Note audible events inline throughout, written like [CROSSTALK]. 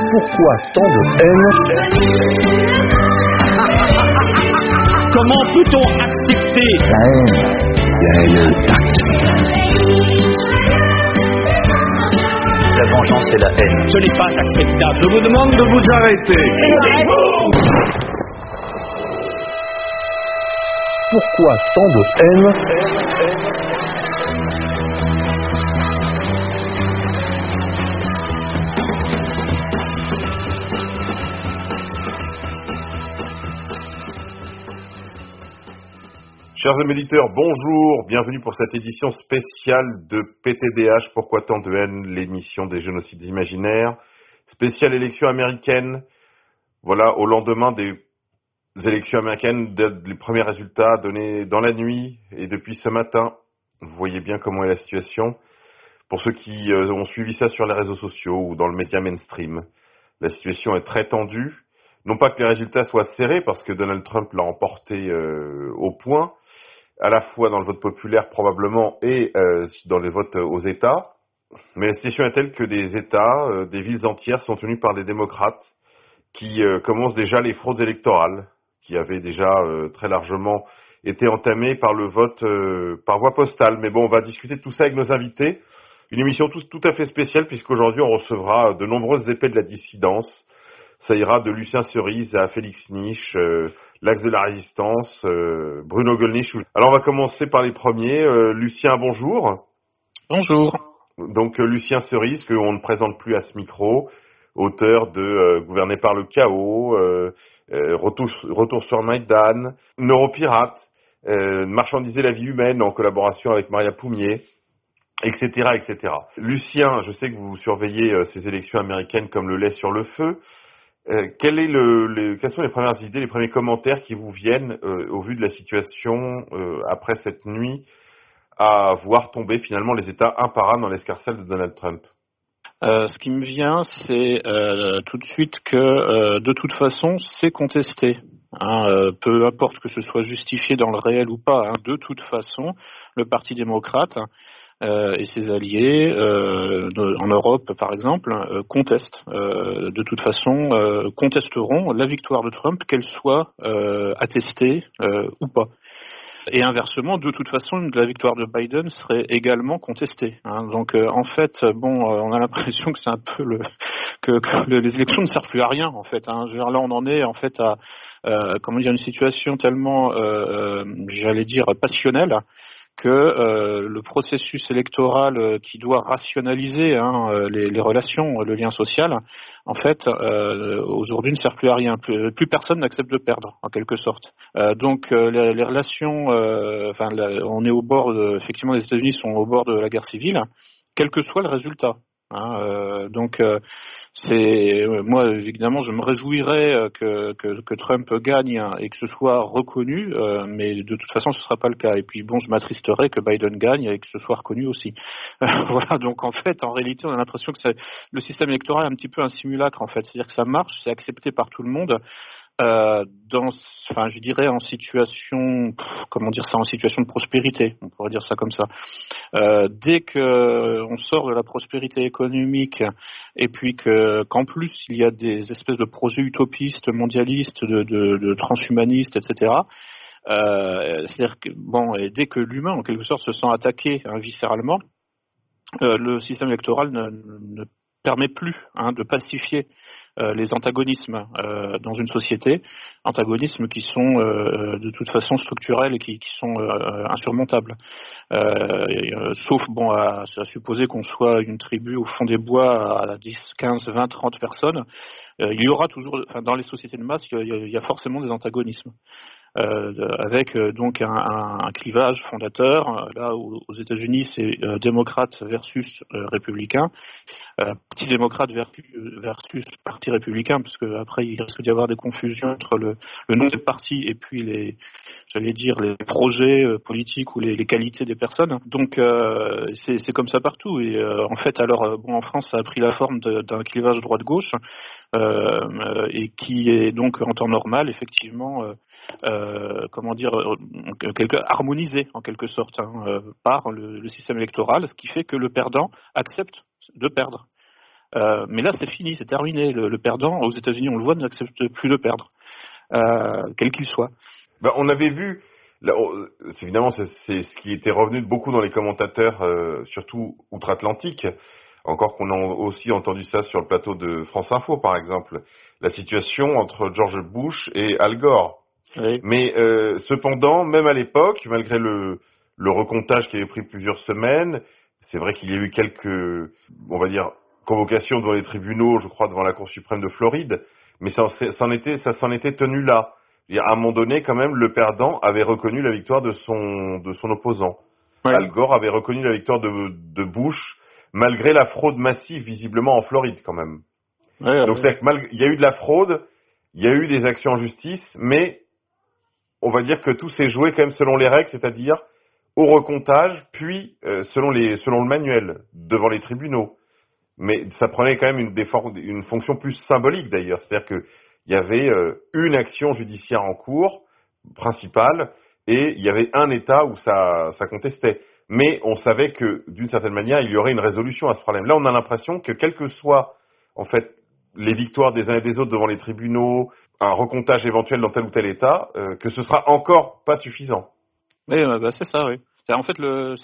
Pourquoi tant de haine Comment peut-on accepter La haine. La haine intacte. La vengeance et la haine. Ce n'est pas acceptable. Je vous demande de vous arrêter. Pourquoi tant de haine Chers amis auditeurs, bonjour, bienvenue pour cette édition spéciale de PTDH, Pourquoi tant de haine, l'émission des génocides imaginaires, spéciale élection américaine, voilà, au lendemain des élections américaines, les premiers résultats donnés dans la nuit et depuis ce matin, vous voyez bien comment est la situation. Pour ceux qui euh, ont suivi ça sur les réseaux sociaux ou dans le média mainstream, la situation est très tendue. Non pas que les résultats soient serrés, parce que Donald Trump l'a emporté euh, au point, à la fois dans le vote populaire probablement et euh, dans les votes aux États. Mais la situation est telle que des États, euh, des villes entières sont tenues par des démocrates qui commencent déjà les fraudes électorales, qui avaient déjà très largement été entamées par le vote par voie postale. Mais bon, on va discuter de tout ça avec nos invités. Une émission tout, tout à fait spéciale puisqu'aujourd'hui on recevra de nombreuses épées de la dissidence. Ça ira de Lucien Cerise à Félix Niche, euh, l'axe de la résistance, euh, Bruno Gollnisch. Alors on va commencer par les premiers. Euh, Lucien, bonjour. Bonjour. Donc euh, Lucien Cerise, qu'on ne présente plus à ce micro, auteur de euh, Gouverner par le chaos, euh, euh, retour, retour sur Maïdan, Neuropirate, euh, Marchandiser la vie humaine en collaboration avec Maria Poumier, etc., etc. Lucien, je sais que vous surveillez euh, ces élections américaines comme le lait sur le feu. Euh, quel est le, le- quelles sont les premières idées, les premiers commentaires qui vous viennent euh, au vu de la situation euh, après cette nuit à voir tomber finalement les États un par un dans l'escarcelle de Donald Trump? Ce qui me vient, c'est tout de suite que de toute façon, c'est contesté. Hein, peu importe que ce soit justifié dans le réel ou pas, hein, de toute façon, le Parti démocrate euh, et ses alliés euh, en Europe, par exemple, euh, contestent. euh, de toute façon, euh, contesteront la victoire de Trump, qu'elle soit attestée ou pas. Et inversement, de toute façon, la victoire de Biden serait également contestée. hein. Donc, euh, en fait, bon, euh, on a l'impression que c'est un peu le que, que le- les élections ne servent plus à rien, en fait. Hein. Là, on en est en fait à euh, comment dire une situation tellement, j'allais dire, passionnelle que euh, le processus électoral euh, qui doit rationaliser hein, euh, les, relations, le lien social, en fait, aujourd'hui ne sert plus à rien. Plus, personne n'accepte de perdre, en quelque sorte. Donc les, relations, enfin, on est au bord, effectivement, les États-Unis sont au bord de la guerre civile, quel que soit le résultat. Hein. Euh, donc euh, c'est euh, moi évidemment je me réjouirais euh, que, que, que Trump gagne et que ce soit reconnu, euh, mais de toute façon ce sera pas le cas. Et puis bon, je m'attristerais que Biden gagne et que ce soit reconnu aussi. [LAUGHS] voilà. Donc en fait, en réalité, on a l'impression que le système électoral est un petit peu un simulacre en fait, c'est-à-dire que ça marche, c'est accepté par tout le monde. Euh, dans, enfin, je dirais en situation, comment dire ça, en situation de prospérité, on pourrait dire ça comme ça. Euh, dès que on sort de la prospérité économique et puis que qu'en plus il y a des espèces de projets utopistes, mondialistes, de, de, de transhumanistes, etc. Euh, C'est-à-dire que bon, et dès que l'humain en quelque sorte se sent attaqué hein, viscéralement, euh, le système électoral ne, ne permet plus hein, de pacifier euh, les antagonismes euh, dans une société, antagonismes qui sont euh, de toute façon structurels et qui, qui sont euh, insurmontables. Euh, et, euh, sauf bon à, à supposer qu'on soit une tribu au fond des bois à 10, 15, 20, 30 personnes, il y aura toujours, enfin, dans les sociétés de masse, il y a, il y a forcément des antagonismes. Euh, avec euh, donc un, un- un clivage fondateur. Euh, Là, aux États-Unis, c'est démocrate versus républicain, parti démocrate versus, versus parti républicain, parce que après il risque d'y avoir des confusions entre le, le nom des partis et puis les, j'allais dire les projets politiques ou les, les qualités des personnes. Donc euh, c'est comme ça partout. Et euh, en fait, alors bon, en France, ça a pris la forme d'un clivage droite-gauche euh, et qui est donc en temps normal, effectivement. Euh, euh, comment dire, euh, quelque, harmonisé en quelque sorte hein, euh, par le, système électoral, ce qui fait que le perdant accepte de perdre. Euh, mais là, c'est fini, c'est terminé. Le, perdant, aux États-Unis, on le voit, n'accepte plus de perdre, euh, quel qu'il soit. Ben, on avait vu, évidemment, c'est ce qui était revenu beaucoup dans les commentateurs, euh, surtout outre-Atlantique. Encore qu'on a aussi entendu ça sur le plateau de France Info, par exemple, la situation entre George Bush et Al Gore. Mais euh, cependant, même à l'époque, malgré le, le recomptage qui avait pris plusieurs semaines, c'est vrai qu'il y a eu quelques, on va dire, convocations devant les tribunaux, je crois, devant la Cour suprême de Floride, mais ça s'en était, ça s'en était tenu là. À un moment donné, quand même, le perdant avait reconnu la victoire de son, de son opposant. Al Gore avait reconnu la victoire de, de Bush, malgré la fraude massive visiblement en Floride, quand même. Donc c'est il y a eu de la fraude, il y a eu des actions en justice, mais on va dire que tout s'est joué quand même selon les règles, c'est-à-dire au recomptage, puis euh, selon, le manuel, devant les tribunaux. Mais ça prenait quand même une, une fonction plus symbolique d'ailleurs, c'est-à-dire qu'il y avait euh, une action judiciaire en cours, principale, et il y avait un État où ça, ça contestait. Mais on savait que, d'une certaine manière, il y aurait une résolution à ce problème. Là, on a l'impression que, quel que soit, en fait, les victoires des uns et des autres devant les tribunaux, un recomptage éventuel dans tel ou tel État, euh, que ce sera encore pas suffisant. Oui, bah, c'est ça, oui. En fait, euh,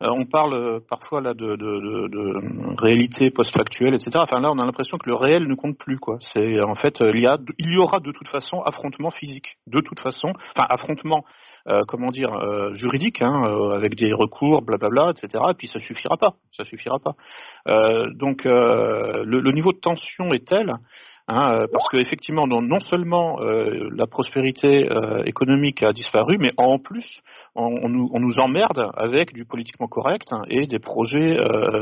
on parle euh, parfois là de, de, réalité post-factuelle, etc. Enfin là, on a l'impression que le réel ne compte plus, quoi. En fait, il y a, il y aura de toute façon affrontement physique, de toute façon, enfin affrontement euh, comment dire, euh, juridique, hein, euh, avec des recours, blablabla, etc. Et puis ça suffira pas, ça suffira pas. donc le, niveau de tension est tel. Hein, parce qu'effectivement, non, non seulement la prospérité économique a disparu, mais en plus, on, nous, emmerde avec du politiquement correct et des projets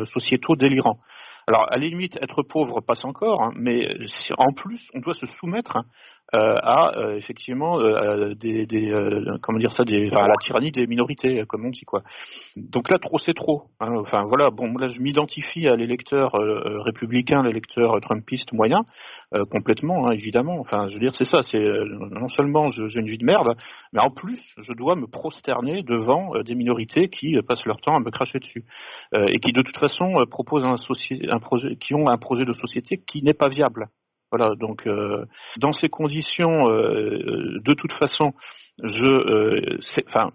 sociétaux délirants. Alors, à la limite, être pauvre passe encore, hein, mais en plus, on doit se soumettre à euh, effectivement euh, des, des comment dire ça des, à la tyrannie des minorités comme on dit quoi. Donc là trop c'est trop. Hein. Enfin voilà bon là je m'identifie à l'électeur républicain, l'électeur trumpiste moyen complètement hein, évidemment. Enfin je veux dire c'est ça c'est non seulement j'ai une vie de merde mais en plus je dois me prosterner devant des minorités qui passent leur temps à me cracher dessus et qui de toute façon proposent un, un projet qui ont un projet de société qui n'est pas viable. Voilà, donc euh, dans ces conditions, euh, de toute façon, je, euh, enfin,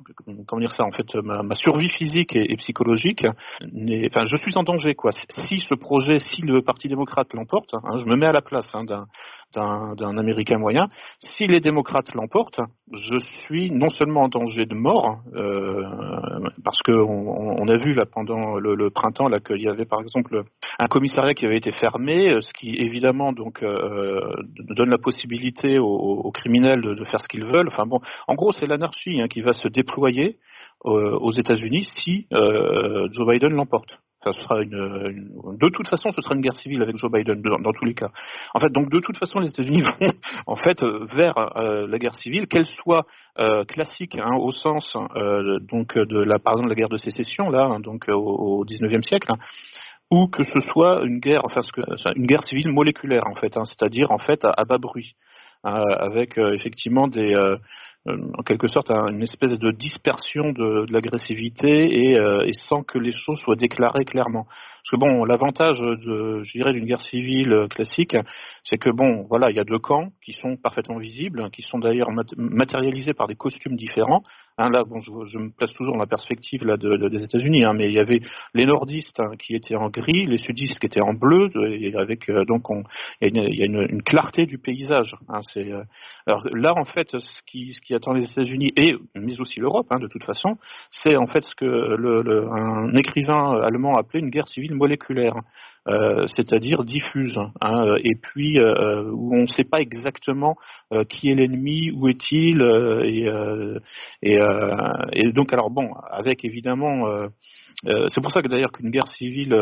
comment dire ça, en fait, ma, survie physique et, psychologique, enfin, je suis en danger, quoi. Si ce projet, si le Parti démocrate l'emporte, hein, je me mets à la place hein, d'un Américain moyen. Si les démocrates l'emportent, je suis non seulement en danger de mort, euh, parce qu'on on a vu là pendant le, printemps là qu'il y avait par exemple un commissariat qui avait été fermé, ce qui évidemment donc euh, donne la possibilité aux, aux criminels de, de, faire ce qu'ils veulent. Enfin bon, en gros c'est l'anarchie hein, qui va se déployer euh, aux États-Unis si euh, Joe Biden l'emporte. De toute façon, ce sera une guerre civile avec Joe Biden dans, tous les cas. En fait, donc de toute façon, les États-Unis [LAUGHS] vont en fait vers euh, la guerre civile, qu'elle soit classique hein, au sens donc de la par exemple la guerre de sécession là, hein, donc au, 19e siècle. Ou que ce soit une guerre, enfin, une guerre civile moléculaire en fait, c'est-à-dire en fait à, bas bruit, avec effectivement des, en quelque sorte une espèce de dispersion de, l'agressivité euh, et, sans que les choses soient déclarées clairement. Parce que bon, l'avantage de, je dirais, d'une guerre civile classique, c'est que bon, voilà, il y a deux camps qui sont parfaitement visibles, qui sont d'ailleurs matérialisés par des costumes différents. Hein, là, bon, je, me place toujours dans la perspective là de, des États-Unis, hein, mais il y avait les nordistes hein, qui étaient en gris, les sudistes qui étaient en bleu, et avec euh, donc on, il y a, une, clarté du paysage. Hein, c'est alors là en fait, ce qui, attend les États-Unis et mais aussi l'Europe, de toute façon, c'est en fait ce que le, le, un écrivain allemand appelait une guerre civile moléculaire. Euh, c'est-à-dire diffuse, hein, et puis euh, où on ne sait pas exactement euh, qui est l'ennemi, où est-il, et, donc alors bon, avec évidemment, c'est pour ça que d'ailleurs qu'une guerre civile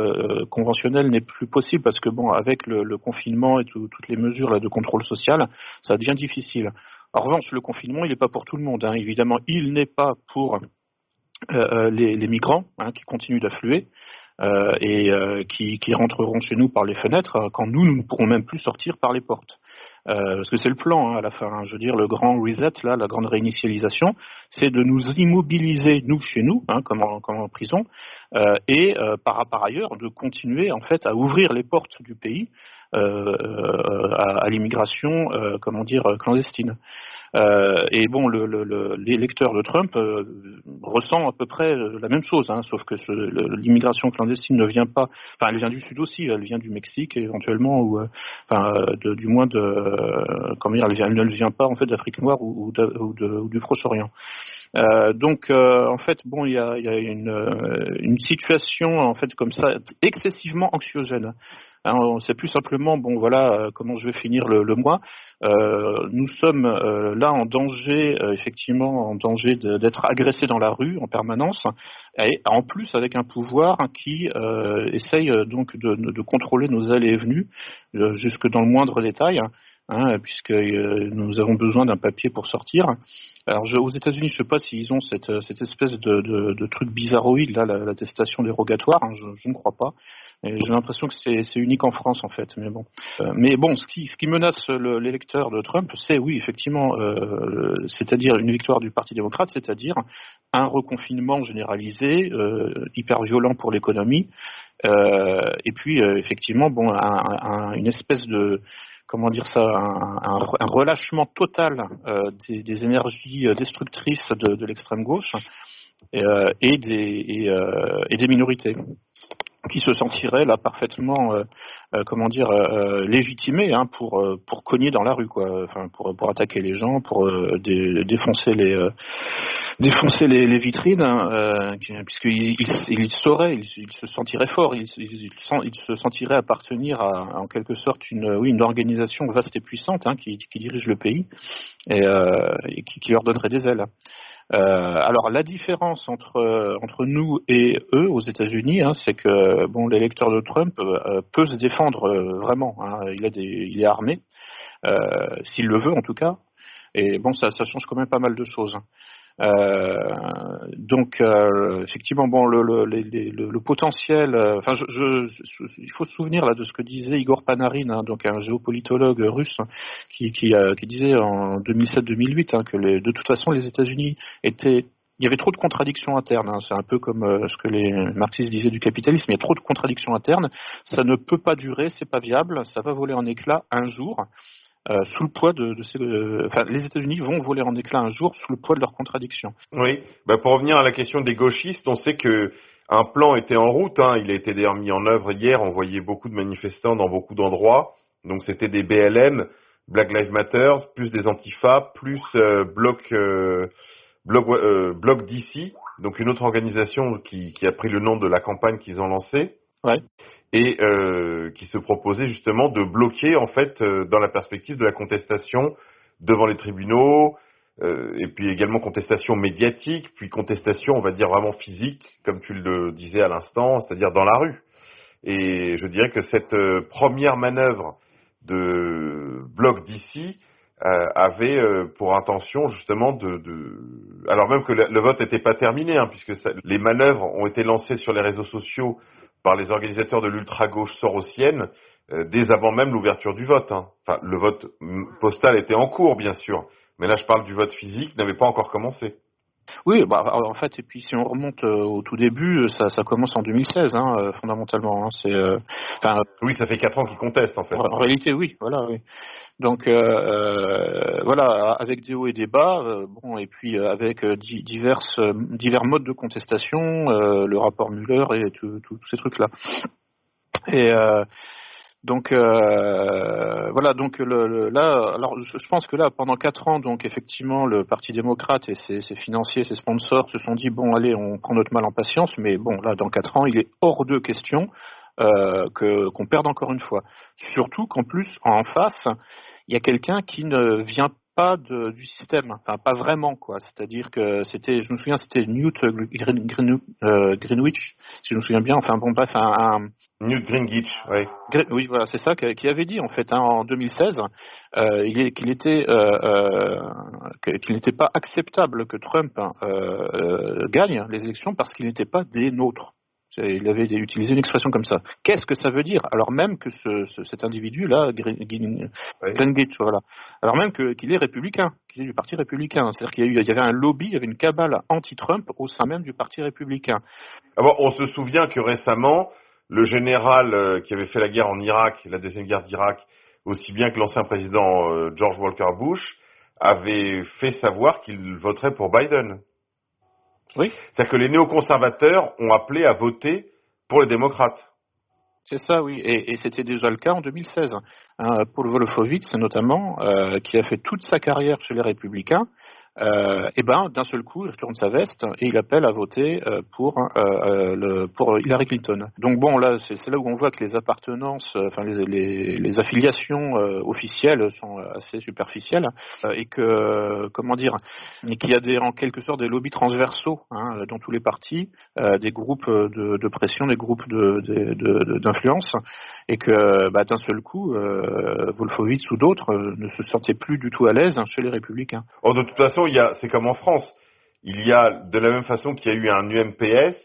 conventionnelle n'est plus possible parce que bon, avec le, confinement et toutes les mesures de contrôle social, ça devient difficile. En revanche, le confinement, il n'est pas pour tout le monde. Hein. Évidemment, il n'est pas pour les, les, migrants hein, qui continuent d'affluer. Euh, et euh, qui, qui, rentreront chez nous par les fenêtres euh, quand nous, nous ne pourrons même plus sortir par les portes. parce que c'est le plan hein, à la fin. Hein. je veux dire, le grand reset, là, la grande réinitialisation, c'est de nous immobiliser nous chez nous, hein, comme, en, comme, en, prison, et par, par ailleurs de continuer en fait à ouvrir les portes du pays à, à l'immigration, comment dire, clandestine. Euh, et bon, l'électeur le, de Trump euh, ressent à peu près la même chose, hein, sauf que l'immigration clandestine ne vient pas, enfin elle vient du sud aussi, elle vient du Mexique éventuellement, ou euh, enfin de, du moins de, comment dire, elle, ne vient pas en fait d'Afrique noire ou, ou, du Proche-Orient. Euh, donc euh, en fait bon il y a, y a une, une, situation en fait comme ça excessivement anxiogène c'est plus simplement, bon voilà, euh, comment je vais finir le, mois. Euh, nous sommes euh, là en danger, effectivement, en danger d'être agressés dans la rue en permanence, et en plus avec un pouvoir qui essaye donc de, contrôler nos allées et venues jusque dans le moindre détail. Hein, puisque nous avons besoin d'un papier pour sortir. Alors aux États-Unis, je ne sais pas s'ils ont cette, espèce de, truc bizarroïde là, l'attestation dérogatoire. Hein, je, ne crois pas. J'ai l'impression que c'est unique en France en fait, mais bon. Euh, mais bon, ce qui, ce qui menace l'électeur de Trump, c'est oui effectivement, euh, c'est-à-dire une victoire du Parti démocrate, c'est-à-dire un reconfinement généralisé, euh, hyper violent pour l'économie, et puis effectivement bon, une espèce de comment dire ça, un, relâchement total des, des, énergies destructrices de, l'extrême gauche et, et, des minorités qui se sentirait là parfaitement, euh, euh, comment dire, euh, légitimé hein, pour pour cogner dans la rue, quoi. Enfin, pour pour attaquer les gens, pour défoncer les défoncer les, les vitrines, hein, puisqu'il il, il, se sentirait fort, il, il, se sentirait appartenir à en quelque sorte une oui une organisation vaste et puissante hein, qui, qui dirige le pays et, et qui, qui leur donnerait des ailes. Euh, alors la différence entre entre nous et eux aux États-Unis, hein, c'est que bon, l'électeur de Trump euh, peut se défendre euh, vraiment. Hein, il a des, il est armé, s'il le veut en tout cas. Et bon, ça, ça change quand même pas mal de choses. Euh, donc euh, effectivement, bon, le, le, le, le potentiel. Euh, enfin, je, je, il faut se souvenir là de ce que disait Igor Panarin, hein, donc un géopolitologue russe, qui, qui, qui disait en 2007-2008 hein, que les, de toute façon les États-Unis étaient il y avait trop de contradictions internes. Hein. C'est un peu comme ce que les marxistes disaient du capitalisme. Il y a trop de contradictions internes. Ça ne peut pas durer, c'est pas viable. Ça va voler en éclats un jour. Euh, sous le poids de, ces, euh, enfin, les États-Unis vont voler en éclats un jour sous le poids de leurs contradictions. Oui, bah pour revenir à la question des gauchistes, on sait que un plan était en route. Hein. Il a été d'ailleurs mis en œuvre hier. On voyait beaucoup de manifestants dans beaucoup d'endroits. Donc c'était des BLM, Black Lives Matter, plus des Antifa, plus euh, Bloc euh, Bloc, Bloc DC, donc une autre organisation qui, qui a pris le nom de la campagne qu'ils ont lancée. Ouais et euh, qui se proposait justement de bloquer en fait euh, dans la perspective de la contestation devant les tribunaux euh, et puis également contestation médiatique puis contestation on va dire vraiment physique comme tu le disais à l'instant c'est-à-dire dans la rue. Et je dirais que cette euh, première manœuvre de bloc d'ici euh, avait pour intention justement de, de, alors même que le, vote n'était pas terminé hein, puisque ça, les manœuvres ont été lancées sur les réseaux sociaux par les organisateurs de l'ultra-gauche sorosienne euh, dès avant même l'ouverture du vote. Hein. Enfin, le vote postal était en cours, bien sûr, mais là je parle du vote physique, n'avait pas encore commencé. Oui, bah, en fait, et puis si on remonte euh, au tout début, ça, ça commence en 2016, hein, euh, fondamentalement. Hein, c'est, oui, ça fait quatre ans qu'ils contestent, en fait. En, réalité, oui, voilà. Oui. Donc euh, voilà, avec des hauts et des bas, bon, et puis avec divers divers modes de contestation, le rapport Muller et tous ces trucs-là. Et donc euh, voilà, donc le, là, alors je, pense que là, pendant quatre ans, donc effectivement, le Parti démocrate et ses, ses, financiers, ses sponsors se sont dit bon, allez, on prend notre mal en patience, mais bon, là, dans quatre ans, il est hors de question euh, qu'on perde encore une fois. Surtout qu'en plus, en face, il y a quelqu'un qui ne vient pas de, du système, enfin pas vraiment quoi. C'est-à-dire que c'était, je me souviens, c'était Newt euh, Greenwich, si je me souviens bien. Enfin bon bref, un, Newt Gingrich, oui. Oui, voilà, c'est ça qui avait dit en fait hein, en 2016 euh, qu'il était euh, euh, qu'il n'était pas acceptable que Trump hein, euh, gagne les élections parce qu'il n'était pas des nôtres. Il avait utilisé une expression comme ça. Qu'est-ce que ça veut dire? Alors même que ce, cet individu-là, Glenn voilà, alors même qu'il est républicain, qu'il est du Parti républicain. C'est-à-dire qu'il y, y, avait un lobby, il y avait une cabale anti-Trump au sein même du Parti républicain. Alors, on se souvient que récemment, le général euh, qui avait fait la guerre en Irak, la deuxième guerre d'Irak, aussi bien que l'ancien président euh, George Walker Bush, avait fait savoir qu'il voterait pour Biden. Oui. C'est-à-dire que les néoconservateurs ont appelé à voter pour les démocrates. C'est ça, oui. Et, c'était déjà le cas en 2016. Hein, Paul Wolfowitz, notamment, euh, qui a fait toute sa carrière chez les Républicains, euh, et ben d'un seul coup il retourne sa veste et il appelle à voter euh, pour euh, le, pour Hillary Clinton. Donc bon là c'est là où on voit que les appartenances, enfin les, les, affiliations officielles sont assez superficielles et que comment dire qu'il y a des en quelque sorte des lobbies transversaux hein, dans tous les partis, des groupes de, pression, des groupes d'influence et que bah, d'un seul coup Wolfowitz ou d'autres ne se sentaient plus du tout à l'aise chez les républicains. C'est comme en France. Il y a, de la même façon qu'il y a eu un UMPS,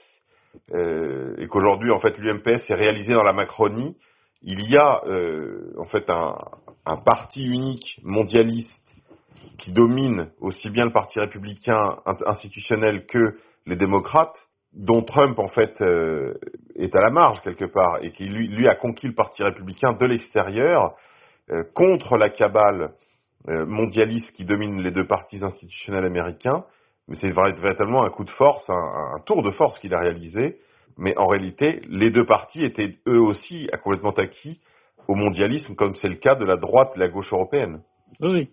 euh, et qu'aujourd'hui, en fait, l'UMPS est réalisé dans la Macronie, il y a, euh, en fait, un, parti unique mondialiste qui domine aussi bien le parti républicain institutionnel que les démocrates, dont Trump, en fait, euh, est à la marge quelque part, et qui, lui, a conquis le parti républicain de l'extérieur, contre la cabale mondialiste qui domine les deux partis institutionnels américains, mais c'est véritablement un coup de force, un, tour de force qu'il a réalisé. Mais en réalité, les deux partis étaient eux aussi complètement acquis au mondialisme, comme c'est le cas de la droite et de la gauche européenne. Oui,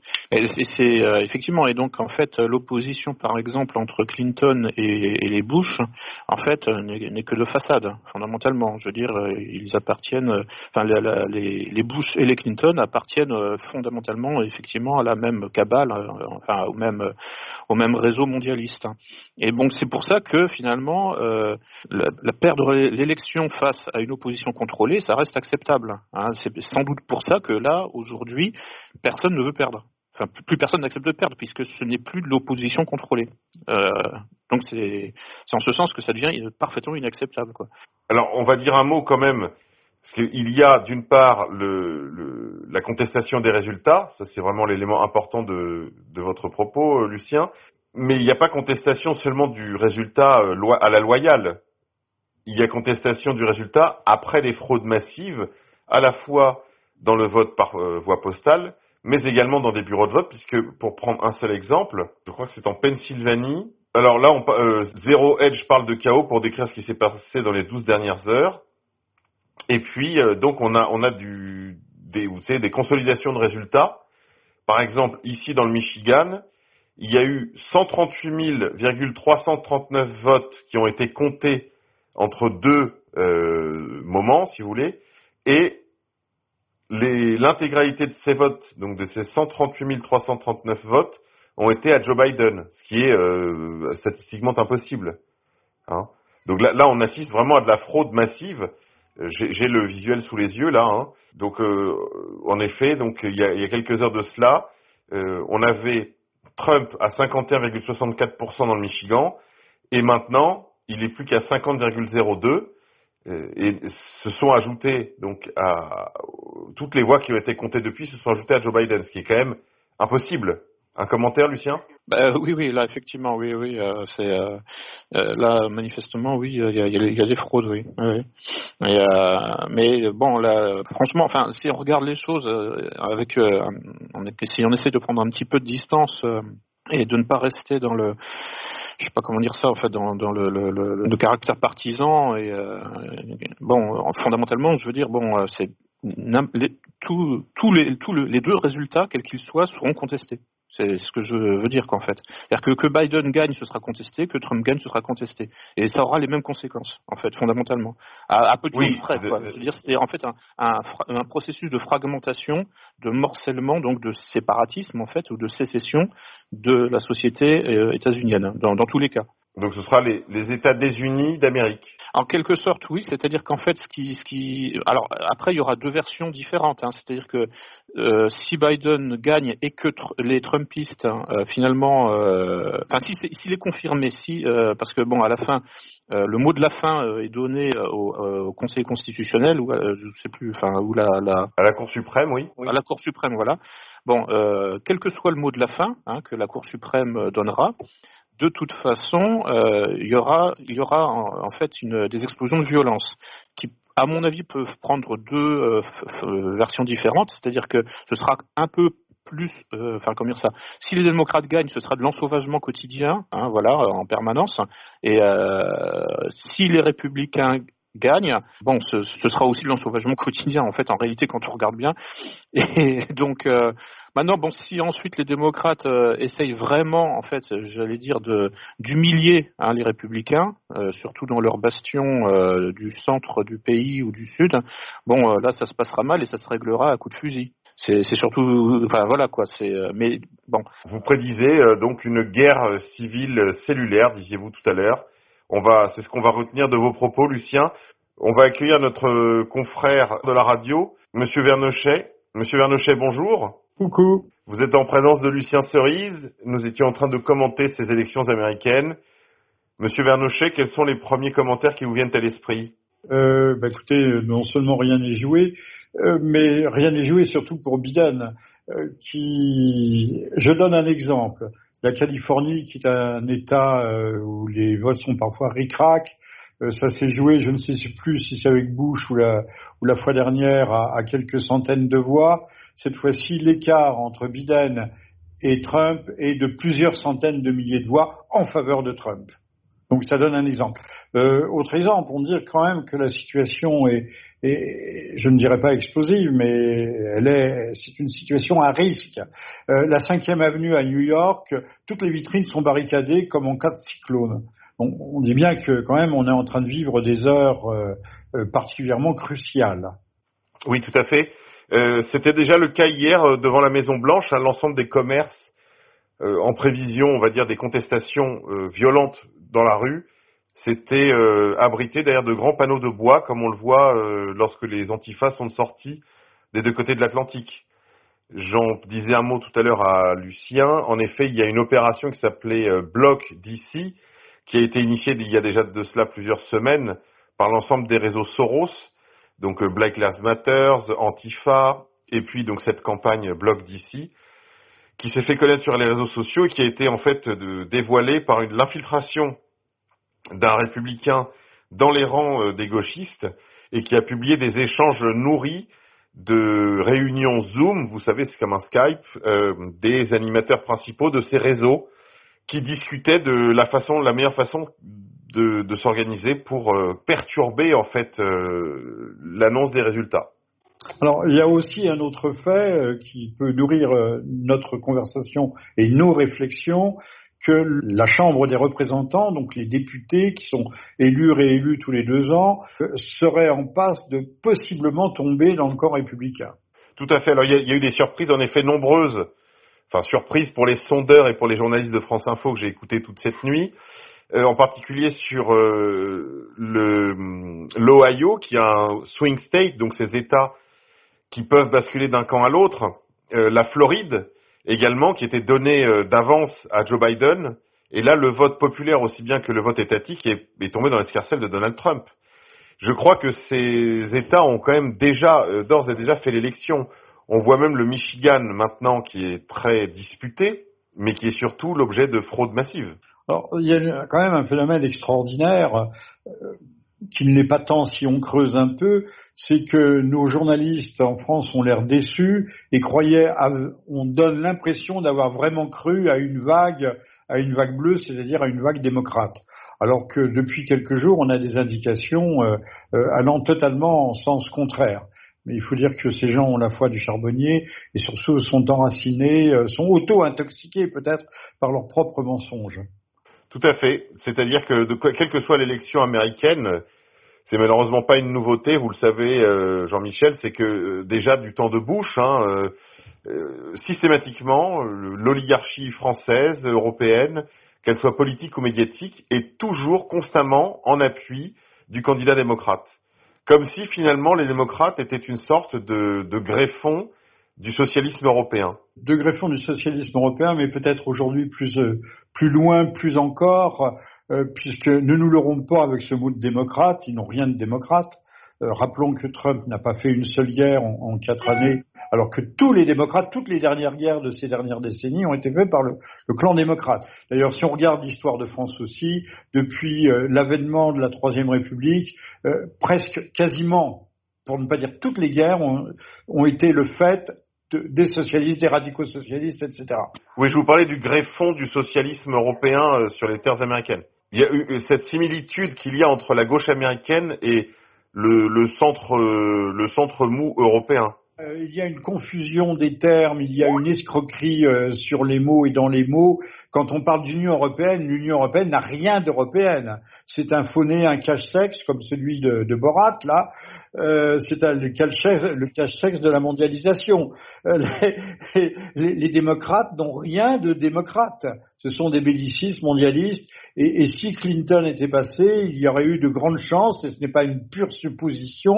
c'est euh, effectivement et donc en fait l'opposition par exemple entre Clinton et, les Bush en fait n'est que de façade fondamentalement. Je veux dire euh, ils appartiennent, enfin les, Bush et les Clinton appartiennent euh, fondamentalement effectivement à la même cabale, enfin au même au même réseau mondialiste. Et donc c'est pour ça que finalement la, la, perdre l'élection face à une opposition contrôlée, ça reste acceptable. Hein. C'est sans doute pour ça que là aujourd'hui personne ne veut perdre. Enfin, plus personne n'accepte de perdre puisque ce n'est plus de l'opposition contrôlée. Euh, donc c'est en ce sens que ça devient parfaitement inacceptable. Alors on va dire un mot quand même, parce qu'il y a d'une part la contestation des résultats, ça c'est vraiment l'élément important de, de, votre propos, euh, Lucien, mais il n'y a pas contestation seulement du résultat euh, à la loyale. Il y a contestation du résultat après des fraudes massives, à la fois dans le vote par voie postale, mais également dans des bureaux de vote, puisque pour prendre un seul exemple, je crois que c'est en Pennsylvanie. Alors là, on, euh, Zero Edge parle de chaos pour décrire ce qui s'est passé dans les 12 dernières heures. Et puis, euh, donc, on a, on a du, des, vous savez, des consolidations de résultats. Par exemple, ici dans le Michigan, il y a eu 138 339 votes qui ont été comptés entre deux euh, moments, si vous voulez, et l'intégralité de ces votes, donc de ces 138 339 votes, ont été à Joe Biden, ce qui est euh, statistiquement impossible. Hein. donc là, là, on assiste vraiment à de la fraude massive. J'ai le visuel sous les yeux là. Hein. donc euh, en effet, donc il y, a, il y, a, quelques heures de cela, euh, on avait Trump à 51,64% dans le Michigan, et maintenant il est plus qu'à 50,02. Euh, et se sont ajoutées donc à toutes les voix qui ont été comptées depuis se sont ajoutées à Joe Biden, ce qui est quand même impossible. Un commentaire, Lucien? Bah, Oui, oui, là effectivement, oui, oui, euh, c'est euh, là manifestement, oui, il y a, des fraudes, oui. oui. mais bon, là, franchement, si on regarde les choses avec, si on essaie de prendre un petit peu de distance et de ne pas rester dans le je sais pas comment dire ça en fait dans, le, caractère partisan et euh, bon fondamentalement je veux dire bon euh, c'est tous les tous les deux résultats quels qu'ils soient seront contestés c'est ce que je veux dire qu'en fait. C'est-à-dire que, que Biden gagne, ce sera contesté, que Trump gagne, ce sera contesté. Et ça aura les mêmes conséquences, en fait, fondamentalement. À, peu de choses près, quoi. Je veux dire, c'est en fait un, un, un, processus de fragmentation, de morcellement, donc de séparatisme, en fait, ou de sécession de la société euh, états-unienne, dans, dans tous les cas. Donc ce sera les, les États désunis d'Amérique. En quelque sorte, oui. C'est-à-dire qu'en fait, ce qui, ce qui, alors après, il y aura deux versions différentes. Hein. C'est-à-dire que euh, si Biden gagne et que tr les Trumpistes hein, euh, finalement, euh, enfin si s'il est confirmé, si euh, parce que bon à la fin, euh, le mot de la fin est donné au, au, Conseil constitutionnel ou je sais plus, enfin ou la, la, à la Cour suprême, oui. À la Cour suprême, voilà. Bon, quel que soit le mot de la fin hein, que la Cour suprême donnera de toute façon, euh, il y aura, en, fait des explosions de violence qui, à mon avis, peuvent prendre deux euh, versions différentes. C'est-à-dire que ce sera un peu plus, euh, enfin comment dire ça, si les démocrates gagnent, ce sera de l'ensauvagement quotidien, hein, voilà, en permanence. Et si les républicains gagne, bon, ce, ce sera aussi l'ensauvagement quotidien en fait, en réalité, quand on regarde bien. Et [LAUGHS] donc euh, maintenant, bon, si ensuite les démocrates euh, essayent vraiment, en fait, j'allais dire, de d'humilier hein, les républicains, euh, surtout dans leur bastion euh, du centre du pays ou du sud, bon, euh, là, ça se passera mal et ça se réglera à coup de fusil. C'est surtout, enfin voilà quoi. C'est mais bon. Vous prédisez donc une guerre civile cellulaire, disiez-vous tout à l'heure. On va, c'est ce qu'on va retenir de vos propos, Lucien. On va accueillir notre confrère de la radio, Monsieur Vernochet. Monsieur Vernochet, bonjour. Coucou. Vous êtes en présence de Lucien Cerise. Nous étions en train de commenter ces élections américaines. Monsieur Vernochet, quels sont les premiers commentaires qui vous viennent à l'esprit? Euh, bah écoutez, non seulement rien n'est joué, euh, mais rien n'est joué surtout pour Biden, euh, qui, je donne un exemple. La Californie, qui est un État euh, où les votes sont parfois ric-rac, euh, ça s'est joué, je ne sais plus si c'est avec Bush ou la, fois dernière, à, à quelques centaines de voix. Cette fois-ci, l'écart entre Biden et Trump est de plusieurs centaines de milliers de voix en faveur de Trump. Donc ça donne un exemple. Euh, autre exemple, on dit quand même que la situation est, est je ne dirais pas explosive, mais elle est, c'est une situation à risque. Euh, la cinquième avenue à New York, toutes les vitrines sont barricadées comme en cas de cyclone. On, on dit bien que quand même on est en train de vivre des heures euh, euh particulièrement cruciales. Oui, tout à fait. Euh, C'était déjà le cas hier euh, devant la Maison Blanche, hein, l'ensemble des commerces en prévision, on va dire, des contestations violentes dans la rue, c'était euh, abrité derrière de grands panneaux de bois, comme on le voit euh, lorsque les antifas sont sortis des deux côtés de l'Atlantique. J'en disais un mot tout à l'heure à Lucien. En effet, il y a une opération qui s'appelait euh, Bloc d'ici, qui a été initiée il y a déjà de cela plusieurs semaines par l'ensemble des réseaux Soros, donc Black Lives Matter, Antifa, et puis donc cette campagne Bloc d'ici, qui s'est fait connaître sur les réseaux sociaux et qui a été en fait de, dévoilée par l'infiltration d'un républicain dans les rangs euh, des gauchistes et qui a publié des échanges nourris de réunions Zoom, vous savez, c'est comme un Skype, euh, des animateurs principaux de ces réseaux qui discutaient de la façon, la meilleure façon de, de s'organiser pour euh, perturber en fait euh, l'annonce des résultats. Alors, il y a aussi un autre fait euh, qui peut nourrir euh, notre conversation et nos réflexions, que la Chambre des représentants, donc les députés qui sont élus, réélus tous les deux ans, euh, seraient en passe de possiblement tomber dans le camp républicain. Tout à fait. Alors, il y, a, eu des surprises, en effet, nombreuses. Enfin, surprises pour les sondeurs et pour les journalistes de France Info que j'ai écoutés toute cette nuit. Euh, en particulier sur euh, l'Ohio, qui a un swing state, donc ces États qui peuvent basculer d'un camp à l'autre. Euh, la Floride également, qui était donnée euh, d'avance à Joe Biden. Et là, le vote populaire, aussi bien que le vote étatique, est, est tombé dans l'escarcelle de Donald Trump. Je crois que ces États ont quand même déjà, euh, d'ores et déjà fait l'élection. On voit même le Michigan maintenant qui est très disputé, mais qui est surtout l'objet de fraude massive. Alors, il y a quand même un phénomène extraordinaire qu'il n'est pas tant si on creuse un peu, c'est que nos journalistes en France ont l'air déçus et croyaient, à, on donne l'impression d'avoir vraiment cru à une vague, à une vague bleue, c'est-à-dire à une vague démocrate. Alors que depuis quelques jours, on a des indications euh, euh, allant totalement en sens contraire. Mais il faut dire que ces gens ont la foi du charbonnier et surtout sont enracinés, euh, sont auto-intoxiqués peut-être par leurs propres mensonges. Tout à fait. C'est-à-dire que de, quelle que soit l'élection américaine, c'est malheureusement pas une nouveauté, vous le savez, euh, Jean-Michel, c'est que euh, déjà du temps de Bush, hein, euh, systématiquement, l'oligarchie française, européenne, qu'elle soit politique ou médiatique, est toujours constamment en appui du candidat démocrate. Comme si finalement les démocrates étaient une sorte de greffon du socialisme européen. De greffon du socialisme européen, mais peut-être aujourd'hui plus, euh, plus loin, plus encore, euh, puisque ne nous l'aurons pas avec ce mot de démocrate, ils n'ont rien de démocrate. Euh, rappelons que Trump n'a pas fait une seule guerre en, quatre années, alors que tous les démocrates, toutes les dernières guerres de ces dernières décennies ont été faites par le, clan démocrate. D'ailleurs, si on regarde l'histoire de France aussi, depuis euh, l'avènement de la Troisième République, euh, presque quasiment, pour ne pas dire toutes les guerres, ont, été le fait des socialistes, des radicaux socialistes, etc. Oui, je vous parlais du greffon du socialisme européen sur les terres américaines. Il y a eu cette similitude qu'il y a entre la gauche américaine et le, le centre, euh, le centre mou européen. Euh, il y a une confusion des termes, il y a une escroquerie euh, sur les mots et dans les mots. Quand on parle d'Union européenne, l'Union européenne n'a rien d'européenne. C'est un phoné, un cache-sexe comme celui de, Borat là. Euh, c'est le cache-sexe de la mondialisation. [LAUGHS] les, les, les démocrates n'ont rien de démocrate ce sont des bellicistes mondialistes. Et, si Clinton était passé, il y aurait eu de grandes chances, et ce n'est pas une pure supposition,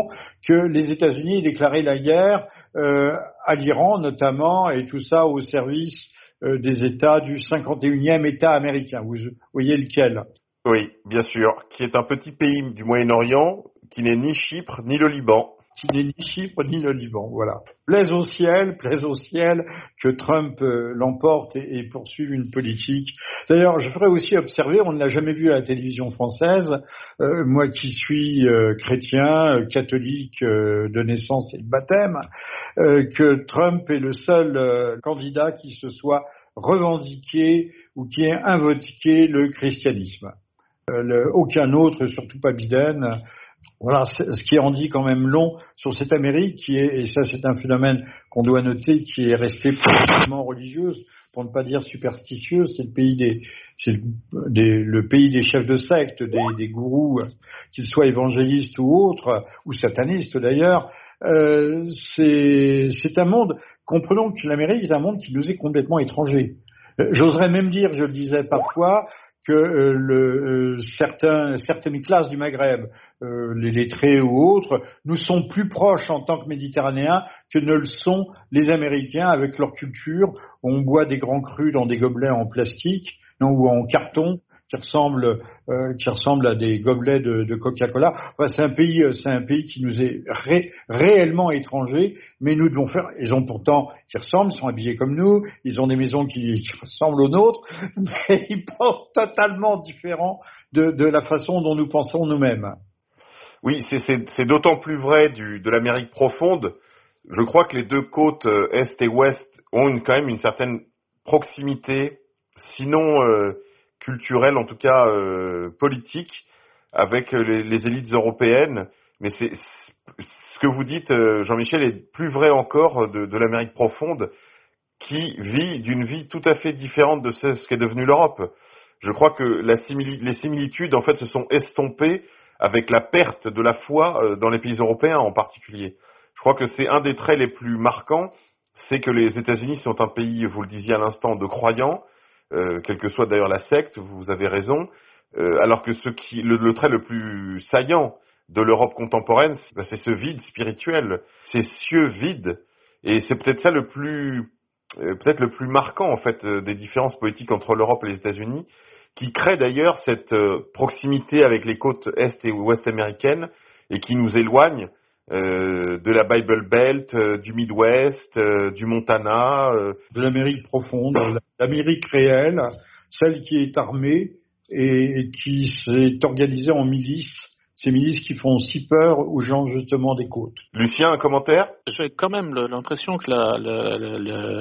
que les États-Unis aient déclaré la guerre euh, à l'Iran notamment, et tout ça au service euh, des États du 51e État américain. Vous voyez lequel? Oui, bien sûr, qui est un petit pays du Moyen-Orient qui n'est ni Chypre ni le Liban qui n'est ni Chypre ni le Liban. Voilà. Plaise au ciel, plaise au ciel que Trump euh, l'emporte et, poursuive une politique. D'ailleurs, je ferais aussi observer, on ne l'a jamais vu à la télévision française, euh, moi qui suis euh, chrétien, catholique de naissance et de baptême, que Trump est le seul candidat qui se soit revendiqué ou qui ait invoqué le christianisme. aucun autre, surtout pas Biden, voilà ce qui en dit quand même long sur cette Amérique qui est, et ça c'est un phénomène qu'on doit noter, qui est restée profondément religieuse, pour ne pas dire superstitieuse. C'est le pays des, c'est le, pays des chefs de secte, des, des gourous, qu'ils soient évangélistes ou autres, ou satanistes d'ailleurs. Euh, c'est, c'est un monde. Comprenons que l'Amérique est un monde qui nous est complètement étranger. Euh, j'oserais même dire, je le disais parfois, que euh, le, euh, certaines classes du Maghreb, euh, les lettrés ou autres, nous sont plus proches en tant que Méditerranéens que ne le sont les Américains avec leur culture. On boit des grands crus dans des gobelets en plastique ou en carton qui ressemble euh, qui ressemble à des gobelets de, Coca-Cola. Enfin, c'est un pays, euh, c'est un pays qui nous est réellement étranger, mais nous devons faire. Ils ont pourtant, qui ressemblent, sont habillés comme nous, ils ont des maisons qui, ressemblent aux nôtres, [LAUGHS] mais ils pensent totalement différent de, la façon dont nous pensons nous-mêmes. Oui, c'est d'autant plus vrai de l'Amérique profonde. Je crois que les deux côtes euh, est et ouest ont quand même une certaine proximité, sinon culturelle, en tout cas euh, politique, avec les, les, élites européennes. Mais c'est ce que vous dites, euh, Jean-Michel, est plus vrai encore de, de l'Amérique profonde, qui vit d'une vie tout à fait différente de ce, qu'est devenu l'Europe. Je crois que la les similitudes, en fait, se sont estompées avec la perte de la foi euh, dans les pays européens en particulier. Je crois que c'est un des traits les plus marquants, c'est que les États-Unis sont un pays, vous le disiez à l'instant, de croyants, euh, quelle que soit d'ailleurs la secte, vous avez raison, euh, alors que ce qui, le, trait le plus saillant de l'Europe contemporaine, bah, c'est ce vide spirituel, ces cieux vides, et c'est peut-être ça le plus, euh, peut-être le plus marquant en fait des différences politiques entre l'Europe et les États-Unis, qui crée d'ailleurs cette proximité avec les côtes est et ouest américaines et qui nous éloigne euh, de la Bible Belt, euh, du Midwest, euh, du Montana. De l'Amérique profonde, l'Amérique réelle, celle qui est armée et qui s'est organisée en milices ces milices qui font si peur aux gens justement des côtes. Lucien, un commentaire? J'ai quand même l'impression que la, la,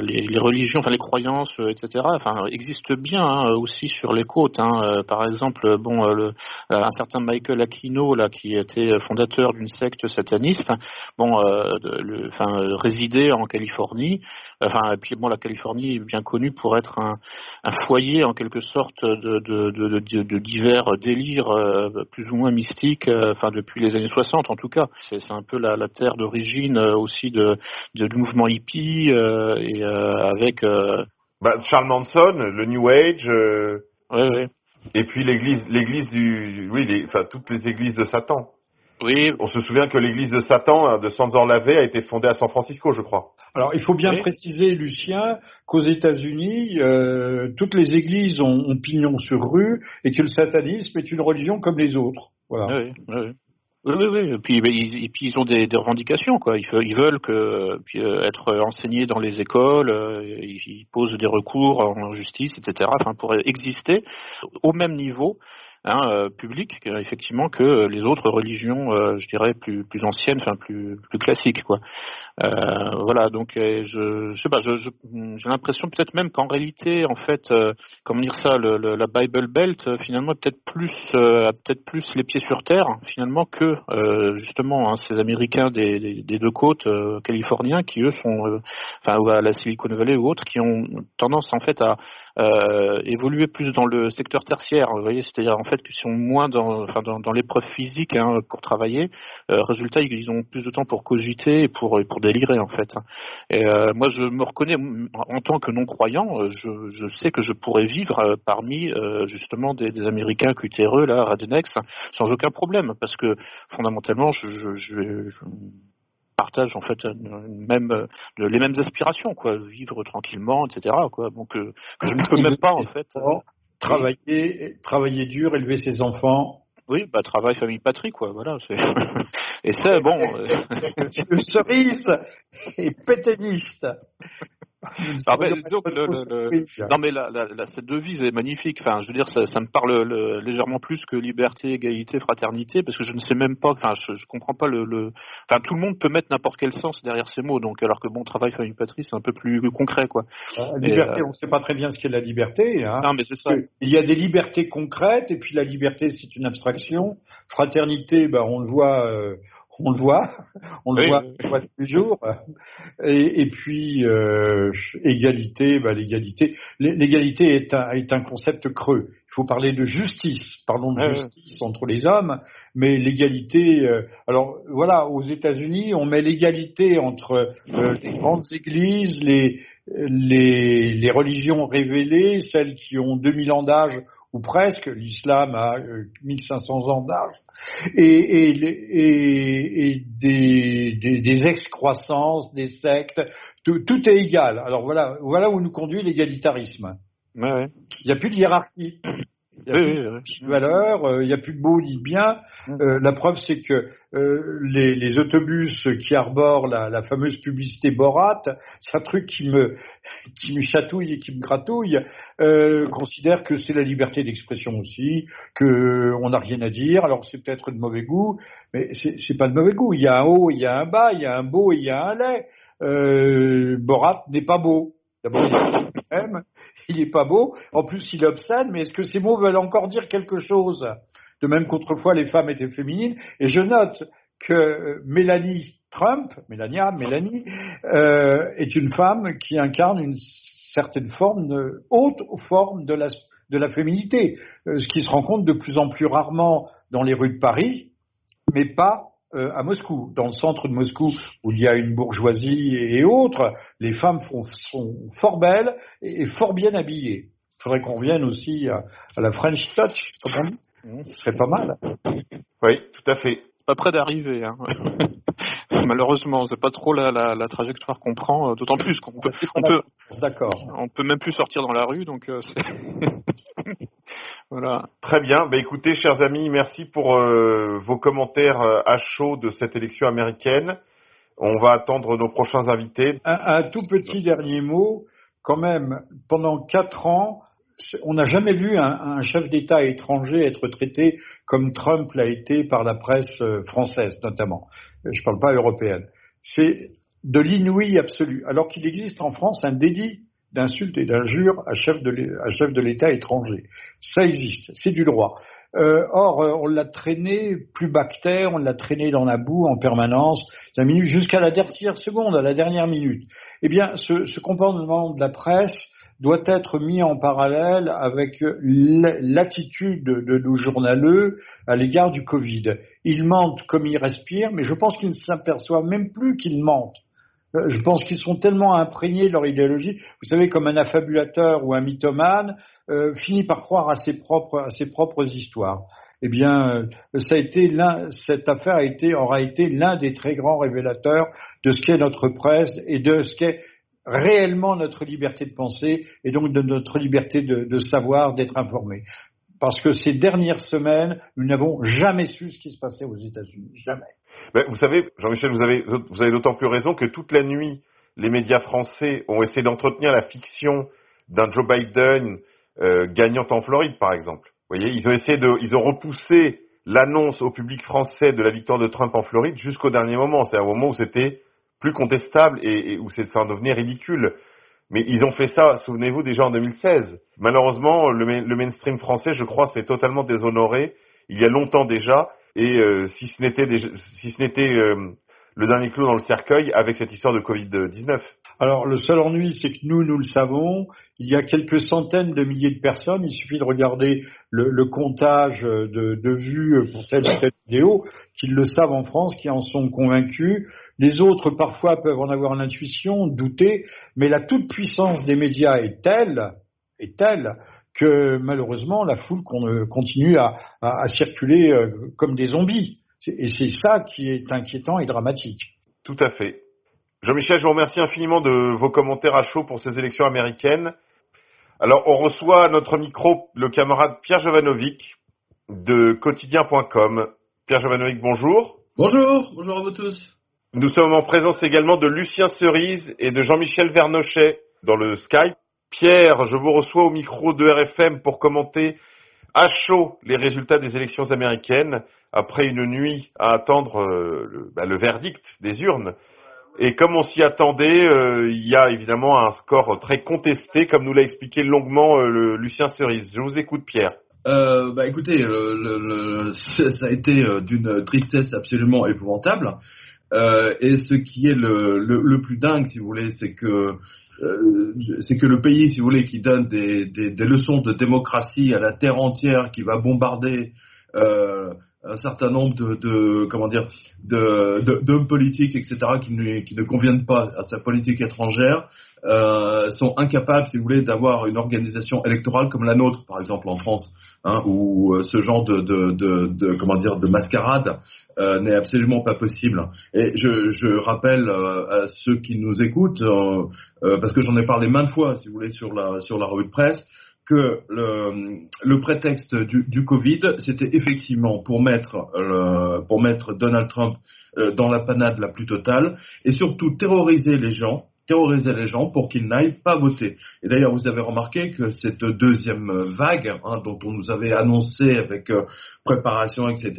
les, religions, enfin les croyances, euh, etc., enfin, existent bien hein, aussi sur les côtes. Hein. Euh, par exemple, bon, euh, le, un certain Michael Aquino, là, qui était fondateur d'une secte sataniste, bon, le, enfin, résidait en Californie. Enfin, et puis bon, la Californie est bien connue pour être un, un foyer en quelque sorte de, de, de, de divers délires plus ou moins mystiques enfin depuis les années 60 en tout cas. C'est un peu la, terre d'origine euh, aussi de, du mouvement hippie euh, et avec. Bah, Charles Manson, le New Age. Oui, oui. Et puis l'église, l'église du, oui, les, enfin toutes les églises de Satan. Oui, On se souvient que l'église de Satan hein, de San Orlave a été fondée à San Francisco, je crois. Alors, il faut bien Oui. préciser, Lucien, qu'aux États-Unis, euh, toutes les églises ont, ont pignon sur rue et que le satanisme est une religion comme les autres. Oui, oui. oui. Et puis, ils, ont des, revendications, quoi. Ils, veulent- que puis, euh, être enseignés dans les écoles. euh, ils posent des recours en justice, etc. Enfin, pour exister au même niveau hein, euh, public, effectivement, que les autres religions, euh, je dirais, plus plus anciennes, enfin plus plus classiques, quoi. Euh, voilà. Donc, je, je sais pas. je- je- J'ai l'impression peut-être même qu'en réalité, en fait, comment dire ça, le, le- la Bible Belt finalement peut-être plus a peut-être plus les pieds sur terre finalement que justement hein, ces Américains des, des- des deux côtes californiens qui eux sont enfin ou à la Silicon Valley ou autres qui ont tendance en fait à euh, évoluer plus dans le secteur tertiaire. Vous voyez, c'est-à-dire en fait qu'ils sont moins dans enfin dans, dans l'épreuve physique hein, pour travailler. Euh, résultat, ils ont plus de temps pour cogiter et pour pour délirer en fait. Et euh, moi, je me reconnais en tant que non-croyant, euh, je, je sais que je pourrais vivre euh, parmi euh, justement des, des Américains cutéreux, là, rednecks, sans aucun problème, parce que fondamentalement, je, je, je, je partage en fait une, une même, euh, les mêmes aspirations, quoi, vivre tranquillement, etc. Quoi, donc euh, je ne peux même pas en fait. euh, Travailler, travailler dur, élever ses enfants. oui, bah travail, famille, patrie, quoi. Voilà. [LAUGHS] Et c'est bon. [LAUGHS] Le cerise est pétainiste. [LAUGHS] Ah ben, disons que le- le- le- Non mais la, la, la- cette devise est magnifique. Enfin, je veux dire, ça, ça me parle le- légèrement plus que liberté, égalité, fraternité, parce que je ne sais même pas. Enfin, je, je comprends pas le. Enfin, tout le monde peut mettre n'importe quel sens derrière ces mots. Donc, alors que bon, travail, famille, patrie, c'est un peu plus concret, quoi. La Et, liberté, euh, on ne sait pas très bien ce qu'est la liberté. Hein. Non, mais c'est ça. Il y a des libertés concrètes et puis la liberté c'est une abstraction. Fraternité, ben, on le voit, euh, on le voit, [LAUGHS] on le Oui, voit, on le voit tous les jours. Et, et puis euh, égalité, ben, l'égalité, L'é- l'égalité est un, est un concept creux. Il faut parler de justice. Parlons de ouais. justice entre les hommes, mais l'égalité. euh, alors voilà, aux États-Unis, on met l'égalité entre euh, les grandes églises, les les, les religions révélées, celles qui ont 2000 ans d'âge ou presque, l'islam a euh, 1500 ans d'âge, et, et, et, et des, des, des excroissances, des sectes, tout, tout est égal. Alors voilà, voilà où nous conduit l'égalitarisme. Ouais, ouais. Il n'y a plus de hiérarchie. Il y a Oui, plus oui, de valeur, euh, il n'y a plus de beau ni de bien. Euh, la preuve, c'est que euh, les, les autobus qui arborent la, la fameuse publicité Borat, c'est un truc qui me [LAUGHS] qui me chatouille et qui me gratouille. Euh, considère que c'est la liberté d'expression aussi, que on n'a rien à dire. Alors c'est peut-être de mauvais goût, mais c'est pas de mauvais goût. Il y a un haut, il y a un bas, il y a un beau et il y a un laid. Euh, Borat n'est pas beau. D'abord, il est même, il est pas beau. En plus, il est obscène. Mais est-ce que ces mots veulent encore dire quelque chose? De même qu'autrefois, les femmes étaient féminines. Et je note que Mélanie Trump, Mélania, Mélanie, euh, est une femme qui incarne une certaine forme, haute forme de la, de la féminité, euh, ce qui se rencontre de plus en plus rarement dans les rues de Paris, mais pas euh, à Moscou. Dans le centre de Moscou, où il y a une bourgeoisie et, et autres, les femmes font- sont fort belles et, et fort bien habillées. Il faudrait qu'on revienne aussi à, à la French touch, comme on dit. Ce serait pas mal. Oui, tout à fait. Pas près d'arriver. Hein. [LAUGHS] Malheureusement, c'est pas trop la, la, la trajectoire qu'on prend. euh, D'autant plus qu'on peut, on peut, D'accord. on peut même plus sortir dans la rue. Donc, euh, c'est- [LAUGHS] voilà. Très bien. Bah, écoutez, chers amis, merci pour euh, vos commentaires euh, à chaud de cette élection américaine. On va attendre nos prochains invités. Un, un tout petit dernier mot. Quand même, pendant quatre ans, on n'a jamais vu un, un chef d'État étranger être traité comme Trump l'a été par la presse euh, française, notamment. Je ne parle pas européenne. C'est de l'inouï absolu. Alors qu'il existe en France un délit d'insulte et d'injure à chef de l'État étranger. Ça existe, c'est du droit. Euh, or, euh, on l'a traîné plus bactère, on l'a traîné dans la boue en permanence, jusqu'à la dernière seconde, à la dernière minute. Eh bien, ce, ce comportement de la presse doit être mis en parallèle avec l'attitude de nos journaleux à l'égard du Covid. Ils mentent comme ils respirent, mais je pense qu'ils ne s'aperçoivent même plus qu'ils mentent. Euh, je pense qu'ils sont tellement imprégnés de leur idéologie. Vous savez, comme un affabulateur ou un mythomane euh, finit par croire à ses propres, à ses propres histoires. Eh bien, euh, ça a été cette affaire a été, aura été l'un des très grands révélateurs de ce qu'est notre presse et de ce qu'est réellement notre liberté de penser et donc de notre liberté de, de savoir, d'être informé. Parce que ces dernières semaines, nous n'avons jamais su ce qui se passait aux États-Unis. Jamais. Vous savez, Jean-Michel, vous avez, d'autant plus raison que toute la nuit, les médias français ont essayé d'entretenir la fiction d'un Joe Biden euh, gagnant en Floride, par exemple. Vous voyez, ils ont essayé de, ils ont repoussé l'annonce au public français de la victoire de Trump en Floride jusqu'au dernier moment. C'est un moment où c'était plus contestable et, où ça en devenait ridicule. Mais ils ont fait ça, souvenez-vous, déjà en 2016. Malheureusement, le, mainstream français, je crois, s'est totalement déshonoré il y a longtemps déjà. Et euh, si ce n'était si ce n'était euh, le dernier clou dans le cercueil avec cette histoire de Covid-19. Alors le seul ennui, c'est que nous, nous le savons, il y a quelques centaines de milliers de personnes, il suffit de regarder le, comptage de, vues pour telle ou telle vidéo, qu'ils le savent en France, qui en sont convaincus. Les autres, parfois, peuvent en avoir l'intuition, douter, mais la toute-puissance des médias est telle, est telle que malheureusement la foule continue à, à circuler euh, comme des zombies. Et c'est ça qui est inquiétant et dramatique. Tout à fait. Jean-Michel, je vous remercie infiniment de vos commentaires à chaud pour ces élections américaines. Alors, on reçoit à notre micro le camarade Pierre Jovanovic de quotidien.com. Pierre Jovanovic, bonjour. Bonjour, bonjour à vous tous. Nous sommes en présence également de Lucien Cerise et de Jean-Michel Vernochet dans le Skype. Pierre, je vous reçois au micro de RFM pour commenter à chaud les résultats des élections américaines après une nuit à attendre euh, bah, le, verdict des urnes. Et comme on s'y attendait, euh, il y a évidemment un score très contesté, comme nous l'a expliqué longuement euh, Lucien Cerise. Je vous écoute, Pierre. bah écoutez, le, [LAUGHS] ça a été d'une tristesse absolument épouvantable. et ce qui est le, plus dingue, si vous voulez, c'est que c'est que le pays, si vous voulez, qui donne des, des, leçons de démocratie à la terre entière, qui va bombarder un certain nombre de, de comment dire d'hommes politiques etc qui ne, qui ne conviennent pas à sa politique étrangère euh, sont incapables si vous voulez d'avoir une organisation électorale comme la nôtre par exemple en France hein, où euh, ce genre de, de, de, de, comment dire de mascarade euh, n'est absolument pas possible. Et je, je rappelle euh, à ceux qui nous écoutent euh, parce que j'en ai parlé maintes fois si vous voulez sur la sur la revue de presse que le, prétexte du, Covid, c'était effectivement pour mettre, le, pour mettre Donald Trump euh, dans la panade la plus totale et surtout terroriser les gens terroriser les gens pour qu'ils n'aillent pas voter. Et d'ailleurs, vous avez remarqué que cette deuxième vague, hein, dont on nous avait annoncé avec euh, préparation, etc.,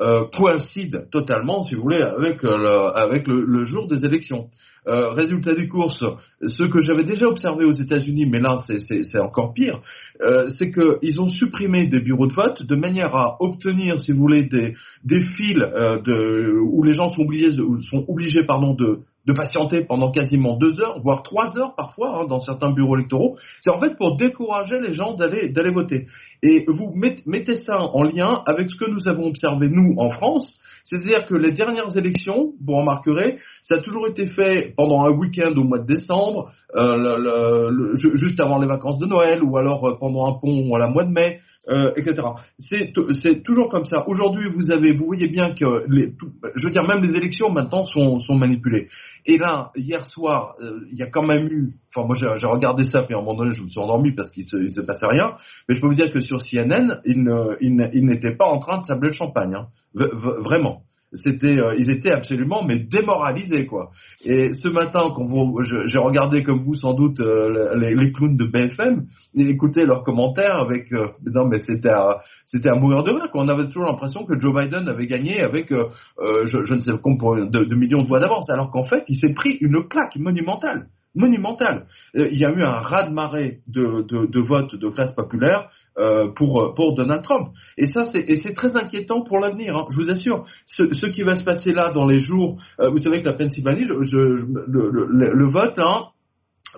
euh, coïncide totalement, si vous voulez, avec, avec le jour des élections. Euh, résultat des courses, ce que j'avais déjà observé aux États-Unis, mais là c'est encore pire, euh, c'est qu'ils ont supprimé des bureaux de vote de manière à obtenir, si vous voulez, des, des files euh, de, où les gens sont obligés, sont obligés pardon, de, de patienter pendant quasiment deux heures, voire trois heures parfois hein, dans certains bureaux électoraux. C'est en fait pour décourager les gens d'aller d'aller voter. Et vous mettez ça en lien avec ce que nous avons observé nous en France, c'est-à-dire que les dernières élections, vous remarquerez, ça a toujours été fait pendant un week-end au mois de décembre, euh, juste avant les vacances de Noël, ou alors euh, pendant un pont à la mois de mai. Euh, etc. C'est toujours comme ça. Aujourd'hui, vous avez, vous voyez bien que, les, je veux dire, même les élections maintenant sont, sont manipulées. Et là, hier soir, euh, il y a quand même eu, enfin moi j'ai regardé ça, puis à un moment donné je me suis endormi parce qu'il se, il se passait rien. Mais je peux vous dire que sur CNN, ils n'étaient pas en train de sabler le champagne, hein. vraiment c'était, euh, ils étaient absolument mais démoralisés quoi. Et ce matin, quand vous, j'ai regardé comme vous sans doute euh, les, clowns de BFM et écouté leurs commentaires avec, euh, non mais c'était à, c'était à mourir de rire. On avait toujours l'impression que Joe Biden avait gagné avec, je, je, ne sais combien de, millions de voix d'avance, alors qu'en fait, il s'est pris une claque monumentale monumentale. Il y a eu un raz-de-marée de, de, de votes de classe populaire euh, pour, pour Donald Trump. Et ça, c'est, très inquiétant pour l'avenir, hein, je vous assure. Ce, ce, qui va se passer là dans les jours, euh, vous savez que la Pennsylvanie, je, je, le, le, le, vote hein,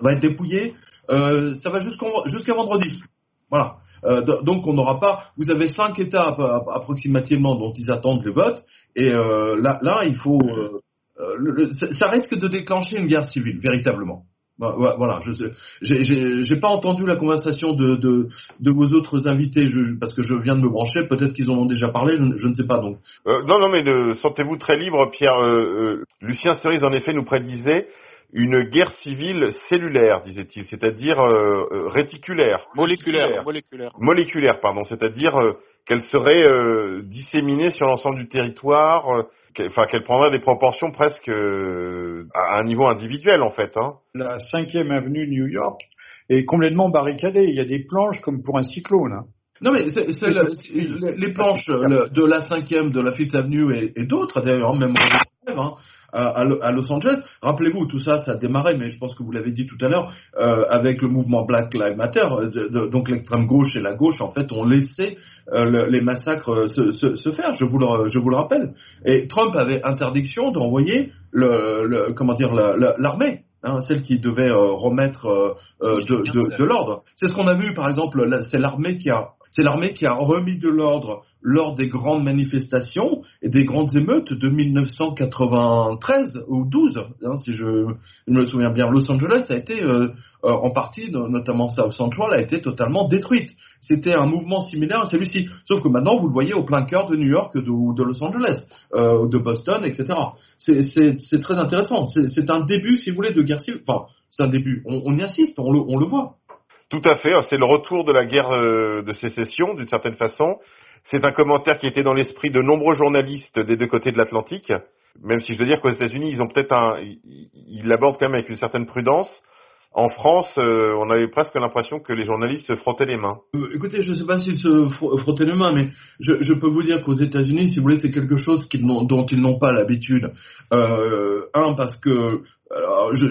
va être dépouillé, euh, ça va jusqu'à vendredi. Voilà. Euh, donc on n'aura pas. Vous avez cinq États approximativement dont ils attendent le vote, et euh, là, là, il faut ça risque de déclencher une guerre civile, véritablement. Voilà, je j'ai pas entendu la conversation de, de, de vos autres invités parce que je viens de me brancher. Peut-être qu'ils en ont déjà parlé, je, ne sais pas donc. Euh, non, non, mais sentez-vous très libre, Pierre. Euh, euh, Lucien Cerise en effet nous prédisait une guerre civile cellulaire, disait-il, c'est-à-dire réticulaire, moléculaire, moléculaire, moléculaire, pardon, c'est-à-dire qu'elle serait disséminée sur l'ensemble du territoire enfin qu'elle prendrait des proportions presque euh, à un niveau individuel en fait. Hein. La cinquième avenue New York est complètement barricadée. Il y a des planches comme pour un cyclone. Hein. Non mais c'est, les, planches de la cinquième, de la Fifth Avenue et, et d'autres d'ailleurs, même hein, à, Los Angeles. Rappelez-vous, tout ça, ça a démarré, mais je pense que vous l'avez dit tout à l'heure, euh, avec le mouvement Black Lives Matter. Euh, donc l'extrême gauche et la gauche, en fait, ont laissé euh, les massacres se, faire. Je vous le, je vous le rappelle. Et Trump avait interdiction d'envoyer le, comment dire l'armée. Hein, celle qui devait remettre de, de l'ordre. C'est ce qu'on a vu, par exemple, c'est l'armée qui a c'est l'armée qui a remis de l'ordre lors des grandes manifestations et des grandes émeutes de 1993 ou 12, hein, si je, me souviens bien. Los Angeles a été euh, euh, en partie, notamment South Central, a été totalement détruite. C'était un mouvement similaire à celui-ci, sauf que maintenant vous le voyez au plein cœur de New York de, Los Angeles, euh, de Boston, etc. C'est très intéressant. C'est un début, si vous voulez, de guerre civile. Enfin, c'est un début. On, y assiste, on le voit. Tout à fait. C'est le retour de la guerre de sécession, d'une certaine façon. C'est un commentaire qui était dans l'esprit de nombreux journalistes des deux côtés de l'Atlantique, même si je dois dire qu'aux États-Unis, ils ont peut-être un, ils l'abordent quand même avec une certaine prudence. En France, euh, on avait presque l'impression que les journalistes se frottaient les mains. Euh, écoutez, je ne sais pas s'ils se frottaient les mains, mais je, peux vous dire qu'aux États-Unis, si vous voulez, c'est quelque chose dont ils n'ont pas l'habitude. Euh, un, parce que alors, je,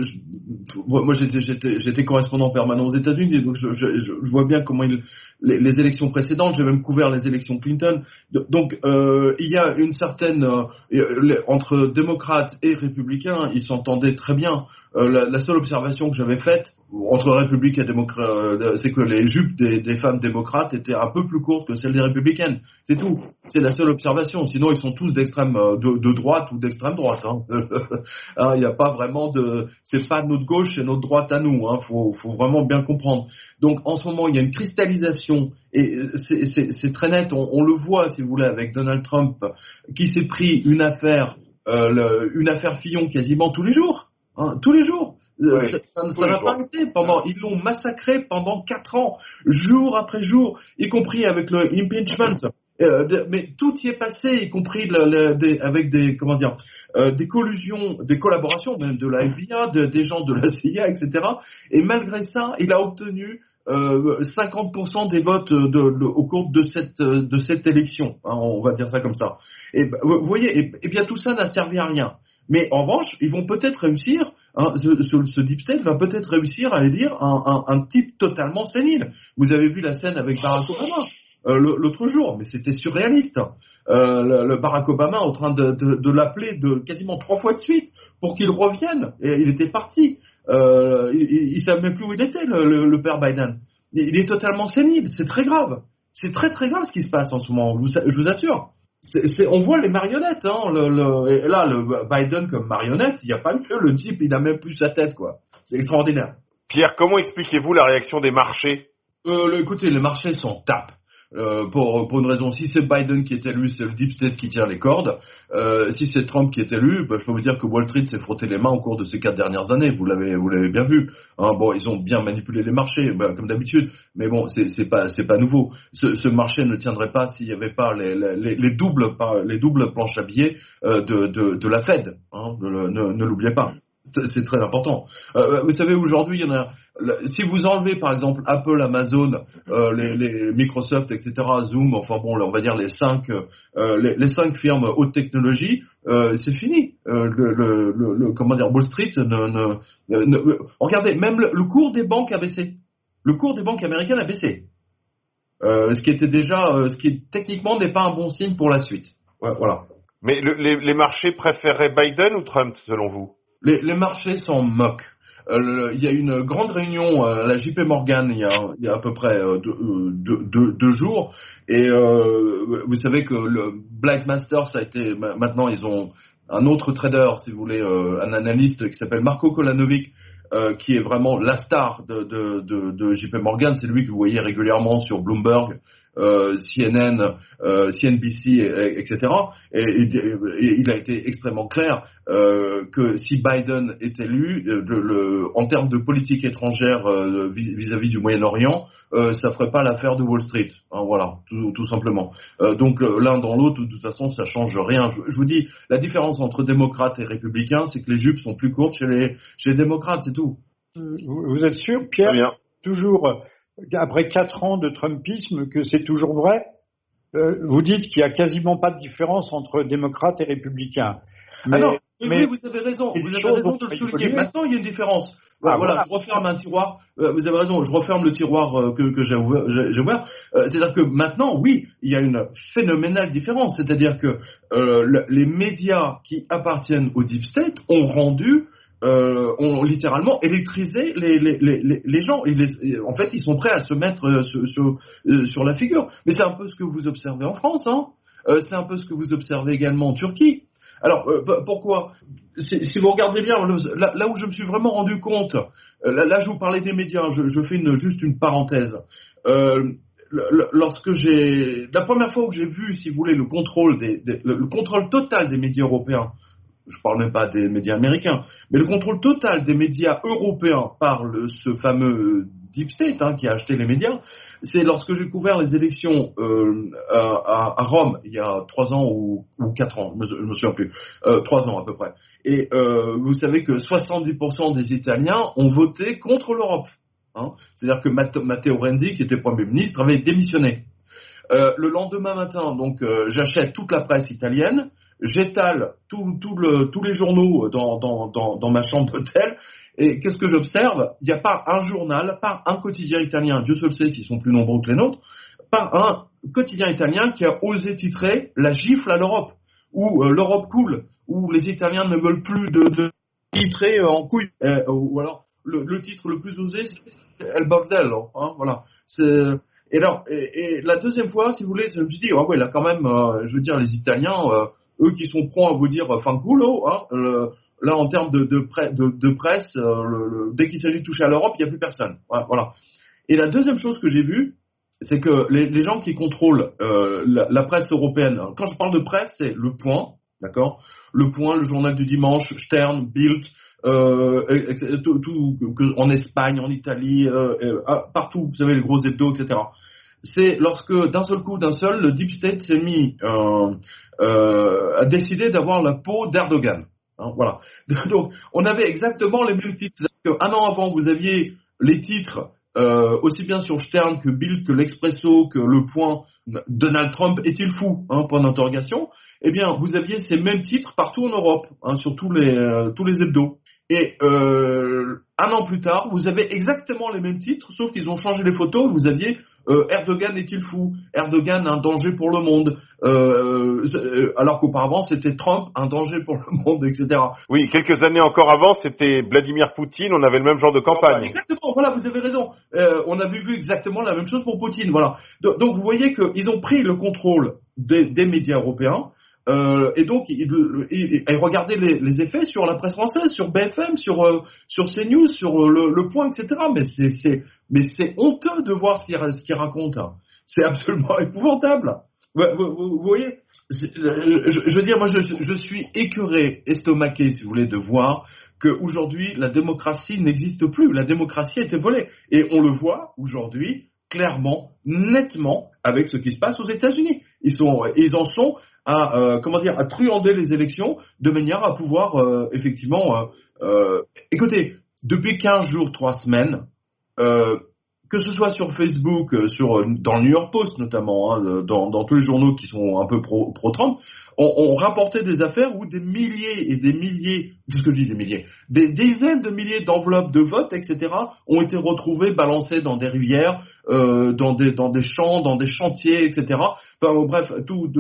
moi, j'étais correspondant permanent aux États-Unis, donc je, je, vois bien comment il, les, les, élections précédentes, j'ai même couvert les élections Clinton. Donc, euh, il y a une certaine euh, entre démocrates et républicains, ils s'entendaient très bien. Euh, la, la, seule observation que j'avais faite entre république et démocrate, euh, c'est que les jupes des, des, femmes démocrates étaient un peu plus courtes que celles des républicaines. C'est tout. C'est la seule observation. Sinon, ils sont tous d'extrême de, de, droite ou d'extrême droite. Hein. [LAUGHS] hein. Il n'y a pas vraiment de. C'est pas notre gauche et notre droite à nous. Hein. Faut, faut vraiment bien comprendre. Donc, en ce moment, il y a une cristallisation et c'est très net. On, on, le voit, si vous voulez, avec Donald Trump, qui s'est pris une affaire, euh, une affaire Fillon quasiment tous les jours. Hein, tous les jours. Euh, ça n'a pas été pendant. Ils l'ont massacré pendant quatre ans, jour après jour, y compris avec le impeachment. Euh, mais tout y est passé, y compris avec des comment dire, euh, des collusions, des collaborations même de la FBI, des gens de la CIA, etc. Et malgré ça, il a obtenu 50% des votes au cours de cette de cette élection. Hein, on va dire ça comme ça. Et bah, vous voyez, et bien tout ça n'a servi à rien. Mais en revanche, ils vont peut-être réussir, hein, ce, deep state va peut-être réussir à élire un, un, type totalement sénile. Vous avez vu la scène avec Barack Obama euh, l'autre jour, mais c'était surréaliste. Euh, le, Barack Obama en train de, l'appeler de quasiment trois fois de suite pour qu'il revienne. Et il était parti. Euh, il, ne savait même plus où il était, le père Biden. Il est totalement sénile. C'est très grave. C'est très très grave ce qui se passe en ce moment. je vous assure on voit les marionnettes, hein, là, le Biden comme marionnette, il n'y a pas mieux, le type, il n'a même plus sa tête, quoi. C'est extraordinaire. Pierre, comment expliquez-vous la réaction des marchés? Euh, Écoutez, les marchés s'en tapent. Euh, pour, pour une raison, si c'est Biden qui est élu, c'est le deep state qui tient les cordes. Euh, si c'est Trump qui est élu, bah, je peux vous dire que Wall Street s'est frotté les mains au cours de ces quatre dernières années. Vous l'avez, vous l'avez bien vu. Hein, bon, ils ont bien manipulé les marchés, bah, comme d'habitude. Mais bon, c'est, c'est pas, c'est pas nouveau. Ce, ce, marché ne tiendrait pas s'il n'y avait pas les, les, les, doubles, les doubles planches à billets euh, de, de, de, la Fed. Hein, ne, ne l'oubliez pas c'est très important. Euh, vous savez, aujourd'hui, il y en a. Si vous enlevez par exemple Apple, Amazon, euh, les, Microsoft, etc., Zoom, enfin bon, on va dire les cinq, euh, les, cinq firmes haute technologie, euh, c'est fini. Euh, comment dire, Wall Street ne, regardez, même le, cours des banques a baissé. Le cours des banques américaines a baissé. ce qui était déjà, ce qui techniquement n'est pas un bon signe pour la suite. voilà. Mais les, marchés préféreraient Biden ou Trump selon vous? Les, marchés s'en moquent. Euh, il y a une grande réunion à la JP Morgan il y a, à peu près euh, deux, jours et euh, vous savez que le Black Masters a été maintenant ils ont un autre trader, si vous voulez, euh, un analyste qui s'appelle Marco Kolanovic, euh, qui est vraiment la star de JP Morgan. C'est lui que vous voyez régulièrement sur Bloomberg, euh, CNN, euh, CNBC, et, etc. Et, et, il a été extrêmement clair euh, que si Biden est élu, euh, le, le, en termes de politique étrangère euh, vis-à-vis du Moyen-Orient, euh, ça ferait pas l'affaire de Wall Street, hein, voilà, tout, tout simplement. Euh, donc l'un dans l'autre, de toute façon, ça change rien. Je, je, vous dis, la différence entre démocrates et républicains, c'est que les jupes sont plus courtes chez les, chez les démocrates, c'est tout. Vous êtes sûr, Pierre? Toujours après quatre ans de Trumpisme, que c'est toujours vrai euh, Vous dites qu'il n'y a quasiment pas de différence entre démocrates et républicains. Mais, ah non, mais, oui, vous avez raison, vous avez raison de le souligner. Maintenant, il y a une différence. Ah, voilà, voilà, je referme un tiroir. Euh, vous avez raison, je referme le tiroir euh, que, que j'ai ouvert. ouvert. Euh, C'est-à-dire que maintenant, oui, il y a une phénoménale différence. C'est-à-dire que le, les médias qui appartiennent au deep state ont rendu euh, ont littéralement électrisé les, les, les, les gens. En fait, ils sont prêts à se mettre sur, sur, sur la figure. Mais c'est un peu ce que vous observez en France. Hein. Euh, c'est un peu ce que vous observez également en Turquie. Alors, euh, pourquoi? Si vous regardez bien, là, où je me suis vraiment rendu compte, là, je vous parlais des médias, je, je fais juste une parenthèse. Euh, lorsque j'ai la première fois où j'ai vu, si vous voulez, le contrôle le contrôle total des médias européens je parle même pas des médias américains, mais le contrôle total des médias européens par le, ce fameux Deep State hein, qui a acheté les médias, c'est lorsque j'ai couvert les élections euh, à, à, Rome il y a trois ans ou, ou quatre ans, je me, me souviens plus, euh, trois ans à peu près. Et euh, vous savez que 70% des Italiens ont voté contre l'Europe. Hein. C'est-à-dire que Matteo Renzi, qui était Premier ministre, avait démissionné. Euh, le lendemain matin, donc, euh, j'achète toute la presse italienne j'étale tout, tout le, tous les journaux dans, dans, dans, dans ma chambre d'hôtel. Et qu'est-ce que j'observe? Il n'y a pas un journal, pas un quotidien italien, Dieu seul sait s'ils sont plus nombreux que les nôtres, pas un quotidien italien qui a osé titrer la gifle à l'Europe, ou euh, l'Europe coule, où les Italiens ne veulent plus de, de titrer euh, en couille. Euh, ou alors, le, titre le plus osé, c'est El Bordello. Hein, voilà. Et alors, et, la deuxième fois, si vous voulez, je me suis dit, oh ouais, là quand même, je veux dire, les Italiens, eux qui sont prompts à vous dire euh, fanculo, hein, le, là en termes de, de, presse, euh, dès qu'il s'agit de toucher à l'Europe, il n'y a plus personne. Voilà. Et la deuxième chose que j'ai vue, c'est que les, gens qui contrôlent euh, la, presse européenne, quand je parle de presse, c'est le Point, d'accord, le Point, le Journal du Dimanche, Stern, Bild, euh, tout, en Espagne, en Italie, euh, partout, vous savez les gros hebdos, etc. C'est lorsque d'un seul coup, d'un seul, le deep state s'est mis euh, euh, a décidé d'avoir la peau d'Erdogan. Hein, voilà. [LAUGHS] Donc, on avait exactement les mêmes titres. Un an avant, vous aviez les titres euh, aussi bien sur Stern que Bild, que l'Expresso, que Le Point. Donald Trump est-il fou hein, Point d'interrogation. Eh bien, vous aviez ces mêmes titres partout en Europe, hein, sur tous les euh, tous les hebdos. Et euh, un an plus tard, vous avez exactement les mêmes titres, sauf qu'ils ont changé les photos. Vous aviez euh, Erdogan est-il fou? Erdogan un danger pour le monde euh, euh Alors qu'auparavant c'était Trump un danger pour le monde, etc. Oui, quelques années encore avant c'était Vladimir Poutine. On avait le même genre de campagne. Exactement. Voilà, vous avez raison. Euh, on avait vu exactement la même chose pour Poutine. Voilà. Donc, donc vous voyez qu'ils ont pris le contrôle des, des médias européens. Euh, et donc, il, il, regardez les, effets sur la presse française, sur BFM, sur euh, sur CNews, sur euh, le, Point, etc. Mais c'est mais c'est honteux de voir ce qu'il ce qu raconte. C'est absolument [LAUGHS] épouvantable. Vous, voyez je, veux dire, moi, je, je suis écœuré, estomaqué, si vous voulez, de voir qu'aujourd'hui la démocratie n'existe plus. La démocratie a été volée, et on le voit aujourd'hui clairement, nettement, avec ce qui se passe aux États-Unis. Ils sont, ils en sont à euh, comment dire à truander les élections de manière à pouvoir euh, effectivement euh, euh écoutez depuis 15 jours 3 semaines que ce soit sur Facebook, sur dans le New York Post notamment, hein, dans, dans, tous les journaux qui sont un peu pro, pro Trump, on, on, rapportait des affaires où des milliers et des milliers, qu'est-ce que je dis des milliers, des dizaines de milliers d'enveloppes de vote, etc., ont été retrouvées balancées dans des rivières, euh, dans des dans des champs, dans des chantiers, etc. Bref, tout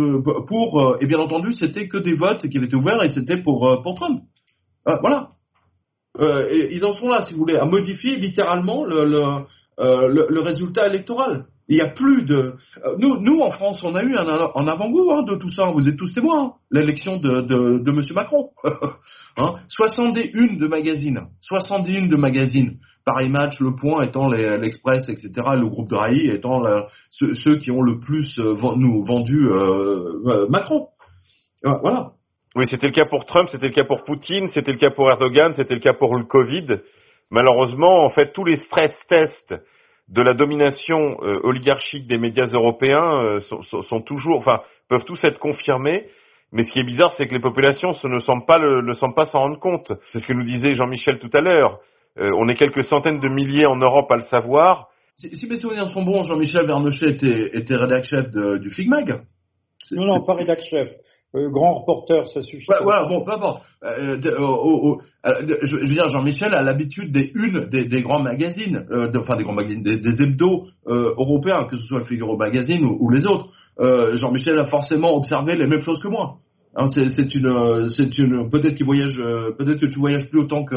pour euh, et bien entendu, c'était que des votes qui avaient été ouverts et c'était pour euh, pour Trump. Euh, voilà. Ils en sont là, si vous voulez, à modifier littéralement le, le, le, le résultat électoral. Il n'y a plus de. Euh, nous, en France, on a eu un, un avant-goût hein, de tout ça. Vous êtes tous témoins. hein. L'élection de, de, de M. Macron. [LAUGHS] hein 61 de magazines. 61 de magazines. Paris Match, Le Point étant l'Express, etc. Le groupe de Raï étant la- ceux, qui ont le plus euh, nous vendu euh, euh, Macron. Euh, Voilà. Oui, c'était le cas pour Trump, c'était le cas pour Poutine, c'était le cas pour Erdogan, c'était le cas pour le Covid. Malheureusement, en fait, tous les stress tests de la domination euh, oligarchique des médias européens euh, sont, sont- sont toujours, enfin, peuvent tous être confirmés. Mais ce qui est bizarre, c'est que les populations ce ne semblent pas le- ne semblent pas s'en rendre compte. C'est ce que nous disait Jean-Michel tout à l'heure. Euh, on est quelques centaines de milliers en Europe à le savoir. Si, si mes souvenirs sont bons, Jean-Michel Vernochet était, était rédacteur chef de- du Figmag. Non, non, pas rédac chef. Euh, grand reporter, ça suffit. Ouais, voilà, bon, peu importe. Euh, oh, oh, oh, euh, de- je, veux dire, Jean-Michel a l'habitude des unes des, des grands magazines, euh, de- enfin des grands magazines, des, des hebdos euh, européens, que ce soit le Figaro Magazine ou, ou les autres. Euh, Jean-Michel a forcément observé les mêmes choses que moi. Hein, c'est, une, euh, c'est une, peut-être qu'il voyage, euh, peut-être que tu voyages plus autant que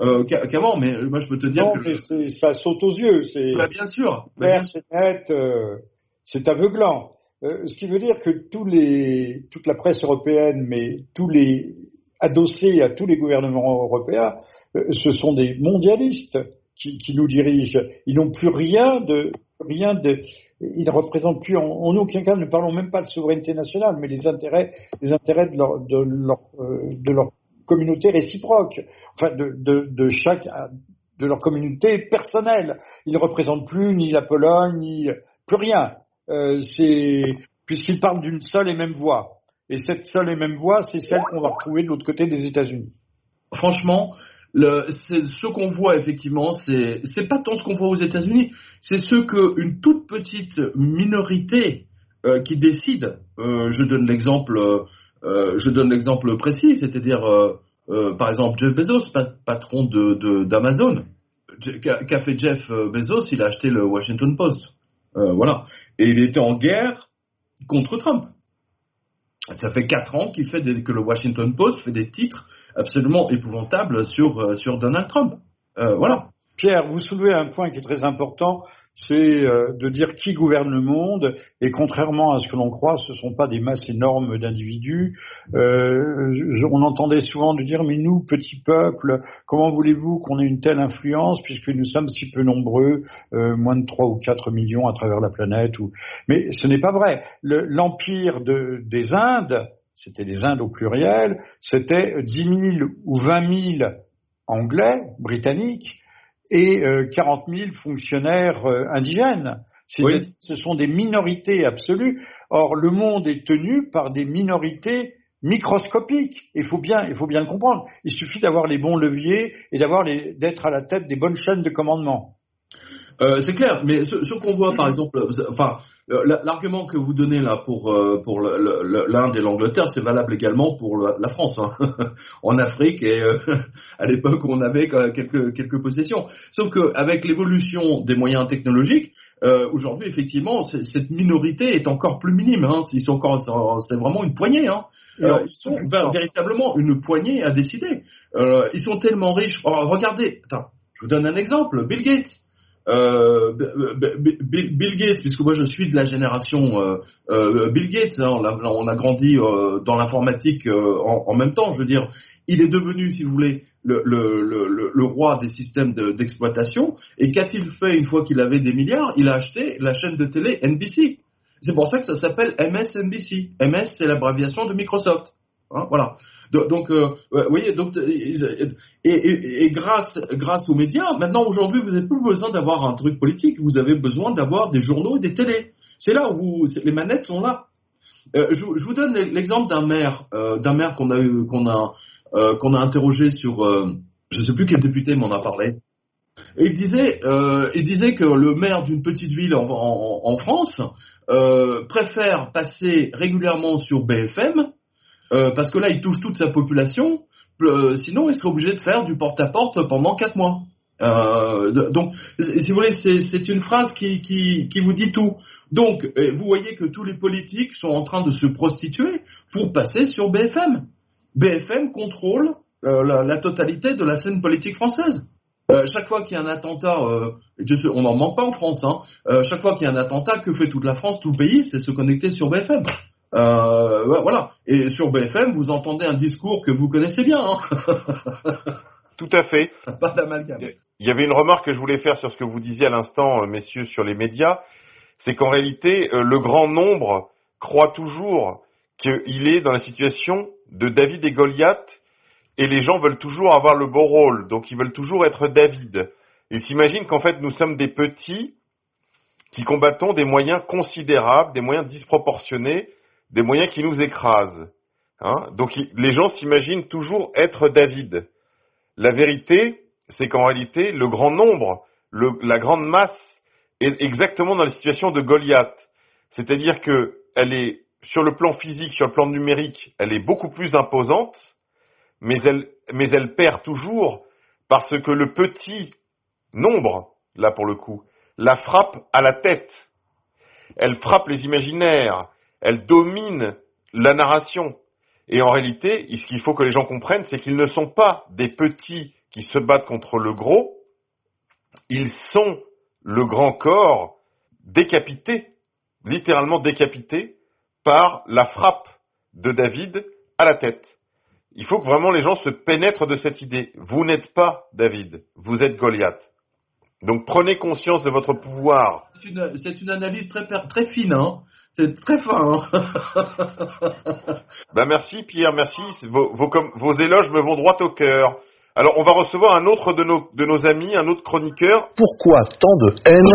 euh, qu'avant, mais moi je peux te dire Non, que mais ça saute aux yeux. C'est Bah, bien sûr. Bah, clair, c'est net, euh, c'est aveuglant. Euh, ce qui veut dire que tous les, toute la presse européenne, mais tous les adossés à tous les gouvernements européens, euh, ce sont des mondialistes qui, qui nous dirigent. Ils n'ont plus rien de rien de. Ils ne représentent plus en, en aucun cas. Ne parlons même pas de souveraineté nationale, mais les intérêts, les intérêts de leur de leur euh, de leur communauté réciproque, enfin de de, de chaque de leur communauté personnelle. Ils ne représentent plus ni la Pologne, ni plus rien. Euh, c'est puisqu'ils d'une seule et même voix. Et cette seule et même voix, c'est celle qu'on va retrouver de l'autre côté des États-Unis. franchement, ce qu'on voit effectivement, c'est c'est pas tant ce qu'on voit aux États-Unis, c'est ce que une toute petite minorité euh, qui décide. euh, je donne l'exemple, euh, je précis, c'est-à-dire par exemple Jeff Bezos, pa- patron d'Amazon, qu'a fait Jeff Bezos, il a acheté le Washington Post, voilà, et il était en guerre contre Trump. Ça fait quatre ans qu'il fait des- que le Washington Post fait des titres absolument épouvantables sur, euh, sur Donald Trump. Euh, voilà. Pierre, vous soulevez un point qui est très important, c'est euh, de dire qui gouverne le monde. Et contrairement à ce que l'on croit, ce ne sont pas des masses énormes d'individus. Euh, on entendait souvent de dire, mais nous, petits peuples, comment voulez-vous qu'on ait une telle influence puisque nous sommes si peu nombreux, euh, moins de 3 ou 4 millions à travers la planète. Ou... Mais ce n'est pas vrai. Le- L'empire de, des Indes, c'était les Indes au pluriel, c'était 10 000 ou 20 000 Anglais, Britanniques, et euh, 40 000 fonctionnaires euh, indigènes. Oui. ce sont des minorités absolues. Or, le monde est tenu par des minorités microscopiques. Il faut bien, il faut bien le comprendre. Il suffit d'avoir les bons leviers et d'avoir d'être à la tête des bonnes chaînes de commandement. Euh, c'est clair, mais ce, ce qu'on voit par exemple, euh, enfin, euh, la- l'argument que vous donnez là pour, euh, pour l'Inde et l'Angleterre, c'est valable également pour la, France, hein. [LAUGHS] en Afrique et euh, [LAUGHS] à l'époque où on avait quelques, quelques possessions. Sauf qu'avec l'évolution des moyens technologiques, euh, aujourd'hui effectivement, cette minorité est encore plus minime. Hein. Ils sont encore, c'est vraiment une poignée. Hein. Alors, ils sont véritablement une poignée à décider. Euh, ils sont tellement riches. Oh, regardez, attends, je vous donne un exemple. Bill Gates. Euh, Bill Gates, puisque moi je suis de la génération euh, euh, Bill Gates, hein, on, a, grandi dans l'informatique en, même temps. Je veux dire, il est devenu, si vous voulez, le, roi des systèmes de- d'exploitation. Et qu'a-t-il fait une fois qu'il avait des milliards? Il a acheté la chaîne de télé NBC. C'est pour ça que ça s'appelle MSNBC. MS, c'est l'abréviation de Microsoft. Hein, voilà. Do- Donc, euh, ouais, vous voyez, donc, euh, et, et- et grâce, grâce aux médias, maintenant aujourd'hui, vous n'avez plus besoin d'avoir un truc politique, vous avez besoin d'avoir des journaux et des télés. C'est là où vous, les manettes sont là. Euh, je, je vous donne l'exemple d'un maire, euh, d'un maire qu'on a qu'on a, euh, qu'on a interrogé sur, euh, je sais plus quel député m'en a parlé. Et il disait, euh, il disait que le maire d'une petite ville en, en- en France euh, préfère passer régulièrement sur BFM euh, parce que là, il touche toute sa population. euh, sinon, il serait obligé de faire du porte-à-porte pendant quatre mois. Euh, donc, si vous voulez, c'est une phrase qui, vous dit tout. Donc, vous voyez que tous les politiques sont en train de se prostituer pour passer sur BFM. BFM contrôle la, totalité de la scène politique française. Chaque fois qu'il y a un attentat, on n'en manque pas en France, hein, chaque fois qu'il y a un attentat, que fait toute la France, tout le pays C'est se connecter sur BFM. Voilà. Et sur BFM, vous entendez un discours que vous connaissez bien. Hein. [LAUGHS] Tout à fait. Pas d'amalgame. Il y avait une remarque que je voulais faire sur ce que vous disiez à l'instant, messieurs, sur les médias. C'est qu'en réalité, le grand nombre croit toujours qu'il est dans la situation de David et Goliath et les gens veulent toujours avoir le beau rôle, donc ils veulent toujours être David. Ils s'imaginent qu'en fait nous sommes des petits qui combattons des moyens considérables, des moyens disproportionnés, des moyens qui nous écrasent. Hein donc les gens s'imaginent toujours être David. La vérité, c'est qu'en réalité, le grand nombre, la grande masse, est exactement dans la situation de Goliath. C'est-à-dire qu'elle est, sur le plan physique, sur le plan numérique, elle est beaucoup plus imposante, mais elle, mais elle perd toujours parce que le petit nombre, là pour le coup, la frappe à la tête. Elle frappe les imaginaires, elle domine la narration. Et en réalité, ce qu'il faut que les gens comprennent, c'est qu'ils ne sont pas des petits qui se battent contre le gros, ils sont le grand corps décapité, littéralement décapité, par la frappe de David à la tête. Il faut que vraiment les gens se pénètrent de cette idée. Vous n'êtes pas David, vous êtes Goliath. Donc prenez conscience de votre pouvoir. C'est une, analyse très, très fine, hein c'est très fin. Hein [LAUGHS] ben merci Pierre, merci. Vos, vos, éloges me vont droit au cœur. Alors on va recevoir un autre de nos, de nos amis, un autre chroniqueur. Pourquoi tant de haine?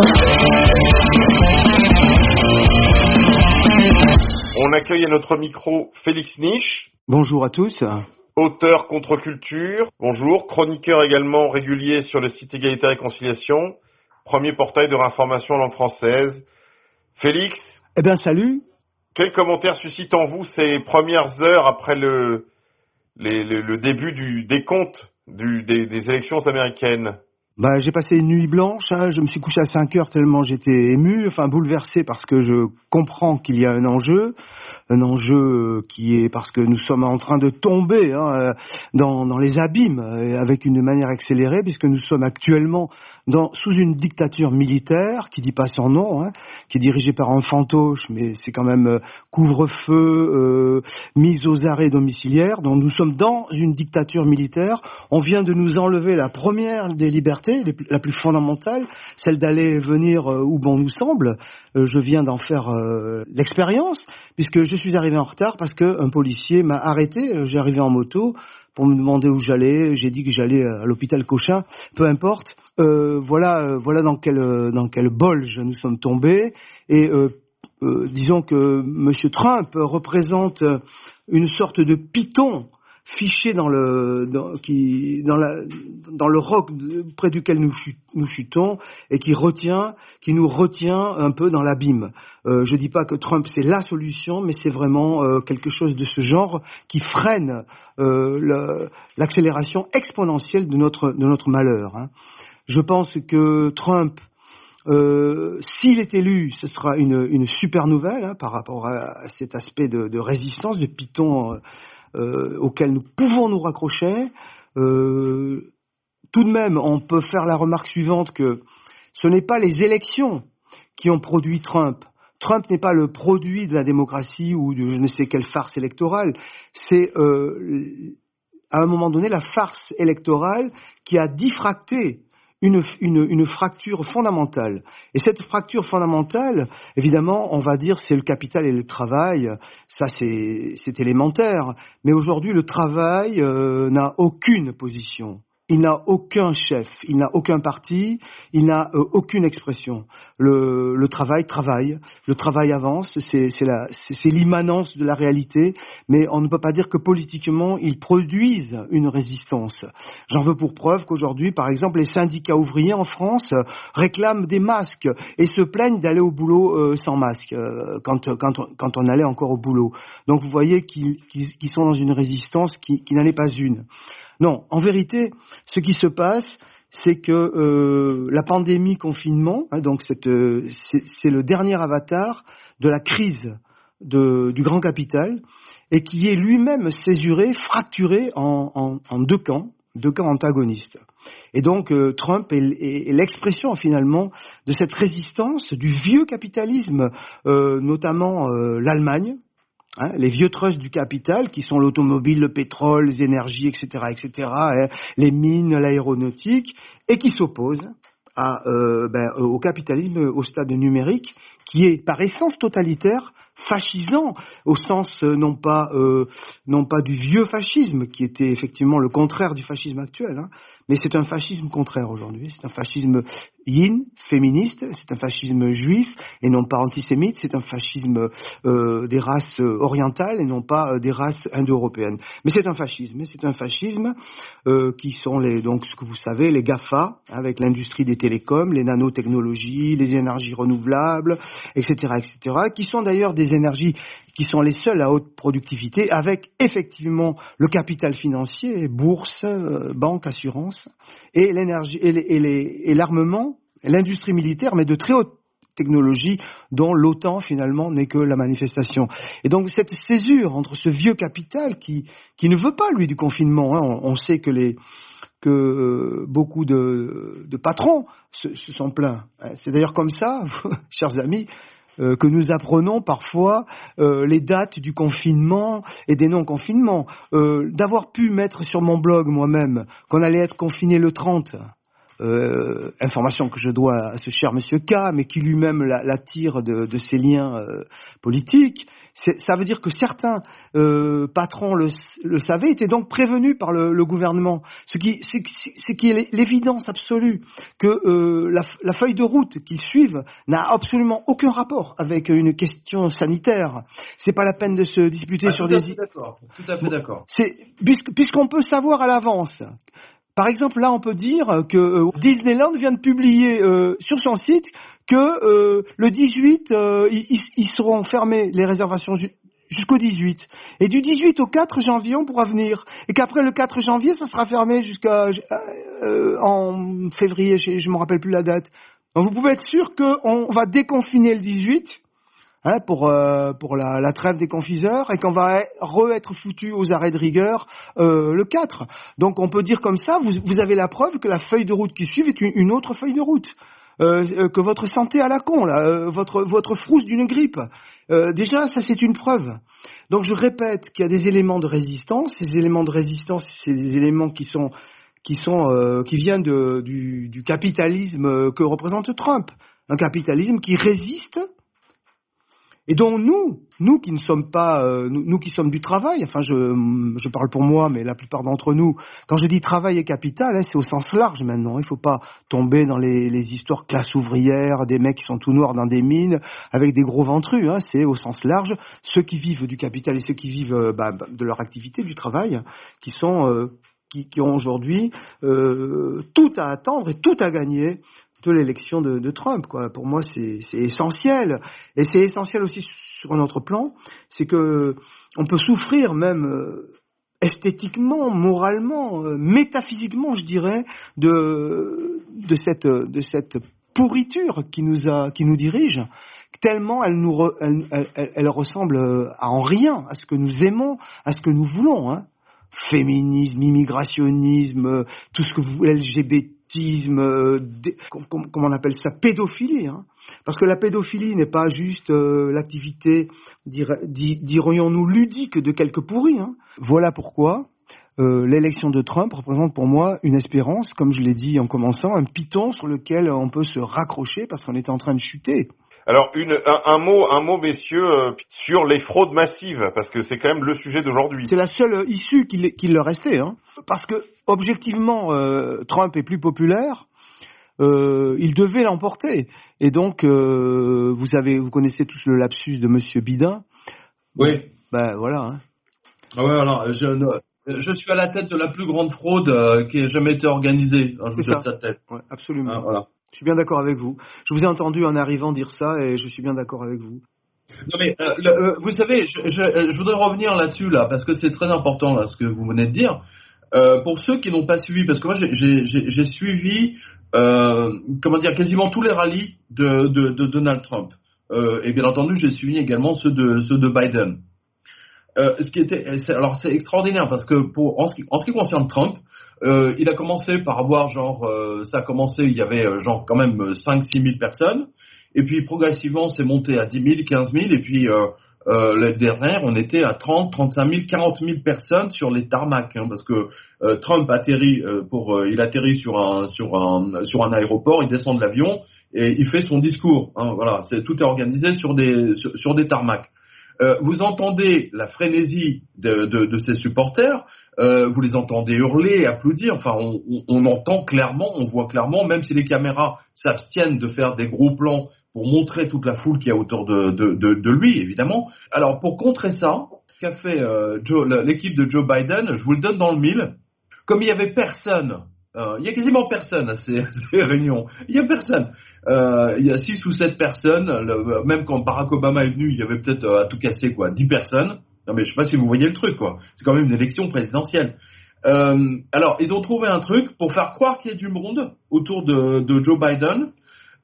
On accueille à notre micro Félix Niche. Bonjour à tous. Auteur contre-culture, bonjour. Chroniqueur également régulier sur le site Égalité et Réconciliation. Premier portail de réinformation en langue française. Félix. Eh bien, salut. Quel commentaire suscite en vous ces premières heures après le, le, début du décompte des, des élections américaines? Bah, j'ai passé une nuit blanche. Hein. Je me suis couché à 5 heures tellement j'étais ému, enfin bouleversé parce que je comprends qu'il y a un enjeu, un enjeu qui est parce que nous sommes en train de tomber hein, dans, dans, les abîmes avec une manière accélérée, puisque nous sommes actuellement dans, sous une dictature militaire qui dit pas son nom, hein, qui est dirigée par un fantoche, mais c'est quand même euh, couvre-feu, euh, mise aux arrêts domiciliaires. Donc nous sommes dans une dictature militaire. On vient de nous enlever la première des libertés, la plus fondamentale, celle d'aller venir euh, où bon nous semble. Euh, je viens d'en faire l'expérience, puisque je suis arrivé en retard parce qu'un policier m'a arrêté. J'ai arrivé en moto pour me demander où j'allais. J'ai dit que j'allais à l'hôpital Cochin, peu importe. Euh, voilà, euh, voilà dans quel quel bolge nous sommes tombés. Et euh, disons que M. Trump représente une sorte de python fiché dans le dans, roc près duquel nous, nous chutons et qui retient qui nous retient un peu dans l'abîme. Euh, je dis pas que Trump c'est la solution, mais c'est vraiment euh, quelque chose de ce genre qui freine euh, l'accélération exponentielle de notre de notre malheur. Hein. Je pense que Trump euh, S'il est élu, ce sera une, super nouvelle hein, par rapport à, cet aspect de, résistance, de Python euh, auxquels nous pouvons nous raccrocher. Euh, tout de même, on peut faire la remarque suivante que ce n'est pas les élections qui ont produit Trump. Trump n'est pas le produit de la démocratie ou de je ne sais quelle farce électorale. C'est euh, à un moment donné la farce électorale qui a diffracté une, une, fracture fondamentale. Et cette fracture fondamentale, évidemment, on va dire c'est le capital et le travail, ça c'est élémentaire. Mais aujourd'hui, le travail euh, n'a aucune position il n'a aucun chef, il n'a aucun parti, il n'a euh, aucune expression. Le, travail travaille, le travail avance, c'est l'immanence de la réalité, mais on ne peut pas dire que politiquement ils produisent une résistance. J'en veux pour preuve qu'aujourd'hui, par exemple, les syndicats ouvriers en France réclament des masques et se plaignent d'aller au boulot euh, sans masque euh, quand, quand, on allait encore au boulot. Donc vous voyez qu'ils sont dans une résistance qui, qui n'en est pas une. Non, en vérité, ce qui se passe, c'est que euh, la pandémie confinement, hein, donc euh, c'est le dernier avatar de la crise du grand capital, et qui est lui-même césuré, fracturé en, deux camps, deux camps antagonistes. Et donc euh, Trump est, l'expression finalement de cette résistance du vieux capitalisme, euh, notamment euh, l'Allemagne, hein, les vieux trusts du capital qui sont l'automobile, le pétrole, les énergies, etc., etc., hein, les mines, l'aéronautique, et qui s'opposent ben, au capitalisme au stade numérique qui est par essence totalitaire, fascisant au sens euh, non pas euh, non pas du vieux fascisme qui était effectivement le contraire du fascisme actuel, hein, mais c'est un fascisme contraire aujourd'hui. C'est un fascisme yin, féministe, c'est un fascisme juif et non pas antisémite, c'est un fascisme euh, des races orientales et non pas des races indo-européennes. Mais c'est un fascisme, c'est un fascisme qui sont les donc ce que vous savez les Gafa avec l'industrie des télécoms, les nanotechnologies, les énergies renouvelables, etc., etc., qui sont d'ailleurs des énergies qui sont les seules à haute productivité, avec effectivement le capital financier, bourse, euh, banque, assurance, et l'énergie et l'armement, l'industrie militaire, mais de très haute technologie dont l'OTAN finalement n'est que la manifestation. Et donc cette césure entre ce vieux capital qui, qui ne veut pas lui du confinement, hein, on, sait que les que euh, beaucoup de, patrons se, sont plaints. C'est d'ailleurs comme ça, [LAUGHS] chers amis, euh, que nous apprenons parfois euh, les dates du confinement et des non-confinements. Euh, d'avoir pu mettre sur mon blog moi-même qu'on allait être confiné le 30, information que je dois à ce cher monsieur K, mais qui lui-même la, tire de, de, ses liens politiques, ça veut dire que certains euh, patrons le, le, savaient, étaient donc prévenus par le, le gouvernement. Ce qui, ce qui est l'évidence absolue que euh, la, la, feuille de route qu'ils suivent n'a absolument aucun rapport avec une question sanitaire. C'est pas la peine de se disputer ah, sur des. Tout à fait d'accord. Puisqu'on peut savoir à l'avance par exemple, là, on peut dire que euh, Disneyland vient de publier euh, sur son site que euh, le 18, ils, seront fermés les réservations jusqu'au 18. Et du 18 au 4 janvier, on pourra venir. Et qu'après le 4 janvier, ça sera fermé jusqu'à en février, je ne me rappelle plus la date. Donc vous pouvez être sûr qu'on va déconfiner le 18 Hein, pour, euh, pour la, la, trêve des confiseurs et qu'on va re-être foutu aux arrêts de rigueur euh, le 4. Donc on peut dire comme ça, vous, vous, avez la preuve que la feuille de route qui suit est une, une autre feuille de route. Euh, euh que votre santé à la con, là, euh, votre, votre frousse d'une grippe. déjà, ça c'est une preuve. Donc je répète qu'il y a des éléments de résistance. Ces éléments de résistance, c'est des éléments qui sont qui sont qui viennent de, du, du capitalisme que représente Trump, un capitalisme qui résiste et dont nous, nous qui ne sommes pas, euh, nous, qui sommes du travail, enfin je, je parle pour moi, mais la plupart d'entre nous, quand je dis travail et capital, hein, c'est au sens large maintenant. Il ne faut pas tomber dans les, les, histoires classe ouvrière, des mecs qui sont tout noirs dans des mines avec des gros ventrus. Hein, c'est au sens large ceux qui vivent du capital et ceux qui vivent euh, bah, de leur activité, du travail, qui sont euh, qui, ont aujourd'hui tout à attendre et tout à gagner de l'élection de, Trump. Quoi. Pour moi, c'est essentiel. Et c'est essentiel aussi sur un autre plan, c'est que on peut souffrir même euh, esthétiquement, moralement, euh, métaphysiquement, je dirais, de, de, cette, de cette pourriture qui nous, a, qui nous dirige, tellement elle, nous elle, elle, elle, ressemble à en rien à ce que nous aimons, à ce que nous voulons. Hein. Féminisme, immigrationnisme, tout ce que vous LGBT euh, comment on appelle ça, pédophilie. Hein. Parce que la pédophilie n'est pas juste euh, l'activité, dirions-nous, ludique de quelques pourris. Hein. Voilà pourquoi euh, l'élection de Trump représente pour moi une espérance, comme je l'ai dit en commençant, un piton sur lequel on peut se raccrocher parce qu'on est en train de chuter. Alors une, un, mot, un mot, messieurs, euh, sur les fraudes massives, parce que c'est quand même le sujet d'aujourd'hui. C'est la seule issue qu'il leur restait, hein. parce que objectivement, euh, Trump est plus populaire. Euh, il devait l'emporter. Et donc, vous avez, vous connaissez tous le lapsus de Monsieur Bidin. Oui. Ben voilà. Hein. Ah ouais, alors je, je, suis à la tête de la plus grande fraude qui ait jamais été organisée. je vous ça. sa tête. Ouais, absolument. Ah, voilà. Je suis bien d'accord avec vous. Je vous ai entendu en arrivant dire ça et je suis bien d'accord avec vous. Non mais euh, euh, vous savez, je, je, voudrais revenir là-dessus là parce que c'est très important ce que vous venez de dire. Euh, pour ceux qui n'ont pas suivi, parce que moi j'ai suivi comment dire quasiment tous les rallyes de, Donald Trump et bien entendu j'ai suivi également ceux de Biden. Euh, ce qui était, alors c'est extraordinaire parce que pour en ce qui, en ce qui concerne Trump, euh, il a commencé par avoir genre, euh, ça a commencé, il y avait euh, genre quand même 5-6 000 personnes, et puis progressivement c'est monté à 10 000, 15 000, et puis euh, euh, l'année dernière on était à 30, 35 000, 40 000 personnes sur les tarmacs, hein, parce que euh, Trump atterrit pour, il atterrit sur un sur un sur un aéroport, il descend de l'avion et il fait son discours. Hein, voilà, c'est tout est organisé sur des sur, sur des tarmacs. Euh, vous entendez la frénésie de, ses supporters, euh, vous les entendez hurler, applaudir. Enfin, on, entend clairement, on voit clairement, même si les caméras s'abstiennent de faire des gros plans pour montrer toute la foule qui est autour de, lui, évidemment. Alors, pour contrer ça, qu'a fait euh, l'équipe de Joe Biden, je vous le donne dans le mille. Comme il y avait personne, euh, il y a quasiment personne [LAUGHS] à ces, réunions. Il y a personne. Euh, il y a six ou sept personnes. Même quand Barack Obama est venu, il y avait peut-être euh, à tout casser quoi, dix personnes. Non mais je sais pas si vous voyez le truc quoi. C'est quand même une élection présidentielle. Euh, alors ils ont trouvé un truc pour faire croire qu'il y a du monde autour de, Joe Biden.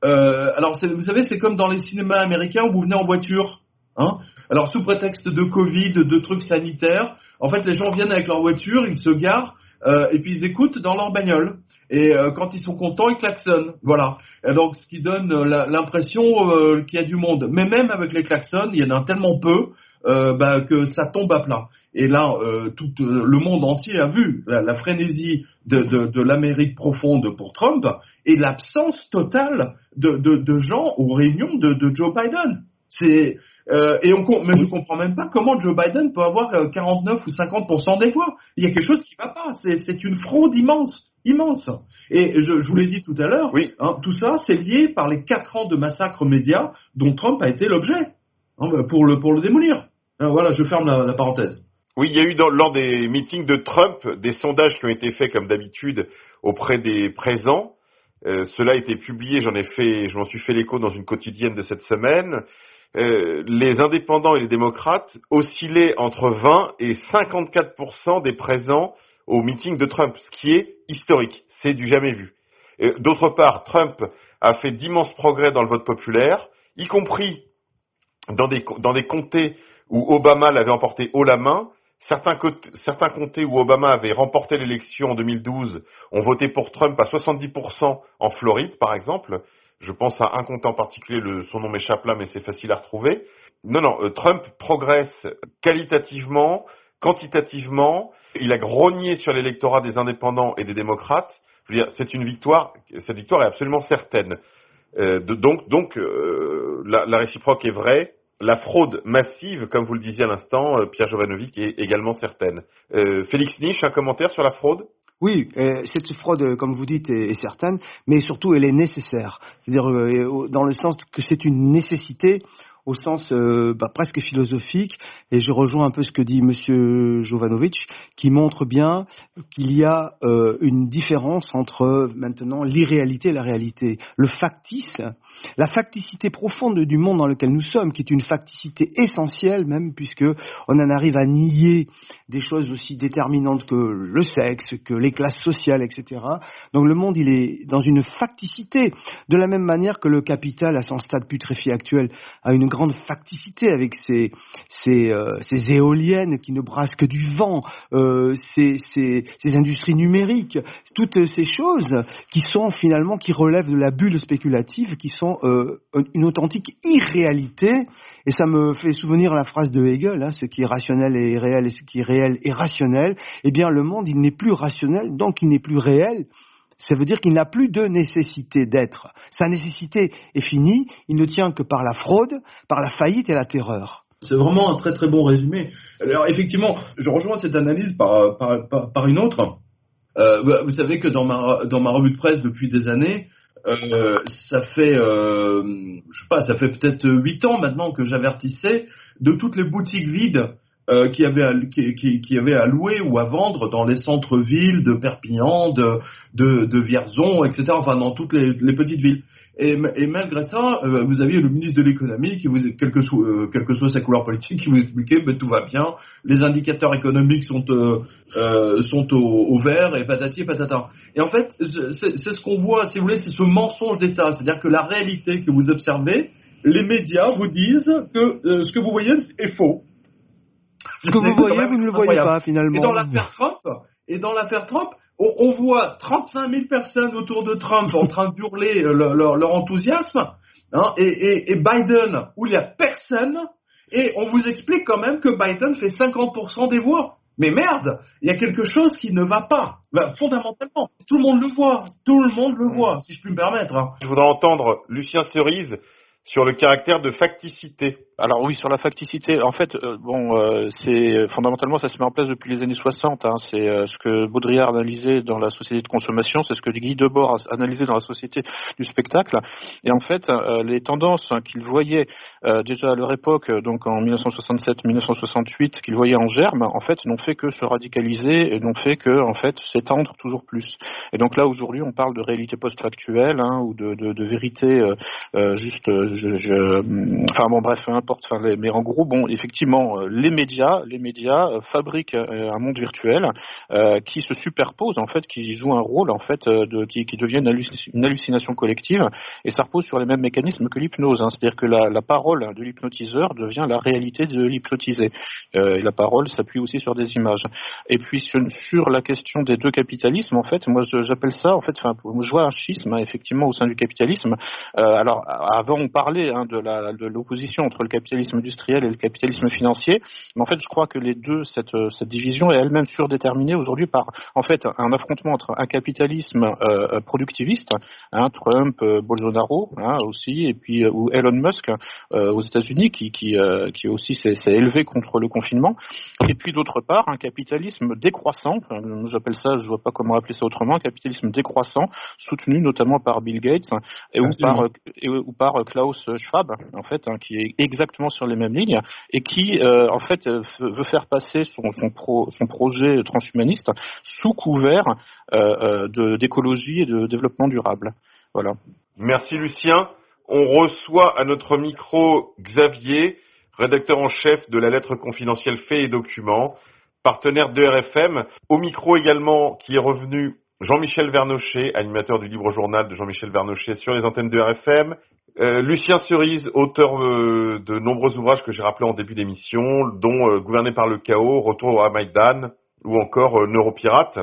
Euh, alors vous savez c'est comme dans les cinémas américains où vous venez en voiture. Hein alors sous prétexte de Covid, de trucs sanitaires, en fait les gens viennent avec leur voiture, ils se garent euh, et puis ils écoutent dans leur bagnole. Et euh, quand ils sont contents, ils klaxonnent. Voilà. Et donc, ce qui donne euh, l'impression euh, qu'il y a du monde. Mais même avec les klaxons, il y en a tellement peu euh, bah, que ça tombe à plat. Et là, tout le monde entier a vu la, frénésie de, de, de l'Amérique profonde pour Trump et l'absence totale de, de, gens aux réunions de Joe Biden. C'est euh, et on mais je comprends même pas comment Joe Biden peut avoir euh, 49 ou 50 des voix. Il y a quelque chose qui va pas. C'est c'est une fraude immense, immense. Et je, je vous l'ai dit tout à l'heure. Oui. hein, tout ça, c'est lié par les quatre ans de massacre média dont Trump a été l'objet hein, pour le pour le démolir. Hein, voilà, je ferme la, la parenthèse. Oui, il y a eu dans- lors des meetings de Trump des sondages qui ont été faits comme d'habitude auprès des présents. Euh, cela a été publié, j'en ai fait, je m'en suis fait l'écho dans une quotidienne de cette semaine. Euh, les indépendants et les démocrates oscillaient entre 20 et 54% des présents au meeting de Trump, ce qui est historique, c'est du jamais vu. Euh, D'autre part, Trump a fait d'immenses progrès dans le vote populaire, y compris dans des, comtés où Obama l'avait emporté haut la main. Certains, certains comtés où Obama avait remporté l'élection en 2012 ont voté pour Trump à 70% en Floride, par exemple. Je pense à un comté en particulier, le, son nom m'échappe là, mais c'est facile à retrouver. Non, non, euh, Trump progresse qualitativement, quantitativement. Il a grogné sur l'électorat des indépendants et des démocrates. Je veux dire, c'est une victoire. Cette victoire est absolument certaine. Euh, donc, donc euh, la, la réciproque est vraie. La fraude massive, comme vous le disiez à l'instant, euh, Pierre Jovanovic, est également certaine. Euh, Félix Niche, un commentaire sur la fraude? Oui, euh, cette fraude, comme vous dites, est, certaine, mais surtout elle est nécessaire. C'est-à-dire euh, dans le sens que c'est une nécessité au sens euh, bah, presque philosophique, et je rejoins un peu ce que dit Monsieur Jovanovic, qui montre bien qu'il y a euh, une différence entre maintenant l'irréalité et la réalité. Le factice, la facticité profonde du monde dans lequel nous sommes, qui est une facticité essentielle même, puisque on en arrive à nier des choses aussi déterminantes que le sexe, que les classes sociales, etc. Donc le monde, il est dans une facticité, de la même manière que le capital, à son stade putréfié actuel, a une facticité avec ses, euh, ses éoliennes qui ne brassent que du vent, euh, ses, ses industries numériques, toutes ces choses qui sont finalement, qui relèvent de la bulle spéculative, qui sont euh, une authentique irréalité et ça me fait souvenir la phrase de Hegel, hein, ce qui est rationnel est réel et ce qui est réel est rationnel. Eh bien, le monde, il n'est plus rationnel, donc il n'est plus réel. Ça veut dire qu'il n'a plus de nécessité d'être. Sa nécessité est finie, il ne tient que par la fraude, par la faillite et la terreur. C'est vraiment un très très bon résumé. Alors effectivement, je rejoins cette analyse par, une autre. Euh, vous savez que dans ma, dans ma revue de presse depuis des années, euh, ça fait, euh, je sais pas, ça fait peut-être huit ans maintenant que j'avertissais de toutes les boutiques vides euh, qui, avaient à, qui, qui, qui avaient à louer ou à vendre dans les centres-villes de Perpignan, de, de, de Vierzon, etc. Enfin, dans toutes les, les petites villes. Et, et, malgré ça, euh, vous aviez le ministre de l'économie, qui vous, quelle que, soit, euh, quelle que soit sa couleur politique, qui vous expliquait ben, tout va bien, les indicateurs économiques sont, euh, sont au, au, vert, et patati et patata. Et en fait, c'est ce qu'on voit, si vous voulez, c'est ce mensonge d'État. C'est-à-dire que la réalité que vous observez, les médias vous disent que euh, ce que vous voyez est faux. [LAUGHS] Ce que vous voyez, vous ne le voyez pas finalement. Et dans l'affaire Trump, et dans l'affaire Trump, on, on, voit 35 000 personnes autour de Trump en train d'hurler leur, leur, leur, enthousiasme, hein, et, et, et, Biden où il n'y a personne, et on vous explique quand même que Biden fait 50% des voix. Mais merde, il y a quelque chose qui ne va pas, ben, fondamentalement. Tout le monde le voit, tout le monde le voit, si je puis me permettre. Hein. Je voudrais entendre Lucien Cerise sur le caractère de facticité alors oui, sur la facticité, en fait, euh, bon, euh, c'est fondamentalement ça se met en place depuis les années 60. Hein, c'est euh, ce que Baudrillard analysait dans la société de consommation, c'est ce que Guy Debord a analysé dans la société du spectacle. Et en fait, les tendances hein, qu'il voyait déjà à leur époque, donc en 1967-1968, qu'il voyait en germe, en fait, n'ont fait que se radicaliser et n'ont fait que en fait s'étendre toujours plus. Et donc là aujourd'hui, on parle de réalité post-factuelle hein, ou de, de, de vérité juste, je, je, enfin bon bref. Hein, mais en gros, bon, effectivement, euh, les médias, les médias euh, fabriquent euh, un monde virtuel qui se superpose en fait, qui joue un rôle en fait, qui, qui devient une, hallucination collective, et ça repose sur les mêmes mécanismes que l'hypnose. Hein. C'est-à-dire que la, parole de l'hypnotiseur devient la réalité de l'hypnotisé. et la parole s'appuie aussi sur des images. Et puis sur, la question des deux capitalismes, en fait, moi j'appelle ça, en fait, enfin, je vois un schisme hein, effectivement au sein du capitalisme. alors avant on parlait hein, de l'opposition entre le capitalisme industriel et le capitalisme financier. Mais en fait, je crois que les deux, cette, cette division est elle-même surdéterminée aujourd'hui par, en fait, un affrontement entre un capitalisme euh, productiviste, hein, Trump, euh, Bolsonaro hein, aussi, et puis euh, ou Elon Musk euh, aux États-Unis qui, qui, euh, qui aussi s'est élevé contre le confinement, et puis d'autre part un capitalisme décroissant. J'appelle ça, je vois pas comment appeler ça autrement, un capitalisme décroissant, soutenu notamment par Bill Gates et ou par, et, ou par Klaus Schwab, en fait, hein, qui est exactement sur les mêmes lignes et qui, euh, en fait, euh, veut faire passer son projet transhumaniste sous couvert euh, d'écologie et de développement durable. Voilà. Merci Lucien. On reçoit à notre micro Xavier, rédacteur en chef de la lettre confidentielle Faits et Documents, partenaire de RFM. Au micro également, qui est revenu Jean-Michel Vernochet, animateur du libre journal de Jean-Michel Vernochet sur les antennes de RFM, euh, Lucien Cerise, auteur euh, de nombreux ouvrages que j'ai rappelés en début d'émission, dont euh, Gouverné par le chaos, Retour à Maïdan ou encore Neuropirate.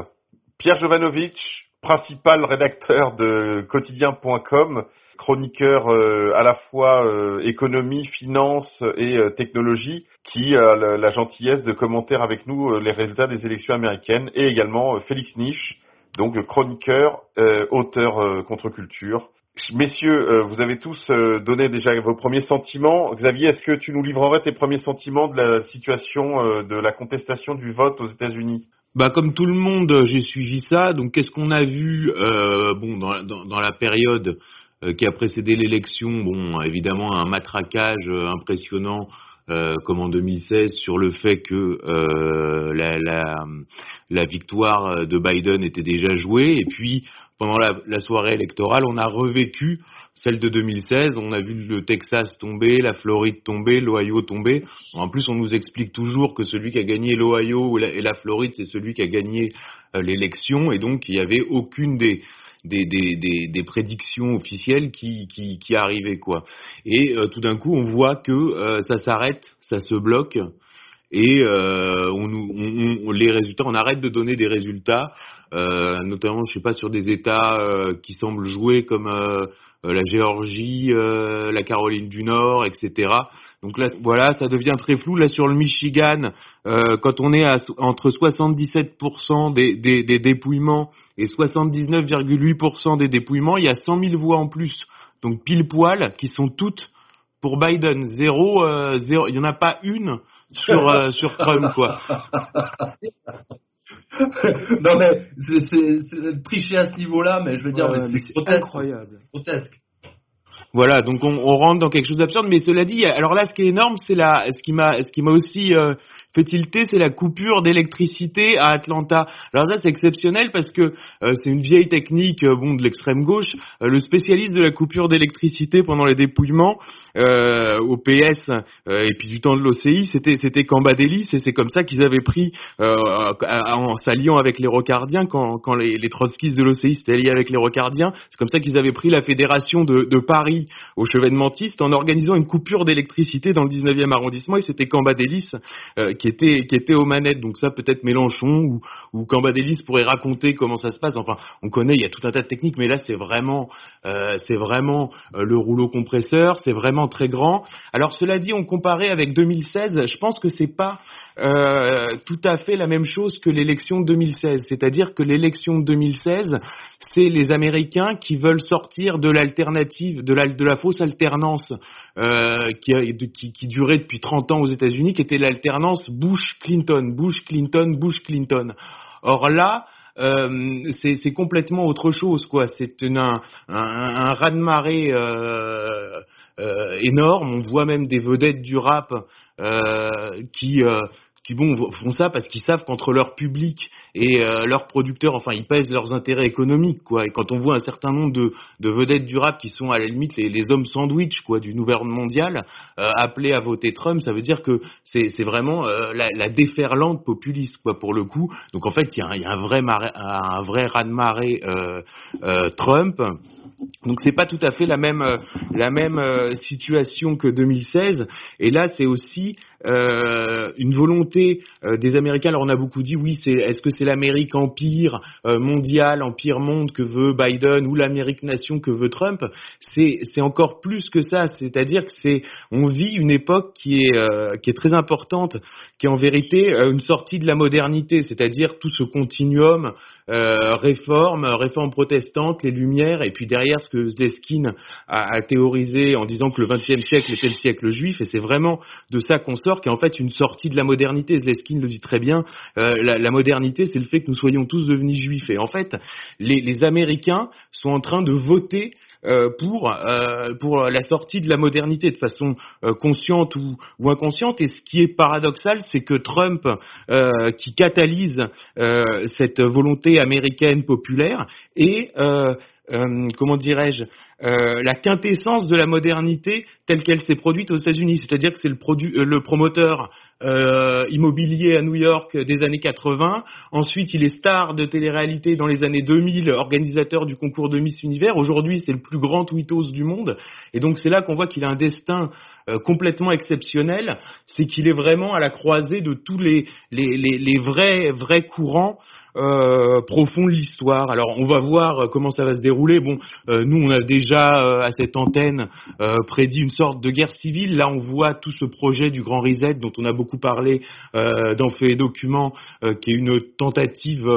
Pierre Jovanovic, principal rédacteur de quotidien.com, chroniqueur à la fois économie, finance et technologie, qui a la, gentillesse de commenter avec nous les résultats des élections américaines, et également Félix Niche, donc chroniqueur, auteur contre-culture, Messieurs, euh, vous avez tous euh, donné déjà vos premiers sentiments. Xavier, est-ce que tu nous livrerais tes premiers sentiments de la situation euh, de la contestation du vote aux États-Unis? Bah comme tout le monde, j'ai suivi ça. Donc qu'est-ce qu'on a vu bon dans, dans, dans, la période qui a précédé l'élection? Bon, évidemment un matraquage impressionnant euh, comme en 2016 sur le fait que euh, la, la, la, victoire de Biden était déjà jouée. Et puis, pendant la, la, soirée électorale, on a revécu celle de 2016. On a vu le Texas tomber, la Floride tomber, l'Ohio tomber. En plus, on nous explique toujours que celui qui a gagné l'Ohio et la Floride, c'est celui qui a gagné euh, l'élection. Et donc, il n'y avait aucune des des, des, des, des, prédictions officielles qui, qui, qui arrivaient quoi. Et euh, tout d'un coup, on voit que euh, ça s'arrête, ça se bloque, et euh, on, on, les résultats, on arrête de donner des résultats, notamment, je sais pas, sur des États qui semblent jouer comme la Géorgie, la Caroline du Nord, etc. Donc là, voilà, ça devient très flou. Là, sur le Michigan, euh, quand on est à, entre 77% des, des, des, dépouillements et 79,8% des dépouillements, il y a 100 000 voix en plus. Donc pile poil, qui sont toutes pour Biden. Zéro, euh, zéro. Il n'y en a pas une sur, euh, sur Trump, quoi. [LAUGHS] non mais c'est tricher à ce niveau-là, mais je veux dire, c'est incroyable. grotesque. Voilà, donc on, on rentre dans quelque chose d'absurde. Mais cela dit, alors là, ce qui est énorme, c'est la, ce qui m'a, ce qui m'a aussi euh, fait c'est la coupure d'électricité à Atlanta. Alors ça, c'est exceptionnel parce que euh, c'est une vieille technique, euh, bon, de l'extrême gauche. Euh, le spécialiste de la coupure d'électricité pendant les dépouillements au PS et puis du temps de l'OCI, c'était c'était Cambadélis et c'est comme ça qu'ils avaient pris en s'alliant avec les rocardiens quand, quand les, les trotskistes de l'OCI s'étaient alliés avec les rocardiens. C'est comme ça qu'ils avaient pris la fédération de, de Paris au chevènementiste en organisant une coupure d'électricité dans le 19e arrondissement et c'était Cambadélis qui qui était qui était aux manettes. Donc ça peut-être Mélenchon ou ou Cambadélis pourrait raconter comment ça se passe. Enfin, on connaît, il y a tout un tas de techniques, mais là c'est vraiment c'est vraiment le rouleau compresseur, c'est vraiment très grand. Alors cela dit, on comparait avec 2016, je pense que c'est pas euh, tout à fait la même chose que l'élection de 2016. C'est-à-dire que l'élection de 2016, c'est les Américains qui veulent sortir de l'alternative, de la, de la fausse alternance euh, qui, durait depuis 30 ans aux États-Unis, qui était l'alternance Bush-Clinton, Bush-Clinton, Bush-Clinton. Or là, euh, c'est complètement autre chose, quoi. C'est un, un, raz-de-marée énorme. On voit même des vedettes du rap euh, qui euh, qui bon font ça parce qu'ils savent qu'entre leur public et euh, leurs producteurs, enfin ils pèsent leurs intérêts économiques quoi. Et quand on voit un certain nombre de, de vedettes du rap qui sont à la limite les, les hommes sandwich quoi du nouvel mondial, euh, appelés à voter Trump, ça veut dire que c'est vraiment euh, la, la, déferlante populiste quoi pour le coup. Donc en fait il y y a, un vrai un vrai raz de marée Trump. Donc c'est pas tout à fait la même la même situation que 2016. Et là c'est aussi euh, une volonté euh, des Américains. Alors on a beaucoup dit oui, c'est est-ce que c'est l'Amérique empire euh, mondial, empire monde que veut Biden ou l'Amérique nation que veut Trump? C'est c'est encore plus que ça. C'est-à-dire que c'est on vit une époque qui est euh, qui est très importante, qui est en vérité une sortie de la modernité, c'est-à-dire tout ce continuum euh, réforme, réforme protestante, les Lumières, et puis derrière ce que Zleskin a, a théorisé en disant que le XXe siècle était le siècle juif, et c'est vraiment de ça qu'on sort, qui est en fait une sortie de la modernité. Zleskin le dit très bien, euh, la, modernité, c'est le fait que nous soyons tous devenus juifs. Et en fait, les, Américains sont en train de voter euh, pour euh, pour la sortie de la modernité de façon consciente ou, inconsciente. Et ce qui est paradoxal, c'est que Trump, qui catalyse cette volonté américaine populaire, est comment dirais-je, la quintessence de la modernité telle qu'elle s'est produite aux États-Unis. C'est-à-dire que c'est le, le, promoteur euh, immobilier à New York des années 80. Ensuite, il est star de télé-réalité dans les années 2000, organisateur du concours de Miss Univers. Aujourd'hui, c'est le plus grand tweetos du monde. Et donc, c'est là qu'on voit qu'il a un destin euh, complètement exceptionnel. C'est qu'il est vraiment à la croisée de tous les, les, les, les vrais, vrais courants euh, profond de l'histoire. Alors on va voir euh, comment ça va se dérouler. Bon, euh, nous on a déjà euh, à cette antenne prédit une sorte de guerre civile. Là on voit tout ce projet du Grand Reset dont on a beaucoup parlé dans Fait et Documents, qui est une tentative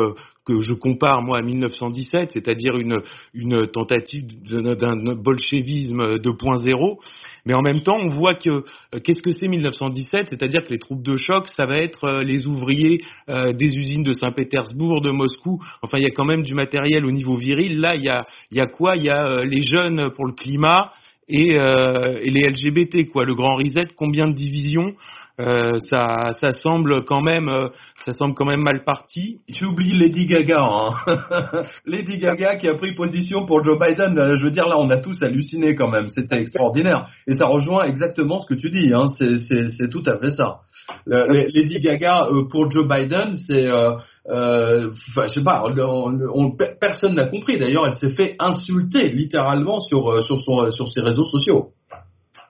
que je compare moi à 1917, c'est-à-dire une, une tentative d'un bolchevisme 2.0. Mais en même temps, on voit que euh, qu'est-ce que c'est 1917 C'est-à-dire que les troupes de choc, ça va être euh, les ouvriers euh, des usines de Saint-Pétersbourg, de Moscou. Enfin, il y a quand même du matériel au niveau viril. Là, il y a, il y a quoi? Il y a les jeunes pour le climat. Et, euh, et, les LGBT, quoi. Le grand reset, combien de divisions? Euh, ça, ça semble quand même, euh, ça semble quand même mal parti. Tu oublies Lady Gaga, hein. [LAUGHS] Lady Gaga qui a pris position pour Joe Biden. Euh, je veux dire, là, on a tous halluciné quand même. C'était extraordinaire. Et ça rejoint exactement ce que tu dis. Hein. C'est tout à fait ça. Lady Gaga pour Joe Biden, c'est, euh, je sais pas, on, on, personne n'a compris. D'ailleurs, elle s'est fait insulter littéralement sur sur son, sur ses réseaux sociaux.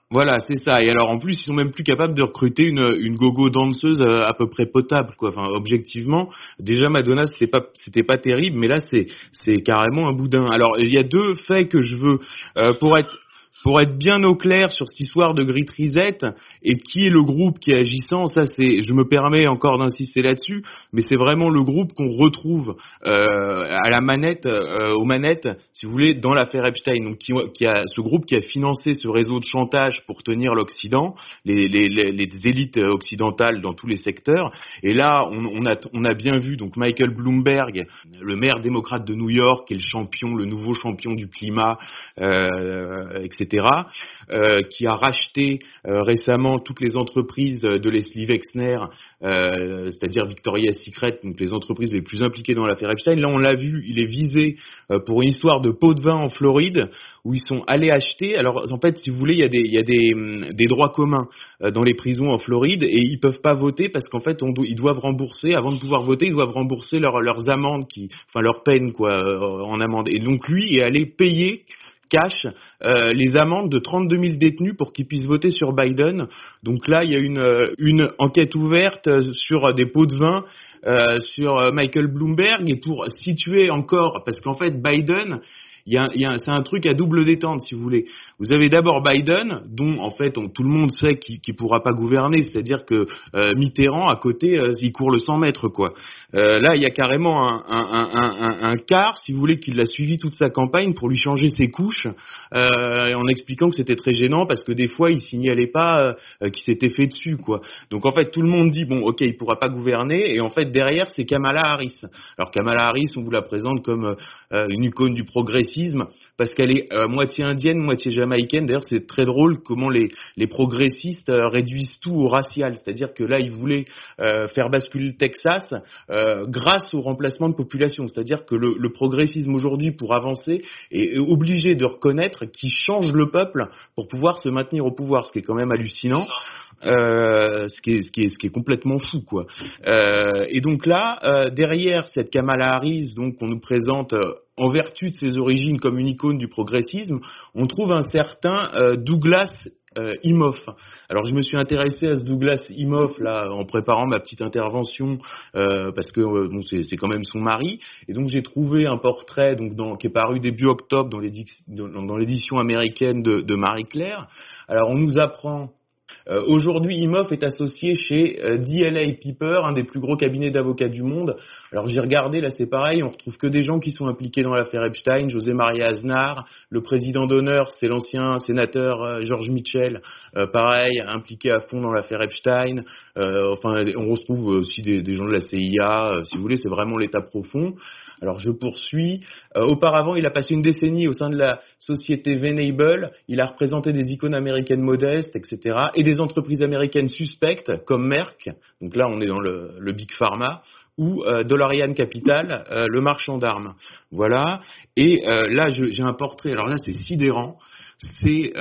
Voilà, c'est ça. Et alors en plus, ils sont même plus capables de recruter une, gogo danseuse euh, à, peu près potable, quoi. Enfin, objectivement, déjà Madonna, c'était pas, c'était pas terrible, mais là, c'est, c'est carrément un boudin. Alors, il y a deux faits que je veux, euh, pour être pour être bien au clair sur cette histoire de Grit Reset et qui est le groupe qui est agissant, ça c'est, je me permets encore d'insister là-dessus, mais c'est vraiment le groupe qu'on retrouve euh, à la manette, euh, aux manettes, si vous voulez, dans l'affaire Epstein. Donc qui, qui, a ce groupe qui a financé ce réseau de chantage pour tenir l'Occident, les, les, les, les, élites occidentales dans tous les secteurs. Et là, on, on, a, on a bien vu donc Michael Bloomberg, le maire démocrate de New York, qui est le champion, le nouveau champion du climat, euh, etc euh, qui a racheté euh, récemment toutes les entreprises de Leslie Wexner, euh, c'est-à-dire Victoria's Secret, donc les entreprises les plus impliquées dans l'affaire Epstein. Là, on l'a vu, il est visé pour une histoire de pot de vin en Floride, où ils sont allés acheter. Alors, en fait, si vous voulez, il y a des, des droits communs dans les prisons en Floride, et ils peuvent pas voter parce qu'en fait, ils doivent rembourser, avant de pouvoir voter, ils doivent rembourser leurs amendes, enfin leur peine quoi, en amende. Et donc lui est allé payer cache euh, les amendes de 32 000 détenus pour qu'ils puissent voter sur Biden. Donc là, il y a une, euh, une enquête ouverte sur des pots de vin euh, sur Michael Bloomberg et pour situer encore, parce qu'en fait, Biden, c'est un truc à double détente, si vous voulez. Vous avez d'abord Biden, dont en fait tout le monde sait qu'il ne pourra pas gouverner, c'est-à-dire que euh, Mitterrand à côté, euh, il court le 100 mètres quoi. Euh, là, il y a carrément un, quart, si vous voulez, qu'il a suivi toute sa campagne pour lui changer ses couches, en expliquant que c'était très gênant parce que des fois il signalait pas qu'il s'était fait dessus quoi. Donc en fait tout le monde dit bon ok il pourra pas gouverner et en fait derrière c'est Kamala Harris. Alors Kamala Harris on vous la présente comme une icône du progressisme parce qu'elle est euh, moitié indienne, moitié jamaïcaine. D'ailleurs, c'est très drôle comment les, progressistes euh, réduisent tout au racial. C'est-à-dire que là, ils voulaient euh, faire basculer le Texas grâce au remplacement de population. C'est-à-dire que le progressisme aujourd'hui, pour avancer, est obligé de reconnaître qu'il change le peuple pour pouvoir se maintenir au pouvoir, ce qui est quand même hallucinant. Euh, ce, qui est, ce, qui est, ce qui est complètement fou quoi. Euh, et donc là, euh, derrière cette Kamala Harris, donc qu'on nous présente en vertu de ses origines comme une icône du progressisme, on trouve un certain Douglas euh, Imhoff. Alors je me suis intéressé à ce Douglas Imhoff là en préparant ma petite intervention euh, parce que bon, c'est quand même son mari et donc j'ai trouvé un portrait donc dans, qui est paru début octobre dans l'édition américaine de, de Marie Claire. Alors on nous apprend euh, aujourd'hui, Imhoff est associé chez euh, DLA Piper, un des plus gros cabinets d'avocats du monde. Alors j'ai regardé, là c'est pareil, on retrouve que des gens qui sont impliqués dans l'affaire Epstein. José Maria Aznar, le président d'honneur, c'est l'ancien sénateur euh, George Mitchell, pareil, impliqué à fond dans l'affaire Epstein. enfin, on retrouve aussi des, des gens de la CIA, si vous voulez, c'est vraiment l'état profond. Alors je poursuis. auparavant, il a passé une décennie au sein de la société Venable. Il a représenté des icônes américaines modestes, etc. Et des entreprises américaines suspectes comme Merck, donc là on est dans le, Big Pharma, ou euh, Dolarian Capital, euh, le marchand d'armes. Voilà. Et euh, là j'ai un portrait, alors là c'est sidérant, c'est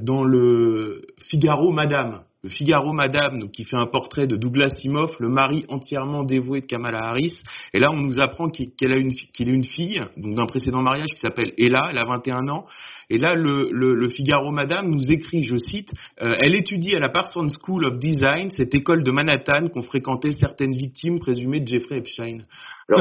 dans le Figaro Madame le Figaro Madame, qui fait un portrait de Douglas Simoff, le mari entièrement dévoué de Kamala Harris. Et là, on nous apprend qu'il a une, qu'il est une fille, donc d'un précédent mariage qui s'appelle Ella, elle a 21 ans. Et là, le, Figaro Madame nous écrit, je cite, euh, elle étudie à la Parsons School of Design, cette école de Manhattan qu'ont fréquenté certaines victimes présumées de Jeffrey Epstein. [LAUGHS]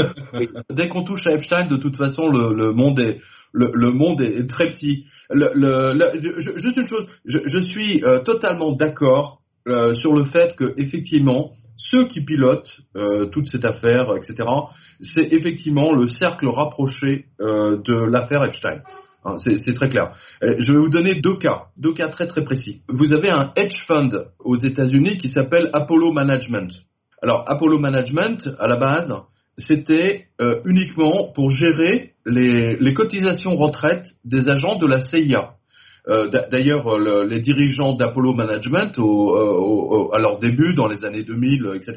Dès qu'on touche à Epstein, de toute façon, le, monde est le, monde est très petit. juste une chose, je, suis euh, totalement d'accord euh, sur le fait que effectivement, ceux qui pilotent toute cette affaire, etc., c'est effectivement le cercle rapproché de l'affaire Epstein. Hein, c'est très clair. Euh, je vais vous donner deux cas, deux cas très très précis. Vous avez un hedge fund aux États-Unis qui s'appelle Apollo Management. Alors Apollo Management, à la base, c'était euh, uniquement pour gérer les, cotisations retraite des agents de la CIA. Euh, d'ailleurs, les dirigeants d'Apollo Management, à leur début, dans les années 2000, etc.,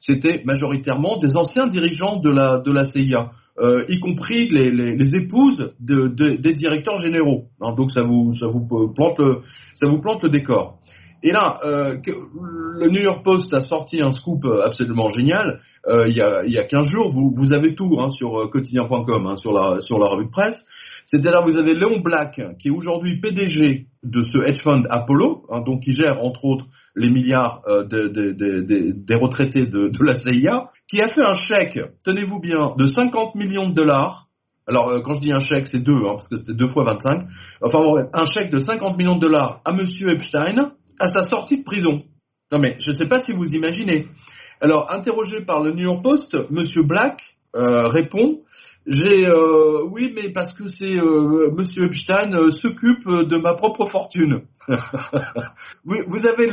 c'était majoritairement des anciens dirigeants de la, CIA. Euh, y compris les, épouses de, de, des directeurs généraux. Hein, donc ça vous plante le décor. Et là, euh, le New York Post a sorti un scoop absolument génial. Euh, il, y a, il y a 15 jours, vous, vous avez tout hein, sur euh, quotidien.com, hein, sur, la, sur la revue de presse. C'est-à-dire vous avez Léon Black, qui est aujourd'hui PDG de ce hedge fund Apollo, hein, donc qui gère entre autres les milliards euh, de, de, de, des retraités de, la CIA, qui a fait un chèque, tenez-vous bien, de 50 millions de dollars. Alors, euh, quand je dis un chèque, c'est deux, hein, parce que c'est deux fois 25. Enfin, un chèque de 50 millions de dollars à Monsieur Epstein à sa sortie de prison. Non mais, je ne sais pas si vous imaginez. Alors, interrogé par le New York Post, Monsieur Black euh, répond j'ai euh, oui, mais parce que c'est euh, Monsieur Epstein euh, s'occupe de ma propre fortune. [LAUGHS] vous, avez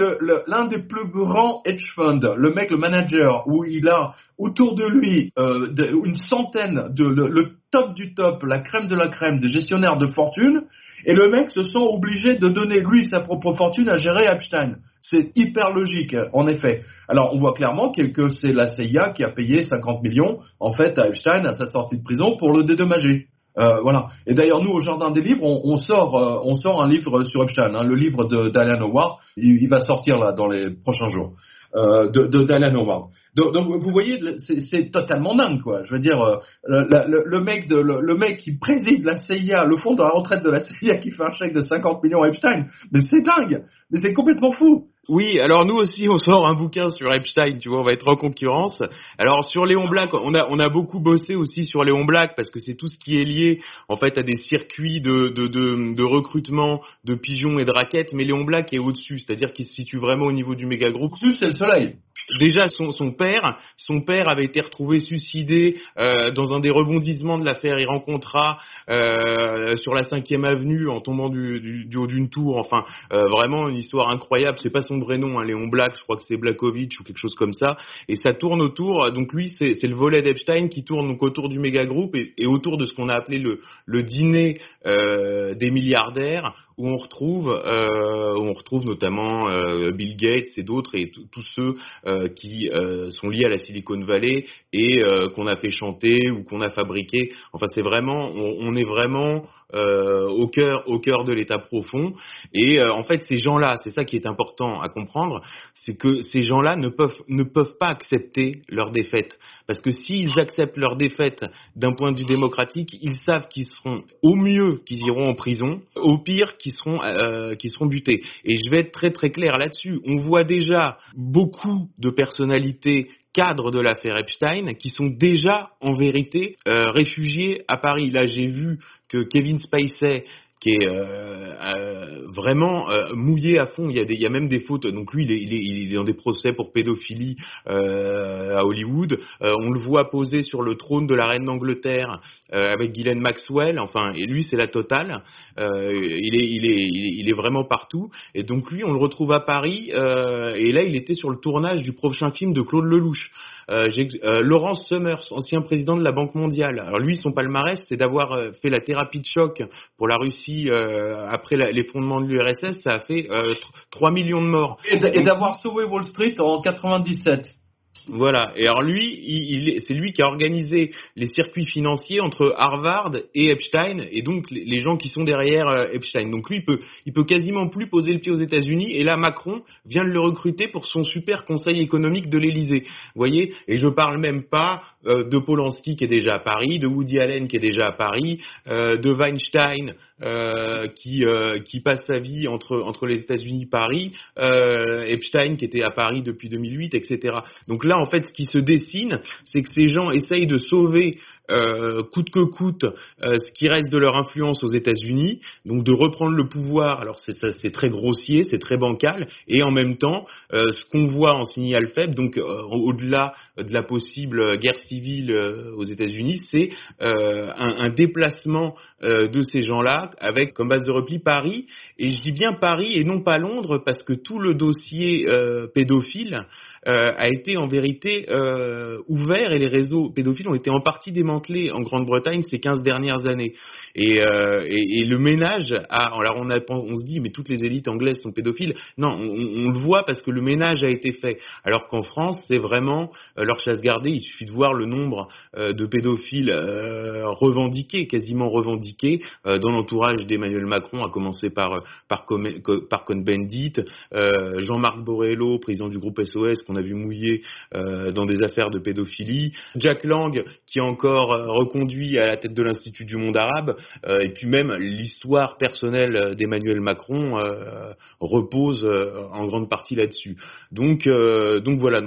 l'un des plus grands hedge funds, le mec, le manager, où il a autour de lui une centaine de le, top du top, la crème de la crème des gestionnaires de fortune, et le mec se sent obligé de donner lui sa propre fortune à gérer Epstein. C'est hyper logique, en effet. Alors, on voit clairement que c'est la CIA qui a payé 50 millions, en fait, à Epstein à sa sortie de prison pour le dédommager. Euh, voilà. Et d'ailleurs, nous, au Jardin des Livres, on, sort, euh, on sort un livre sur Epstein, hein, le livre de Howard. Il, va sortir là dans les prochains jours. Euh, de, de Howard. Donc, vous voyez, c'est totalement dingue, quoi. Je veux dire, euh, le, mec mec qui préside la CIA, le fonds de la retraite de la CIA, qui fait un chèque de 50 millions à Epstein, mais c'est dingue, mais c'est complètement fou. Oui, alors nous aussi, on sort un bouquin sur Epstein, tu vois, on va être en concurrence. Alors sur Léon Black, on a, on a beaucoup bossé aussi sur Léon Black parce que c'est tout ce qui est lié en fait à des circuits de, de, de, de recrutement de pigeons et de raquettes, mais Léon Black est au-dessus, c'est-à-dire qu'il se situe vraiment au niveau du méga groupe. Au-dessus, c'est le soleil. Déjà, son, son, père, son père avait été retrouvé suicidé euh, dans un des rebondissements de l'affaire Iran Contra euh, sur la 5e avenue en tombant du, du, du haut d'une tour. Enfin, euh, vraiment une histoire incroyable. C'est pas son vrai nom, hein, Léon Black, je crois que c'est Blakovitch ou quelque chose comme ça. Et ça tourne autour. Donc lui, c'est le volet d'Epstein qui tourne donc autour du méga groupe et, et autour de ce qu'on a appelé le, le dîner euh, des milliardaires où on retrouve, euh, on retrouve notamment euh, Bill Gates et d'autres et tous ceux euh, qui euh, sont liés à la Silicon Valley et euh, qu'on a fait chanter ou qu'on a fabriqué. Enfin, c'est vraiment, on, on, est vraiment euh, au cœur, au cœur de l'état profond. Et en fait, ces gens-là, c'est ça qui est important à comprendre, c'est que ces gens-là ne peuvent ne peuvent pas accepter leur défaite, parce que s'ils acceptent leur défaite d'un point de vue démocratique, ils savent qu'ils seront au mieux qu'ils iront en prison, au pire qui seront euh, qui seront butés. Et je vais être très très clair là-dessus. On voit déjà beaucoup de personnalités cadres de l'affaire Epstein qui sont déjà en vérité euh, réfugiés à Paris. Là, j'ai vu que Kevin Spacey qui est euh, euh, vraiment euh, mouillé à fond. Il y, a des, il y a même des fautes. Donc lui, il est, il est, il est dans des procès pour pédophilie euh, à Hollywood. On le voit poser sur le trône de la reine d'Angleterre avec Ghislaine Maxwell. Enfin, et lui, c'est la totale. il, est, il, est, il est vraiment partout. Et donc lui, on le retrouve à Paris. et là, il était sur le tournage du prochain film de Claude Lelouch. Euh, euh, Laurence Summers, ancien président de la Banque mondiale. Alors lui, son palmarès, c'est d'avoir euh, fait la thérapie de choc pour la Russie après l'effondrement de l'URSS. Ça a fait 3 millions de morts. Et d'avoir sauvé Wall Street en 97. Voilà. Et alors lui, il, il, c'est lui qui a organisé les circuits financiers entre Harvard et Epstein, et donc les gens qui sont derrière euh, Epstein. Donc lui, il peut, il peut quasiment plus poser le pied aux États-Unis. Et là, Macron vient de le recruter pour son super conseil économique de l'Élysée. Vous voyez? Et je parle même pas euh, de Polanski qui est déjà à Paris, de Woody Allen qui est déjà à Paris, euh, de Weinstein euh, qui, euh, qui passe sa vie entre, entre les États-Unis, Paris, Epstein qui était à Paris depuis 2008, etc. Donc là, en fait, ce qui se dessine, c'est que ces gens essayent de sauver euh, coûte que coûte euh, ce qui reste de leur influence aux États-Unis, donc de reprendre le pouvoir. Alors c'est, très grossier, c'est très bancal, et en même temps, euh, ce qu'on voit en signal faible, donc au-delà de la possible guerre civile aux États-Unis, c'est un, un, déplacement de ces gens-là avec comme base de repli Paris. Et je dis bien Paris et non pas Londres parce que tout le dossier pédophile a été en vérité ouvert et les réseaux pédophiles ont été en partie en Grande-Bretagne ces 15 dernières années. Et, euh, et, le ménage, a, alors on, se dit, mais toutes les élites anglaises sont pédophiles. Non, on, le voit parce que le ménage a été fait. Alors qu'en France, c'est vraiment euh, leur chasse gardée. Il suffit de voir le nombre euh, de pédophiles revendiqués, quasiment revendiqués, dans l'entourage d'Emmanuel Macron, à commencer par, par, par Cohn-Bendit, Jean-Marc Borrello, président du groupe SOS, qu'on a vu mouiller dans des affaires de pédophilie, Jack Lang, qui est encore reconduit à la tête de l'Institut du monde arabe, euh, et puis même l'histoire personnelle d'Emmanuel Macron euh, repose euh, en grande partie là-dessus. Donc, donc voilà,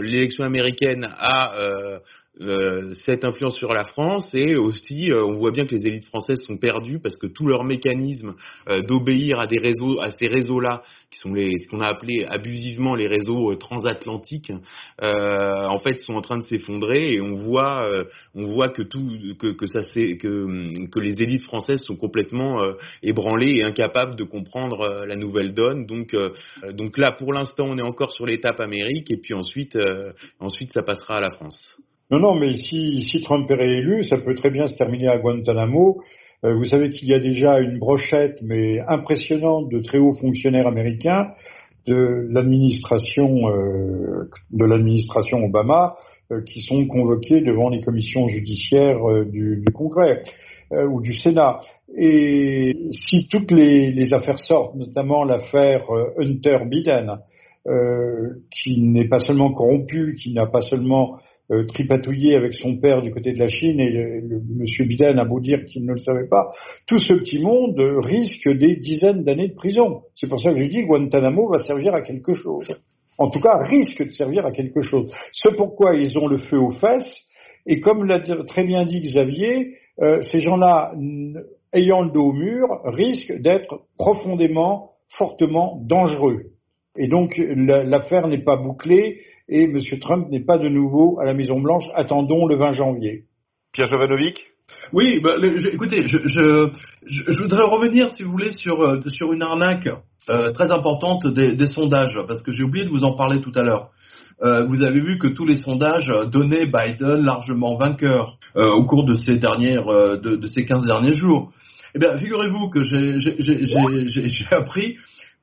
l'élection américaine a euh, cette influence sur la France et aussi euh, on voit bien que les élites françaises sont perdues parce que tout leur mécanisme euh, d'obéir à des réseaux à ces réseaux-là qui sont les ce qu'on a appelé abusivement les réseaux transatlantiques en fait sont en train de s'effondrer et on voit on voit que tout que, que ça c'est que que les élites françaises sont complètement ébranlées et incapables de comprendre la nouvelle donne donc donc là pour l'instant on est encore sur l'étape Amérique et puis ensuite ensuite ça passera à la France. Non, non, mais si, si Trump est réélu, ça peut très bien se terminer à Guantanamo. Euh, vous savez qu'il y a déjà une brochette, mais impressionnante, de très hauts fonctionnaires américains de l'administration euh, de l'administration Obama euh, qui sont convoqués devant les commissions judiciaires euh, du, du, Congrès euh, ou du Sénat. Et si toutes les, les affaires sortent, notamment l'affaire Hunter Biden, qui n'est pas seulement corrompu, qui n'a pas seulement euh, tripatouillé avec son père du côté de la Chine et le, monsieur Biden a beau dire qu'il ne le savait pas, tout ce petit monde risque des dizaines d'années de prison. C'est pour ça que je dis Guantanamo va servir à quelque chose. En tout cas, risque de servir à quelque chose. C'est pourquoi ils ont le feu aux fesses. Et comme l'a très bien dit Xavier, euh, ces gens-là, ayant le dos au mur, risquent d'être profondément, fortement dangereux. Et donc l'affaire n'est pas bouclée et M. Trump n'est pas de nouveau à la Maison Blanche. Attendons le 20 janvier. Pierre Jovanovic? Oui, bah, écoutez, je, voudrais revenir, si vous voulez, sur, euh, sur une arnaque euh, très importante des, sondages, parce que j'ai oublié de vous en parler tout à l'heure. Euh, vous avez vu que tous les sondages donnaient Biden largement vainqueur au cours de ces dernières, de, ces 15 derniers jours. Eh bien, figurez-vous que j'ai appris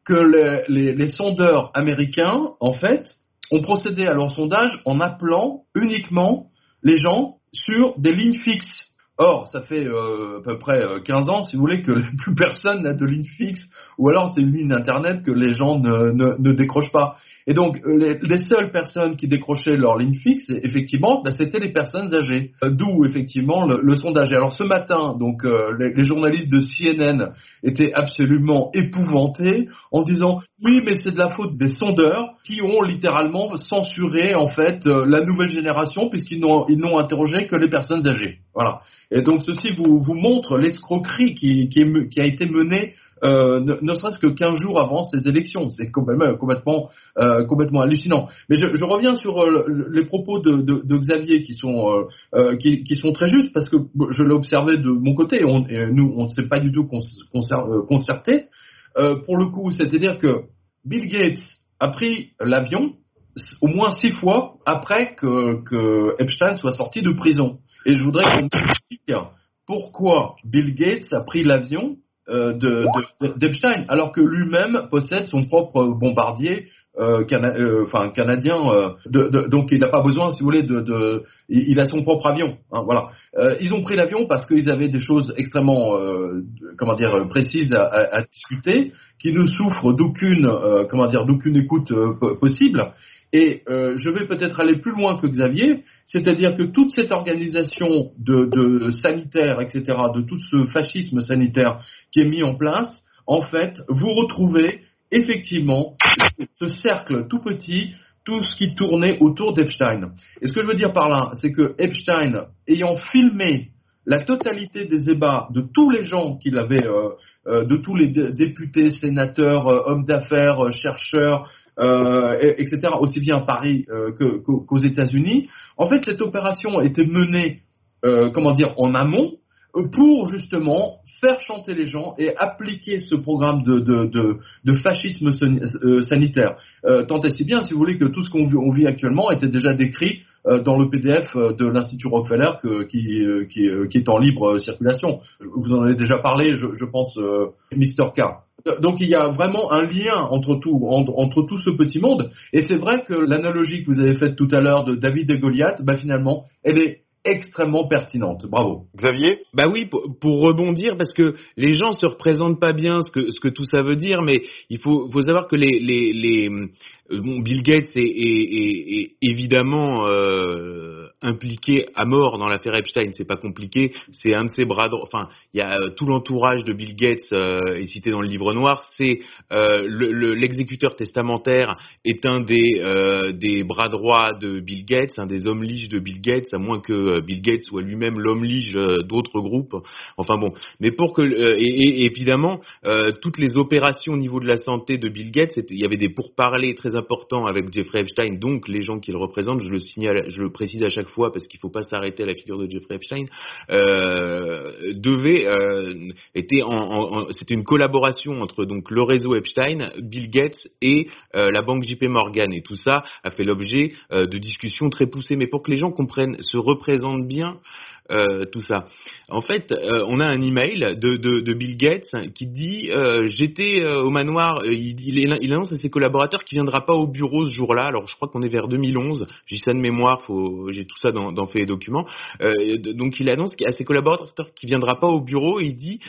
que les, sondeurs américains, en fait, ont procédé à leur sondage en appelant uniquement les gens sur des lignes fixes. Or, ça fait euh, à peu près 15 euh, ans, si vous voulez, que [LAUGHS] plus personne n'a de ligne fixe, ou alors c'est une ligne Internet que les gens ne, ne décrochent pas. Et donc, les, les, seules personnes qui décrochaient leur ligne fixe, effectivement, bah, c'était les personnes âgées. Euh, d'où, effectivement, le, sondage. Et alors, ce matin, donc, euh, les, les, journalistes de CNN étaient absolument épouvantés en disant oui, mais c'est de la faute des sondeurs qui ont littéralement censuré, en fait, euh, la nouvelle génération puisqu'ils n'ont, ils n'ont interrogé que les personnes âgées. Voilà. Et donc, ceci vous, vous montre l'escroquerie qui, qui, qui a été menée euh, ne, serait-ce que 15 jours avant ces élections. C'est complètement, complètement, euh, complètement hallucinant. Mais je, je reviens sur euh, les propos de, de, de, Xavier qui sont, euh, euh, qui, qui, sont très justes parce que je l'ai observé de mon côté. On, et nous, on ne s'est pas du tout concerté. pour le coup, c'est-à-dire que Bill Gates a pris l'avion au moins six fois après que, que Epstein soit sorti de prison. Et je voudrais qu'on pourquoi Bill Gates a pris l'avion euh, d'Epstein, alors que lui-même possède son propre bombardier euh, euh, enfin canadien, donc il n'a pas besoin, si vous voulez, de, il, a son propre avion. Hein, voilà. ils ont pris l'avion parce qu'ils avaient des choses extrêmement, comment dire, précises à, à, discuter, qui ne souffrent d'aucune, comment dire, d'aucune écoute possible. Et euh, je vais peut-être aller plus loin que Xavier, c'est-à-dire que toute cette organisation de, de, sanitaire, etc., de tout ce fascisme sanitaire qui est mis en place, en fait, vous retrouvez effectivement ce cercle tout petit, tout ce qui tournait autour d'Epstein. Et ce que je veux dire par là, c'est que Epstein, ayant filmé la totalité des ébats de tous les gens qu'il avait, euh, euh, de tous les députés, sénateurs, hommes d'affaires, chercheurs, euh, etc., aussi bien à Paris euh, qu'aux États-Unis. En fait, cette opération été menée, euh, comment dire, en amont pour justement faire chanter les gens et appliquer ce programme de, de, de, fascisme sanitaire. tant et si bien, si vous voulez, que tout ce qu'on vit, actuellement était déjà décrit dans le PDF de l'Institut Rockefeller qui, qui, qui, est en libre circulation. Vous en avez déjà parlé, je, je pense, Mr. K. Donc il y a vraiment un lien entre tout, entre, tout ce petit monde. Et c'est vrai que l'analogie que vous avez faite tout à l'heure de David et Goliath, bah finalement, elle est extrêmement pertinente. Bravo. Xavier? Bah oui, pour, rebondir, parce que les gens se représentent pas bien ce que, ce que tout ça veut dire, mais il faut, faut savoir que les, les, les bon, Bill Gates est, est, est, évidemment euh, impliqué à mort dans l'affaire Epstein. C'est pas compliqué. C'est un de ses bras droits. Enfin, il y a euh, tout l'entourage de Bill Gates euh, est cité dans le livre noir. C'est l'exécuteur testamentaire est un des euh, des bras droits de Bill Gates, un des hommes liges de Bill Gates, à moins que Bill Gates soit lui-même l'homme lige d'autres groupes. Enfin bon, mais pour que et, et évidemment toutes les opérations au niveau de la santé de Bill Gates, il y avait des pourparlers très importants avec Jeffrey Epstein, donc les gens qui le représentent. Je le signale, je le précise à chaque fois parce qu'il ne faut pas s'arrêter à la figure de Jeffrey Epstein, euh, devait euh, était en, c'était une collaboration entre donc le réseau Epstein, Bill Gates et euh, la banque JP Morgan et tout ça a fait l'objet de discussions très poussées. Mais pour que les gens comprennent, se représentent bien, euh, tout ça. En fait, euh, on a un email de, de, de Bill Gates qui dit euh, j'étais euh, au manoir, euh, il, il, il, annonce à ses collaborateurs qu'il viendra pas au bureau ce jour-là. Alors je crois qu'on est vers 2011. J'ai ça de mémoire, j'ai tout ça dans, dans fait et documents. donc il annonce à ses collaborateurs qu'il viendra pas au bureau. Et il dit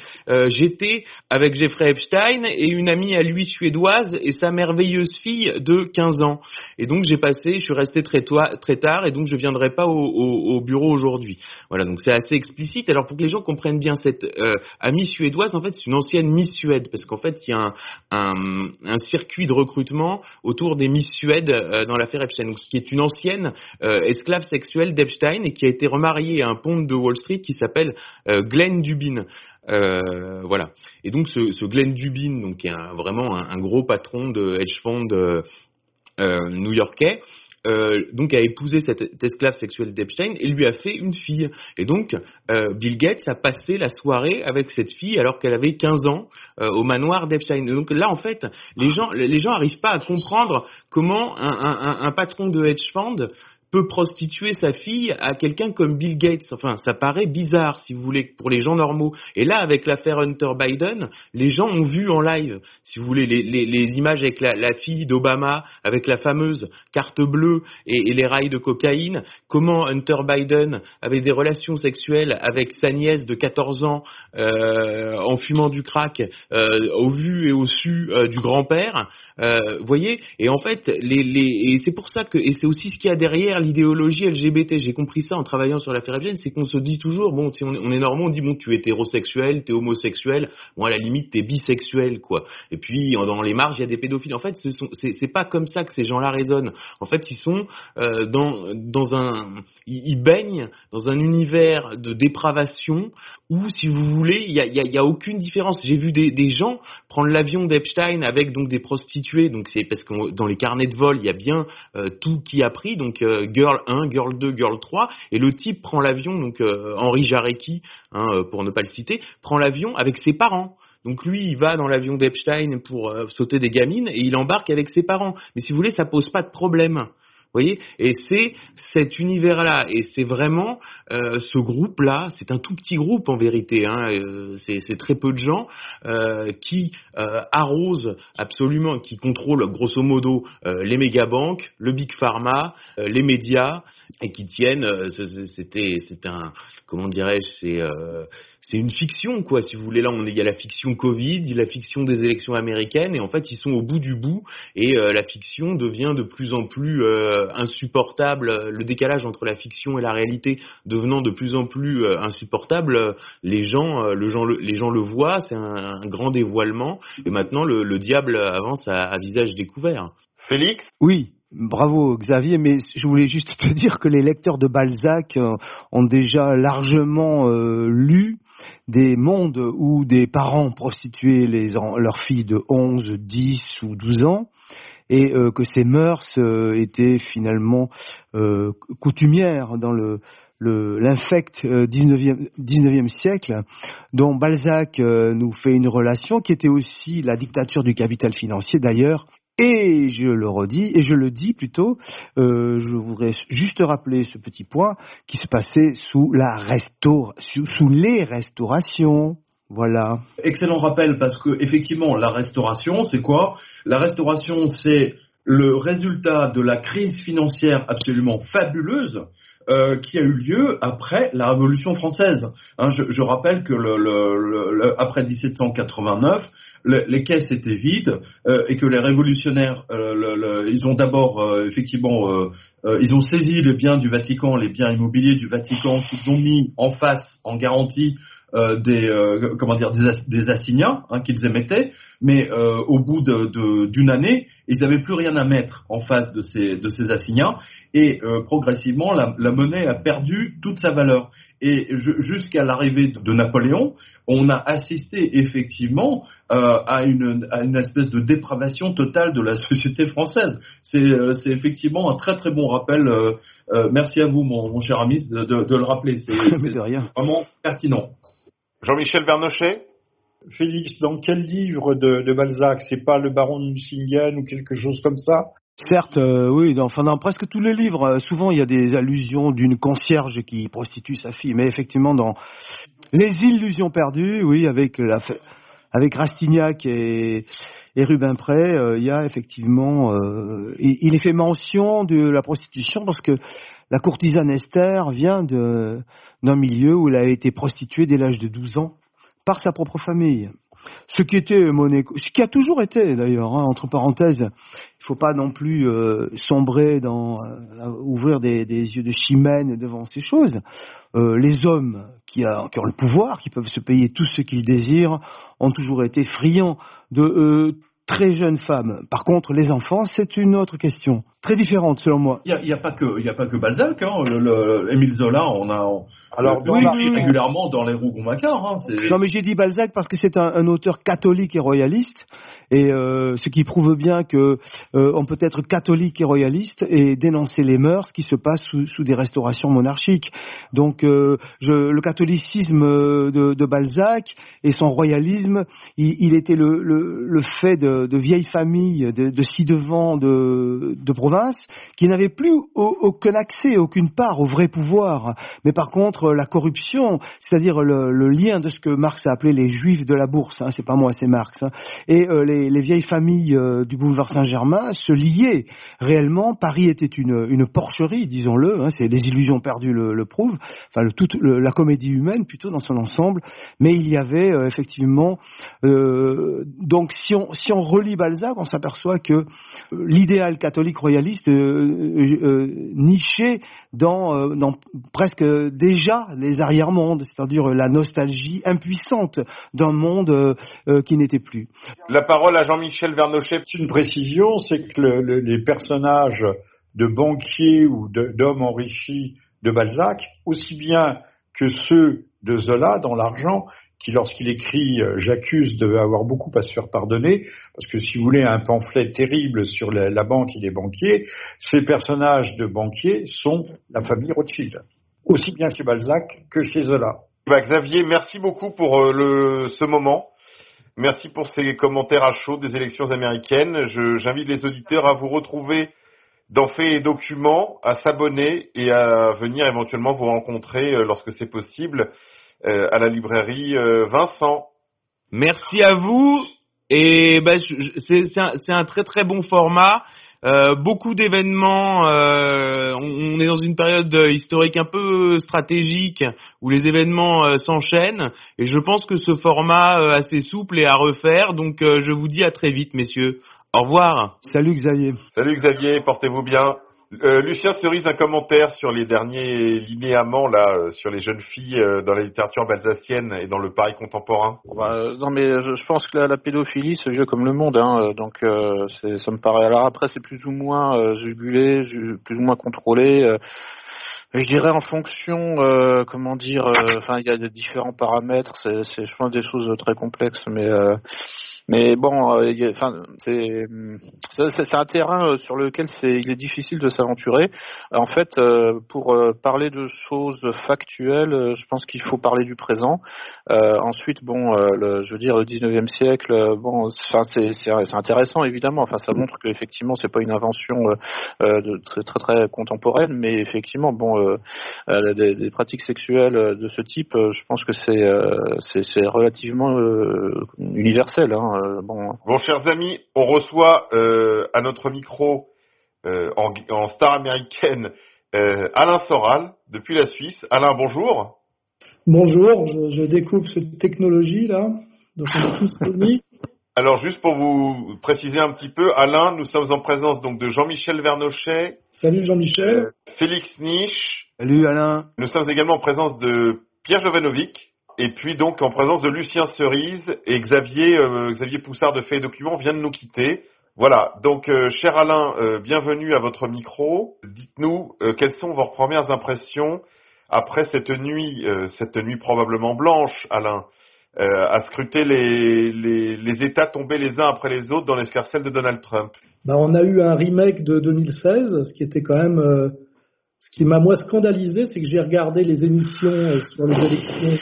j'étais avec Jeffrey Epstein et une amie à lui suédoise et sa merveilleuse fille de 15 ans. Et donc j'ai passé, je suis resté très, très tard et donc je viendrai pas au, au, au bureau aujourd'hui. Voilà, donc c'est assez explicite. Alors pour que les gens comprennent bien cette euh, amie suédoise, en fait c'est une ancienne Miss Suède parce qu'en fait il y a un, circuit de recrutement autour des Miss Suède euh, dans l'affaire Epstein, donc, qui est une ancienne euh, esclave sexuelle d'Epstein et qui a été remariée à un pont de Wall Street qui s'appelle Glenn Dubin. Voilà. Et donc ce, Glenn Dubin, donc qui est vraiment un, gros patron de hedge fund new-yorkais, euh, donc a épousé cette esclave sexuelle d'Epstein et lui a fait une fille. Et donc euh, Bill Gates a passé la soirée avec cette fille alors qu'elle avait 15 ans euh, au manoir d'Epstein. Donc là en fait, les gens les gens arrivent pas à comprendre comment un, un, un patron de hedge fund peut prostituer sa fille à quelqu'un comme Bill Gates. Enfin, ça paraît bizarre, si vous voulez, pour les gens normaux. Et là, avec l'affaire Hunter Biden, les gens ont vu en live, si vous voulez, les, les, les images avec la, la fille d'Obama, avec la fameuse carte bleue et, et, les rails de cocaïne, comment Hunter Biden avait des relations sexuelles avec sa nièce de 14 ans euh, en fumant du crack euh, au vu et au su euh, du grand-père. Vous voyez? Et en fait, les, les, et c'est pour ça que, et c'est aussi ce qu'il y a derrière l'idéologie LGBT. J'ai compris ça en travaillant sur l'affaire Epstein, c'est qu'on se dit toujours, bon, on est, on est normand, on dit, bon, tu es hétérosexuel, tu es homosexuel, bon, à la limite, tu es bisexuel, quoi. Et puis, dans les marges, il y a des pédophiles. En fait, ce sont, c'est, pas comme ça que ces gens-là raisonnent. En fait, ils sont euh, dans, un, ils, baignent dans un univers de dépravation où, si vous voulez, il y a, y, a, aucune différence. J'ai vu des, des gens prendre l'avion d'Epstein avec donc des prostituées, donc c'est parce que dans les carnets de vol, il y a bien euh, tout qui a pris, donc euh, Girl 1, Girl 2, Girl 3, et le type prend l'avion, donc euh, Henri Jarecki, hein, pour ne pas le citer, prend l'avion avec ses parents. Donc lui, il va dans l'avion d'Epstein pour euh, sauter des gamines et il embarque avec ses parents. Mais si vous voulez, ça pose pas de problème voyez? Et c'est cet univers-là, et c'est vraiment euh, ce groupe-là, c'est un tout petit groupe en vérité, hein, euh, c'est très peu de gens euh, qui arrosent absolument, qui contrôlent grosso modo les mégabanques, le big pharma, les médias, et qui tiennent, c'était c'est un, comment dirais-je, c'est c'est une fiction, quoi, si vous voulez. Là, on est, il y a la fiction Covid, il y a la fiction des élections américaines, et en fait, ils sont au bout du bout, et la fiction devient de plus en plus insupportable, le décalage entre la fiction et la réalité devenant de plus en plus insupportable, les gens, le gens, les gens le voient, c'est un, un, grand dévoilement, et maintenant le, le diable avance à, à visage découvert. Félix? Oui, Bravo Xavier, mais je voulais juste te dire que les lecteurs de Balzac ont déjà largement euh, lu des mondes où des parents prostituaient les, leurs filles de 11, 10 ou 12 ans et euh, que ces mœurs euh, étaient finalement euh, coutumières dans le l'infect le, 19e, 19e, siècle, dont Balzac euh, nous fait une relation qui était aussi la dictature du capital financier d'ailleurs. Et je le redis, et je le dis plutôt, euh, je voudrais juste rappeler ce petit point qui se passait sous la restaur sous les restaurations. Voilà. Excellent rappel parce que effectivement la restauration c'est quoi? La restauration c'est le résultat de la crise financière absolument fabuleuse euh, qui a eu lieu après la Révolution française. Hein, je, je, rappelle que le, le, le, après 1789, les caisses étaient vides euh, et que les révolutionnaires, euh, ils ont d'abord euh, effectivement, ils ont saisi les biens du Vatican, les biens immobiliers du Vatican, qu'ils ont mis en face, en garantie euh, des euh, comment dire des, des assignats hein, qu'ils émettaient, mais euh, au bout d'une de, de, année, ils n'avaient plus rien à mettre en face de ces de ces assignats et progressivement la, la, monnaie a perdu toute sa valeur. Et jusqu'à l'arrivée de Napoléon, on a assisté effectivement à une, à une espèce de dépravation totale de la [LAUGHS] société française. C'est effectivement un très très bon rappel. merci à vous, mon, mon cher ami, de, de, de le rappeler. C'est [LAUGHS] vraiment pertinent. Jean-Michel Vernochet. Félix, dans quel livre de, de Balzac? C'est pas le baron de Nucingen ou quelque chose comme ça? Certes, euh, oui, dans, enfin, dans presque tous les livres, euh, souvent il y a des allusions d'une concierge qui prostitue sa fille, mais effectivement dans Les Illusions perdues, oui, avec la, avec Rastignac et, et Rubin Pré, euh, il y a effectivement, euh, il, il, est fait mention de la prostitution parce que la courtisane Esther vient d'un milieu où elle a été prostituée dès l'âge de 12 ans par sa propre famille. Ce qui était ce qui a toujours été d'ailleurs, hein, entre parenthèses, il faut pas non plus euh, sombrer dans euh, ouvrir des, des, yeux de chimène devant ces choses. Euh, les hommes qui, a, qui, ont le pouvoir, qui peuvent se payer tout ce qu'ils désirent, ont toujours été friands de euh, très jeunes femmes. Par contre, les enfants, c'est une autre question, très différente selon moi. Il n'y a, a, pas que, il a pas que Balzac, hein. le, le, Émile Zola, on a, on, alors, oui, oui, régulièrement dans les Rougon-Macquart. Hein, non, mais j'ai dit Balzac parce que c'est un, un, auteur catholique et royaliste, et euh, ce qui prouve bien que euh, on peut être catholique et royaliste et dénoncer les mœurs qui se passent sous, sous des restaurations monarchiques. Donc, euh, je, le catholicisme de, de, Balzac et son royalisme, il, il était le, le, le, fait de, de vieilles familles de, de ci-devant de, de province qui n'avaient plus aucun accès, aucune part au vrai pouvoir. Mais par contre, la corruption, c'est-à-dire le, le, lien de ce que Marx a appelé les juifs de la bourse, hein, c'est pas moi, c'est Marx, hein, et euh, les, les, vieilles familles euh, du boulevard Saint-Germain se liaient réellement. Paris était une, porcherie, disons-le, hein, c'est des illusions perdues le, prouvent, enfin toute la comédie humaine plutôt dans son ensemble, mais il y avait euh, effectivement, euh, donc si on, si on relit Balzac, on s'aperçoit que l'idéal catholique royaliste nichait dans, dans presque déjà les arrière-mondes, c'est-à-dire la nostalgie impuissante d'un monde euh, qui n'était plus. La parole à Jean-Michel Vernochet. Une précision, c'est que le, le, les personnages de banquiers ou d'hommes enrichis de Balzac, aussi bien que ceux de Zola dans l'argent, qui lorsqu'il écrit euh, J'accuse devait avoir beaucoup à se faire pardonner, parce que si vous voulez un pamphlet terrible sur la, banque et les banquiers, ces personnages de banquiers sont la famille Rothschild aussi bien chez Balzac que chez Zola. Bah, Xavier, merci beaucoup pour euh, ce moment. Merci pour ces commentaires à chaud des élections américaines. J'invite les auditeurs à vous retrouver Faits et Documents, à s'abonner et à venir éventuellement vous rencontrer euh, lorsque c'est possible euh, à la librairie euh, Vincent. Merci à vous. Et bah, c'est un, un, très très bon format. Euh, beaucoup d'événements. Euh, on, est dans une période historique un peu stratégique où les événements s'enchaînent et je pense que ce format assez souple est à refaire. Donc je vous dis à très vite, messieurs. Au revoir. Salut Xavier. Salut Xavier, portez-vous bien. Euh, Lucien Cerise, un commentaire sur les derniers linéaments là, euh, sur les jeunes filles euh, dans la littérature balsacienne et dans le Paris contemporain. Bah, non, mais je, je, pense que la, la pédophilie se joue comme le monde, hein, donc euh, ça me paraît. Alors après, c'est plus ou moins jugulé, plus ou moins contrôlé. je dirais en fonction, comment dire, enfin il y a différents paramètres. C'est, je pense, des choses très complexes, mais mais bon, euh, c'est un terrain euh, sur lequel c'est il est difficile de s'aventurer. En fait, euh, pour euh, parler de choses factuelles, euh, je pense qu'il faut parler du présent. ensuite, bon, le, je veux dire le 19e siècle, bon, c'est intéressant évidemment. Enfin, ça montre qu'effectivement c'est pas une invention de très très très contemporaine, mais effectivement, bon, des, des, pratiques sexuelles de ce type, je pense que c'est c'est relativement universel. Hein. Euh, bon. bon, chers amis, on reçoit euh, à notre micro euh, en, en, star américaine euh, Alain Soral depuis la Suisse. Alain, bonjour. Bonjour, je, je découvre cette technologie là, donc on est tous réunis. [LAUGHS] Alors juste pour vous préciser un petit peu, Alain, nous sommes en présence donc de Jean-Michel Vernochet. Salut Jean-Michel. Félix Niche. Salut Alain. Nous sommes également en présence de Pierre Jovanovic et puis donc en présence de Lucien Cerise et Xavier euh, Xavier Poussard de Fait Documents vient de nous quitter. Voilà, donc euh, cher Alain, euh, bienvenue à votre micro. Dites-nous quelles sont vos premières impressions après cette nuit, cette nuit probablement blanche, Alain, à scruter les, les, États tombés les uns après les autres dans l'escarcelle de Donald Trump? Bah, on a eu un remake de 2016, ce qui était quand même ce qui m'a moi scandalisé, c'est que j'ai regardé les émissions sur les élections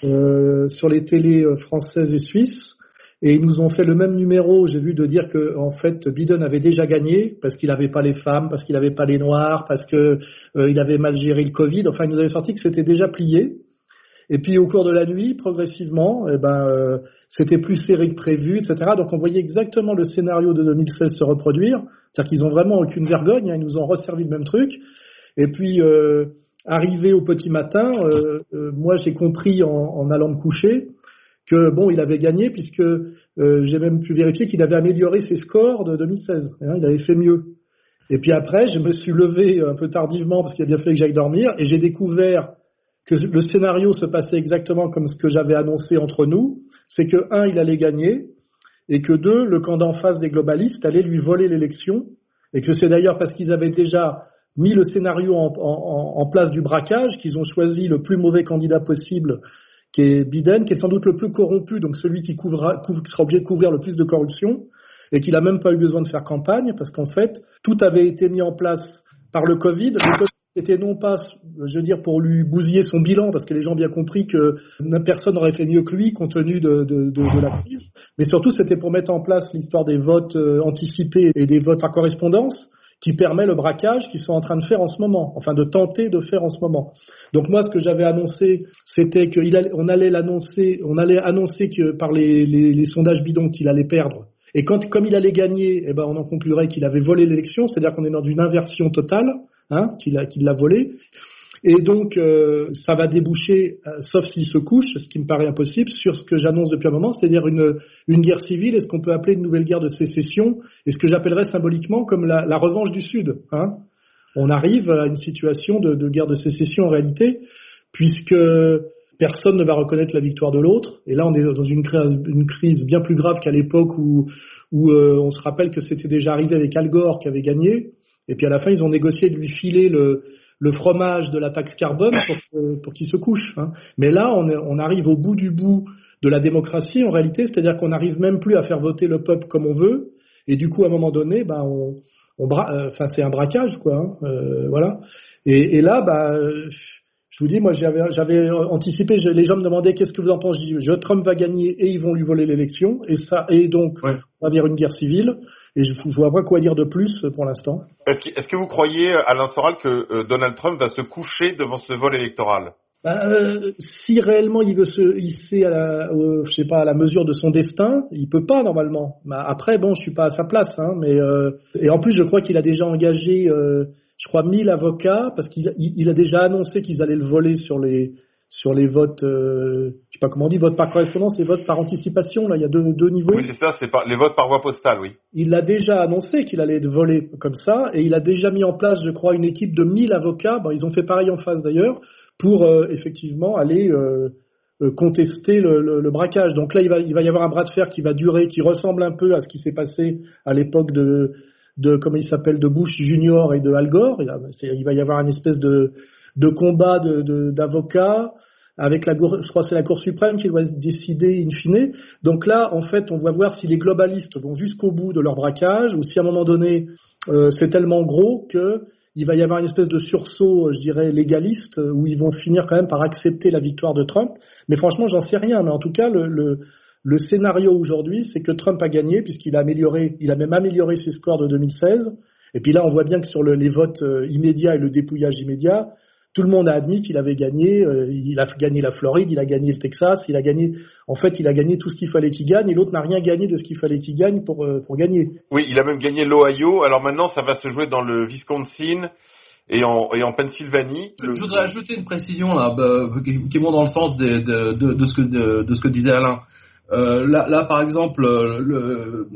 sur les télés françaises et suisses. Et ils nous ont fait le même numéro, j'ai vu, de dire que en fait Biden avait déjà gagné parce qu'il n'avait pas les femmes, parce qu'il n'avait pas les noirs, parce que euh, il avait mal géré le Covid. Enfin, ils nous avaient sorti que c'était déjà plié. Et puis au cours de la nuit, progressivement, eh ben, euh, c'était plus serré que prévu, etc. Donc on voyait exactement le scénario de 2016 se reproduire. C'est-à-dire qu'ils ont vraiment aucune vergogne, hein, ils nous ont resservi le même truc. Et puis euh, arrivé au petit matin, euh, euh, moi j'ai compris en, en, allant me coucher que bon, il avait gagné puisque euh, j'ai même pu vérifier qu'il avait amélioré ses scores de 2016. Hein, il avait fait mieux. Et puis après, je me suis levé un peu tardivement parce qu'il a bien fallu que j'aille dormir et j'ai découvert que le scénario se passait exactement comme ce que j'avais annoncé entre nous. C'est que un, il allait gagner et que deux, le camp d'en face des globalistes allait lui voler l'élection et que c'est d'ailleurs parce qu'ils avaient déjà mis le scénario en, place du braquage, qu'ils ont choisi le plus mauvais candidat possible, qui est Biden, qui est sans doute le plus corrompu, donc celui qui, couvrira, couvre, qui sera obligé de couvrir le plus de corruption, et qu'il n'a même pas eu besoin de faire campagne, parce qu'en fait, tout avait été mis en place par le Covid. Le COVID était non pas, je veux dire, pour lui bousiller son bilan, parce que les gens ont bien compris que personne n'aurait fait mieux que lui compte tenu de, de, de, de la crise, mais surtout c'était pour mettre en place l'histoire des votes euh, anticipés et des votes à correspondance qui permet le braquage qu'ils sont en train de faire en ce moment, enfin de tenter de faire en ce moment. Donc moi, ce que j'avais annoncé, c'était qu'on allait l'annoncer, on allait annoncer que par les, sondages bidons qu'il allait perdre. Et quand, comme il allait gagner, eh ben, on en conclurait qu'il avait volé l'élection, c'est-à-dire qu'on est dans une inversion totale, hein, qu'il l'a volé. Et donc, euh, ça va déboucher, euh, sauf s'il se couche, ce qui me paraît impossible, sur ce que j'annonce depuis un moment, c'est-à-dire une, une guerre civile et ce qu'on peut appeler une nouvelle guerre de sécession, et ce que j'appellerais symboliquement comme la, la revanche du Sud. Hein. On arrive à une situation de, de, guerre de sécession en réalité, puisque personne ne va reconnaître la victoire de l'autre. Et là, on est dans une crise, une crise bien plus grave qu'à l'époque où, où euh, on se rappelle que c'était déjà arrivé avec Al Gore qui avait gagné. Et puis à la fin, ils ont négocié de lui filer le, le fromage de la taxe carbone pour, pour qu'il se couche. Hein. Mais là, on, est, on, arrive au bout du bout de la démocratie en réalité, c'est-à-dire qu'on n'arrive même plus à faire voter le peuple comme on veut, et du coup, à un moment donné, bah, on, on bra... Euh, enfin, c'est un braquage, quoi. Hein, euh, voilà. Et, et là, bah, je vous dis, moi, j'avais, j'avais anticipé. Je, les gens me demandaient qu'est-ce que vous en pensez? Je dis, Trump va gagner et ils vont lui voler l'élection, et ça, et donc, ouais. on va vers une guerre civile. Et je ne vois pas quoi dire de plus pour l'instant. Est-ce que vous croyez, Alain Soral, que euh, Donald Trump va se coucher devant ce vol électoral? Bah, euh, si réellement il veut se hisser à la, euh, je sais pas, à la mesure de son destin, il peut pas normalement. Bah, après, bon, je suis pas à sa place, hein, mais euh, et en plus, je crois qu'il a déjà engagé, euh, je crois, 1000 avocats parce qu'il il, il a déjà annoncé qu'ils allaient le voler sur les sur les votes, euh, je sais pas comment on dit, vote par correspondance et vote par anticipation. Là, il y a deux, deux niveaux. Oui, c'est ça, c'est les votes par voie postale, oui. Il a déjà annoncé qu'il allait volé comme ça, et il a déjà mis en place, je crois, une équipe de 1000 avocats. Bon, ils ont fait pareil en face d'ailleurs pour euh, effectivement aller euh, contester le, le, le, braquage. Donc là, il va, il va y avoir un bras de fer qui va durer, qui ressemble un peu à ce qui s'est passé à l'époque de, de comment il s'appelle, de Bush Junior et de Al Gore. Il va y avoir une espèce de de combat d'avocats de, avec la je crois c'est la Cour suprême qui doit décider in fine. Donc là, en fait, on va voir si les globalistes vont jusqu'au bout de leur braquage ou si à un moment donné euh, c'est tellement gros que il va y avoir une espèce de sursaut, je dirais, légaliste, où ils vont finir quand même par accepter la victoire de Trump. Mais franchement, j'en sais rien. Mais en tout cas, le, le, le scénario aujourd'hui, c'est que Trump a gagné, puisqu'il a amélioré, il a même amélioré ses scores de 2016. Et puis là, on voit bien que sur le, les votes euh, immédiats et le dépouillage immédiat, tout le monde a admis qu'il avait gagné. Euh, il a gagné la Floride, il a gagné le Texas, il a gagné. En fait, il a gagné tout ce qu'il fallait qu'il gagne, et l'autre n'a rien gagné de ce qu'il fallait qu'il gagne pour euh, pour gagner. Oui, il a même gagné l'Ohio. Alors maintenant, ça va se jouer dans le Wisconsin et en, et en Pennsylvanie. Je, je voudrais ajouter une précision là, bah, qui, qui vont dans le sens de, de, de, de ce que de, de, ce que disait Alain. Euh, là, là, par exemple, le,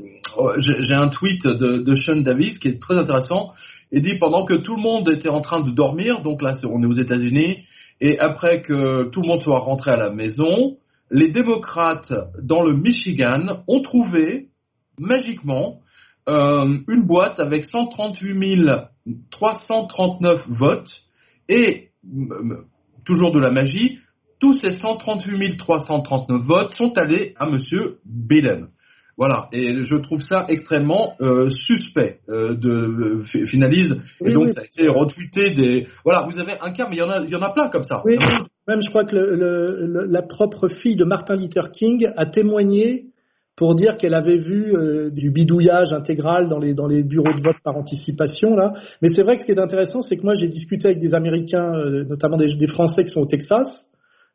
j'ai un tweet de, Sean Davis qui est très intéressant. Il dit pendant que tout le monde était en train de dormir, donc là on est aux États-Unis, et après que tout le monde soit rentré à la maison, les démocrates dans le Michigan ont trouvé magiquement euh, une boîte avec 138 339 votes et toujours de la magie, tous ces 138 339 votes sont allés à Monsieur Biden. Voilà, et je trouve ça extrêmement euh, suspect euh, de euh, finalise. Oui, et donc oui. ça a été retweeté des. Voilà, vous avez un cas, mais il y en a, il y en a plein comme ça. Oui, même je crois que le, le, la propre fille de Martin Luther King a témoigné pour dire qu'elle avait vu euh, du bidouillage intégral dans les, dans les bureaux de vote par anticipation. là. Mais c'est vrai que ce qui est intéressant, c'est que moi j'ai discuté avec des Américains, euh, notamment des, des, Français qui sont au Texas.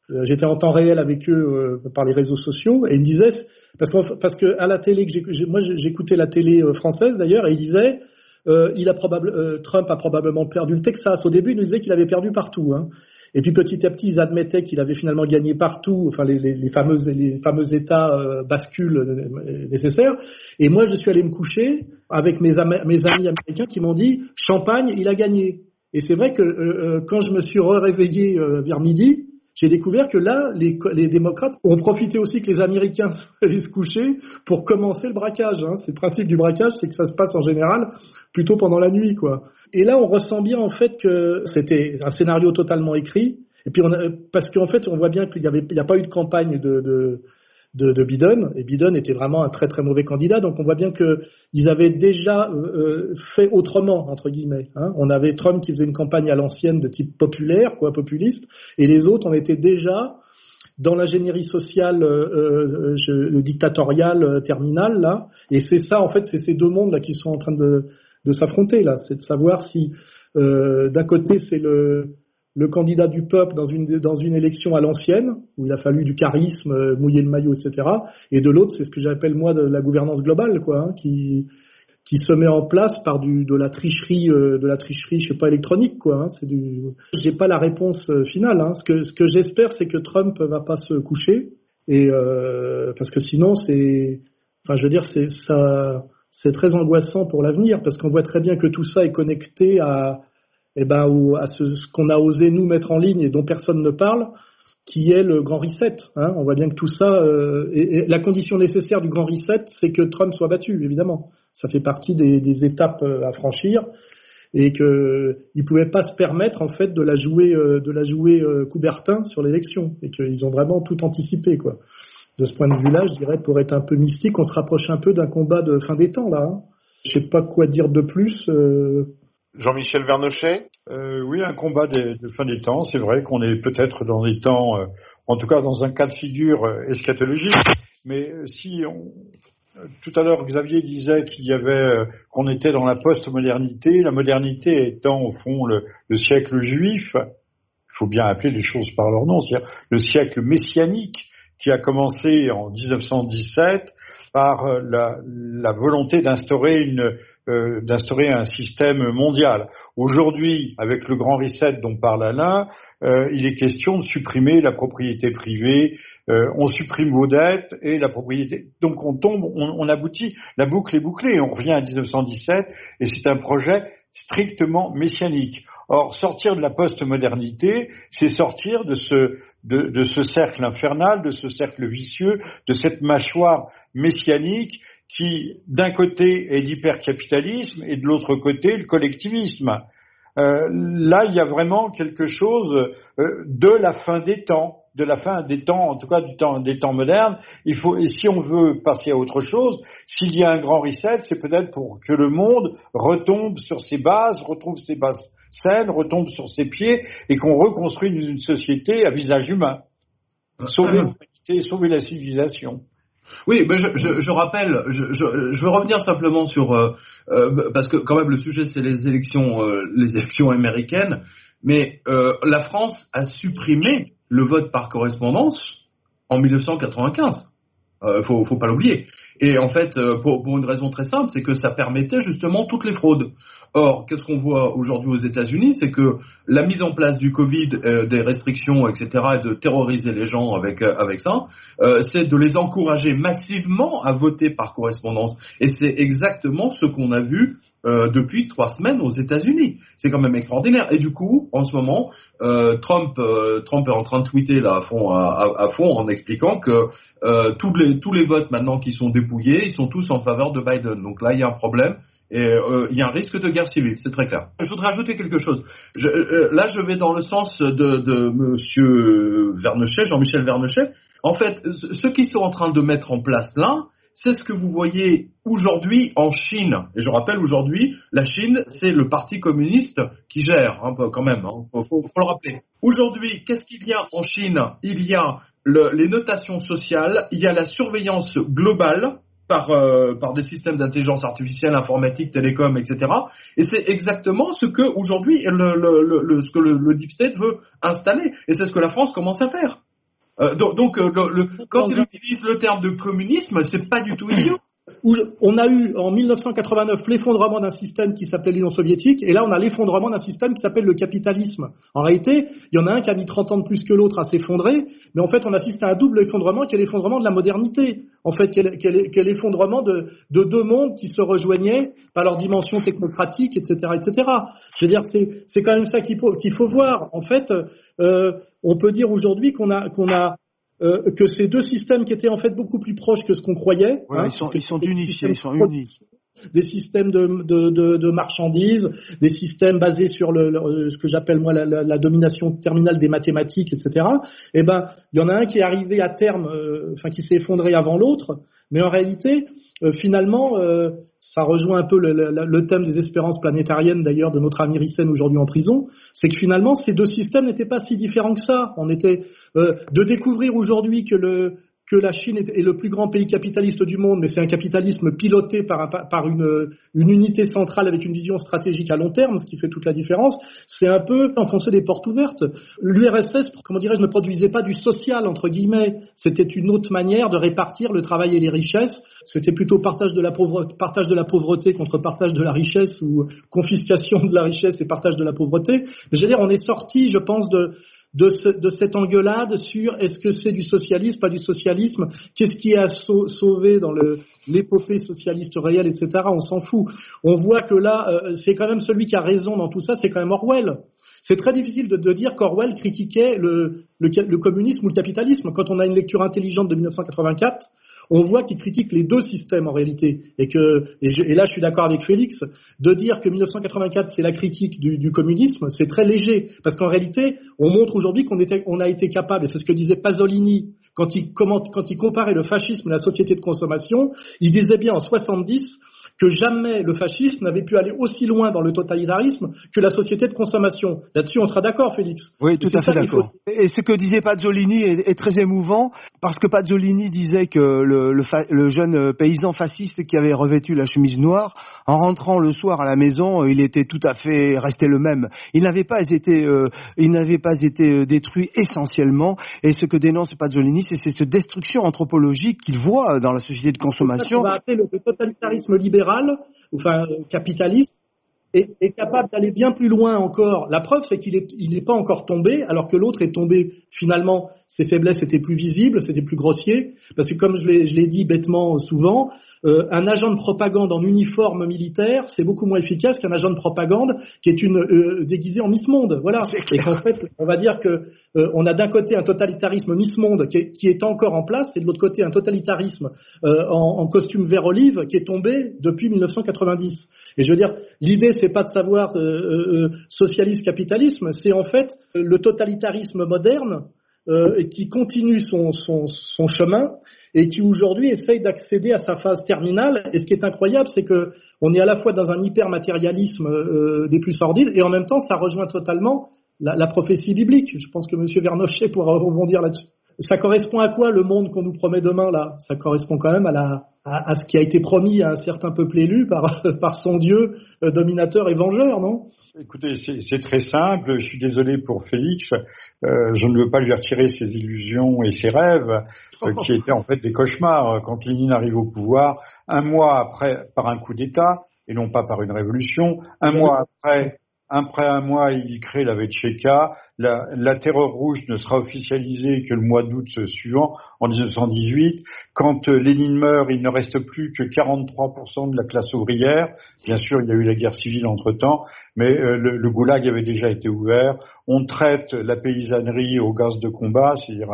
Euh, J'étais en temps réel avec eux par les réseaux sociaux et ils me disaient, parce, que parce que à la télé, que moi j'écoutais la télé française d'ailleurs, et ils disaient, il a probable, Trump a probablement perdu le Texas. Au début, il nous disait qu'il avait perdu partout. Hein. Et puis petit à petit, ils admettaient qu'il avait finalement gagné partout, enfin les, les, les les fameux États euh, bascules euh, nécessaires. Et moi, je suis allé me coucher avec mes, mes amis américains qui m'ont dit Champagne, il a gagné. Et c'est vrai que euh, euh quand je me suis réveillé euh, vers midi, j'ai découvert que là, les, démocrates ont profité aussi que les Américains [LAUGHS] allaient se coucher pour commencer le braquage. Hein. C'est le principe du braquage, c'est que ça se passe en général plutôt pendant la nuit, quoi. Et là, on ressent bien en fait que c'était un scénario totalement écrit. Et puis, parce qu'en fait, on voit bien qu'il n'y a pas eu de campagne de de, de, Biden, et Biden était vraiment un très très mauvais candidat, donc on voit bien qu'ils avaient déjà euh, fait autrement, entre guillemets. Hein. On avait Trump qui faisait une campagne à l'ancienne de type populaire, quoi, populiste, et les autres, on était déjà dans l'ingénierie sociale euh, euh, dictatoriale euh, terminale, là, et c'est ça, en fait, c'est ces deux mondes là qui sont en train de, de s'affronter, là, c'est de savoir si, euh, d'un côté, c'est le le candidat du peuple dans une, dans une élection à l'ancienne, où il a fallu du charisme, euh, mouiller le maillot, etc. Et de l'autre, c'est ce que j'appelle moi de la gouvernance globale, quoi, hein, qui, qui se met en place par du, de la tricherie, euh, de la tricherie, je sais pas électronique, quoi. Hein, c'est du, j'ai pas la réponse euh, finale. Hein. Ce que, ce que j'espère, c'est que Trump va pas se coucher, et euh, parce que sinon, c'est, enfin, je veux dire, c'est ça, c'est très angoissant pour l'avenir, parce qu'on voit très bien que tout ça est connecté à eh ben, ou à ce, ce qu'on a osé nous mettre en ligne et dont personne ne parle, qui est le grand reset. Hein. On voit bien que tout ça, euh, et, la condition nécessaire du grand reset, c'est que Trump soit battu, évidemment. Ça fait partie des, des étapes euh, à franchir et qu'il ne pouvait pas se permettre en fait de la jouer, euh, de la jouer euh, Coubertin sur l'élection et qu'ils ont vraiment tout anticipé quoi. De ce point de vue-là, je dirais pour être un peu mystique, on se rapproche un peu d'un combat de fin des temps là. Hein. Je sais pas quoi dire de plus. Jean-Michel Vernochet euh, Oui, un combat de, fin des temps. C'est vrai qu'on est peut-être dans des temps, euh, en tout cas dans un cas de figure euh, eschatologique. Mais si on, tout à l'heure Xavier disait qu'il y avait, qu'on était dans la post-modernité, la modernité étant au fond le, le siècle juif. Il faut bien appeler les choses par leur nom, c'est-à-dire le siècle messianique qui a commencé en 1917 par la, la volonté d'instaurer une euh, d'instaurer un système mondial. Aujourd'hui, avec le grand reset dont parle Alain, euh, il est question de supprimer la propriété privée. Euh, on supprime vos dettes et la propriété. Donc on tombe, on, on aboutit, la boucle est bouclée. On revient à 1917 et c'est un projet strictement messianique. Or, sortir de la post-modernité, c'est sortir de ce, de, ce cercle infernal, de ce cercle vicieux, de cette mâchoire messianique qui, d'un côté, est l'hypercapitalisme et de l'autre côté, le collectivisme. Euh, là, il y a vraiment quelque chose euh, de la fin des temps, de la fin des temps, en tout cas du temps, des temps modernes. Il faut, et si on veut passer à autre chose, s'il y a un grand reset, c'est peut-être pour que le monde retombe sur ses bases, retrouve ses bases saines, retombe sur ses pieds, et qu'on reconstruise une, société à visage humain. Sauver l'humanité, sauver la civilisation. Oui, je, rappelle, je, veux revenir simplement sur euh, euh, parce que quand même le sujet c'est les élections, euh, les élections américaines, mais la France a supprimé le vote par correspondance en 1995. Euh, faut, faut pas l'oublier. Et en fait, euh, pour, pour, une raison très simple, c'est que ça permettait justement toutes les fraudes. Or, qu'est-ce qu'on voit aujourd'hui aux États-Unis? C'est que la mise en place du Covid, euh, des restrictions, etc., et de terroriser les gens avec, euh, avec ça, euh, c'est de les encourager massivement à voter par correspondance. Et c'est exactement ce qu'on a vu euh, depuis trois semaines aux États-Unis. C'est quand même extraordinaire. Et du coup, en ce moment, euh, Trump, euh, Trump est en train de tweeter là à fond, à, fond en expliquant que tous les tous les votes maintenant qui sont dépouillés, ils sont tous en faveur de Biden. Donc là, il y a un problème. Et euh, il y a un risque de guerre civile, c'est très clair. Je voudrais ajouter quelque chose. Je, euh, là, je vais dans le sens de, de Monsieur Vernochet, Jean-Michel Vernochet. En fait, ceux qui sont en train de mettre en place là, c'est ce que vous voyez aujourd'hui en Chine. Et je rappelle aujourd'hui, la Chine, c'est le parti communiste qui gère, hein, quand même, il hein, faut, le rappeler. Aujourd'hui, qu'est-ce qu'il y a en Chine? Il y a les notations sociales, il y a la surveillance globale, par, euh, des systèmes d'intelligence artificielle, informatique, télécom, etc. Et c'est exactement ce que aujourd'hui le, Deep State veut installer. Et c'est ce que la France commence à faire. Euh, donc, donc euh, quand il utilise le terme de communisme, c'est pas du tout idiot où on a eu en 1989 l'effondrement d'un système qui s'appelait l'Union soviétique, et là on a l'effondrement d'un système qui s'appelle le capitalisme. En réalité, il y en a un qui a mis 30 ans de plus que l'autre à s'effondrer, mais en fait on assiste à un double effondrement qui est l'effondrement de la modernité, en fait qui est, l'effondrement de, deux mondes qui se rejoignaient par leur dimension technocratique, etc. etc. Je veux dire, c'est quand même ça qu'il faut, voir. En fait, euh, on peut dire aujourd'hui qu'on a, qu'on a euh, que ces deux systèmes qui étaient en fait beaucoup plus proches que ce qu'on croyait. hein, ils sont, ils sont unifiés, ils sont unis. Des systèmes de, de, de, de, marchandises, des systèmes basés sur le, ce que j'appelle moi la, la, la, domination terminale des mathématiques, etc. Eh ben, il y en a un qui est arrivé à terme, euh, enfin qui s'est effondré avant l'autre, mais en réalité, euh, finalement, euh, ça rejoint un peu le, thème des espérances planétariennes d'ailleurs de notre ami Rissen aujourd'hui en prison, c'est que finalement ces deux systèmes n'étaient pas si différents que ça. On était euh, de découvrir aujourd'hui que le que la Chine est, le plus grand pays capitaliste du monde, mais c'est un capitalisme piloté par, par une, une, unité centrale avec une vision stratégique à long terme, ce qui fait toute la différence, c'est un peu enfoncer des portes ouvertes. L'URSS, comment dirais-je, ne produisait pas du social, entre guillemets. C'était une autre manière de répartir le travail et les richesses. C'était plutôt partage de, la pauvreté, contre partage de la richesse ou confiscation de la richesse et partage de la pauvreté. Je veux dire, on est sorti, je pense, de, de, cette engueulade sur est-ce que c'est du socialisme, pas du socialisme, qu'est-ce qui a sauvé dans l'épopée socialiste réelle, etc. On s'en fout. On voit que là, euh, c'est quand même celui qui a raison dans tout ça, c'est quand même Orwell. C'est très difficile de, de dire qu'Orwell critiquait le, le, communisme ou le capitalisme. Quand on a une lecture intelligente de 1984, on voit qu'il critique les deux systèmes en réalité. Et, que, et, là, je suis d'accord avec Félix, de dire que 1984, c'est la critique du, communisme, c'est très léger. Parce qu'en réalité, on montre aujourd'hui qu'on on a été capable, et c'est ce que disait Pasolini quand il, quand il comparait le fascisme et la société de consommation, il disait bien en 70, que jamais le fascisme n'avait pu aller aussi loin dans le totalitarisme que la société de consommation. Là-dessus, on sera d'accord, Félix. Oui, tout à fait d'accord. Et ce que disait Pazzolini est, très émouvant, parce que Pazzolini disait que le, le, jeune paysan fasciste qui avait revêtu la chemise noire, en rentrant le soir à la maison, il était tout à fait resté le même. Il n'avait pas été, euh, il n'avait pas été euh, détruit essentiellement. Et ce que dénonce Pazzolini, c'est cette destruction anthropologique qu'il voit dans la société de consommation. C'est va appeler le totalitarisme libéral enfin capitaliste, est, capable d'aller bien plus loin encore. La preuve, c'est qu'il n'est pas encore tombé, alors que l'autre est tombé. Finalement, ses faiblesses étaient plus visibles, c'était plus grossier, parce que comme je l'ai dit bêtement souvent, euh, un agent de propagande en uniforme militaire, c'est beaucoup moins efficace qu'un agent de propagande qui est une euh, déguisé en Miss Monde. Voilà. Et qu'en fait, on va dire que euh, on a d'un côté un totalitarisme Miss Monde qui est, qui est, encore en place, et de l'autre côté un totalitarisme en, en, costume vert olive qui est tombé depuis 1990. Et je veux dire, l'idée c'est pas de savoir socialiste capitalisme, c'est en fait le totalitarisme moderne qui continue son, son, son chemin et qui aujourd'hui essaye d'accéder à sa phase terminale. Et ce qui est incroyable, c'est que on est à la fois dans un hyper-matérialisme euh, des plus sordides, et en même temps, ça rejoint totalement la, la prophétie biblique. Je pense que M. Vernochet pourra [LAUGHS] rebondir là-dessus. Ça correspond à quoi le monde qu'on nous promet demain là? Ça correspond quand même à, la, à, ce qui a été promis à un certain peuple élu par, [LAUGHS] par son Dieu euh, dominateur et vengeur, non? Écoutez, c'est très simple. Je suis désolé pour Félix. Euh, je ne veux pas lui retirer ses illusions et ses rêves, euh, [LAUGHS] qui étaient en fait des cauchemars. Quand Lénine arrive au pouvoir, un mois après, par un coup d'État, et non pas par une révolution, un mois après, après un mois, il crée la Vetcheka. La, la, terreur rouge ne sera officialisée que le mois d'août suivant, en 1918. Quand euh, Lénine meurt, il ne reste plus que 43% de la classe ouvrière. Bien sûr, il y a eu la guerre civile entre-temps, mais euh, le, le, goulag avait déjà été ouvert. On traite la paysannerie au gaz de combat, c'est-à-dire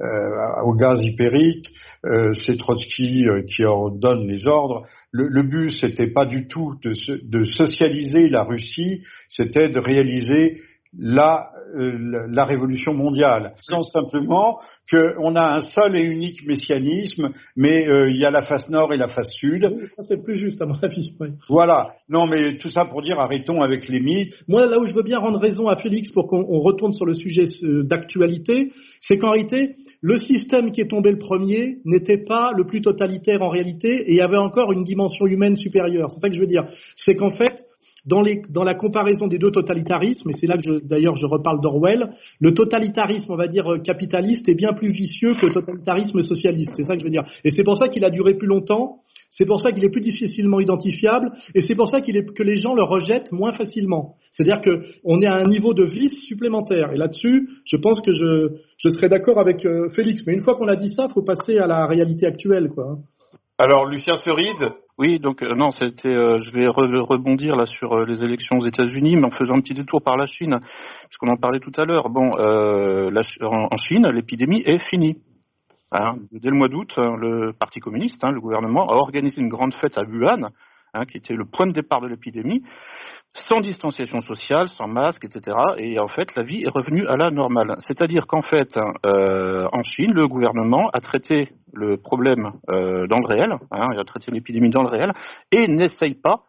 euh, au gaz hypérique, euh, c'est Trotsky euh, qui en donne les ordres. Le, le but, c'était pas du tout de, de, socialiser la Russie, c'était de réaliser la, euh, la révolution mondiale. Disons simplement qu'on a un seul et unique messianisme, mais euh, il y a la face nord et la face sud. C'est plus juste à mon avis. Oui. Voilà. Non, mais tout ça pour dire arrêtons avec les mythes. Moi, là où je veux bien rendre raison à Félix pour qu'on retourne sur le sujet d'actualité, c'est qu'en réalité, le système qui est tombé le premier n'était pas le plus totalitaire en réalité, et avait encore une dimension humaine supérieure. C'est ça que je veux dire. C'est qu'en fait, dans, la comparaison des deux totalitarismes, et c'est là que d'ailleurs je reparle d'Orwell, le totalitarisme, on va dire, capitaliste est bien plus vicieux que le totalitarisme socialiste. C'est ça que je veux dire. Et c'est pour ça qu'il a duré plus longtemps, c'est pour ça qu'il est plus difficilement identifiable, et c'est pour ça que les gens le rejettent moins facilement. C'est-à-dire qu'on est à un niveau de vice supplémentaire. Et là-dessus, je pense que je, je serais d'accord avec euh, Félix. Mais une fois qu'on a dit ça, il faut passer à la réalité actuelle. Quoi. Alors, Lucien Cerise oui, donc euh, non, c'était. Euh, je vais rebondir là sur euh, les élections aux États-Unis, mais en faisant un petit détour par la Chine, puisqu'on en parlait tout à l'heure. Bon, la, en Chine, l'épidémie est finie. Hein, dès le mois d'août, le Parti communiste, hein, le gouvernement, a organisé une grande fête à Wuhan, hein, qui était le point de départ de l'épidémie sans distanciation sociale, sans masque, etc. Et en fait, la vie est revenue à la normale. C'est-à-dire qu'en fait, euh, en Chine, le gouvernement a traité le problème euh, dans le réel, hein, il a traité l'épidémie dans le réel, et n'essaye pas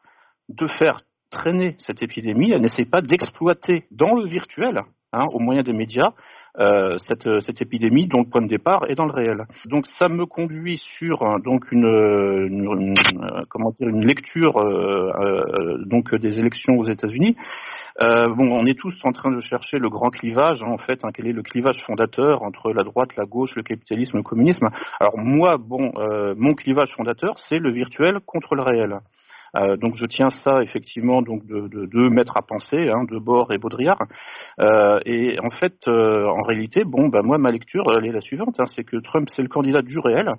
de faire traîner cette épidémie, elle n'essaye pas d'exploiter dans le virtuel, hein, au moyen des médias, euh, cette, cette, épidémie dont le point de départ est dans le réel. Donc ça me conduit sur euh, donc une, une, euh, comment dire une lecture euh, donc des élections aux États-Unis. bon, on est tous en train de chercher le grand clivage, en fait, hein, quel est le clivage fondateur entre la droite, la gauche, le capitalisme, le communisme. Alors moi, bon, mon clivage fondateur, c'est le virtuel contre le réel. Euh, donc je tiens ça effectivement donc de deux maîtres à penser, hein, de Bord et Baudrillard. Euh, et en fait, euh, en réalité, bon, bah moi ma lecture elle est la suivante, hein, c'est que Trump c'est le candidat du réel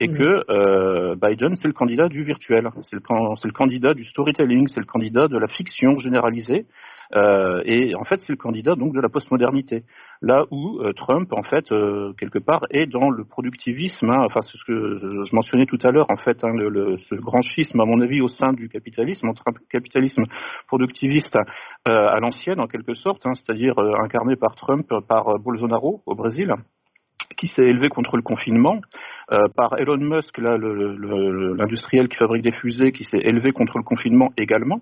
et que euh, Biden, c'est le candidat du virtuel, c'est le, le, candidat du storytelling, c'est le candidat de la fiction généralisée, euh, et en fait, c'est le candidat donc de la postmodernité. Là où euh, Trump, en fait, euh, quelque part, est dans le productivisme, hein, enfin, c'est ce que je, mentionnais tout à l'heure, en fait, hein, le, le, ce grand schisme, à mon avis, au sein du capitalisme, entre un capitalisme productiviste à l'ancienne, en quelque sorte, hein, c'est-à-dire incarné par Trump, par Bolsonaro au Brésil, qui s'est élevé contre le confinement, euh, par Elon Musk, l'industriel qui fabrique des fusées, qui s'est élevé contre le confinement également,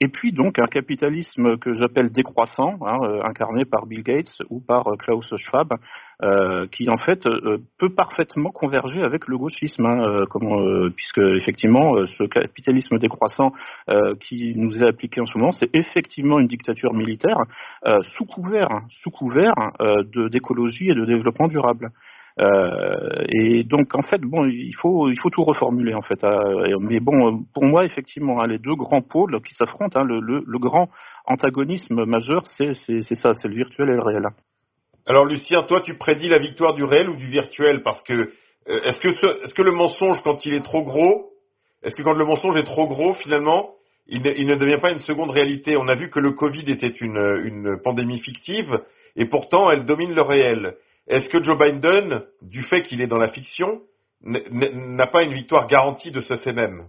et puis donc un capitalisme que j'appelle décroissant, hein, euh, incarné par Bill Gates ou par euh, Klaus Schwab, euh, qui en fait euh, peut parfaitement converger avec le gauchisme, hein, comme, puisque effectivement ce capitalisme décroissant qui nous est appliqué en ce moment, c'est effectivement une dictature militaire sous couvert, sous couvert d'écologie et de développement durable. Euh, et donc en fait, bon, il faut il faut tout reformuler en fait. Euh, mais bon, pour moi effectivement, hein, les deux grands pôles qui s'affrontent, hein, le, le, grand antagonisme majeur, c'est c'est ça, c'est le virtuel et le réel. Alors Lucien, toi, tu prédis la victoire du réel ou du virtuel? Parce que euh, est-ce que est-ce que le mensonge, quand il est trop gros, est-ce que quand le mensonge est trop gros, finalement, il ne, il ne devient pas une seconde réalité? On a vu que le Covid était une, une pandémie fictive, et pourtant, elle domine le réel. Est-ce que Joe Biden, du fait qu'il est dans la fiction, n'a pas une victoire garantie de ce fait même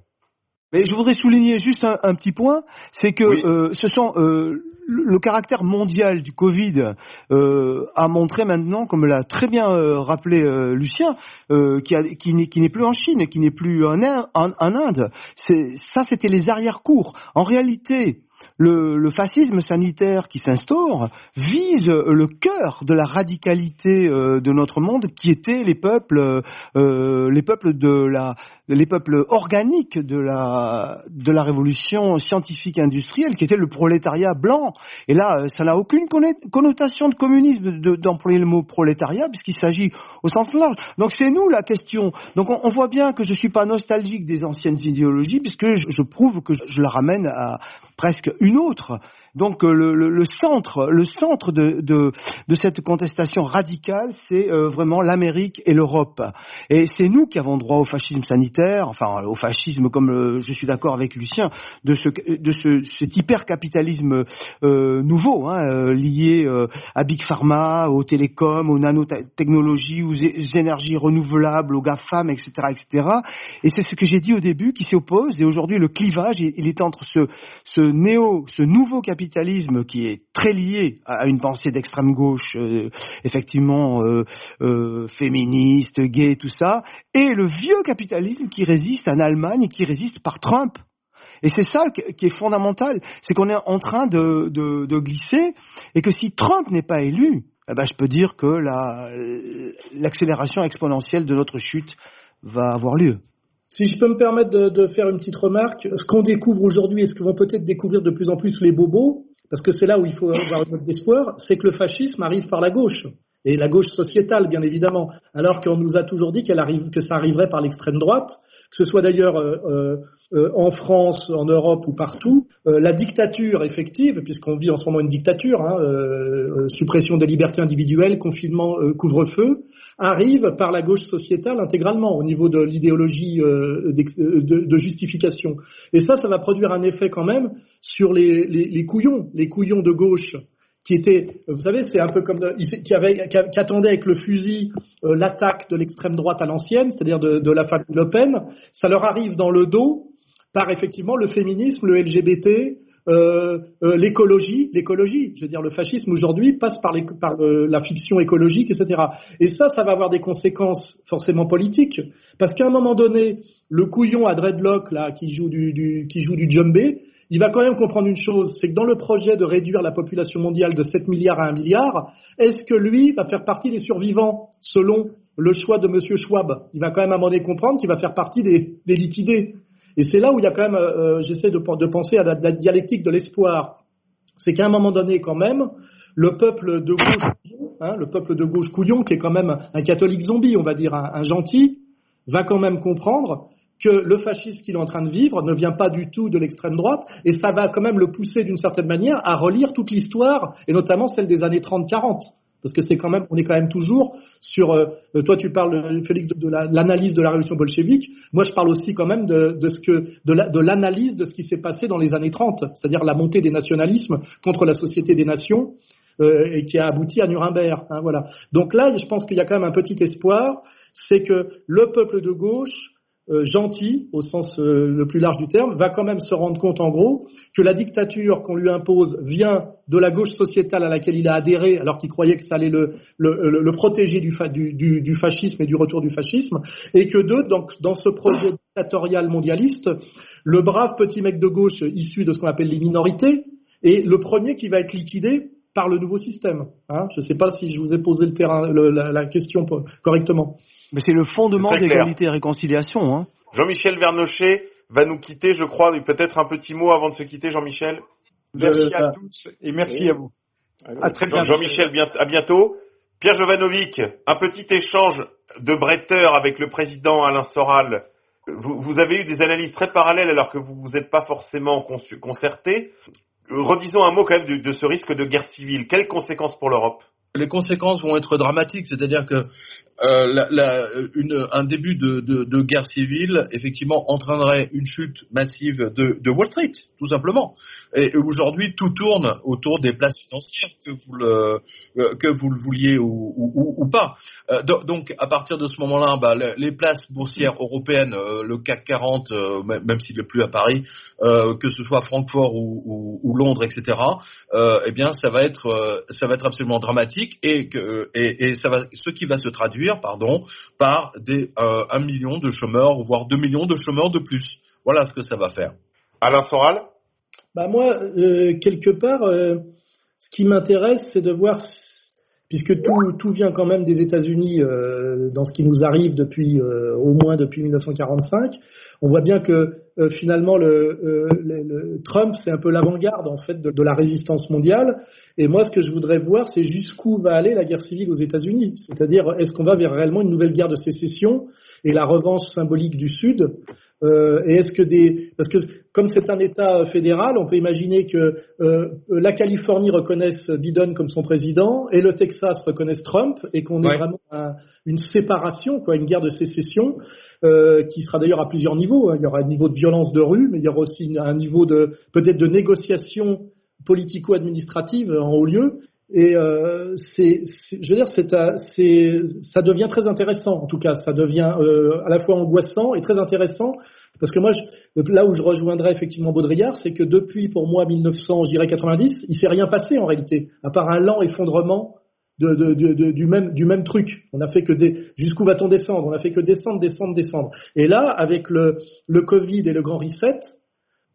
mais je voudrais souligner juste un, petit point, c'est que euh, ce sont euh, le caractère mondial du Covid euh, a montré maintenant, comme l'a très bien rappelé Lucien, qui, qui n'est plus en Chine, qui n'est plus en, en, en Inde. Ça, c'était les arrière-cours. En réalité, le, fascisme sanitaire qui s'instaure vise le cœur de la radicalité euh, de notre monde, qui étaient les peuples, euh, les peuples de la, les peuples organiques de la, de la révolution scientifique industrielle, qui était le prolétariat blanc. Et là, ça n'a aucune connotation de communisme d'employer le mot prolétariat, puisqu'il s'agit au sens large. Donc c'est nous la question. Donc on, voit bien que je suis pas nostalgique des anciennes idéologies, puisque je, je prouve que je, je la ramène à presque une autre donc euh, le, centre, le centre de, de, cette contestation radicale, c'est euh, vraiment l'Amérique et l'Europe. Et c'est nous qui avons droit au fascisme sanitaire, enfin au fascisme, comme euh, je suis d'accord avec Lucien, de, ce, de ce, cet hypercapitalisme nouveau, hein, lié à Big Pharma, aux télécoms, aux nanotechnologies, aux énergies renouvelables, aux GAFAM, etc., etc. Et c'est ce que j'ai dit au début qui s'y oppose. Et aujourd'hui, le clivage, il est entre ce, ce néo, ce nouveau capitalisme capitalisme qui est très lié à une pensée d'extrême gauche, euh, effectivement euh, euh, féministe, gay, tout ça, et le vieux capitalisme qui résiste en Allemagne et qui résiste par Trump. Et c'est ça qui est fondamental, c'est qu'on est en train de, glisser et que si Trump n'est pas élu, eh ben je peux dire que l'accélération exponentielle de notre chute va avoir lieu. Si je peux me permettre de, faire une petite remarque, ce qu'on découvre aujourd'hui et ce que vont peut-être découvrir de plus en plus les bobos, parce que c'est là où il faut avoir un peu d'espoir, c'est que le fascisme arrive par la gauche. Et la gauche sociétale, bien évidemment, alors qu'on nous a toujours dit arrive, que ça arriverait par l'extrême droite, que ce soit d'ailleurs euh, euh, euh, en France, en Europe ou partout, la dictature effective, puisqu'on vit en ce moment une dictature, hein, suppression des libertés individuelles, confinement, couvre-feu, arrive par la gauche sociétale intégralement au niveau de l'idéologie de, justification. Et ça, ça va produire un effet quand même sur les couillons, les couillons de gauche qui était, vous savez, c'est un peu comme qui, attendait avec le fusil euh, l'attaque de l'extrême droite à l'ancienne, c'est-à-dire de, de, la famille Le Pen. Ça leur arrive dans le dos par effectivement le féminisme, le LGBT, euh, euh, l'écologie, l'écologie. Je veux dire, le fascisme aujourd'hui passe par, la fiction écologique, etc. Et ça, ça va avoir des conséquences forcément politiques, parce qu'à un moment donné, le couillon à dreadlock là qui joue du, du qui joue du jumbé, il va quand même comprendre une chose, c'est que dans le projet de réduire la population mondiale de 7 milliards à 1 milliard, est-ce que lui va faire partie des survivants selon le choix de M. Schwab? Il va quand même à un moment donné comprendre qu'il va faire partie des, liquidés. Et c'est là où il y a quand même, euh, euh, j'essaie de, penser à la, dialectique de l'espoir. C'est qu'à un moment donné, quand même, le peuple de gauche, hein, le peuple de gauche couillon, qui est quand même un catholique zombie, on va dire un gentil, va quand même comprendre que le fascisme qu'il est en train de vivre ne vient pas du tout de l'extrême droite, et ça va quand même le pousser d'une certaine manière à relire toute l'histoire, et notamment celle des années 30-40. Parce que c'est quand même, on est quand même toujours sur. Euh, toi, tu parles, Félix, de, l'analyse de la révolution bolchevique. Moi, je parle aussi quand même de, de ce que, de l'analyse de ce qui s'est passé dans les années 30, c'est-à-dire la montée des nationalismes contre la société des nations, euh, et qui a abouti à Nuremberg. Hein, voilà. Donc là, je pense qu'il y a quand même un petit espoir, c'est que le peuple de gauche euh, gentil, au sens euh, le plus large du terme, va quand même se rendre compte, en gros, que la dictature qu'on lui impose vient de la gauche sociétale à laquelle il a adhéré, alors qu'il croyait que ça allait le, protéger du, fascisme et du retour du fascisme, et que deux, donc, dans ce projet dictatorial mondialiste, le brave petit mec de gauche issu de ce qu'on appelle les minorités est le premier qui va être liquidé par le nouveau système. Hein je ne sais pas si je vous ai posé la question correctement. Mais c'est le fondement d'égalité et réconciliation. Hein. Jean-Michel Vernochet va nous quitter, je crois. Peut-être un petit mot avant de se quitter, Jean-Michel. Merci à tous et merci à vous. À très bientôt. Jean-Michel, à bientôt. Pierre Jovanovic, un petit échange de bretteur avec le président Alain Soral. Vous, avez eu des analyses très parallèles alors que vous n'êtes pas forcément concertés. Redisons un mot quand même de, de ce risque de guerre civile. Quelles conséquences pour l'Europe? Les conséquences vont être dramatiques, c'est-à-dire que euh, la, la, une, un début de, de, de, guerre civile, effectivement, entraînerait une chute massive de, de Wall Street, tout simplement. Et aujourd'hui, tout tourne autour des places financières, que vous le, euh, que vous le vouliez ou, ou, ou pas. Euh, donc, à partir de ce moment-là, bah, les places boursières européennes, euh, le CAC 40, euh, même s'il n'est plus à Paris, que ce soit Francfort ou, ou Londres, etc., eh bien, ça va être, ça va être absolument dramatique et, que, et, et ça va, ce qui va se traduire pardon, par des, euh, un million de chômeurs, voire 2 millions de chômeurs de plus. Voilà ce que ça va faire. Alain Soral? Bah Moi, euh, quelque part, euh, ce qui m'intéresse, c'est de voir, puisque tout, tout vient quand même des États-Unis dans ce qui nous arrive depuis au moins depuis 1945, on voit bien que finalement le, le, Trump c'est un peu l'avant-garde en fait de, de, la résistance mondiale et moi, ce que je voudrais voir, c'est jusqu'où va aller la guerre civile aux États-Unis. C'est-à-dire, est-ce qu'on va vers réellement une nouvelle guerre de sécession et la revanche symbolique du Sud euh, Et est-ce que des, parce que comme c'est un État fédéral, on peut imaginer que euh, la Californie reconnaisse Biden comme son président et le Texas reconnaisse Trump et qu'on ait vraiment une séparation, quoi, une guerre de sécession euh, qui sera d'ailleurs à plusieurs niveaux. Hein. Il y aura un niveau de violence de rue, mais il y aura aussi un niveau de peut-être de négociation politico-administrative en haut lieu. Et euh, c'est, je veux dire, ça devient très intéressant. En tout cas, ça devient euh, à la fois angoissant et très intéressant parce que moi, là où je rejoindrais effectivement Baudrillard, c'est que depuis pour moi 1900, je dirais 90, il s'est rien passé en réalité, à part un lent effondrement de, du même du même truc. On a fait que des jusqu'où va-t-on descendre? On a fait que descendre, descendre, descendre. Et là, avec le le Covid et le grand reset,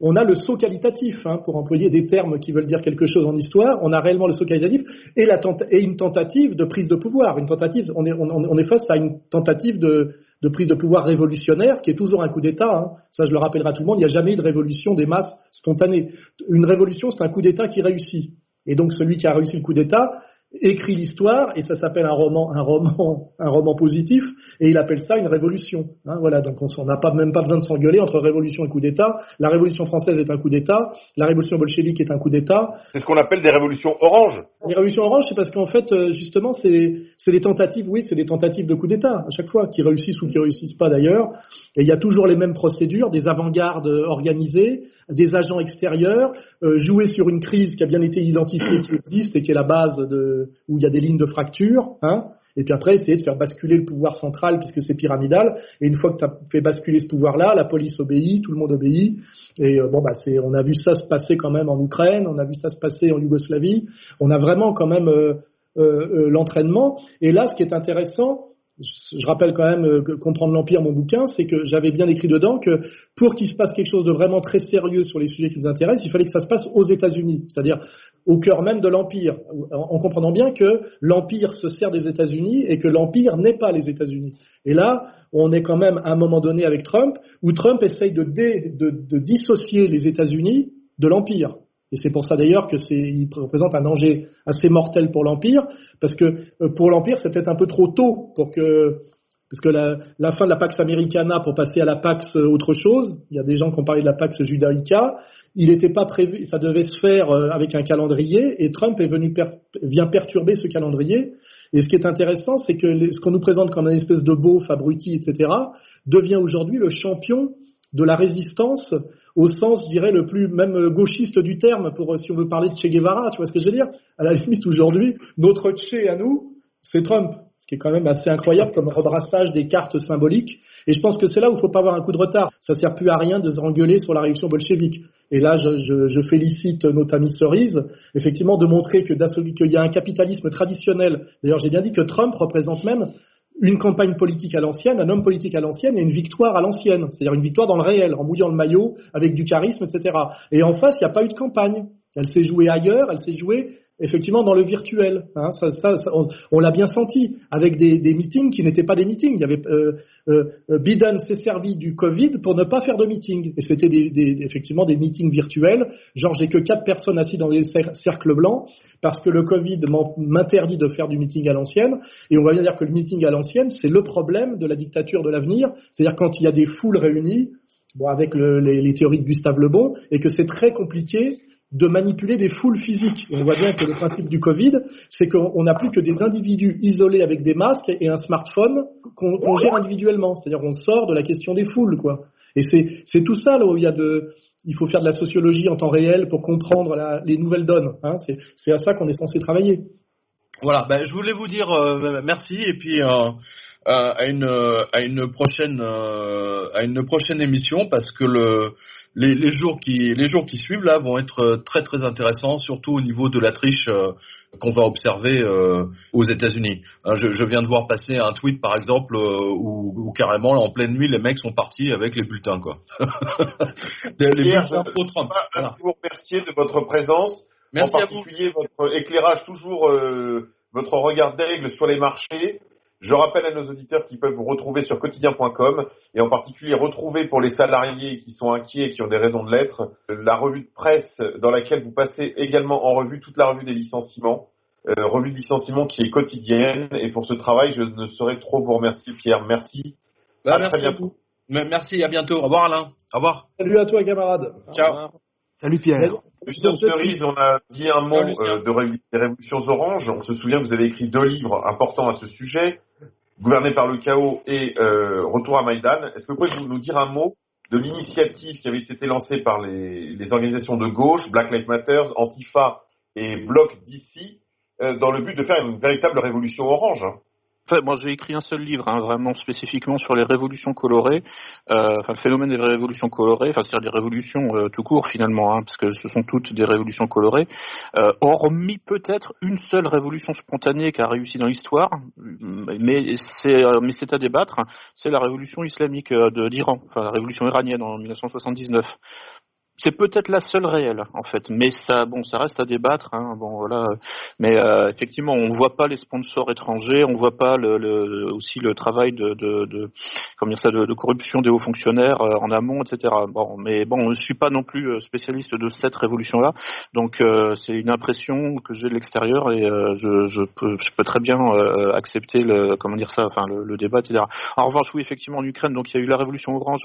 on a le saut qualitatif, hein, pour employer des termes qui veulent dire quelque chose en histoire. On a réellement le saut qualitatif et, la et une tentative de prise de pouvoir. Une tentative, on est, on est face à une tentative de, de prise de pouvoir révolutionnaire qui est toujours un coup d'État. hein. Ça, je le rappellerai à tout le monde. Il n'y a jamais eu de révolution des masses spontanée. Une révolution, c'est un coup d'État qui réussit. Et donc, celui qui a réussi le coup d'État écrit l'histoire et ça s'appelle un roman, un roman, un roman positif et il appelle ça une révolution. Hein, voilà, donc on n'a pas même pas besoin de s'engueuler entre révolution et coup d'État. La révolution française est un coup d'État, la révolution bolchevique est un coup d'État. C'est ce qu'on appelle des révolutions oranges. Les révolutions oranges, c'est parce qu'en fait, euh, justement, c'est c'est des tentatives, oui, c'est des tentatives de coup d'État à chaque fois, qui réussissent ou qui réussissent pas d'ailleurs. Et il y a toujours les mêmes procédures, des avant-gardes euh, organisées, des agents extérieurs, euh, jouer sur une crise qui a bien été identifiée, qui existe et qui est la base de où il y a des lignes de fracture, hein. Et puis après, essayer de faire basculer le pouvoir central puisque c'est pyramidal. Et une fois que tu as fait basculer ce pouvoir-là, la police obéit, tout le monde obéit. Et euh, bon, bah, c'est, on a vu ça se passer quand même en Ukraine, on a vu ça se passer en Yougoslavie. On a vraiment quand même euh, euh, l'entraînement. Et là, ce qui est intéressant, je rappelle quand même euh, comprendre l'empire, mon bouquin, c'est que j'avais bien écrit dedans que pour qu'il se passe quelque chose de vraiment très sérieux sur les sujets qui nous intéressent, il fallait que ça se passe aux États-Unis, c'est-à-dire au cœur même de l'empire, en en comprenant bien que l'empire se sert des États-Unis et que l'empire n'est pas les États-Unis. Et là, on est quand même à un moment donné avec Trump, où Trump essaye de, de dissocier les États-Unis de l'empire. Et c'est pour ça d'ailleurs que c'est, il représente un danger assez mortel pour l'empire, parce que euh, pour l'empire c'est peut-être un peu trop tôt pour que parce que la, fin de la Pax Americana pour passer à la Pax euh, autre chose, il y a des gens qui ont parlé de la Pax Judaica, il n'était pas prévu, ça devait se faire euh, avec un calendrier, et Trump est venu vient perturber ce calendrier. Et ce qui est intéressant, c'est que ce qu'on nous présente comme une espèce de beauf, abruti, etc., devient aujourd'hui le champion de la résistance au sens, je dirais, le plus même euh, gauchiste du terme, pour euh, si on veut parler de Che Guevara, tu vois ce que je veux dire? À la limite, aujourd'hui, notre Che à nous, c'est Trump, ce qui est quand même assez incroyable comme rebrassage des cartes symboliques. Et je pense que c'est là où il faut pas avoir un coup de retard. Ça sert plus à rien de se rengueuler sur la révolution bolchevique. Et là, je, félicite notre ami Cerise, effectivement, de montrer que qu'il y a un capitalisme traditionnel. D'ailleurs, j'ai bien dit que Trump représente même une campagne politique à l'ancienne, un homme politique à l'ancienne et une victoire à l'ancienne, c'est-à-dire une victoire dans le réel, en mouillant le maillot, avec du charisme, etc. Et en face, il n'y a pas eu de campagne. Elle s'est jouée ailleurs, elle s'est jouée effectivement dans le virtuel. Hein, ça, ça, on, l'a bien senti, avec des, des meetings qui n'étaient pas des meetings. Il y avait euh, euh, Biden s'est servi du Covid pour ne pas faire de meeting, et c'était des, des- effectivement des meetings virtuels. Genre, j'ai que quatre personnes assises dans des cer- cercles blancs parce que le Covid m'interdit de faire du meeting à l'ancienne. Et on va bien dire que le meeting à l'ancienne, c'est le problème de la dictature de l'avenir. C'est-à-dire quand il y a des foules réunies, bon, avec le- les, les théories de Gustave Le Bon, et que c'est très compliqué de manipuler des foules physiques. On voit bien que le principe du Covid, c'est qu'on on n'a plus que des individus isolés avec des masques et un smartphone qu'on gère individuellement. C'est-à-dire qu'on sort de la question des foules, quoi. Et c'est tout ça là où il y a de, il faut faire de la sociologie en temps réel pour comprendre les nouvelles donnes. Hein. C'est à ça qu'on est censé travailler. Voilà, ben, je voulais vous dire euh, merci et puis euh, à une à une prochaine euh, à une prochaine émission parce que le les, les jours qui les jours qui suivent là vont être très très intéressants surtout au niveau de la triche euh, qu'on va observer euh, aux États-Unis. Hein, je, je viens de voir passer un tweet par exemple euh, où, où carrément là, en pleine nuit les mecs sont partis avec les bulletins quoi. [LAUGHS] les les Pierre, bulletins je- pro Trump. à Voilà. vous remercier de votre présence, Merci en à vous. particulier votre éclairage, toujours euh, votre regard d'aigle sur les marchés. Je rappelle à nos auditeurs qu'ils peuvent vous retrouver sur quotidien.com et en particulier retrouver pour les salariés qui sont inquiets et qui ont des raisons de l'être, la revue de presse dans laquelle vous passez également en revue toute la revue des licenciements, euh, revue de licenciements qui est quotidienne et pour ce travail je ne saurais trop vous remercier Pierre, merci. Ben, À merci très à bientôt. vous. Merci, à bientôt. Au revoir Alain. Au revoir. Salut à toi, camarade. Ciao. Salut Pierre. Lucien Cerise, on a dit un mot euh, de ré- des révolutions oranges. On se souvient que vous avez écrit deux livres importants à ce sujet, Gouverné par le chaos et euh, Retour à Maïdan. Est-ce que vous pouvez nous dire un mot de l'initiative qui avait été lancée par les, les organisations de gauche, Black Lives Matter, Antifa et Bloc d'ici, euh, dans le but de faire une véritable révolution orange. hein? Enfin, moi, j'ai écrit un seul livre, hein, vraiment spécifiquement sur les révolutions colorées, euh, enfin le phénomène des révolutions colorées, enfin c'est-à-dire des révolutions euh, tout court finalement, hein, parce que ce sont toutes des révolutions colorées, euh, hormis peut-être une seule révolution spontanée qui a réussi dans l'histoire, mais c'est euh, mais c'est à débattre, c'est la révolution islamique euh, de- d'Iran, enfin la révolution iranienne en 1979. C'est peut-être la seule réelle en fait, mais ça, bon, ça reste à débattre. Hein, bon, voilà. Mais euh, effectivement, on voit pas les sponsors étrangers, on voit pas le, aussi le travail de, comment dire ça, de, corruption des hauts fonctionnaires euh, en amont, etc. Bon, mais bon, je suis pas non plus euh, spécialiste de cette révolution-là, donc euh, c'est une impression que j'ai de l'extérieur et euh, je, je, peux, très bien euh, accepter le, comment dire ça, enfin le, débat, etc. En revanche, oui, effectivement, en Ukraine, donc il y a eu la révolution orange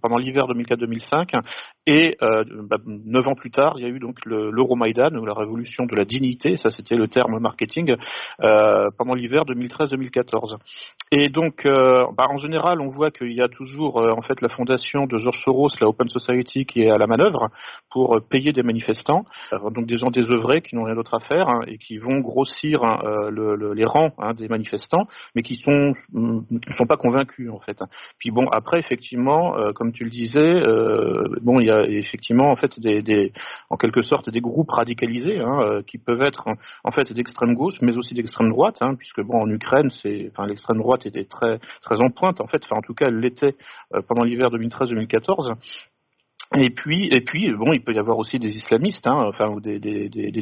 pendant l'hiver 2004-2005 et euh, bah, neuf ans plus tard, il y a eu donc le- l'Euromaïdan ou la révolution de la dignité, ça c'était le terme marketing, euh, pendant l'hiver 2013-2014. Et donc, euh, bah, en général, on voit qu'il y a toujours en fait la fondation de George Soros, la Open Society, qui est à la manœuvre pour payer des manifestants, donc des gens désœuvrés qui n'ont rien d'autre à faire hein, et qui vont grossir hein, le- le- les rangs hein, des manifestants, mais qui hum, qui ne sont pas convaincus en fait. Puis bon, après effectivement, comme tu le disais, bon, il y a effectivement en fait des, en quelque sorte des groupes radicalisés hein, euh, qui peuvent être en fait d'extrême gauche, mais aussi d'extrême droite, hein, puisque bon en Ukraine, c'est, enfin l'extrême droite était très très en en fait, enfin en tout cas elle l'était euh, pendant l'hiver 2013-2014. Et puis, et puis, bon, il peut y avoir aussi des islamistes, hein, enfin, ou des,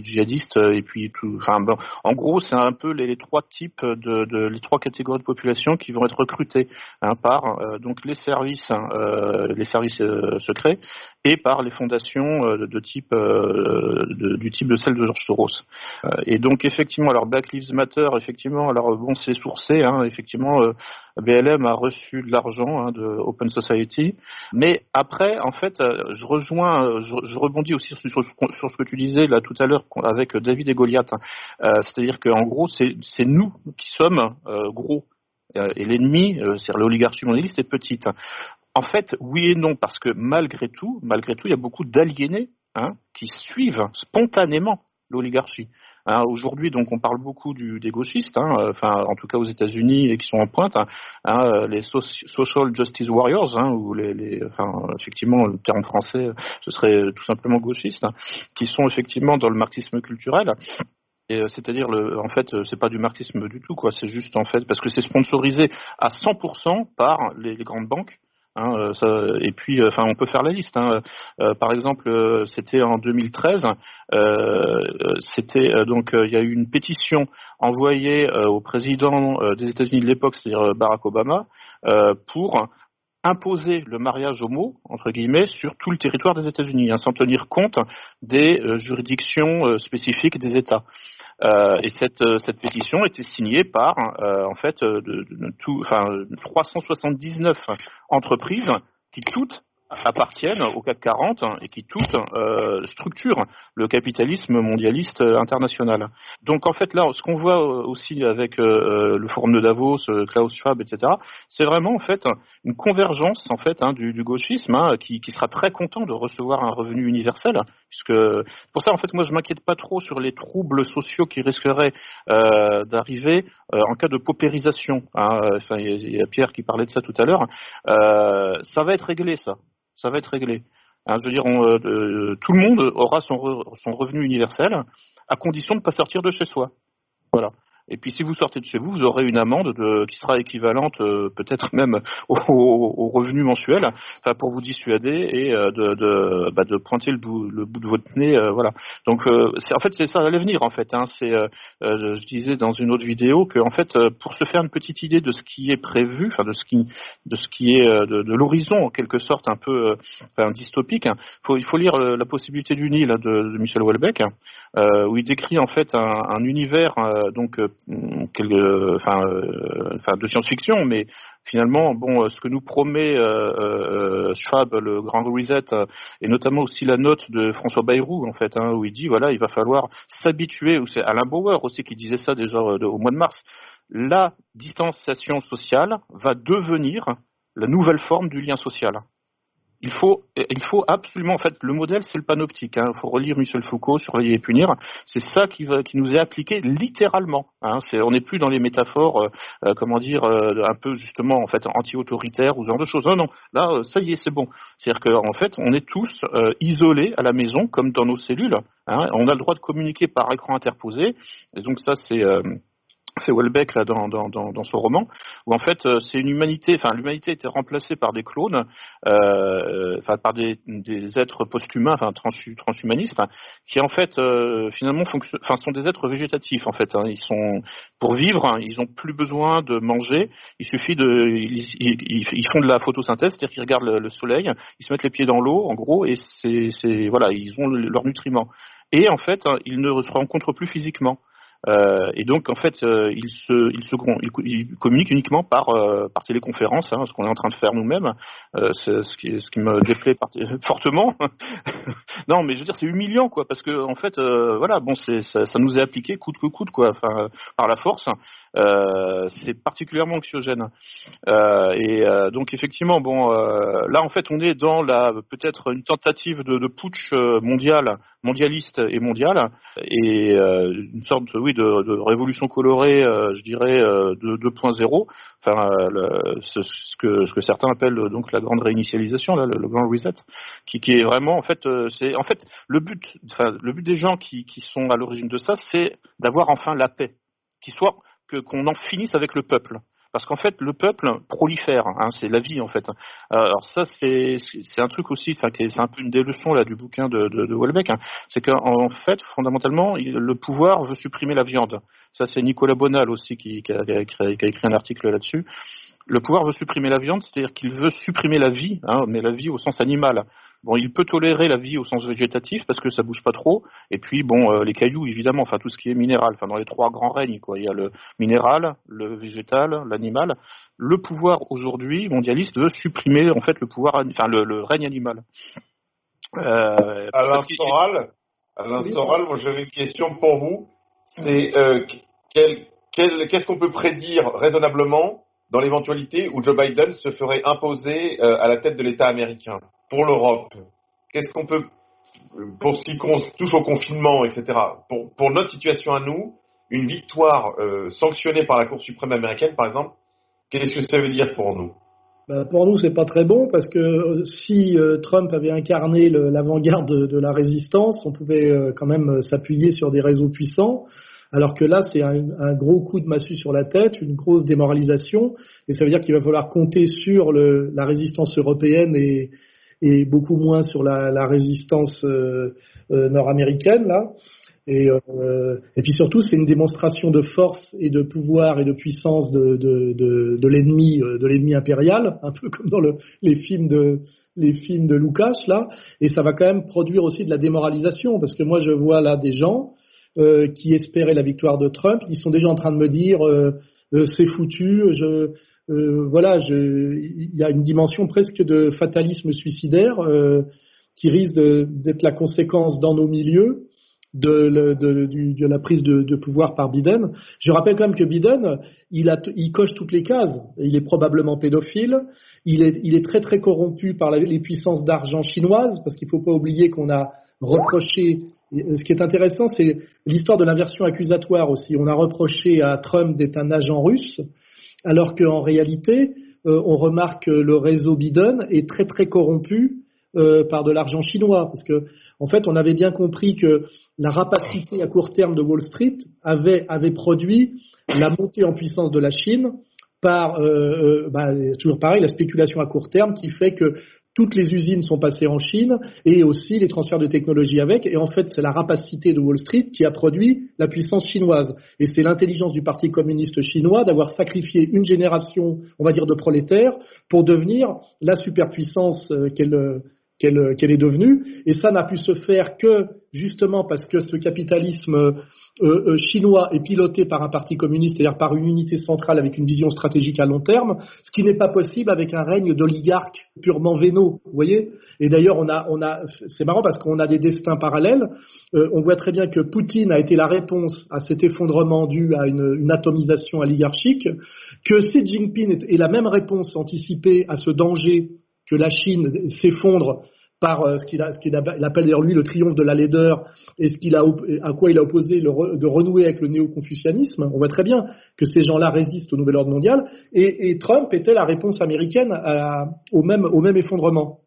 djihadistes, euh, et puis. Enfin, bon, en gros, c'est un peu les, trois types de, les trois catégories de population qui vont être recrutées par donc les services, les services secrets, et par les fondations euh, de, type, euh, du type de celle de George Soros. Euh, et donc, effectivement, alors Black Lives Matter, effectivement, alors bon, c'est sourcé, hein, effectivement, BLM a reçu de l'argent hein, de Open Society, mais après, en fait, je rejoins, je, rebondis aussi sur, ce que tu disais là tout à l'heure avec David et Goliath. hein. C'est-à-dire qu'en gros, c'est nous qui sommes gros et l'ennemi, c'est-à-dire l'oligarchie mondialiste, est petite. En fait, oui et non, parce que malgré tout, malgré tout, il y a beaucoup d'aliénés hein, qui suivent spontanément l'oligarchie. Hein, Aujourd'hui, donc, on parle beaucoup du, des gauchistes, hein, enfin, en tout cas aux États-Unis et qui sont en pointe, les soci- social justice warriors, ou les, enfin, effectivement, le terme français, ce serait tout simplement gauchistes, qui sont effectivement dans le marxisme culturel. Euh, c'est-à-dire, en fait, euh, c'est pas du marxisme du tout, quoi. C'est juste en fait parce que c'est sponsorisé à 100% par les grandes banques. Hein, euh, et puis, euh, enfin, on peut faire la liste. Hein. Euh, par exemple, c'était en 2013. euh, euh, c'était donc il y a eu une pétition envoyée au président des États-Unis de l'époque, c'est-à-dire Barack Obama, pour imposer le mariage homo entre guillemets sur tout le territoire des États-Unis, hein, sans tenir compte des juridictions spécifiques des États. Euh, et cette, euh, cette pétition était signée par euh, en fait de, de- de tout, enfin, 379 entreprises qui toutes appartiennent au CAC 40 hein, et qui toutes euh, structurent le capitalisme mondialiste euh, international. Donc en fait là, ce qu'on voit euh, aussi avec euh, le forum de Davos, Klaus Schwab, etc., c'est vraiment en fait une convergence en fait hein, du, gauchisme hein, qui, qui sera très content de recevoir un revenu universel, puisque pour ça en fait moi je m'inquiète pas trop sur les troubles sociaux qui risqueraient d'arriver en cas de paupérisation. hein. Enfin, il y, a- Pierre qui parlait de ça tout à l'heure. Ça va être réglé ça, ça va être réglé. Hein, je veux dire, euh, euh, tout le monde aura son, son revenu universel à condition de ne pas sortir de chez soi. Voilà. Et puis si vous sortez de chez vous, vous aurez une amende de, qui sera équivalente euh, peut-être même [LAUGHS] au, au- au revenu mensuel, enfin pour vous dissuader et euh, de, de, bah, de pointer le bout, le bout de votre nez, euh, voilà. Donc euh, en fait c'est ça l'avenir en fait. Hein, c'est euh, euh, je disais dans une autre vidéo que en fait pour se faire une petite idée de ce qui est prévu, enfin de ce qui de ce qui est de, de l'horizon en quelque sorte un peu dystopique, hein, faut, il faut lire la possibilité du Nil hein, de, de Michel Houellebecq, hein, où il décrit en fait un, un univers donc euh, enfin de science-fiction, mais finalement bon euh, ce que nous promet euh, Schwab, le grand reset, et notamment aussi la note de François Bayrou en fait, hein, où il dit voilà il va falloir s'habituer, ou c'est Alain Bauer aussi qui disait ça déjà au mois de mars, la distanciation sociale va devenir la nouvelle forme du lien social. Il faut, il faut absolument, en fait, le modèle, c'est le panoptique. Hein. Il faut relire Michel Foucault, surveiller et punir. C'est ça qui, va, qui nous est appliqué littéralement. Hein. C'est, on n'est plus dans les métaphores, euh, euh, comment dire, euh, un peu justement, en fait, anti-autoritaire ou ce genre de choses. Non, non. Là, ça y est, c'est bon. C'est-à-dire qu'en fait, on est tous isolés à la maison, comme dans nos cellules. Hein. On a le droit de communiquer par écran interposé. Et donc ça, c'est c'est Welbeck là dans, dans, son roman, où en fait euh, c'est une humanité, enfin l'humanité été remplacée par des clones, euh, enfin par des, êtres post-humains, enfin transhumanistes, hein, qui en fait euh, finalement sont des êtres végétatifs en fait. Hein. ils sont pour vivre, hein, ils ont plus besoin de manger, il suffit de, ils, font de la photosynthèse, c'est-à-dire qu'ils regardent le, le, soleil, ils se mettent les pieds dans l'eau, en gros, et c'est voilà, ils ont leurs nutriments. Et en fait, ils ne se rencontrent plus physiquement. Euh, et donc en fait, euh, il se, il se, il communique uniquement par euh, téléconférence, hein, ce qu'on est en train de faire nous-mêmes. Ce qui, me déplaît [LAUGHS] fortement. [LAUGHS] non, mais je veux dire, c'est humiliant, quoi, parce que en fait, voilà, bon, ça, ça, nous est appliqué coûte que coûte, quoi, par la force. C'est particulièrement anxiogène. Et donc effectivement, bon, là en fait, on est dans peut-être une tentative de putsch mondial, mondialiste et mondial, et une sorte, oui, de, de révolution colorée, je dirais, de 2.0 enfin le, ce, ce, que ce que certains appellent donc la grande réinitialisation là, le, le grand reset qui, qui est vraiment en fait c'est en fait le but le but des gens qui, qui sont à l'origine de ça c'est d'avoir enfin la paix qui soit qu'on en finisse avec le peuple. Parce qu'en fait, le peuple prolifère, hein, c'est la vie en fait. Alors ça, c'est un truc aussi, c'est un peu une des leçons là du bouquin de, de, Welbeck, hein. c'est qu'en fait, fondamentalement, le pouvoir veut supprimer la viande. Ça, c'est Nicolas Bonal aussi qui, qui, a, qui, a, écrit un article là-dessus. Le pouvoir veut supprimer la viande, c'est-à-dire qu'il veut supprimer la vie, hein, mais la vie au sens animal. Bon, il peut tolérer la vie au sens végétatif parce que ça bouge pas trop. Et puis, bon, euh, les cailloux, évidemment, enfin tout ce qui est minéral. Enfin, dans les trois grands règnes, quoi. Il y a le minéral, le végétal, l'animal. Le pouvoir aujourd'hui mondialiste veut supprimer en fait le pouvoir, enfin le, règne animal. Euh, à l'instant moi j'avais une question pour vous. C'est euh, qu'est-ce qu'on peut prédire raisonnablement dans l'éventualité où Joe Biden se ferait imposer euh, à la tête de l'État américain? Pour l'Europe Qu'est-ce qu'on peut, pour ce qui touche au confinement, etc., pour, notre situation à nous, une victoire euh, sanctionnée par la Cour suprême américaine, par exemple, qu'est-ce que ça veut dire pour nous? Ben, pour nous, c'est pas très bon parce que euh, si Trump avait incarné l'avant-garde de, la résistance, on pouvait quand même s'appuyer sur des réseaux puissants. Alors que là, c'est un, gros coup de massue sur la tête, une grosse démoralisation, et ça veut dire qu'il va falloir compter sur la résistance européenne et, et, beaucoup moins sur la, la résistance euh, euh, nord-américaine là. Et, euh, et, puis surtout, c'est une démonstration de force et de pouvoir et de puissance de, de, de, de l'ennemi, de l'ennemi impérial, un peu comme dans le, les films de les films de Lucas là. Et ça va quand même produire aussi de la démoralisation, parce que moi, je vois là des gens euh, qui espéraient la victoire de Trump, ils sont déjà en train de me dire euh, euh, c'est foutu. Je, voilà, il y a une dimension presque de fatalisme suicidaire qui risque d'être la conséquence dans nos milieux de, la prise de, pouvoir par Biden. Je rappelle quand même que Biden, il, coche toutes les cases. Il est probablement pédophile. Il est, très très corrompu par les puissances d'argent chinoises, parce qu'il ne faut pas oublier qu'on a reproché euh, ce qui est intéressant, c'est l'histoire de l'inversion accusatoire aussi. On a reproché à Trump d'être un agent russe, alors qu'en réalité, euh, on remarque que le réseau Biden est très très corrompu euh, par de l'argent chinois, parce que en fait, on avait bien compris que la rapacité à court terme de Wall Street avait, avait produit la montée en puissance de la Chine par, bah, toujours pareil, la spéculation à court terme qui fait que toutes les usines sont passées en Chine et aussi les transferts de technologie avec. Et en fait, c'est la rapacité de Wall Street qui a produit la puissance chinoise. Et c'est l'intelligence du Parti communiste chinois d'avoir sacrifié une génération, on va dire, de prolétaires pour devenir la superpuissance euh, qu'elle qu'elle est devenue. Et ça n'a pu se faire que justement parce que ce capitalisme euh, euh, chinois est piloté par un parti communiste, c'est-à-dire par une unité centrale avec une vision stratégique à long terme, ce qui n'est pas possible avec un règne d'oligarques purement vénaux, vous voyez Et d'ailleurs, on a, on a, c'est marrant parce qu'on a des destins parallèles. Euh, on voit très bien que Poutine a été la réponse à cet effondrement dû à une, une atomisation oligarchique, que Xi Jinping est la même réponse anticipée à ce danger que la Chine s'effondre par euh, ce qu'il appelle lui le triomphe de la laideur et ce qu'il a à quoi il a opposé de renouer avec le néo-confucianisme. On voit très bien que ces gens-là résistent au nouvel ordre mondial et, Trump était la réponse américaine au même effondrement.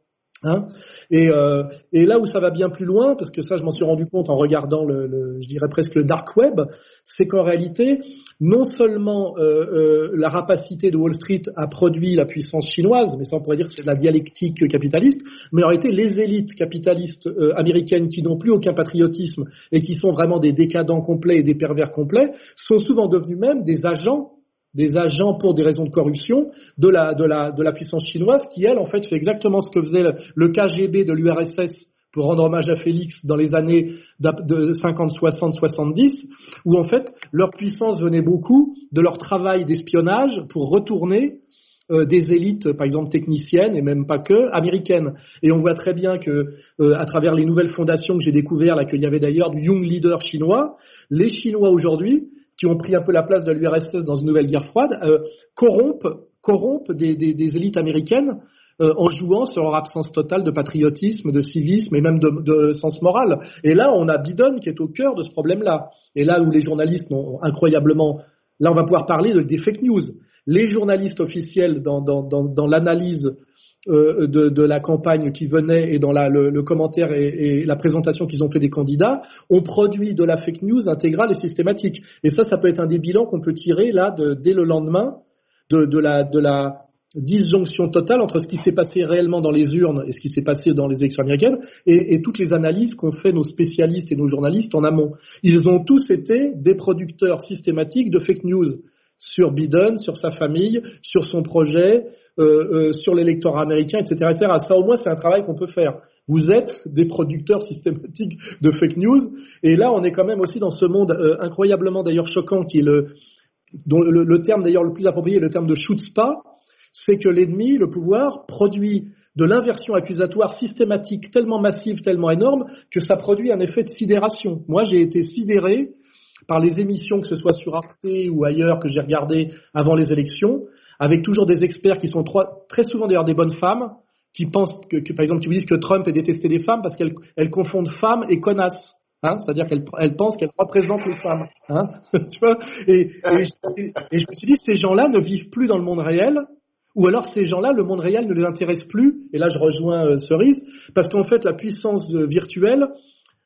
Hein. Et, euh, et, là où ça va bien plus loin, parce que ça je m'en suis rendu compte en regardant le, le, je dirais presque le dark web, c'est qu'en réalité, non seulement euh, euh, la rapacité de Wall Street a produit la puissance chinoise, mais ça on pourrait dire c'est la dialectique capitaliste, mais en réalité les élites capitalistes euh, américaines qui n'ont plus aucun patriotisme et qui sont vraiment des décadents complets et des pervers complets, sont souvent devenus même des agents des agents pour des raisons de corruption de la, de la, de la puissance chinoise qui, elle, en fait, fait exactement ce que faisait le, KGB de l'URSS pour rendre hommage à Félix dans les années de 50, 60, 70, où en fait leur puissance venait beaucoup de leur travail d'espionnage pour retourner euh, des élites, par exemple techniciennes et même pas que américaines. Et on voit très bien que, euh, à travers les nouvelles fondations que j'ai découvertes, là qu'il y avait d'ailleurs du Young Leader chinois, les Chinois aujourd'hui qui ont pris un peu la place de l'URSS dans une nouvelle guerre froide, euh, corrompent, des, élites américaines euh, en jouant sur leur absence totale de patriotisme, de civisme et même de, sens moral. Et là, on a Bidon qui est au cœur de ce problème-là. Et là où les journalistes ont incroyablement... Là, on va pouvoir parler de, des fake news. Les journalistes officiels dans, dans, dans l'analyse euh, de, de, la campagne qui venait et dans la, le, le, commentaire et, et la présentation qu'ils ont fait des candidats, ont produit de la fake news intégrale et systématique. Et ça, ça peut être un des bilans qu'on peut tirer là de, dès le lendemain de, de, la, de la disjonction totale entre ce qui s'est passé réellement dans les urnes et ce qui s'est passé dans les élections américaines et, et toutes les analyses qu'ont fait nos spécialistes et nos journalistes en amont. Ils ont tous été des producteurs systématiques de fake news sur Biden, sur sa famille, sur son projet, sur l'électorat américain, etc., etc. Ça, au moins, c'est un travail qu'on peut faire. Vous êtes des producteurs systématiques de fake news, et là, on est quand même aussi dans ce monde euh, incroyablement d'ailleurs choquant, qui est le, dont le, terme d'ailleurs le plus approprié est le terme de spa, c'est que l'ennemi, le pouvoir, produit de l'inversion accusatoire systématique tellement massive, tellement énorme, que ça produit un effet de sidération. Moi, j'ai été sidéré par les émissions, que ce soit sur Arte ou ailleurs, que j'ai regardé avant les élections, avec toujours des experts qui sont très souvent d'ailleurs des bonnes femmes, qui pensent que, par exemple, qui vous disent que Trump est détesté des femmes parce qu'elles confondent femmes et connasses. Hein, C'est-à-dire qu'elles pensent qu'elles représentent les femmes. Hein, [LAUGHS] tu vois? Et, et, je me suis dit, ces gens-là ne vivent plus dans le monde réel, ou alors ces gens-là, le monde réel ne les intéresse plus. Et là, je rejoins euh, Cerise, parce qu'en fait, la puissance euh, virtuelle,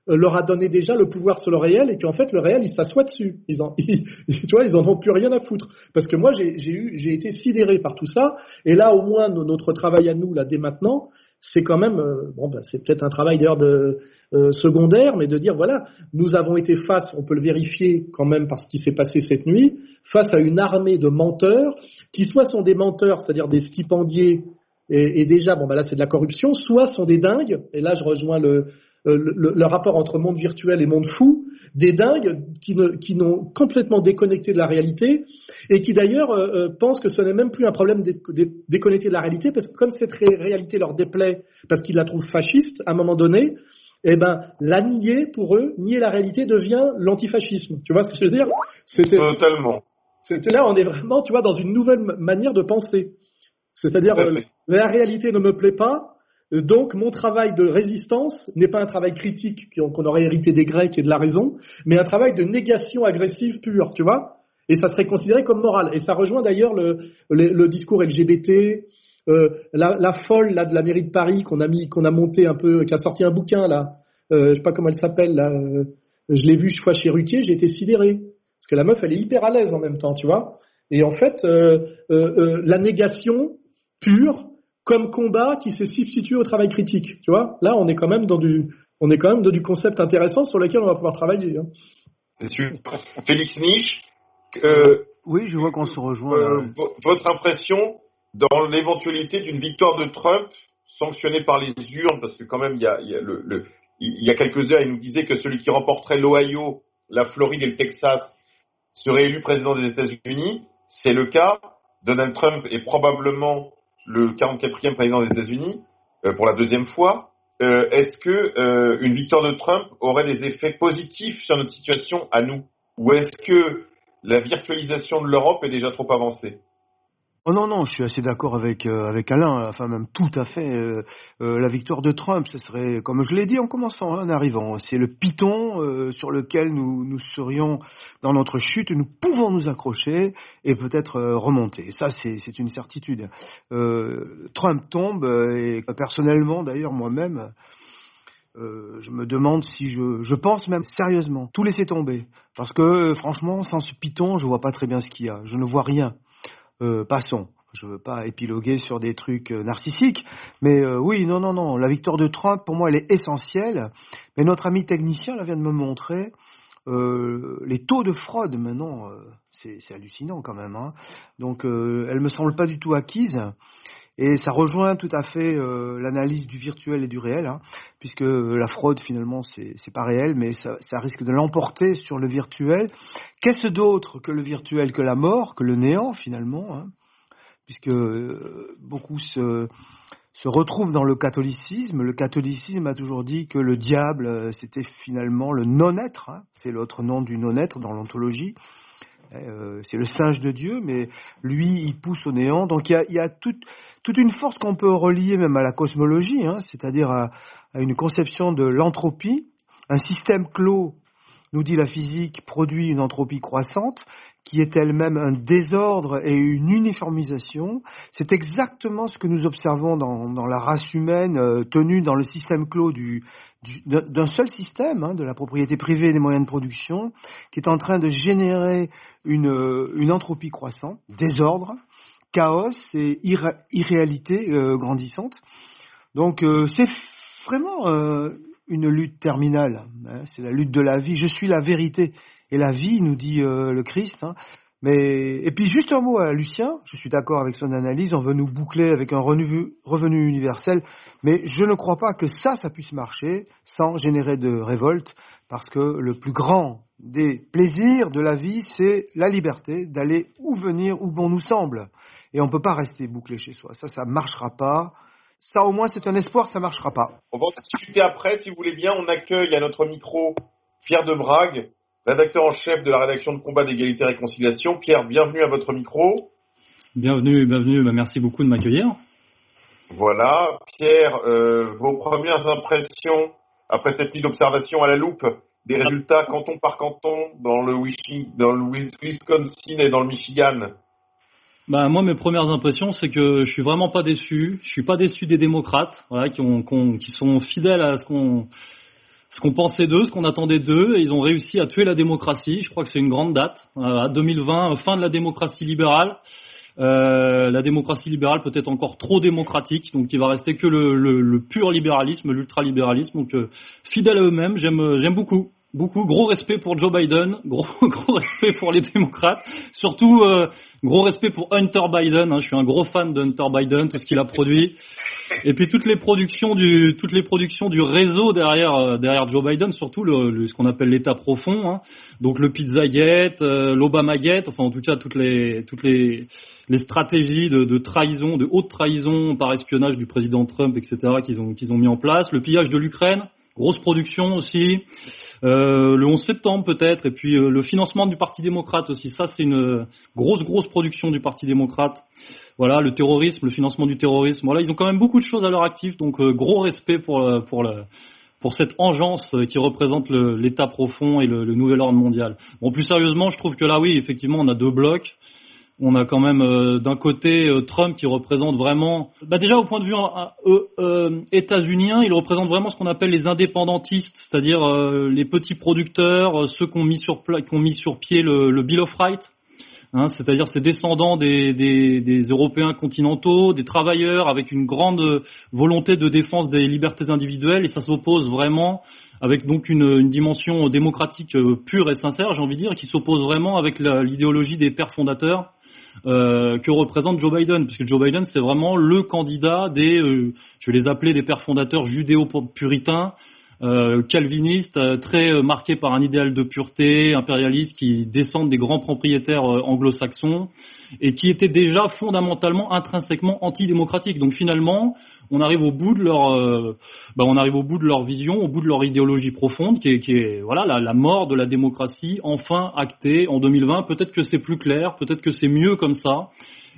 leur a donné déjà le pouvoir sur le réel et qu'en fait le réel il s'assoit dessus. Ils en, [LAUGHS] tu vois, ils en ont plus rien à foutre. Parce que moi j'ai eu, été sidéré par tout ça. Et là au moins notre travail à nous là dès maintenant, c'est quand même euh, bon ben, c'est peut-être un travail d'ailleurs de euh, secondaire, mais de dire voilà nous avons été face, on peut le vérifier quand même par ce qui s'est passé cette nuit, face à une armée de menteurs qui soit sont des menteurs, c'est-à-dire des stipendiés et, et, déjà, bon, ben là, c'est de la corruption, soit sont des dingues, et là, je rejoins le, euh, le, rapport entre monde virtuel et monde fou, des dingues qui, ne, qui n'ont complètement déconnecté de la réalité et qui d'ailleurs euh, euh, pensent que ce n'est même plus un problème de, déconnecté de la réalité parce que comme cette réalité leur déplaît parce qu'ils la trouvent fasciste, à un moment donné, eh ben, la nier pour eux, nier la réalité devient l'antifascisme. Tu vois ce que je veux dire? C'était totalement. C'était là, on est vraiment, tu vois, dans une nouvelle manière de penser. C'est-à-dire, la réalité ne me plaît pas, euh, donc mon travail de résistance n'est pas un travail critique qu'on aurait hérité des Grecs et de la raison, mais un travail de négation agressive pure, tu vois. Et ça serait considéré comme moral. Et ça rejoint d'ailleurs le, le, discours LGBT, euh, la, la, folle là, de la mairie de Paris qu'on a mis, qu'on a monté un peu, qui a sorti un bouquin là, euh, je sais pas comment elle s'appelle là, euh, je l'ai vu une fois chez Ruquier, j'ai été sidéré. Parce que la meuf elle est hyper à l'aise en même temps, tu vois. Et en fait, la négation pure comme combat qui s'est substitué au travail critique. Tu vois, là, on est quand même dans du, on est quand même dans du concept intéressant sur lequel on va pouvoir travailler. Hein. C'est sûr. Félix Niche. Euh, oui, je vois qu'on se rejoint. Euh, votre impression dans l'éventualité d'une victoire de Trump sanctionnée par les urnes, parce que quand même, il y a, il y a, le, il y a quelques heures, il nous disait que celui qui remporterait l'Ohio, la Floride et le Texas serait élu président des États-Unis. C'est le cas. Donald Trump est probablement le 44e président des États-Unis euh, pour la deuxième fois. Euh, est-ce que euh, une victoire de Trump aurait des effets positifs sur notre situation à nous, ou est-ce que la virtualisation de l'Europe est déjà trop avancée? Oh non, non, je suis assez d'accord avec, euh, avec Alain, enfin même tout à fait. Euh, euh, la victoire de Trump, ce serait, comme je l'ai dit en commençant, en arrivant, c'est le piton sur lequel nous, nous serions dans notre chute, nous pouvons nous accrocher et peut-être remonter. Ça, c'est une certitude. Trump tombe, et personnellement, d'ailleurs, moi-même, je me demande si je, je pense même sérieusement tout laisser tomber. Parce que franchement, sans ce piton, je vois pas très bien ce qu'il y a. Je ne vois rien. Euh, passons. Je ne veux pas épiloguer sur des trucs euh, narcissiques, mais euh, oui, non, non, non. La victoire de Trump, pour moi, elle est essentielle. Mais notre ami technicien là, vient de me montrer les taux de fraude maintenant. c'est hallucinant quand même. Hein. Donc, elle me semble pas du tout acquise. Et ça rejoint tout à fait l'analyse du virtuel et du réel, hein, puisque la fraude finalement c'est pas réel, mais ça, ça risque de l'emporter sur le virtuel. Qu'est-ce d'autre que le virtuel, que la mort, que le néant finalement hein puisque euh, beaucoup se, se retrouvent dans le catholicisme. Le catholicisme a toujours dit que le diable, euh, c'était finalement le non-être, hein. c'est l'autre nom du non-être dans l'ontologie. Euh, c'est le singe de Dieu, mais lui, il pousse au néant. Donc il y a, toute, une force qu'on peut relier même à la cosmologie, hein, c'est-à-dire à, une conception de l'entropie. Un système clos, nous dit la physique, produit une entropie croissante, qui est elle-même un désordre et une uniformisation. C'est exactement ce que nous observons dans, dans la race humaine euh, tenue dans le système clos du, d'un seul système, hein, de la propriété privée des moyens de production, qui est en train de générer une, euh, une entropie croissante, désordre, chaos et irréalité euh, grandissante. Donc c'est vraiment une lutte terminale, hein, c'est la lutte de la vie. Je suis la vérité et la vie, nous dit euh, le Christ. Hein. Mais et puis juste un mot à Lucien, je suis d'accord avec son analyse, on veut nous boucler avec un revenu, revenu universel, mais je ne crois pas que ça, ça puisse marcher sans générer de révolte, parce que le plus grand des plaisirs de la vie, c'est la liberté d'aller où venir, où bon nous semble. Et on ne peut pas rester bouclé chez soi. Ça, ça ne marchera pas. Ça, au moins, c'est un espoir, ça ne marchera pas. On va en discuter après, si vous voulez bien. On accueille à notre micro Pierre de Brague, rédacteur en chef de la rédaction de Combat d'égalité et réconciliation. Pierre, bienvenue à votre micro. Bienvenue, bienvenue. Bah, merci beaucoup de m'accueillir. Voilà. Pierre, euh, vos premières impressions après cette nuit d'observation à la loupe des résultats canton par canton dans le, dans le Wisconsin et dans le Michigan? Bah, moi, mes premières impressions, c'est que je suis vraiment pas déçu. Je suis pas déçu des démocrates, voilà, qui, ont, qui sont fidèles à ce qu'on ce qu'on pensait d'eux, ce qu'on attendait d'eux, ils ont réussi à tuer la démocratie. Je crois que c'est une grande date. Euh, 2020, fin de la démocratie libérale. Euh, la démocratie libérale peut être encore trop démocratique, donc il va rester que le, le, le pur libéralisme, l'ultralibéralisme. Donc euh, fidèle à eux-mêmes, j'aime j'aime beaucoup beaucoup. Gros respect pour Joe Biden, [LAUGHS] gros, gros respect pour les démocrates, surtout euh, gros respect pour Hunter Biden. Hein. je suis un gros fan de Hunter Biden, tout ce qu'il a produit. Et puis toutes les productions du, toutes les productions du réseau derrière, euh, derrière Joe Biden, surtout le, ce qu'on appelle l'État profond. Hein. Donc le Pizzagate, euh, l'Obamagate, enfin en tout cas toutes les, toutes les, les stratégies de, de, trahison, de haute trahison par espionnage du président Trump, etc. qu'ils ont, qu'ils ont mis en place. Le pillage de l'Ukraine, grosse production aussi. Euh, le 11 septembre peut-être, et puis euh, le financement du Parti démocrate aussi. Ça, c'est une grosse, grosse production du Parti démocrate. Voilà, le terrorisme, le financement du terrorisme. Voilà, ils ont quand même beaucoup de choses à leur actif, donc euh, gros respect pour, pour cette engeance qui représente l'État profond et le, le, nouvel ordre mondial. Bon, plus sérieusement, je trouve que là, oui, effectivement, on a deux blocs on a quand même euh, d'un côté euh, Trump qui représente vraiment, bah déjà au point de vue euh, états-unien, il représente vraiment ce qu'on appelle les indépendantistes, c'est-à-dire les petits producteurs, ceux qui ont mis sur, qui ont mis sur pied le, Bill of Rights, hein, c'est-à-dire ces descendants des, des, des, Européens continentaux, des travailleurs avec une grande volonté de défense des libertés individuelles, et ça s'oppose vraiment avec donc une, une, dimension démocratique pure et sincère, j'ai envie de dire, qui s'oppose vraiment avec l'idéologie des pères fondateurs euh, que représente Joe Biden, puisque Joe Biden c'est vraiment le candidat des, euh, je vais les appeler des pères fondateurs judéo-puritains, euh, calvinistes, euh, très marqués par un idéal de pureté, impérialiste, qui descendent des grands propriétaires anglo-saxons et qui étaient déjà fondamentalement intrinsèquement antidémocratiques. Donc finalement, on arrive au bout de leur, euh, bah, on arrive au bout de leur vision, au bout de leur idéologie profonde, qui est, qui est voilà la, la, mort de la démocratie, enfin actée en 2020. Peut-être que c'est plus clair, peut-être que c'est mieux comme ça.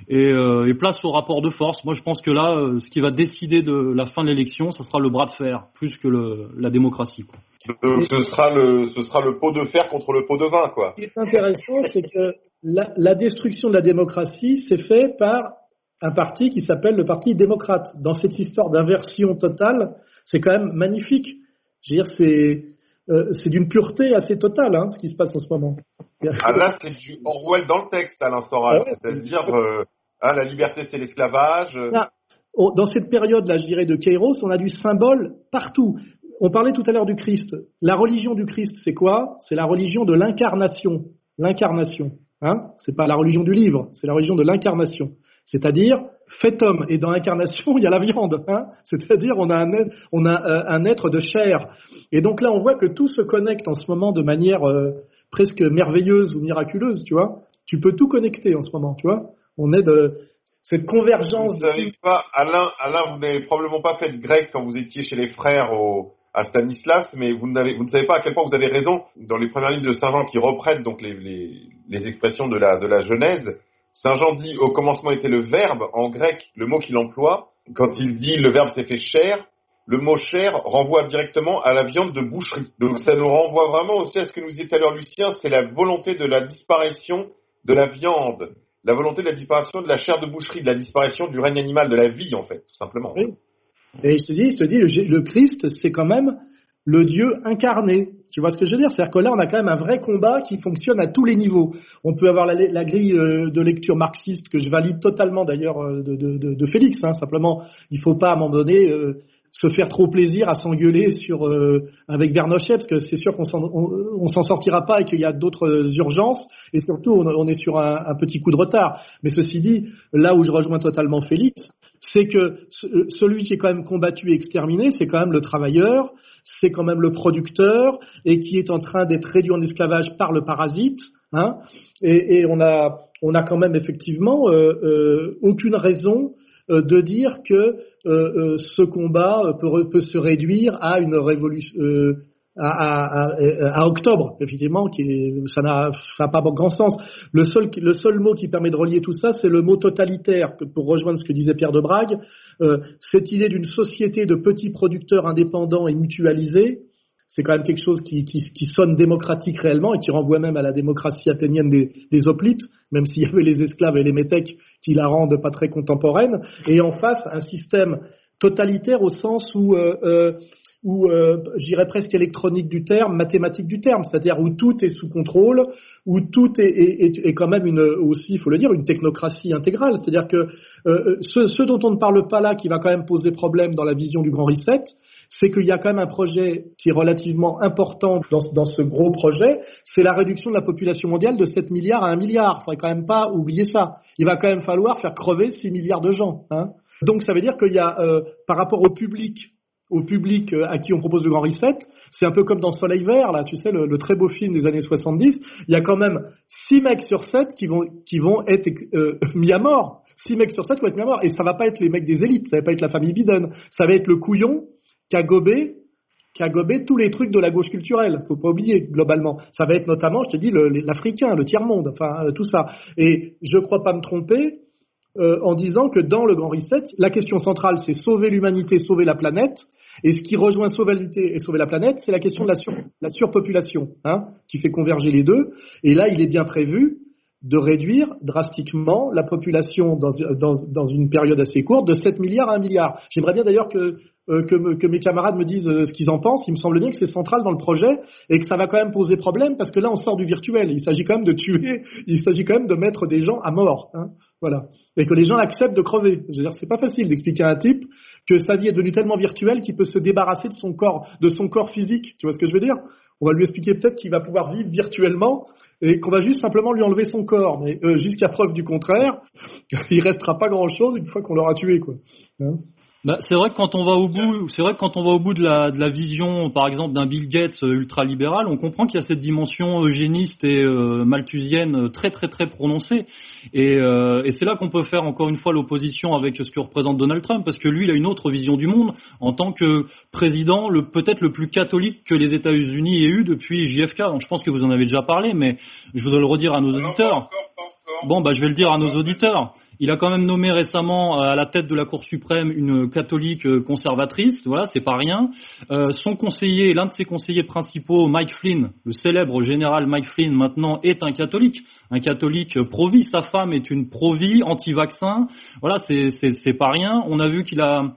Et, euh, et, place au rapport de force. Moi, je pense que là, euh, ce qui va décider de la fin de l'élection, ce sera le bras de fer, plus que le, la démocratie. Quoi. Donc, ce sera le, ce sera le pot de fer contre le pot de vin, quoi. Ce qui est intéressant, c'est que la, la, destruction de la démocratie s'est fait par un parti qui s'appelle le Parti démocrate. Dans cette histoire d'inversion totale, c'est quand même magnifique. Je veux dire, c'est euh, c'est d'une pureté assez totale, hein, ce qui se passe en ce moment. Ah là, c'est du Orwell dans le texte, Alain Soral. Ah C'est-à-dire, euh, ah, la liberté, c'est l'esclavage. Dans cette période-là, je dirais, de Kairos, on a du symbole partout. On parlait tout à l'heure du Christ. La religion du Christ, c'est quoi? C'est la religion de l'incarnation. L'incarnation. Hein? C'est pas la religion du livre, c'est la religion de l'incarnation. C'est-à-dire, fait homme. Et dans l'incarnation, [LAUGHS] il y a la viande. Hein C'est-à-dire, on a, un, on a euh, un être de chair. Et donc là, on voit que tout se connecte en ce moment de manière euh, presque merveilleuse ou miraculeuse, tu vois. Tu peux tout connecter en ce moment, tu vois. On est de cette convergence. Vous n'avez pas, Alain, Alain, vous n'avez probablement pas fait de grec quand vous étiez chez les frères au, à Stanislas, mais vous, vous ne savez pas à quel point vous avez raison dans les premières lignes de Saint Jean qui reprennent donc les, les, les expressions de la, de la Genèse Saint Jean dit au commencement était le verbe, en grec, le mot qu'il emploie, quand il dit le verbe s'est fait chair, le mot chair renvoie directement à la viande de boucherie. Donc ça nous renvoie vraiment aussi à ce que nous disait tout à l'heure Lucien, c'est la volonté de la disparition de la viande, la volonté de la disparition de la chair de boucherie, de la disparition du règne animal, de la vie en fait, tout simplement. Et je te dis, je te dis, le Christ, c'est quand même le Dieu incarné. Tu vois ce que je veux dire? C'est-à-dire que là, on a quand même un vrai combat qui fonctionne à tous les niveaux. On peut avoir la, grille euh, de lecture marxiste que je valide totalement d'ailleurs euh, de, Félix. Hein. Simplement, il faut pas à un moment donné euh, se faire trop plaisir à s'engueuler avec Vernochet parce que c'est sûr qu'on s'en sortira pas et qu'il y a d'autres urgences et surtout on, est sur un, petit coup de retard. Mais ceci dit, là où je rejoins totalement Félix, c'est que celui qui est quand même combattu et exterminé, c'est quand même le travailleur, c'est quand même le producteur et qui est en train d'être réduit en esclavage par le parasite. Hein, et, et, on a on a quand même effectivement euh, euh, aucune raison euh, de dire que euh, ce combat peut, peut, se réduire à une révolution à, à, à, octobre, effectivement, qui ça n'a pas grand sens. Le seul, le seul mot qui permet de relier tout ça, c'est le mot totalitaire, pour rejoindre ce que disait Pierre de Brague. Euh, cette idée d'une société de petits producteurs indépendants et mutualisés, c'est quand même quelque chose qui, qui, qui, sonne démocratique réellement et qui renvoie même à la démocratie athénienne des, des hoplites, même s'il y avait les esclaves et les métèques qui la rendent pas très contemporaine. Et en face, un système totalitaire au sens où euh, euh, ou euh, j'irais presque électronique du terme, mathématique du terme, c'est-à-dire où tout est sous contrôle, où tout est, est, est, quand même une, aussi, il faut le dire, une technocratie intégrale. C'est-à-dire que euh, euh, ce, ce, dont on ne parle pas là, qui va quand même poser problème dans la vision du Grand Reset, c'est qu'il y a quand même un projet qui est relativement important dans, dans ce gros projet, c'est la réduction de la population mondiale de 7 milliards à 1 milliard. Il faudrait quand même pas oublier ça. Il va quand même falloir faire crever 6 milliards de gens. Hein. Donc ça veut dire qu'il y a, euh, par rapport au public au public euh, à qui on propose le grand reset. C'est un peu comme dans Soleil Vert, là, tu sais, le, très beau film des années 70. Il y a quand même six mecs sur sept qui vont, qui vont être euh, [LAUGHS] mis à mort. Six mecs sur sept vont être mis à mort. Et ça va pas être les mecs des élites, ça va pas être la famille Biden. Ça va être le couillon qui a gobé, tous les trucs de la gauche culturelle. Faut pas oublier, globalement. Ça va être notamment, je te dis, l'Africain, le, tiers-monde, enfin, euh, tout ça. Et je crois pas me tromper, en disant que dans le Grand Reset, la question centrale, c'est sauver l'humanité, sauver la planète. Et ce qui rejoint sauver l'humanité et sauver la planète, c'est la question de la, la surpopulation, hein, qui fait converger les deux. Et là, il est bien prévu de réduire drastiquement la population dans, une période assez courte de 7 milliards à 1 milliard. J'aimerais bien d'ailleurs que, euh, mes camarades me disent euh, ce qu'ils en pensent. Il me semble bien que c'est central dans le projet et que ça va quand même poser problème parce que là on sort du virtuel. Il s'agit quand même de tuer, [LAUGHS] il s'agit quand même de mettre des gens à mort. Hein, voilà. Et que les gens acceptent de crever. Je veux dire, c'est pas facile d'expliquer à un type que sa vie est devenue tellement virtuelle qu'il peut se débarrasser de son corps, de son corps physique. Tu vois ce que je veux dire? On va lui expliquer peut-être qu'il va pouvoir vivre virtuellement et qu'on va juste simplement lui enlever son corps. Mais euh, jusqu'à preuve du contraire, [LAUGHS] il restera pas grand-chose une fois qu'on l'aura tué, quoi. Hein? Bah, c'est vrai que quand on va au bout, c'est vrai que quand on va au bout de la, de la vision, par exemple, d'un Bill Gates euh, ultralibéral, on comprend qu'il y a cette dimension eugéniste et euh, malthusienne euh, très très très prononcée. Et, euh, et c'est là qu'on peut faire encore une fois l'opposition avec ce que représente Donald Trump, parce que lui, il a une autre vision du monde en tant que président, le peut-être le plus catholique que les États-Unis aient eu depuis JFK. Donc, je pense que vous en avez déjà parlé, mais je voudrais le redire à nos auditeurs. Bon, bah, je vais le dire à nos auditeurs. Il a quand même nommé récemment à la tête de la Cour suprême une catholique conservatrice. Voilà, c'est pas rien. son conseiller, l'un de ses conseillers principaux, Mike Flynn, le célèbre général Mike Flynn, maintenant est un catholique, un catholique pro-vie. Sa femme est une pro-vie, anti-vaccin. Voilà, c'est pas rien. On a vu qu'il a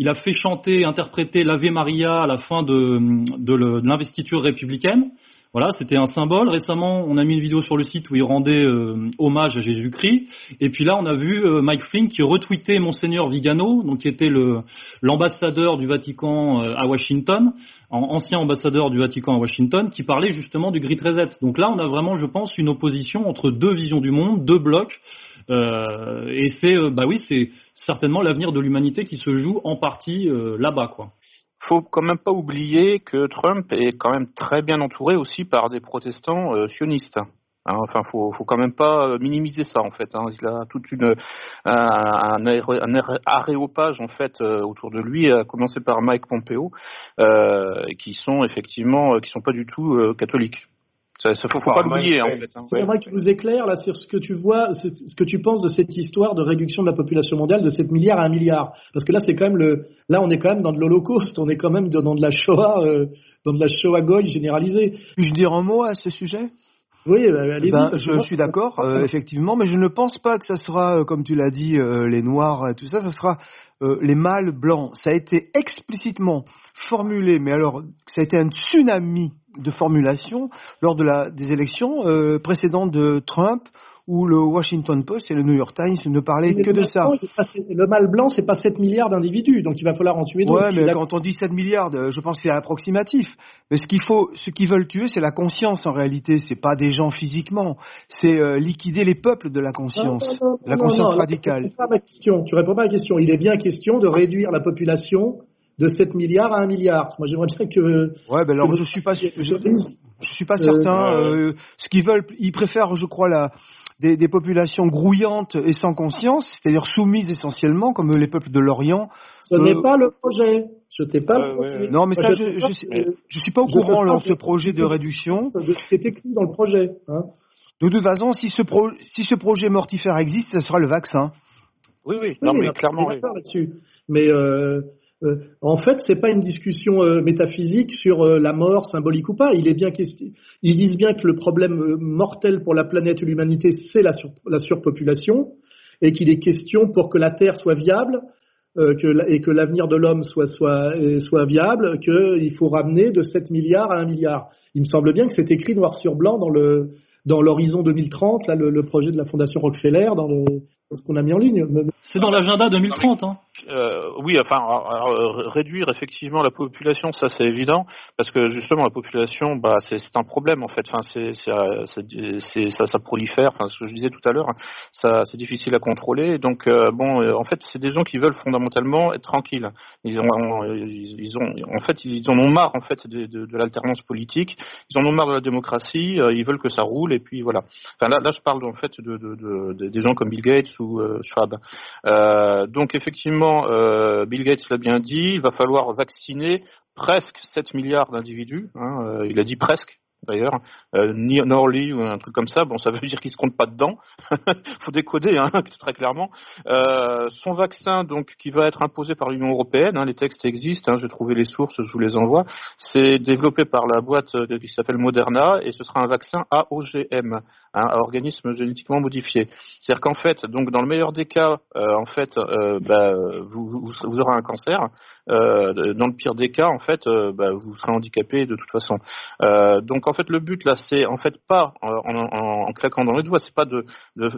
il a fait chanter, interpréter l'Ave Maria à la fin de, de l'investiture républicaine. Voilà, c'était un symbole. Récemment, on a mis une vidéo sur le site où il rendait euh, hommage à Jésus-Christ. Et puis là, on a vu euh, Mike Flynn qui retweetait Monseigneur Vigano, donc qui était l'ambassadeur du Vatican euh, à Washington, ancien ambassadeur du Vatican à Washington, qui parlait justement du Great Reset. Donc là, on a vraiment, je pense, une opposition entre deux visions du monde, deux blocs. et c'est, bah oui, c'est certainement l'avenir de l'humanité qui se joue en partie là-bas, quoi faut quand même pas oublier que Trump est quand même très bien entouré aussi par des protestants euh, sionistes. Hein, enfin, faut, faut quand même pas euh, minimiser ça en fait. Hein. Il a toute une un, aréopage en fait euh, autour de lui, à commencer par Mike Pompeo, qui sont effectivement qui sont pas du tout catholiques. Ça, ça faut, faut pas l'oublier en fait. Hein. J'aimerais que tu nous éclaires là sur ce que tu vois, ce que tu penses de cette histoire de réduction de la population mondiale de 7 milliards à 1 milliard. Parce que là, c'est quand même le, là, on est quand même dans de l'Holocauste, on est quand même dans de la Shoah, euh, dans de la Shoah goy généralisée. Puis-je dire un mot à ce sujet? Oui, bah, allez-y. Ben, je suis d'accord, euh, effectivement, mais je ne pense pas que ça sera, euh, comme tu l'as dit, les noirs et tout ça, ça sera les mâles blancs. Ça a été explicitement formulé, mais alors ça a été un tsunami de formulation lors de la, des élections euh, précédentes de Trump où le Washington Post et le New York Times ne parlaient que de ça. le mâle blanc, c'est pas 7 milliards d'individus, donc il va falloir en tuer d'autres. Ouais, mais quand on dit 7 milliards, euh, je pense que c'est approximatif. Mais ce qu'il faut, ce qu'ils veulent tuer, c'est la conscience en réalité. C'est pas des gens physiquement. C'est euh, liquider les peuples de la conscience, la conscience radicale. Tu réponds, pas à ma question. tu réponds pas à ma question. Il est bien question de réduire la population de 7 milliards à 1 milliard. Moi, j'aimerais bien que. Ouais, ben alors je suis pas, je, je suis pas certain. Euh, ce qu'ils veulent, ils préfèrent, je crois, la, des, des populations grouillantes et sans conscience, c'est-à-dire soumises essentiellement, comme les peuples de l'Orient. Ce n'est euh, pas le projet. Je t'ai pas. Euh, non, mais ça, je, je, je, suis pas au courant de ce projet de réduction. De ce qui est écrit dans le projet. Hein. De toute façon, si ce, pro, si ce projet mortifère existe, ce sera le vaccin. Oui, oui, non, mais clairement. là-dessus. Mais euh, euh, en fait, c'est pas une discussion euh, métaphysique sur euh, la mort symbolique ou pas. Il est bien ils disent bien que le problème mortel pour la planète et l'humanité, c'est la, la, surpopulation, et qu'il est question pour que la Terre soit viable que et que l'avenir de l'homme soit, soit, soit viable, qu'il faut ramener de 7 milliards à 1 milliard. Il me semble bien que c'est écrit noir sur blanc dans le dans l'horizon 2030, là, le, le, projet de la Fondation Rockefeller, dans le, ce qu'on a mis en ligne. C'est dans l'agenda 2030. Hein. Euh, oui, enfin, réduire effectivement la population, ça c'est évident, parce que justement la population, bah, c'est un problème en fait. Enfin, c'est ça, ça prolifère. Enfin, ce que je disais tout à l'heure, ça c'est difficile à contrôler. Donc euh, bon, euh, en fait, c'est des gens qui veulent fondamentalement être tranquilles. Ils ont, ils ont, en fait, ils en ont marre en fait de, de, de l'alternance politique. Ils en ont marre de la démocratie. ils veulent que ça roule et puis voilà. Enfin là, là je parle en fait de, de des gens comme Bill Gates ou Schwab. donc effectivement euh, Bill Gates l'a bien dit, il va falloir vacciner presque 7 milliards d'individus. Hein, euh, il a dit presque, d'ailleurs, euh, Norley ou un truc comme ça, bon, ça veut dire qu'il se compte pas dedans. [LAUGHS] faut décoder, hein, [LAUGHS] très clairement. Euh, son vaccin, donc, qui va être imposé par l'Union européenne, hein, les textes existent, hein, j'ai trouvé les sources, je vous les envoie. C'est développé par la boîte euh, qui s'appelle Moderna et ce sera un vaccin AOGM, hein, à organisme génétiquement modifié. C'est-à-dire qu'en fait, donc, dans le meilleur des cas, euh, en fait, euh, bah, vous, vous, vous, aurez un cancer. Euh, dans le pire des cas, en fait, bah, vous serez handicapé de toute façon. Donc en fait, le but là, c'est en fait pas en, claquant dans les doigts, c'est pas de,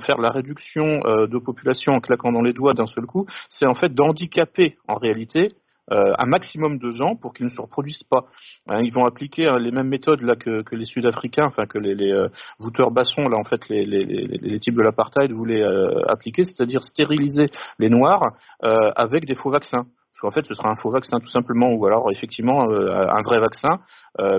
faire la réduction de population en claquant dans les doigts d'un seul coup, c'est en fait d'handicaper en réalité euh, un maximum de gens pour qu'ils ne se reproduisent pas. Hein, ils vont appliquer hein, les mêmes méthodes là que, les Sud-Africains, enfin que les, les euh, vouteurs bassons là en fait les types de l'apartheid voulaient euh, appliquer, c'est-à-dire stériliser les Noirs avec des faux vaccins. Qu'en fait, ce sera un faux vaccin tout simplement, ou alors effectivement un vrai vaccin,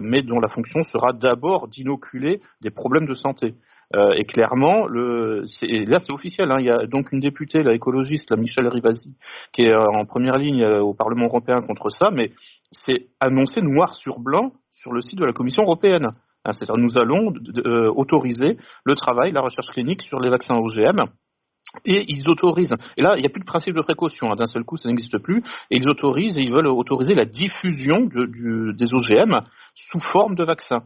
mais dont la fonction sera d'abord d'inoculer des problèmes de santé. Euh, et clairement, le, là c'est officiel. Hein, il y a donc une députée, la écologiste, la Michelle Rivasi, qui est euh, en première ligne euh, au Parlement européen contre ça, mais c'est annoncé noir sur blanc sur le site de la Commission européenne. Hein, C'est-à-dire nous allons autoriser le travail, la recherche clinique sur les vaccins OGM et ils autorisent. Et là, il n'y a plus de principe de précaution. hein. D'un seul coup, ça n'existe plus. Et ils autorisent, et ils veulent autoriser la diffusion de- du- des OGM sous forme de vaccin.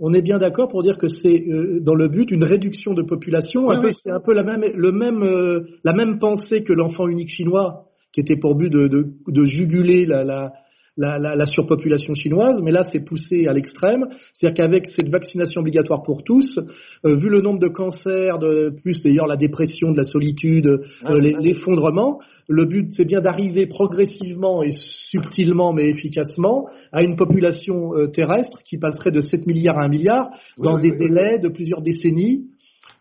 On est bien d'accord pour dire que c'est euh, dans le but d'une réduction de population. Oui, oui. c'est un peu la même, le même, euh, la même pensée que l'enfant unique chinois, qui était pour but de, de, de juguler la, la, la, la, la surpopulation chinoise. Mais là, c'est poussé à l'extrême. C'est-à-dire qu'avec cette vaccination obligatoire pour tous, euh, vu le nombre de cancers, de, plus d'ailleurs la dépression, de la solitude, euh, les- l'effondrement, le but, c'est bien d'arriver progressivement et subtilement mais efficacement à une population euh, terrestre qui passerait de 7 milliards à 1 milliard dans oui, des oui, délais de plusieurs décennies,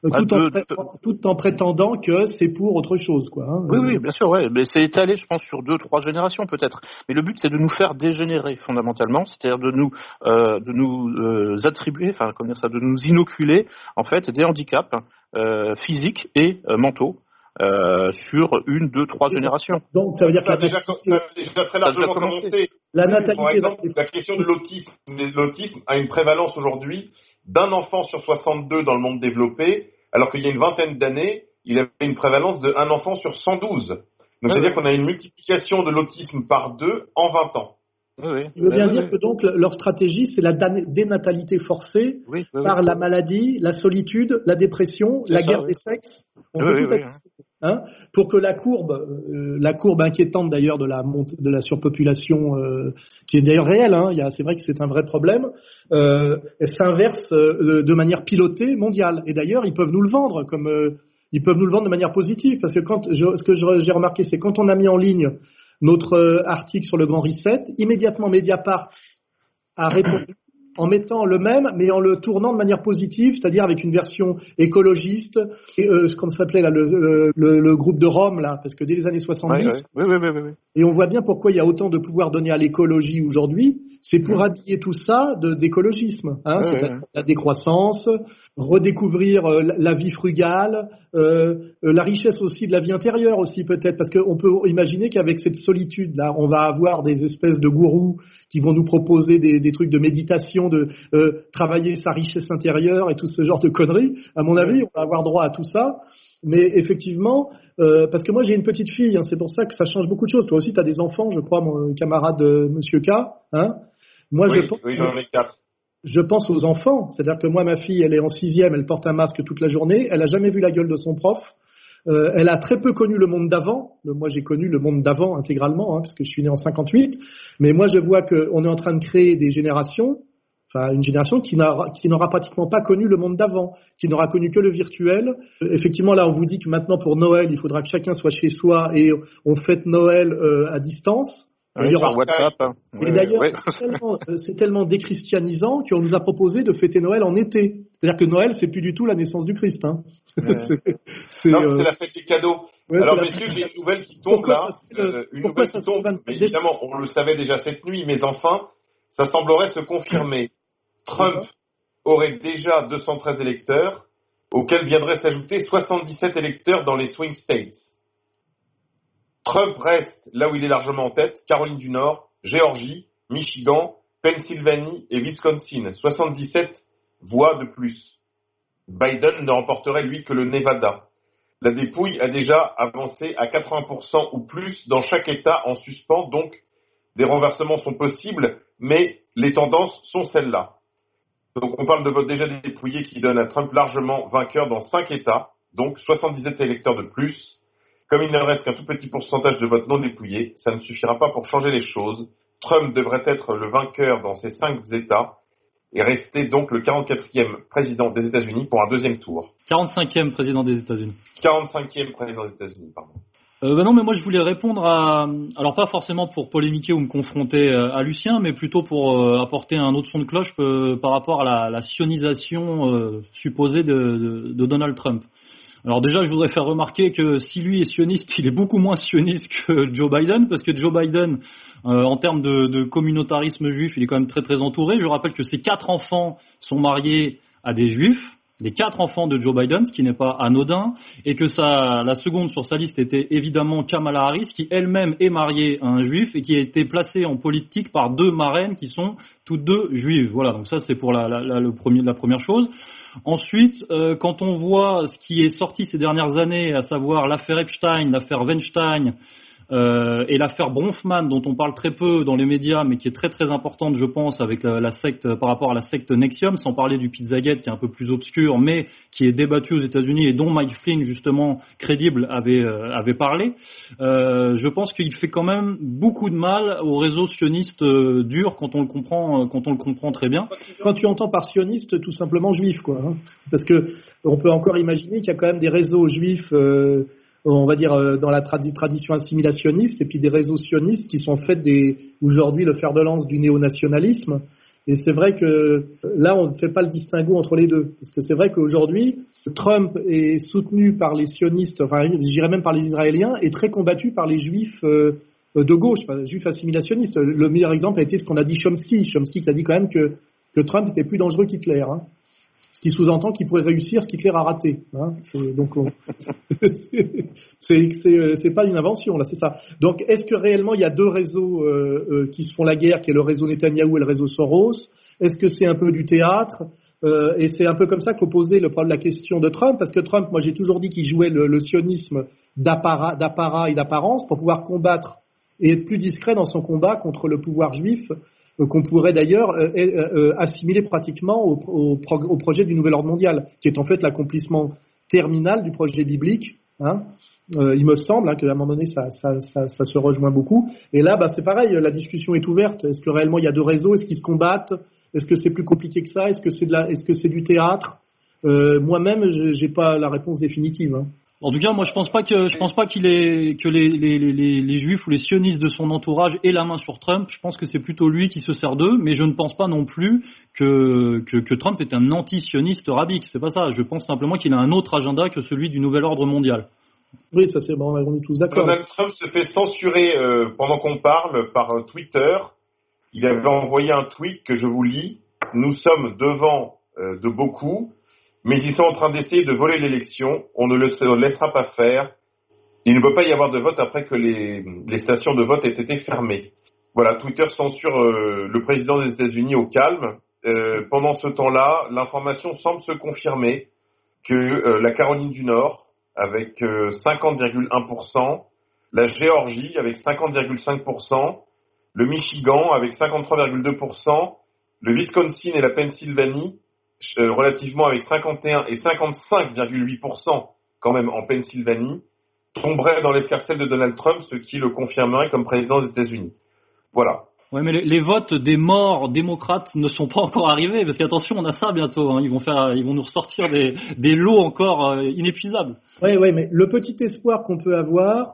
euh, Ah, tout, en de- pré- tout en prétendant que c'est pour autre chose. Quoi, hein. Oui, oui, bien sûr, ouais. Mais c'est étalé, je pense, sur deux, trois générations peut-être. Mais le but, c'est de nous faire dégénérer fondamentalement, c'est-à-dire de nous, euh, de nous euh, attribuer, enfin, comment dire ça, de nous inoculer en fait des handicaps euh, physiques et euh, mentaux euh, sur une, deux, trois générations. Donc ça veut dire Ça a que la, déjà, ça a déjà très Ça a déjà largement commencé. commencé. la natalité Par exemple, va- la question de l'autisme. L'autisme a une prévalence aujourd'hui d'un enfant sur 62 dans le monde développé, alors qu'il y a une vingtaine d'années, il avait une prévalence de un enfant sur 112. Donc Ouais, c'est-à-dire qu'on a une multiplication de l'autisme par deux en 20 ans. Oui, oui. je veux bien Oui, dire que donc leur stratégie, c'est la dénatalité forcée par la maladie, la solitude, la dépression, la ça, guerre des sexes. On peut tout hein, pour que la courbe, euh, la courbe inquiétante d'ailleurs de la monte- de la surpopulation, euh, qui est d'ailleurs réelle, hein, il c'est vrai que c'est un vrai problème, euh, elle s'inverse euh, de manière pilotée mondiale. Et d'ailleurs, ils peuvent nous le vendre comme euh, ils peuvent nous le vendre de manière positive, parce que quand je- ce que j'ai remarqué, c'est quand on a mis en ligne notre euh, article sur le Grand Reset, immédiatement Mediapart a [COUGHS] répondu en mettant le même, mais en le tournant de manière positive, c'est-à-dire avec une version écologiste, et, euh, comme s'appelait là, le, le- groupe de Rome, là, parce que dès les années 70, Oui, oui, oui, oui, oui, oui. et on voit bien pourquoi il y a autant de pouvoir donné à l'écologie aujourd'hui, c'est pour habiller tout ça de- d'écologisme, hein, c'est-à-dire ouais. la décroissance, redécouvrir euh, la, vie frugale, euh, euh, la richesse aussi de la vie intérieure aussi peut-être, parce qu'on peut imaginer qu'avec cette solitude là, on va avoir des espèces de gourous qui vont nous proposer des, des trucs de méditation, de euh, travailler sa richesse intérieure et tout ce genre de conneries. À mon avis, on va avoir droit à tout ça. Mais effectivement, euh, parce que moi j'ai une petite fille, hein, c'est pour ça que ça change beaucoup de choses. Toi aussi, tu as des enfants, je crois, mon camarade euh, Monsieur K. Hein moi, oui, je, pense, oui, j'en ai quatre. Je pense aux enfants. C'est-à-dire que moi, ma fille, elle est en sixième, elle porte un masque toute la journée, elle a jamais vu la gueule de son prof. Euh, elle a très peu connu le monde d'avant. Moi, j'ai connu le monde d'avant intégralement, hein, puisque je suis né en 58. Mais moi, je vois qu'on est en train de créer des générations, enfin une génération qui n'aura qui n'aura pratiquement pas connu le monde d'avant, qui n'aura connu que le virtuel. Euh, effectivement, là, on vous dit que maintenant, pour Noël, il faudra que chacun soit chez soi et on fête Noël euh, à distance. Oui, Il y aura- sur WhatsApp. hein. et Oui, d'ailleurs, oui. c'est tellement, euh, c'est tellement déchristianisant qu'on nous a proposé de fêter Noël en été. C'est-à-dire que Noël, c'est plus du tout la naissance du Christ. Hein. Ouais. [LAUGHS] c'est, c'est, Non, euh, c'est la fête des cadeaux. ouais, Alors, messieurs, j'ai une nouvelle qui tombe Pourquoi là. euh, une pourquoi nouvelle ça qui tombe. Mais évidemment, on le savait déjà cette nuit, mais enfin, ça semblerait se confirmer. Trump aurait déjà 213 électeurs, auxquels viendraient s'ajouter 77 électeurs dans les swing states. Trump reste là où il est largement en tête, Caroline du Nord, Géorgie, Michigan, Pennsylvanie et Wisconsin. 77 voix de plus. Biden ne remporterait lui que le Nevada. La dépouille a déjà avancé à 80% ou plus dans chaque État en suspens, donc des renversements sont possibles, mais les tendances sont celles-là. Donc on parle de vote déjà dépouillé qui donne à Trump largement vainqueur dans 5 États, donc 77 électeurs de plus. Comme il ne reste qu'un tout petit pourcentage de votes non dépouillés, ça ne suffira pas pour changer les choses. Trump devrait être le vainqueur dans ces 5 États et rester donc le 44e président des États-Unis pour un deuxième tour. 45e président des États-Unis. 45e président des États-Unis, pardon. Euh, bah non, mais moi je voulais répondre à, alors pas forcément pour polémiquer ou me confronter euh, à Lucien, mais plutôt pour euh, apporter un autre son de cloche euh, par rapport à la, la sionisation supposée de, de, de Donald Trump. Alors déjà, je voudrais faire remarquer que si lui est sioniste, il est beaucoup moins sioniste que Joe Biden, parce que Joe Biden, euh, en termes de, communautarisme juif, il est quand même très très entouré. Je rappelle que ses quatre enfants sont mariés à des juifs. des quatre enfants de Joe Biden, ce qui n'est pas anodin, et que sa, la seconde sur sa liste était évidemment Kamala Harris, qui elle-même est mariée à un juif et qui a été placée en politique par deux marraines qui sont toutes deux juives. Voilà, donc ça c'est pour la première chose. Ensuite, euh, quand on voit ce qui est sorti ces dernières années, à savoir l'affaire Epstein, l'affaire Weinstein, euh, et l'affaire Bronfman, dont on parle très peu dans les médias, mais qui est très très importante, je pense, avec la, secte par rapport à la secte Nexium, sans parler du Pizzagate qui est un peu plus obscur, mais qui est débattu aux États-Unis et dont Mike Flynn, justement crédible, avait euh, avait parlé. Euh, je pense qu'il fait quand même beaucoup de mal au réseau sioniste euh, dur quand on le comprend quand on le comprend très bien. Quand tu entends par sioniste, tout simplement juif, quoi, hein. parce que on peut encore imaginer qu'il y a quand même des réseaux juifs on va dire, euh, dans la tradition assimilationniste, et puis des réseaux sionistes qui sont faits aujourd'hui le fer de lance du néonationalisme. Et c'est vrai que là, on ne fait pas le distinguo entre les deux. Parce que c'est vrai qu'aujourd'hui, Trump est soutenu par les sionistes, enfin, je dirais même par les Israéliens, et très combattu par les juifs euh, de gauche, enfin, juifs assimilationnistes. Le meilleur exemple a été ce qu'on a dit Chomsky. Chomsky qui a dit quand même que, que Trump était plus dangereux qu'Hitler. Hein ce qui sous-entend qu'il pourrait réussir ce qu'Hitler a raté. Hein. Donc, [LAUGHS] c'est, pas une invention là, c'est ça. Donc, est-ce que réellement il y a deux réseaux euh, euh, qui se font la guerre, qui est le réseau Netanyahou et le réseau Soros? Est-ce que c'est un peu du théâtre? Euh, Et c'est un peu comme ça qu'il faut poser la question de Trump, parce que Trump, moi j'ai toujours dit qu'il jouait le, le sionisme d'apparat, et d'apparence pour pouvoir combattre et être plus discret dans son combat contre le pouvoir juif qu'on pourrait d'ailleurs euh, euh, assimiler pratiquement au, projet du nouvel ordre mondial, qui est en fait l'accomplissement terminal du projet biblique. Hein. il me semble hein, qu'à un moment donné, ça, se rejoint beaucoup. Et là, bah, c'est pareil, la discussion est ouverte. Est-ce que réellement il y a deux réseaux? Est-ce qu'ils se combattent? Est-ce que c'est plus compliqué que ça? Est-ce que c'est est -ce du théâtre? Moi-même, j'ai pas la réponse définitive. Hein. En tout cas, moi, je pense pas que je pense pas qu'il est que les, les, les, les, juifs ou les sionistes de son entourage aient la main sur Trump. Je pense que c'est plutôt lui qui se sert d'eux, mais je ne pense pas non plus que que, que Trump est un anti-sioniste rabique. C'est pas ça. Je pense simplement qu'il a un autre agenda que celui du nouvel ordre mondial. Oui, ça c'est bon, on est tous d'accord. Donald Trump se fait censurer euh, pendant qu'on parle par euh, Twitter. Il avait envoyé un tweet que je vous lis. Nous sommes devant euh, de beaucoup mais ils sont en train d'essayer de voler l'élection. On ne le laissera pas faire. Il ne peut pas y avoir de vote après que les, stations de vote aient été fermées. Voilà, Twitter censure euh, le président des États-Unis au calme. Euh, pendant ce temps-là, l'information semble se confirmer que euh, la Caroline du Nord, avec 50,1%, la Géorgie avec 50,5%, le Michigan avec 53,2%, le Wisconsin et la Pennsylvanie relativement avec 51 et 55,8% quand même en Pennsylvanie, tomberait dans l'escarcelle de Donald Trump, ce qui le confirmerait comme président des États-Unis. Voilà. Oui, mais les, votes des morts démocrates ne sont pas encore arrivés, parce qu'attention, on a ça bientôt. Hein. Ils vont faire, ils vont nous ressortir des, des lots encore euh, inépuisables. Oui, oui, mais le petit espoir qu'on peut avoir,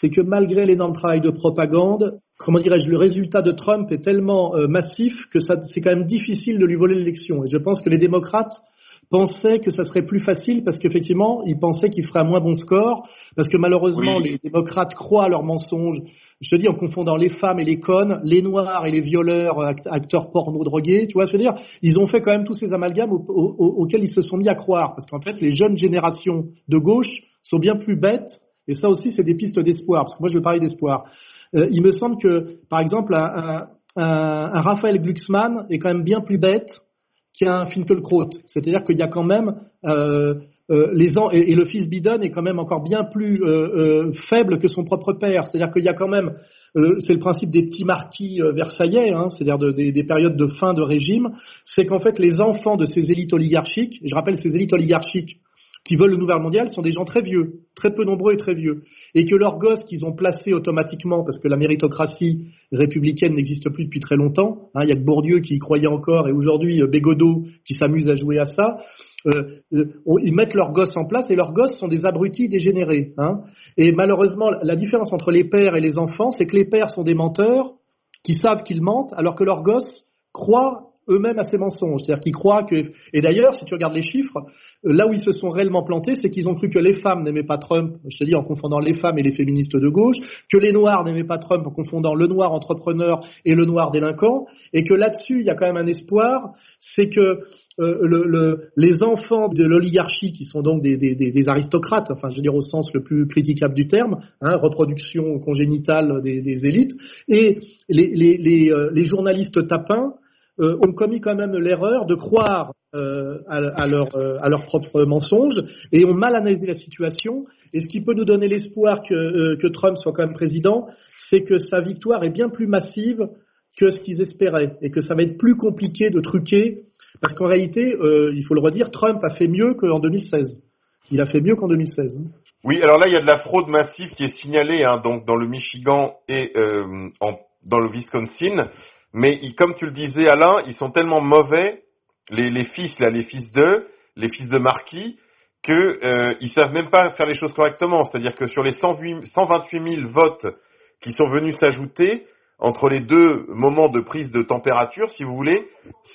c'est que malgré l'énorme travail de propagande, comment dirais-je, le résultat de Trump est tellement euh, massif que c'est quand même difficile de lui voler l'élection. Et je pense que les démocrates pensaient que ça serait plus facile parce qu'effectivement, ils pensaient qu'il ferait un moins bon score, parce que malheureusement, les démocrates croient à leurs mensonges. Je te dis en confondant les femmes et les connes, les noirs et les violeurs, acteurs porno drogués, tu vois, je veux dire, ils ont fait quand même tous ces amalgames auxquels ils se sont mis à croire, parce qu'en fait, les jeunes générations de gauche sont bien plus bêtes, et ça aussi, c'est des pistes d'espoir, parce que moi, je veux parler d'espoir. Euh, il me semble que, par exemple, un, un, Raphaël Glucksmann est quand même bien plus bête qu'un Finkelkraut. C'est-à-dire qu'il y a quand même euh, euh, les et, et, le fils Biden est quand même encore bien plus faible que son propre père. C'est-à-dire qu'il y a quand même, c'est le principe des petits marquis versaillais, hein, c'est-à-dire de, des, des, périodes de fin de régime, c'est qu'en fait les enfants de ces élites oligarchiques, je rappelle ces élites oligarchiques qui veulent le nouvel mondial sont des gens très vieux, très peu nombreux et très vieux, et que leurs gosses qu'ils ont placés automatiquement, parce que la méritocratie républicaine n'existe plus depuis très longtemps, hein, il y a que Bourdieu qui y croyait encore, et aujourd'hui euh, Bégodeau qui s'amuse à jouer à ça, euh, euh, ils mettent leurs gosses en place, et leurs gosses sont des abrutis dégénérés. Hein. Et malheureusement, la différence entre les pères et les enfants, c'est que les pères sont des menteurs qui savent qu'ils mentent, alors que leurs gosses croient eux-mêmes à ces mensonges. C'est-à-dire qu'ils croient que, et d'ailleurs, si tu regardes les chiffres, euh, là où ils se sont réellement plantés, c'est qu'ils ont cru que les femmes n'aimaient pas Trump, je te dis en confondant les femmes et les féministes de gauche, que les noirs n'aimaient pas Trump en confondant le noir entrepreneur et le noir délinquant, et que là-dessus, il y a quand même un espoir, c'est que euh, le, le, les enfants de l'oligarchie, qui sont donc des, des, des, aristocrates, enfin je veux dire au sens le plus critiquable du terme, hein, reproduction congénitale des, élites, et les, les, les, euh, les journalistes tapins euh, ont commis quand même l'erreur de croire euh, à, à, leur, euh, à leur propre mensonge et ont mal analysé la situation. Et ce qui peut nous donner l'espoir que, Trump soit quand même président, c'est que sa victoire est bien plus massive que ce qu'ils espéraient et que ça va être plus compliqué de truquer parce qu'en réalité, il faut le redire, Trump a fait mieux qu'en 2016. Il a fait mieux qu'en 2016. Hein. Oui, alors là, il y a de la fraude massive qui est signalée hein, donc dans le Michigan et dans le Wisconsin. Mais ils, comme tu le disais, Alain, ils sont tellement mauvais, les, les fils, là, les fils d'eux, les fils de Marquis, qu'ils euh, ils savent même pas faire les choses correctement. C'est-à-dire que sur les 108, 128 000 votes qui sont venus s'ajouter, entre les deux moments de prise de température, si vous voulez,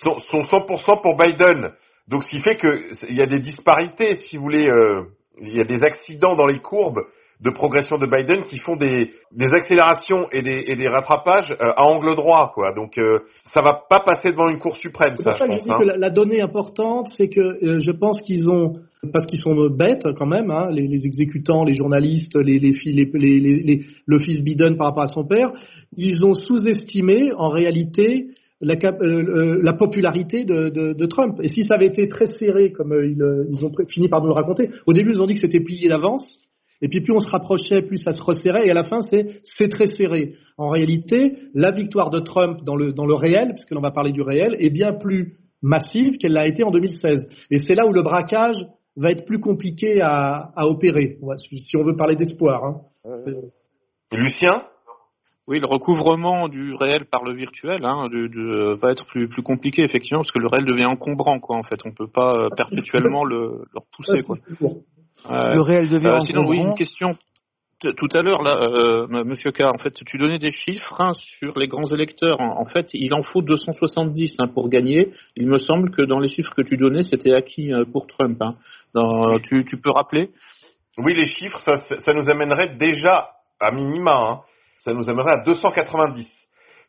sont, sont 100% pour Biden. Donc, ce qui fait qu'il y a des disparités, si vous voulez, euh, il y a des accidents dans les courbes de progression de Biden qui font des, des accélérations et des, et des rattrapages euh, à angle droit, quoi. Donc euh, ça va pas passer devant une Cour suprême, ça. Je dis hein. que la, la, donnée importante, c'est que euh, je pense qu'ils ont, parce qu'ils sont bêtes quand même, hein, les, les, exécutants, les journalistes, les, les, les, le fils Biden par rapport à son père, ils ont sous-estimé en réalité la, euh, la popularité de, de, de, Trump. Et si ça avait été très serré, comme ils, ils ont fini par nous le raconter, au début ils ont dit que c'était plié d'avance. Et puis plus on se rapprochait, plus ça se resserrait, et à la fin c'est c'est très serré. En réalité, la victoire de Trump dans le dans le réel, puisque l'on va parler du réel, est bien plus massive qu'elle l'a été en 2016. Et c'est là où le braquage va être plus compliqué à, à opérer, si on veut parler d'espoir. Hein. Lucien? Oui, le recouvrement du réel par le virtuel hein, de, de, va être plus, plus compliqué effectivement parce que le réel devient encombrant quoi. En fait, on peut pas ah, perpétuellement le, le repousser quoi. Euh, le réel devient euh, Sinon, oui, une question. Tout à l'heure, là, euh, Monsieur K, en fait, tu donnais des chiffres hein, sur les grands électeurs. En, fait, il en faut 270 hein, pour gagner. Il me semble que dans les chiffres que tu donnais, c'était acquis euh, pour Trump. Hein. Dans, tu, tu, peux rappeler? Oui, les chiffres, ça, ça, nous amènerait déjà à minima. Hein. Ça nous amènerait à 290.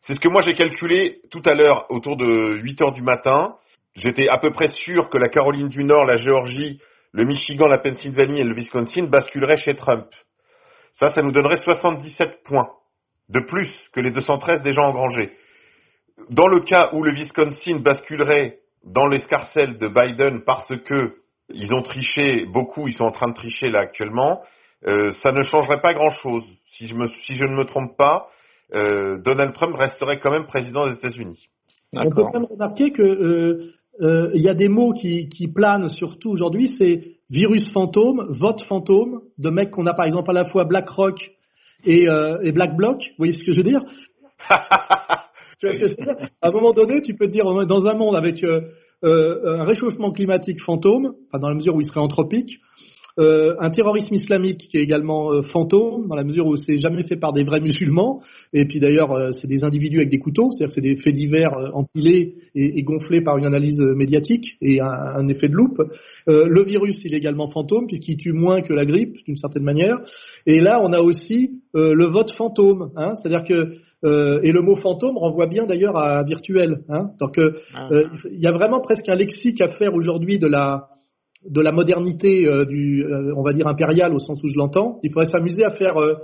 C'est ce que moi j'ai calculé tout à l'heure autour de 8 heures du matin. J'étais à peu près sûr que la Caroline du Nord, la Géorgie, le Michigan, la Pennsylvanie et le Wisconsin basculeraient chez Trump. Ça, ça nous donnerait 77 points de plus que les 213 déjà engrangés. Dans le cas où le Wisconsin basculerait dans l'escarcelle de Biden parce que ils ont triché beaucoup, ils sont en train de tricher là actuellement, euh, ça ne changerait pas grand-chose. Si je, me, si je ne me trompe pas, euh, Donald Trump resterait quand même président des États-Unis. On peut même remarquer que euh, euh, il y a des mots qui, qui planent surtout aujourd'hui, c'est virus fantôme, vote fantôme, de mecs qu'on a par exemple à la fois BlackRock et, euh, et Black Bloc. Vous voyez ce que je veux dire [LAUGHS] tu vois ce que je veux dire À un moment donné, tu peux te dire dans un monde avec euh, euh, un réchauffement climatique fantôme, enfin dans la mesure où il serait anthropique, euh, un terrorisme islamique qui est également euh, fantôme, dans la mesure où c'est jamais fait par des vrais musulmans, et puis d'ailleurs euh, c'est des individus avec des couteaux, c'est-à-dire que c'est des faits divers euh, empilés et, et, gonflés par une analyse médiatique et un, un effet de loupe. le virus il est également fantôme puisqu'il tue moins que la grippe d'une certaine manière. Et là on a aussi le vote fantôme, hein, c'est-à-dire que et le mot fantôme renvoie bien d'ailleurs à virtuel. Hein, donc ah. il y a vraiment presque un lexique à faire aujourd'hui de la de la modernité euh, du, euh, on va dire impériale au sens où je l'entends. Il faudrait s'amuser à faire. Euh,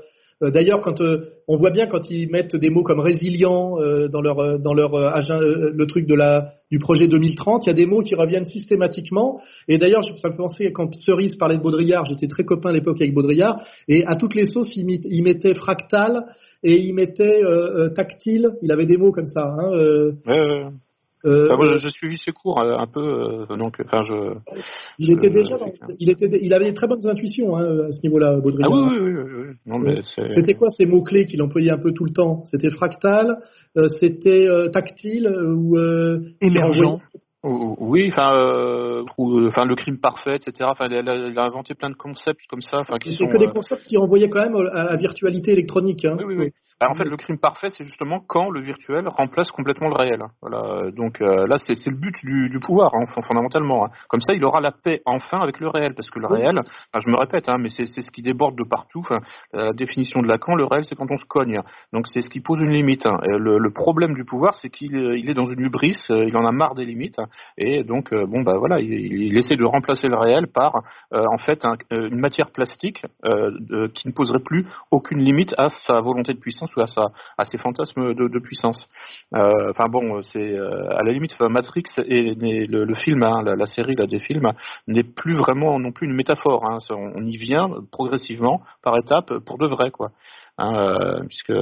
d'ailleurs, quand on voit bien quand ils mettent des mots comme résilient dans leur dans leur le truc de la du projet 2030, il y a des mots qui reviennent systématiquement. Et d'ailleurs, ça me pensait quand Cerise parlait de Baudrillard, j'étais très copain à l'époque avec Baudrillard, et à toutes les sauces, il, mettait fractal et il mettait tactile. Il avait des mots comme ça. Hein, euh, enfin, moi, j'ai suivi ses cours euh, un peu, euh, donc, enfin, je. Il était déjà, dans, il était, il avait des très bonnes intuitions hein, à ce niveau-là, Baudrillard. Ah oui, oui, oui, oui. Mais c'était quoi ces mots clés qu'il employait un peu tout le temps? C'était fractal, euh, c'était euh, tactile ou émergent. Oui, enfin, euh, enfin le crime parfait, etc. Enfin, il a, il a, inventé plein de concepts comme ça. Enfin, qui sont. que des concepts qui renvoyaient quand même à la virtualité électronique. Hein. Oui, oui, oui. Bah, en fait, le crime parfait, c'est justement quand le virtuel remplace complètement le réel. Voilà. Donc euh, là, c'est le but du, du pouvoir, hein, fondamentalement. Hein. Comme ça, il aura la paix enfin avec le réel, parce que le réel, je me répète, hein, mais c'est ce qui déborde de partout. la définition de Lacan, le réel, c'est quand on se cogne. Donc c'est ce qui pose une limite. Le, le, problème du pouvoir, c'est qu'il il est dans une hubris, euh, il en a marre des limites, et donc euh, bon bah voilà, il, il, essaie de remplacer le réel par en fait une matière plastique qui ne poserait plus aucune limite à sa volonté de puissance ou à, sa, à ses fantasmes de, de puissance. Euh, enfin bon, c'est euh, à la limite Matrix et, le, le, film, hein, la, la, série là, des films n'est plus vraiment non plus une métaphore. Hein. On y vient progressivement, par étapes, pour de vrai quoi. Hein, euh, puisque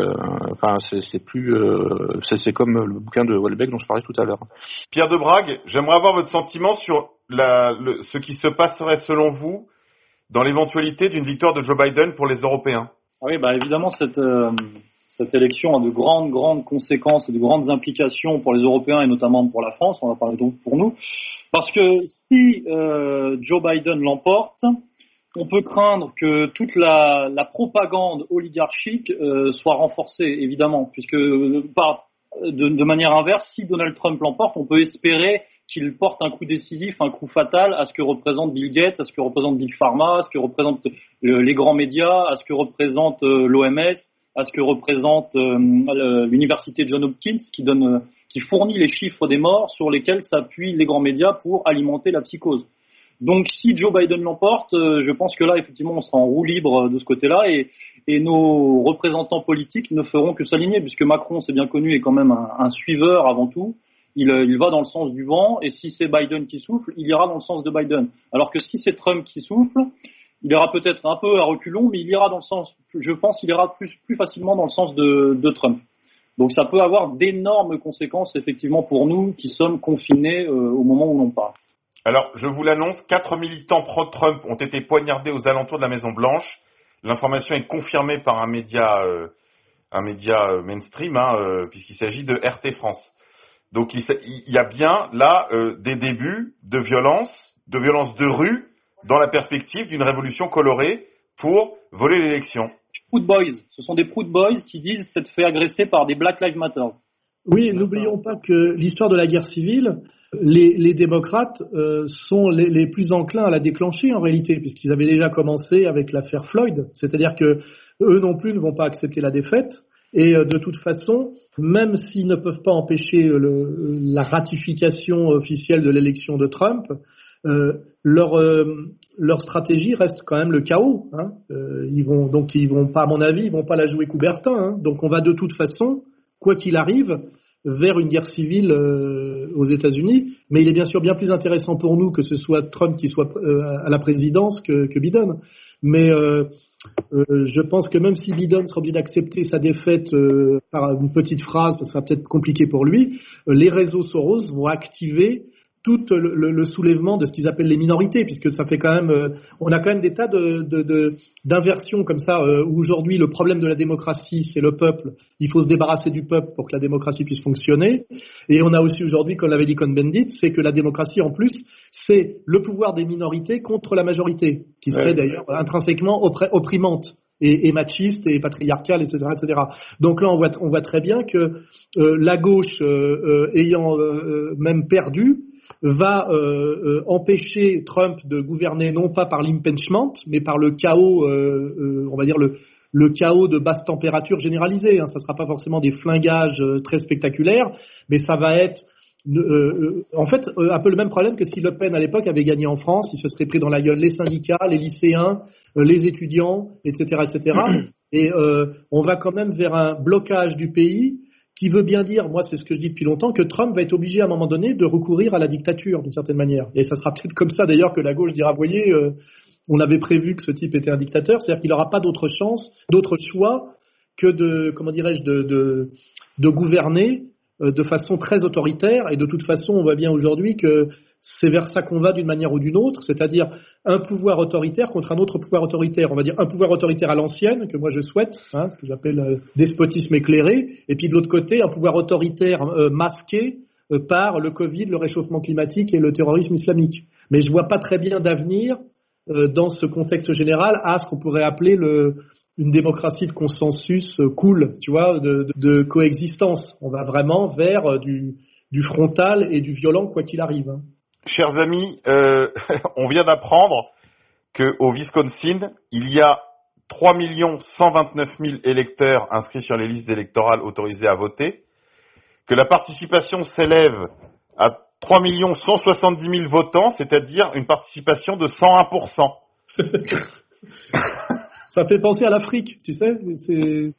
enfin c'est plus euh, c'est comme le bouquin de Welbeck dont je parlais tout à l'heure. Pierre de Brague, j'aimerais avoir votre sentiment sur la, le, ce qui se passerait selon vous dans l'éventualité d'une victoire de Joe Biden pour les Européens? Oui, bah évidemment cette euh, cette élection a de grandes, grandes conséquences et de grandes implications pour les Européens et notamment pour la France, on va parler donc pour nous. Parce que si euh, Joe Biden l'emporte, on peut craindre que toute la, propagande oligarchique euh, soit renforcée, évidemment, puisque par, de, de, manière inverse, si Donald Trump l'emporte, on peut espérer qu'il porte un coup décisif, un coup fatal à ce que représente Bill Gates, à ce que représente Big Pharma, à ce que représentent les grands médias, à ce que représente euh, l'OMS, à ce que représente euh, l'université John Hopkins euh, qui fournit les chiffres des morts sur lesquels s'appuient les grands médias pour alimenter la psychose. Donc si Joe Biden l'emporte, euh, je pense que là effectivement on sera en roue libre de ce côté-là et, et nos représentants politiques ne feront que s'aligner puisque Macron c'est bien connu est quand même un, un suiveur avant tout. Il, il, va dans le sens du vent et si c'est Biden qui souffle, il ira dans le sens de Biden. Alors que si c'est Trump qui souffle, il ira peut-être un peu à reculons, mais il ira dans le sens, je pense, il ira plus, facilement dans le sens de, Trump. Donc ça peut avoir d'énormes conséquences effectivement pour nous qui sommes confinés euh, au moment où l'on parle. Alors, je vous l'annonce, quatre militants pro-Trump ont été poignardés aux alentours de la Maison Blanche. L'information est confirmée par un média, euh, euh, mainstream, hein, puisqu'il s'agit de RT France. Donc, il, y a bien là des débuts de violence, de violence de rue, dans la perspective d'une révolution colorée pour voler l'élection. Proud Boys, ce sont des Proud Boys qui disent s'être fait agresser par des Black Lives Matter. Oui, n'oublions pas que l'histoire de la guerre civile, les, les démocrates euh, sont les, les, plus enclins à la déclencher en réalité, puisqu'ils avaient déjà commencé avec l'affaire Floyd. C'est-à-dire que eux non plus ne vont pas accepter la défaite. Et euh, de toute façon, même s'ils ne peuvent pas empêcher le, la ratification officielle de l'élection de Trump, euh, leur euh, leur stratégie reste quand même le chaos. Hein. Euh, ils vont donc ils vont pas, à mon avis, ils vont pas la jouer Coubertin. Hein. Donc on va de toute façon, quoi qu'il arrive, vers une guerre civile euh, aux États-Unis. Mais il est bien sûr bien plus intéressant pour nous que ce soit Trump qui soit à la présidence que, que Biden. Mais je pense que même si Biden sera obligé d'accepter sa défaite par une petite phrase, ça sera peut-être compliqué pour lui, les réseaux Soros vont activer tout le, le, soulèvement de ce qu'ils appellent les minorités, puisque ça fait quand même, euh, on a quand même des tas de, d'inversions comme ça, euh, où aujourd'hui le problème de la démocratie, c'est le peuple. Il faut se débarrasser du peuple pour que la démocratie puisse fonctionner. Et on a aussi aujourd'hui, comme l'avait dit Cohn-Bendit, c'est que la démocratie, en plus, c'est le pouvoir des minorités contre la majorité, qui serait d'ailleurs intrinsèquement opprimante. Et, et, machiste et patriarcale, etc., etc. Donc là, on voit, on voit très bien que euh, la gauche, ayant même perdu, va euh, euh, empêcher Trump de gouverner non pas par l'impeachment, mais par le chaos, euh, on va dire le, le chaos de basse température généralisé. Hein. Ça ne sera pas forcément des flingages très spectaculaires, mais ça va être en fait, un peu le même problème que si Le Pen à l'époque avait gagné en France, il se serait pris dans la gueule les syndicats, les lycéens, les étudiants, etc., etc. Et [CLEARS THROAT] on va quand même vers un blocage du pays qui veut bien dire, moi c'est ce que je dis depuis longtemps, que Trump va être obligé à un moment donné de recourir à la dictature d'une certaine manière. Et ça sera peut-être comme ça d'ailleurs que la gauche dira, voyez, euh, on avait prévu que ce type était un dictateur, c'est-à-dire qu'il n'aura pas d'autre chance, d'autre choix que de, comment dirais-je, de, de, de gouverner de façon très autoritaire. Et de toute façon, on voit bien aujourd'hui que c'est vers ça qu'on va d'une manière ou d'une autre, c'est-à-dire un pouvoir autoritaire contre un autre pouvoir autoritaire. On va dire un pouvoir autoritaire à l'ancienne, que moi je souhaite, hein, ce que j'appelle euh, despotisme éclairé, et puis de l'autre côté, un pouvoir autoritaire euh, masqué euh, par le Covid, le réchauffement climatique et le terrorisme islamique. Mais je vois pas très bien d'avenir dans ce contexte général à ce qu'on pourrait appeler le, une démocratie de consensus euh, cool, tu vois, de, coexistence. On va vraiment vers euh, du, du frontal et du violent quoi qu'il arrive. hein. Chers amis, euh, [LAUGHS] on vient d'apprendre qu'au Wisconsin, il y a 3 129 000 électeurs inscrits sur les listes électorales autorisées à voter, que la participation s'élève à 3 170 000 votants, c'est-à-dire une participation de 101%. [LAUGHS] Ça fait penser à l'Afrique, tu sais. C'est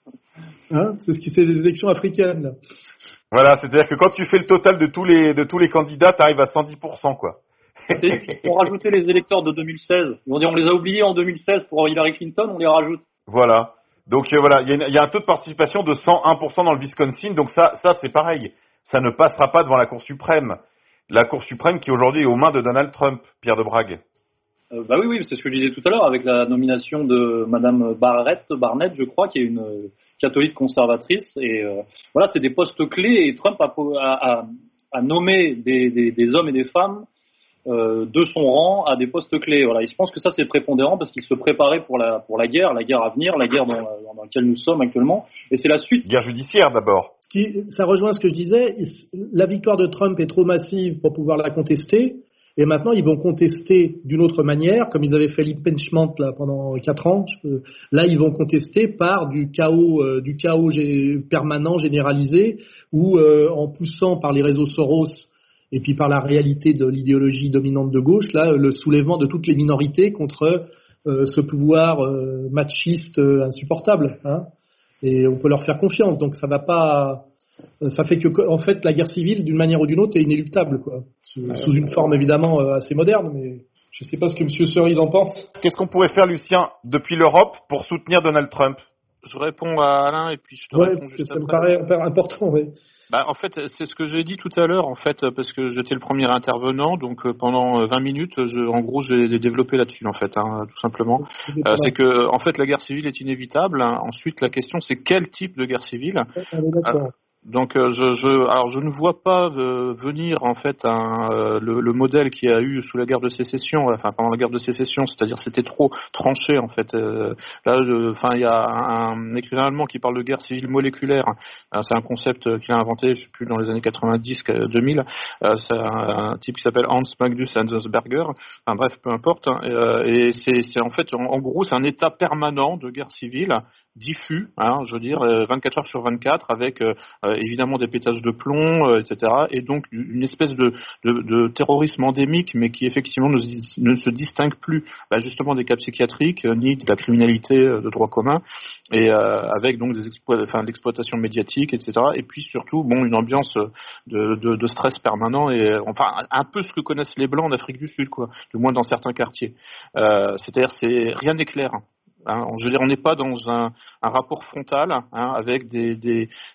hein, c'est ce qui c'est les élections africaines. Là. Voilà, c'est-à-dire que quand tu fais le total de tous les, de tous les candidats, tu arrives à 110%, quoi. Vont rajouter les électeurs de 2016. Ils vont dire on les a oubliés en 2016 pour Hillary Clinton, on les rajoute. Voilà. Donc euh, voilà, il y, a une- il y a un taux de participation de 101% dans le Wisconsin, donc ça, ça c'est pareil. Ça ne passera pas devant la Cour suprême. La Cour suprême qui aujourd'hui est aux mains de Donald Trump, Pierre de Brague. Euh, bah oui, oui, c'est ce que je disais tout à l'heure avec la nomination de Madame Barrett, Barnett, je crois, qui est une euh, catholique conservatrice. Et euh, voilà, c'est des postes clés et Trump a, po- a- a- a nommé des, des- des hommes et des femmes euh, de son rang à des postes clés. Voilà, je pense que ça c'est prépondérant parce qu'il se préparait pour la pour la guerre, la guerre à venir, la guerre dans, dans- dans laquelle nous sommes actuellement. Et c'est la suite. Guerre judiciaire d'abord. Ça rejoint ce que je disais. La victoire de Trump est trop massive pour pouvoir la contester. Et maintenant, ils vont contester d'une autre manière, comme ils avaient fait l'impeachment là pendant quatre ans. Je- Là, ils vont contester par du chaos, euh, du chaos permanent, généralisé, ou euh, en poussant par les réseaux Soros et puis par la réalité de l'idéologie dominante de gauche, là, le soulèvement de toutes les minorités contre euh, ce pouvoir machiste insupportable. Hein et on peut leur faire confiance. Donc ça va pas, ça fait que en fait la guerre civile d'une manière ou d'une autre est inéluctable quoi, sous, sous une forme évidemment euh, assez moderne, mais je sais pas ce que Monsieur Cerise en pense. Qu'est-ce qu'on pourrait faire, Lucien, depuis l'Europe pour soutenir Donald Trump? Je réponds à Alain et puis je te Ouais, réponds parce que juste ça me paraît important. Ouais. Bah, en fait, c'est ce que j'ai dit tout à l'heure, en fait, parce que j'étais le premier intervenant, donc euh, pendant euh, 20 minutes, je, en gros, j'ai développé là-dessus, en fait, hein, tout simplement. Euh, c'est que, en fait, la guerre civile est inévitable. hein. Ensuite, la question, c'est quel type de guerre civile? Donc euh, je, je alors je ne vois pas euh, venir en fait un, euh, le, le modèle qui a eu sous la guerre de sécession, enfin pendant la guerre de sécession, c'est-à-dire c'était trop tranché en fait. Là, enfin il y a un, écrivain allemand qui parle de guerre civile moléculaire. Euh, c'est un concept qu'il a inventé, je sais plus dans les années 90, que- 2000. Euh, c'est un, type qui s'appelle Hans Magnus Enzensberger. Enfin bref, peu importe. hein. Et, c'est en fait en gros c'est un état permanent de guerre civile diffus, hein, je veux dire, euh, 24 heures sur 24, avec euh, euh, évidemment des pétages de plomb, euh, etc. Et donc une espèce de, terrorisme endémique, mais qui effectivement ne, se distingue plus bah, justement des cas psychiatriques, euh, ni de la criminalité euh, de droit commun, et euh, avec donc des enfin, l'exploitation médiatique, etc. Et puis surtout, bon, une ambiance de, stress permanent et euh, enfin un peu ce que connaissent les blancs d'Afrique du Sud, quoi, du moins dans certains quartiers. Euh, C'est-à-dire, c'est rien n'est clair. Hein, je veux on n'est pas dans un, rapport frontal hein, avec des,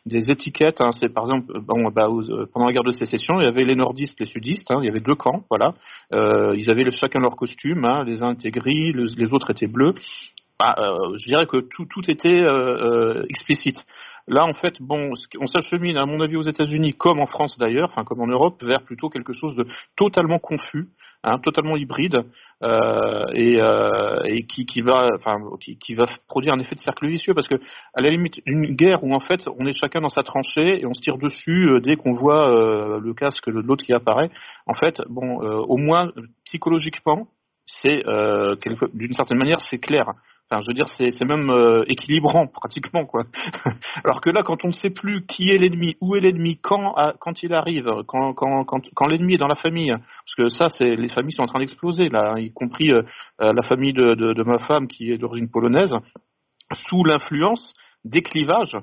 étiquettes. Hein, c'est par exemple, bah, euh, pendant la guerre de sécession, il y avait les nordistes, les sudistes. il y avait deux camps, voilà. Euh, ils avaient chacun leur costume. les uns étaient gris, le- les autres étaient bleus. Bah, euh, je dirais que tout, était explicite. Là, en fait, bon, on s'achemine, à mon avis, aux États-Unis, comme en France d'ailleurs, enfin comme en Europe, vers plutôt quelque chose de totalement confus, hein, totalement hybride, euh, et, euh, et qui, va, qui, va produire un effet de cercle vicieux, parce que à la limite, une guerre où en fait, on est chacun dans sa tranchée et on se tire dessus euh, dès qu'on voit le casque de l'autre qui apparaît. En fait, bon, au moins psychologiquement, c'est d'une certaine manière, c'est clair. Enfin, je veux dire, c'est même euh, équilibrant pratiquement, quoi. [LAUGHS] Alors que là, quand on ne sait plus qui est l'ennemi, où est l'ennemi, quand, quand il arrive, quand, quand, quand, l'ennemi est dans la famille, parce que ça, c'est les familles sont en train d'exploser là, y compris euh, la famille de, de, ma femme qui est d'origine polonaise, sous l'influence des clivages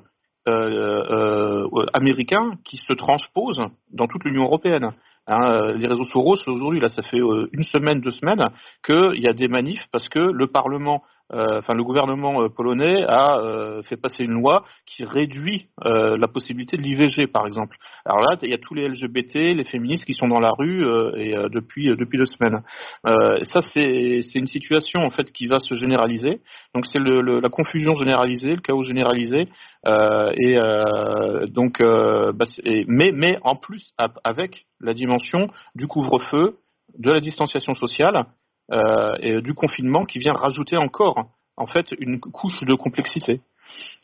euh, américains qui se transposent dans toute l'Union européenne. Hein, les réseaux Soros aujourd'hui, là, ça fait une semaine, deux semaines qu'il y a des manifs parce que le Parlement, enfin le gouvernement euh, polonais a euh, fait passer une loi qui réduit euh, la possibilité de l'IVG, par exemple. Alors là, il y a tous les LGBT, les féministes qui sont dans la rue euh, et euh, depuis euh, depuis deux semaines. Euh, ça, c'est une situation en fait qui va se généraliser. Donc c'est le, le- la confusion généralisée, le chaos généralisé. Euh, et euh, donc, euh, bah, et- mais mais en plus avec la dimension du couvre-feu, de la distanciation sociale euh, et du confinement qui vient rajouter encore en fait une couche de complexité.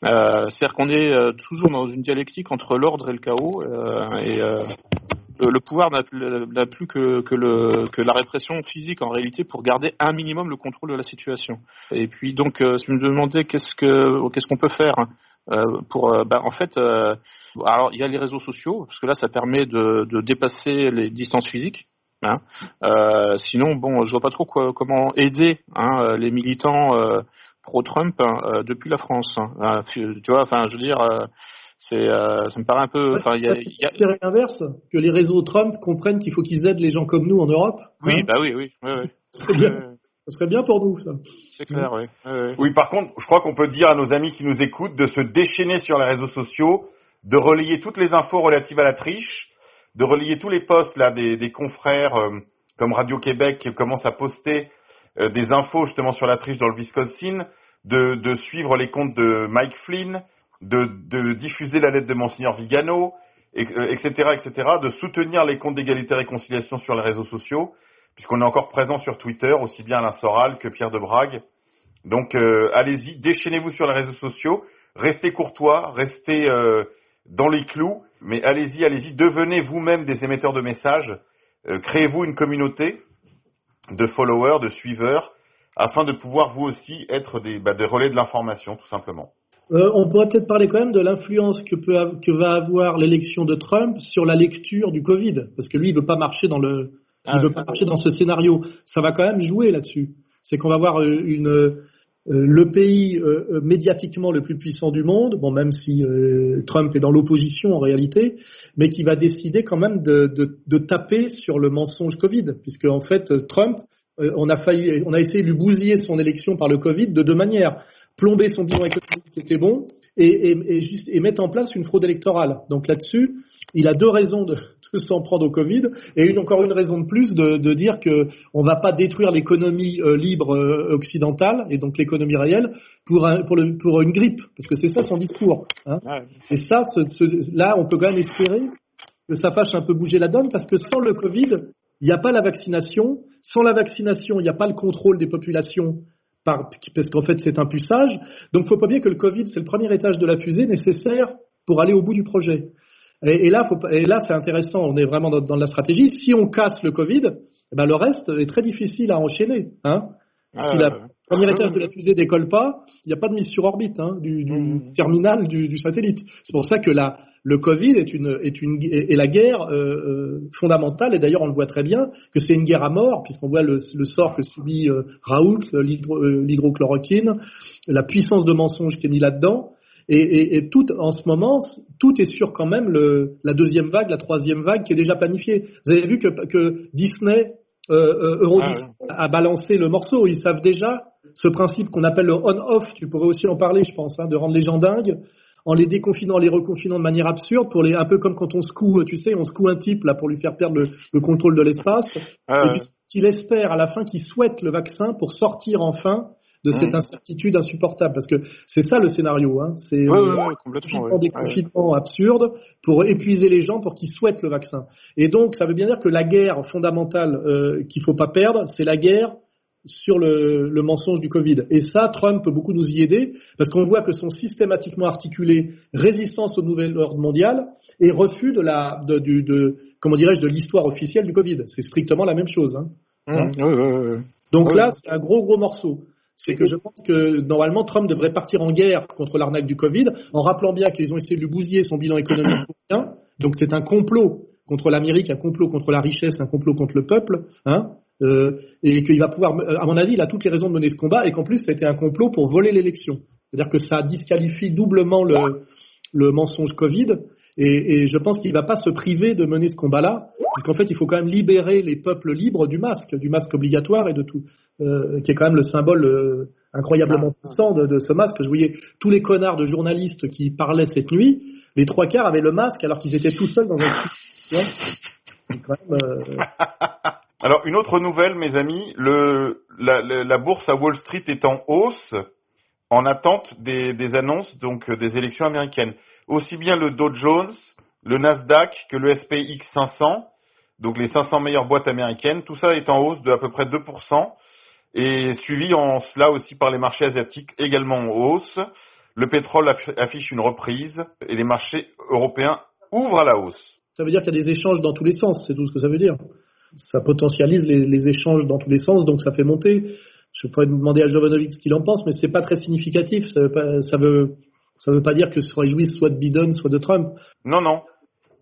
Euh, C'est-à-dire qu'on est euh, toujours dans une dialectique entre l'ordre et le chaos, euh, et euh, le, pouvoir n'a plus, que, la répression physique en réalité pour garder un minimum le contrôle de la situation. Et puis donc, euh, si vous me demandez qu'est-ce que qu'est-ce qu'on peut faire euh, pour, euh, bah, en fait, euh, alors il y a les réseaux sociaux parce que là, ça permet de dépasser les distances physiques. Hein. Euh, sinon, bon, je vois pas trop quoi, comment aider hein, les militants euh, pro-Trump hein, euh, depuis la France. tu vois, enfin, je veux dire, c'est, euh, ça me paraît un peu. Enfin, il y a, y a- l'inverse, que les réseaux Trump comprennent qu'il faut qu'ils aident les gens comme nous en Europe. oui, hein. bah oui, oui, oui, oui. [LAUGHS] Ce serait bien. Ça serait bien pour nous, ça. c'est clair, oui. oui, oui. Oui, par contre, je crois qu'on peut dire à nos amis qui nous écoutent de se déchaîner sur les réseaux sociaux, de relayer toutes les infos relatives à la triche, de relayer tous les posts là des, des confrères euh, comme Radio Québec qui commencent à poster euh, des infos justement sur la triche dans le Wisconsin, de, de suivre les comptes de Mike Flynn, de, de diffuser la lettre de Monseigneur Vigano, et- euh, etc., etc., de soutenir les comptes d'égalité et réconciliation sur les réseaux sociaux, puisqu'on est encore présent sur Twitter, aussi bien Alain Soral que Pierre de Brague. Donc euh, allez-y, déchaînez-vous sur les réseaux sociaux, restez courtois, restez euh, dans les clous, mais allez-y, allez-y, devenez vous-même des émetteurs de messages, euh, créez-vous une communauté de followers, de suiveurs, afin de pouvoir vous aussi être des, bah, des relais de l'information, tout simplement. Euh, on pourrait peut-être parler quand même de l'influence que, peut que va avoir l'élection de Trump sur la lecture du Covid, parce que lui, il veut pas marcher dans le, Ah, il veut pas marcher dans ce scénario. Ça va quand même jouer là-dessus. C'est qu'on va avoir euh, une, le pays euh, euh, médiatiquement le plus puissant du monde, bon même si euh, Trump est dans l'opposition en réalité, mais qui va décider quand même de, taper sur le mensonge Covid, puisque en fait euh, Trump, euh, on a failli, on essayé de lui bousiller son élection par le Covid de deux manières plomber son bilan économique qui était bon et, et, mettre en place une fraude électorale. Donc là-dessus, il a deux raisons de s'en prendre au Covid et une, encore une raison de plus de, de dire que on va pas détruire l'économie euh, libre euh, occidentale et donc l'économie réelle pour, un, pour, le, pour une grippe, parce que c'est ça son discours. Hein. Ouais. Et ça, ce, ce, là, on peut quand même espérer que ça fasse un peu bouger la donne, parce que sans le Covid, il n'y a pas la vaccination. Sans la vaccination, il n'y a pas le contrôle des populations par, parce qu'en fait c'est un puçage. Donc il faut pas oublier que le Covid c'est le premier étage de la fusée nécessaire pour aller au bout du projet. Et, et là, faut, pas- et là c'est intéressant, on est vraiment dans, dans la stratégie. Si on casse le Covid, eh ben, le reste est très difficile à enchaîner. Hein si Ah, la premier étage de la fusée décolle pas, il n'y a pas de mise sur orbite hein, du, du terminal du, du satellite. C'est pour ça que la, le Covid est, une, est, une, est la guerre euh, euh, fondamentale, et d'ailleurs on le voit très bien, que c'est une guerre à mort, puisqu'on voit le, le sort que subit euh, Raoult, l'hydro- euh, l'hydrochloroquine, la puissance de mensonge qui est mis là-dedans. Et, et, et tout, en ce moment, tout est sur quand même le, la deuxième vague, la troisième vague qui est déjà planifiée. Vous avez vu que, que Disney, euh, euh, Euro Ah, Disney a balancé le morceau. Ils savent déjà ce principe qu'on appelle le on-off. Tu pourrais aussi en parler, je pense, hein, de rendre les gens dingues en les déconfinant, les reconfinant de manière absurde, pour les, un peu comme quand on secoue, tu sais, on secoue un type là pour lui faire perdre le, le contrôle de l'espace. Ah, et puis qu'il espère à la fin qu'il souhaite le vaccin pour sortir enfin de cette Mhm. incertitude insupportable. Parce que c'est ça le scénario. Hein. C'est Ouais, euh, ouais, complètement. des confinements absurdes pour épuiser les gens pour qu'ils souhaitent le vaccin. Et donc, ça veut bien dire que la guerre fondamentale euh, qu'il faut pas perdre, c'est la guerre sur le, le mensonge du Covid. Et ça, Trump peut beaucoup nous y aider, parce qu'on voit que sont systématiquement articulés résistance au nouvel ordre mondial et refus de la, de, du, de, comment dirais-je, de l'histoire officielle du Covid. C'est strictement la même chose. Hein. Mmh, ouais. Donc là, c'est un gros gros morceau. C'est que je pense que normalement Trump devrait partir en guerre contre l'arnaque du Covid, en rappelant bien qu'ils ont essayé de lui bousiller son bilan économique. pour rien. Donc c'est un complot contre l'Amérique, un complot contre la richesse, un complot contre le peuple, hein, euh, et qu'il va pouvoir, à mon avis, il a toutes les raisons de mener ce combat, et qu'en plus c'était un complot pour voler l'élection. C'est-à-dire que ça disqualifie doublement le, le mensonge Covid, et, et je pense qu'il ne va pas se priver de mener ce combat-là, parce qu'en fait, il faut quand même libérer les peuples libres du masque, du masque obligatoire et de tout, euh, qui est quand même le symbole euh, incroyablement puissant de, de ce masque. Je voyais tous les connards de journalistes qui parlaient cette nuit, les trois quarts avaient le masque alors qu'ils étaient tout seuls dans un studio. Euh, Alors, une autre nouvelle, mes amis, le, la, la- la bourse à Wall Street est en hausse en attente des, des annonces donc des élections américaines. Aussi bien le Dow Jones, le Nasdaq que le SPX 500, donc les 500 meilleures boîtes américaines, tout ça est en hausse de à peu près 2%. et suivi en cela aussi par les marchés asiatiques également en hausse. Le pétrole affiche une reprise et les marchés européens ouvrent à la hausse. Ça veut dire qu'il y a des échanges dans tous les sens, c'est tout ce que ça veut dire. Ça potentialise les, échanges dans tous les sens, donc ça fait monter. Je pourrais demander à Jovanovic ce qu'il en pense, mais c'est pas très significatif. Ça veut pas, ça veut, ça veut pas dire que ce soit réjouisse soit de Biden, soit de Trump. Non, non.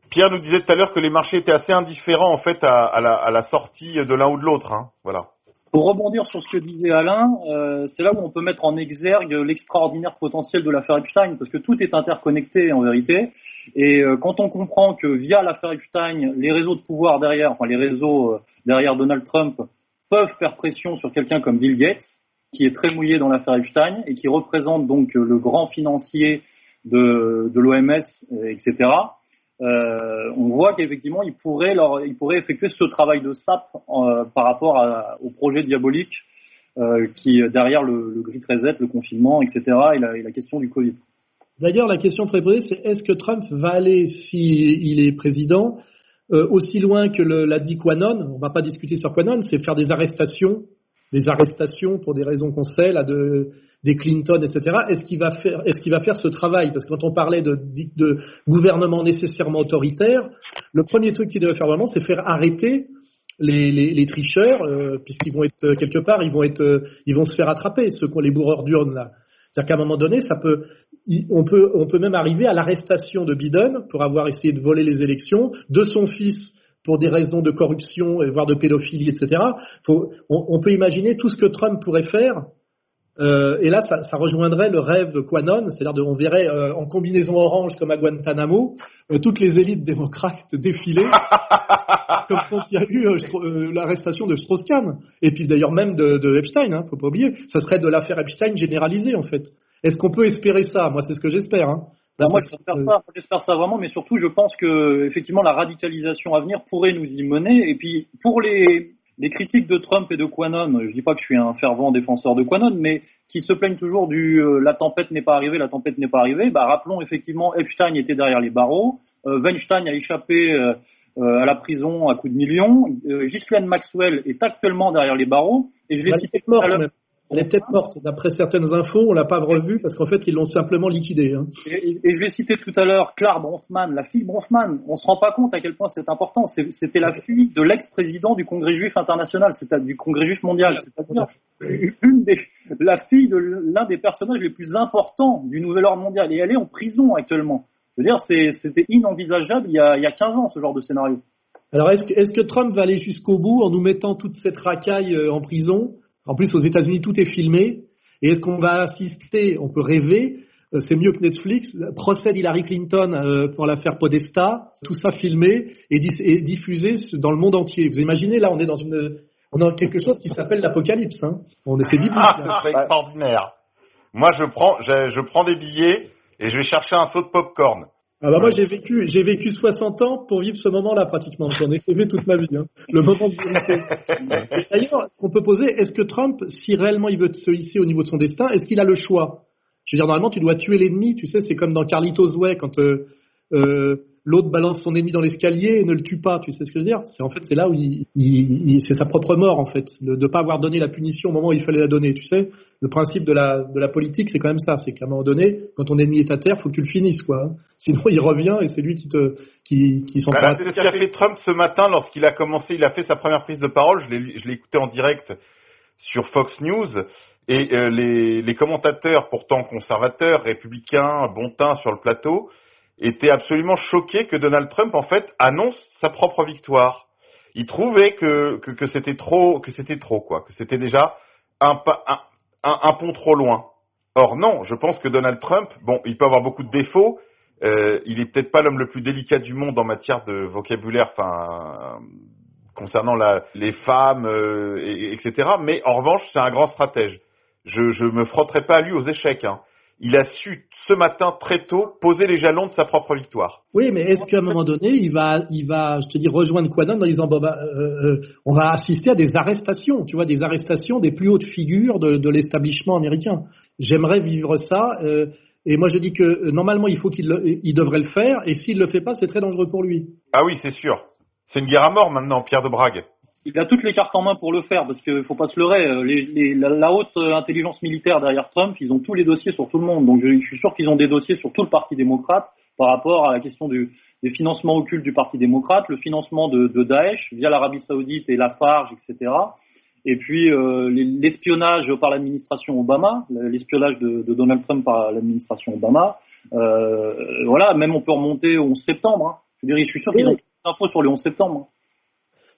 Pierre nous disait tout à l'heure que les marchés étaient assez indifférents en fait à, la, à la, sortie de l'un ou de l'autre. Hein. Voilà. Pour rebondir sur ce que disait Alain, euh, c'est là où on peut mettre en exergue l'extraordinaire potentiel de l'affaire Epstein, parce que tout est interconnecté en vérité. Et euh, quand on comprend que via l'affaire Epstein, les réseaux de pouvoir derrière, enfin les réseaux euh, derrière Donald Trump, peuvent faire pression sur quelqu'un comme Bill Gates, qui est très mouillé dans l'affaire Epstein et qui représente donc le grand financier de, l'OMS, etc. Euh, on voit qu'effectivement, ils pourraient effectuer ce travail de sape euh, par rapport au projet diabolique euh, qui derrière le, le Great Reset, le confinement, etc. Et la, la question du Covid. D'ailleurs, la question très posée, c'est est-ce que Trump va aller, s'il est président, euh, aussi loin que l'a dit Quanon On ne va pas discuter sur Quanon, c'est faire des arrestations, des arrestations pour des raisons qu'on sait, là, de, des Clinton, etc. Est-ce qu'il va faire, est-ce qu'il va faire ce travail? Parce que quand on parlait de, gouvernement nécessairement autoritaire, le premier truc qu'il devrait faire vraiment, c'est faire arrêter les, tricheurs, euh, puisqu'ils vont être quelque part, ils vont être, euh, ils vont se faire attraper, ceux qui ont les bourreurs d'urnes là. C'est-à-dire qu'à un moment donné, ça peut, on peut, on peut même arriver à l'arrestation de Biden pour avoir essayé de voler les élections, de son fils pour des raisons de corruption, voire de pédophilie, etc. On, peut imaginer tout ce que Trump pourrait faire euh, et là, ça, rejoindrait le rêve de Quanon, c'est-à-dire on verrait euh, en combinaison orange comme à Guantanamo euh, toutes les élites démocrates défiler, [LAUGHS] comme quand il y a eu l'arrestation de Strauss-Kahn, et puis d'ailleurs même de, de Epstein, hein, faut pas oublier. Ça serait de l'affaire Epstein généralisée en fait. Est-ce qu'on peut espérer ça? Moi, c'est ce que j'espère. Hein. Ben, moi, j'espère ça, j'espère ça vraiment, mais surtout, je pense que effectivement, la radicalisation à venir pourrait nous y mener. Et puis, pour les les critiques de Trump et de Quanon, je dis pas que je suis un fervent défenseur de Quanon, mais qui se plaignent toujours du euh, la tempête n'est pas arrivée, la tempête n'est pas arrivée, bah, rappelons effectivement Epstein était derrière les barreaux, euh, Weinstein a échappé euh, euh, à la prison à coups de millions, Ghislaine Maxwell est actuellement derrière les barreaux, et je l'ai cité tout à l'heure. Elle est peut-être morte. D'après certaines infos, on l'a pas revue parce qu'en fait, ils l'ont simplement liquidée. Hein. Et, et, je l'ai cité tout à l'heure, Claire Bronfman, la fille Bronfman. On se rend pas compte à quel point c'est important. C'était la fille de l'ex-président du Congrès juif international, c'est-à-dire du Congrès juif mondial. C'est-à-dire une des, la fille de l'un des personnages les plus importants du nouvel ordre mondial. Et elle est en prison actuellement. Je veux dire, c'était inenvisageable il y, a, il y a 15 ans, ce genre de scénario. Alors, est-ce que, est que Trump va aller jusqu'au bout en nous mettant toute cette racaille euh, en prison? En plus, aux États-Unis, tout est filmé. Et est-ce qu'on va assister? On peut rêver. Euh, c'est mieux que Netflix. Procès d'Hillary Clinton euh, pour l'affaire Podesta, tout ça filmé et, diffusé dans le monde entier. Vous imaginez là, on est dans une, on a quelque chose qui s'appelle l'apocalypse. Hein. On est biblique. Ah, ce serait extraordinaire. Moi, je prends, je, je prends des billets et je vais chercher un saut de popcorn. Ah bah moi j'ai vécu j'ai vécu 60 ans pour vivre ce moment-là pratiquement. J'en ai rêvé toute ma vie. Hein. Le moment de vérité. [LAUGHS] D'ailleurs, on peut poser est-ce que Trump, si réellement il veut se hisser au niveau de son destin, est-ce qu'il a le choix? Je veux dire normalement tu dois tuer l'ennemi. Tu sais c'est comme dans Carlitos Way quand euh, euh, l'autre balance son ennemi dans l'escalier et ne le tue pas. Tu sais ce que je veux dire? C'est en fait c'est là où il, il, c'est sa propre mort en fait, de ne pas avoir donné la punition au moment où il fallait la donner. Tu sais, le principe de la de la politique c'est quand même ça, c'est qu'à un moment donné, quand ton ennemi est à terre, faut que tu le finisses quoi. Hein. Sinon il revient et c'est lui qui te qui qui s'en bah, C'est ce qu'a fait Trump ce matin lorsqu'il a commencé, il a fait sa première prise de parole. Je l'ai je l'ai écouté en direct sur Fox News. Et euh, les, les commentateurs, pourtant conservateurs, républicains, bon teint sur le plateau, était absolument choqué que Donald Trump en fait annonce sa propre victoire. Il trouvait que, que, que c'était trop, que c'était trop quoi, que c'était déjà un, un, un, un, pont trop loin. Or non, je pense que Donald Trump, bon, il peut avoir beaucoup de défauts. Euh, il est peut-être pas l'homme le plus délicat du monde en matière de vocabulaire, enfin concernant la, les femmes, euh, et, etc. Mais en revanche, c'est un grand stratège. Je, je me frotterai pas à lui aux échecs. Hein il a su ce matin très tôt poser les jalons de sa propre victoire. Oui, mais est-ce qu'à un moment donné, il va, il va, je te dis, rejoindre Quanon en disant, bon, bah, euh, euh, on va assister à des arrestations, tu vois, des arrestations des plus hautes figures de, de l'établissement américain. J'aimerais vivre ça. Euh, et moi, je dis que normalement, il faut qu'il il devrait le faire. Et s'il le fait pas, c'est très dangereux pour lui. Ah oui, c'est sûr. C'est une guerre à mort maintenant, Pierre de Brague. Il a toutes les cartes en main pour le faire, parce qu'il faut pas se leurrer. euh, Les, les- la, la haute euh, intelligence militaire derrière Trump, ils ont tous les dossiers sur tout le monde. Donc je, je suis sûr qu'ils ont des dossiers sur tout le Parti démocrate par rapport à la question du, des financements occultes du Parti démocrate, le financement de, de Daesh via l'Arabie saoudite et la Farge, etc. Et puis euh, les- l'espionnage par l'administration Obama, l'espionnage de, de Donald Trump par l'administration Obama. Euh, voilà, même on peut remonter au 11 septembre. hein. Je veux dire, je suis sûr qu'ils ont toutes les infos sur le 11 septembre.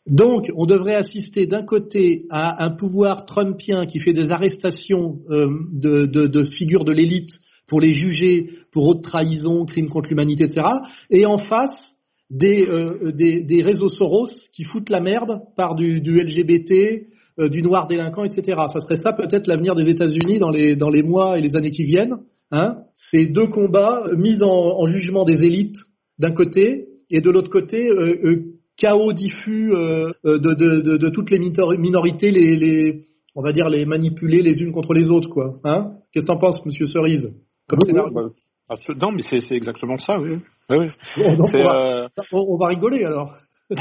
Donc, on devrait assister d'un côté à un pouvoir trumpien qui fait des arrestations euh, de, figures de l'élite pour les juger pour haute trahison, crimes contre l'humanité, etc. Et en face, des, euh, des, réseaux Soros qui foutent la merde par du, LGBT, euh, du noir délinquant, etc. Ça serait ça peut-être l'avenir des États-Unis dans les, dans les mois et les années qui viennent. Hein Ces deux combats mis en, en jugement des élites d'un côté et de l'autre côté chaos diffus euh, euh, de, de, de, de toutes les minor- minorités, les, les, on va dire les manipuler les unes contre les autres, quoi. Hein? Qu'est-ce que t'en penses, Monsieur Cerise? Comme Oui, scénario. oui, bah, non, mais c'est exactement ça, oui. Oui, oui. Bon, donc, C'est, on, va, euh, on va rigoler alors. [LAUGHS]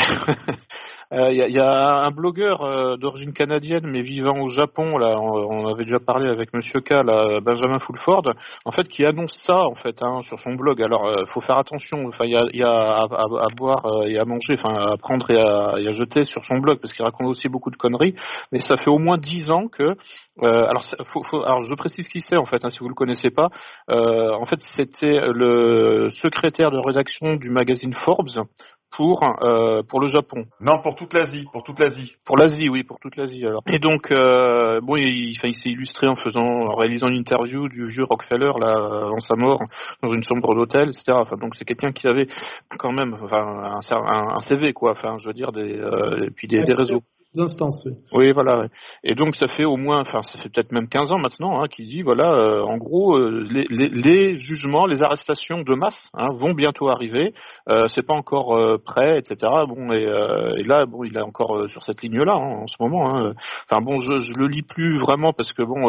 Euh, Il y, a, il y a un blogueur euh, d'origine canadienne mais vivant au Japon, là, on, avait déjà parlé avec Monsieur K, là, Benjamin Fulford, en fait, qui annonce ça en fait hein, sur son blog. Alors, euh, faut faire attention. Enfin, il y a, il y a à, à- boire euh, et à manger, enfin, à prendre et à, et à jeter sur son blog parce qu'il raconte aussi beaucoup de conneries. Mais ça fait au moins dix ans que euh, alors, faut, faut- alors, je précise qui c'est en fait, hein, si vous le connaissez pas. Euh, en fait, c'était le secrétaire de rédaction du magazine Forbes pour euh, pour le Japon. Non, pour toute l'Asie, pour toute l'Asie. Pour l'Asie, oui, pour toute l'Asie. Alors. Et donc, euh, bon, il, s'est illustré en faisant, en réalisant une interview du vieux Rockefeller là, avant sa mort, dans une chambre d'hôtel, etc. Enfin, donc c'est quelqu'un qui avait quand même, enfin, un, un- un CV, quoi. Enfin, je veux dire, des, euh, et puis des, des réseaux. Oui. Voilà. Et donc ça fait au moins, enfin ça fait peut-être même 15 ans maintenant, hein, qu'il dit voilà, euh, en gros, euh, les, les, les jugements, les arrestations de masse hein, vont bientôt arriver. Euh, c'est pas encore euh, prêt, etc. Bon et, euh, et là, bon, il est encore euh, sur cette ligne-là hein, en ce moment. hein. Enfin bon, je, je le lis plus vraiment parce que bon,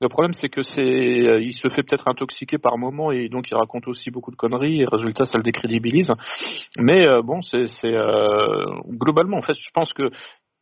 le problème c'est que c'est, il se fait peut-être intoxiquer par moment et donc il raconte aussi beaucoup de conneries et résultat ça le décrédibilise. Mais bon, c'est, globalement en fait, je pense que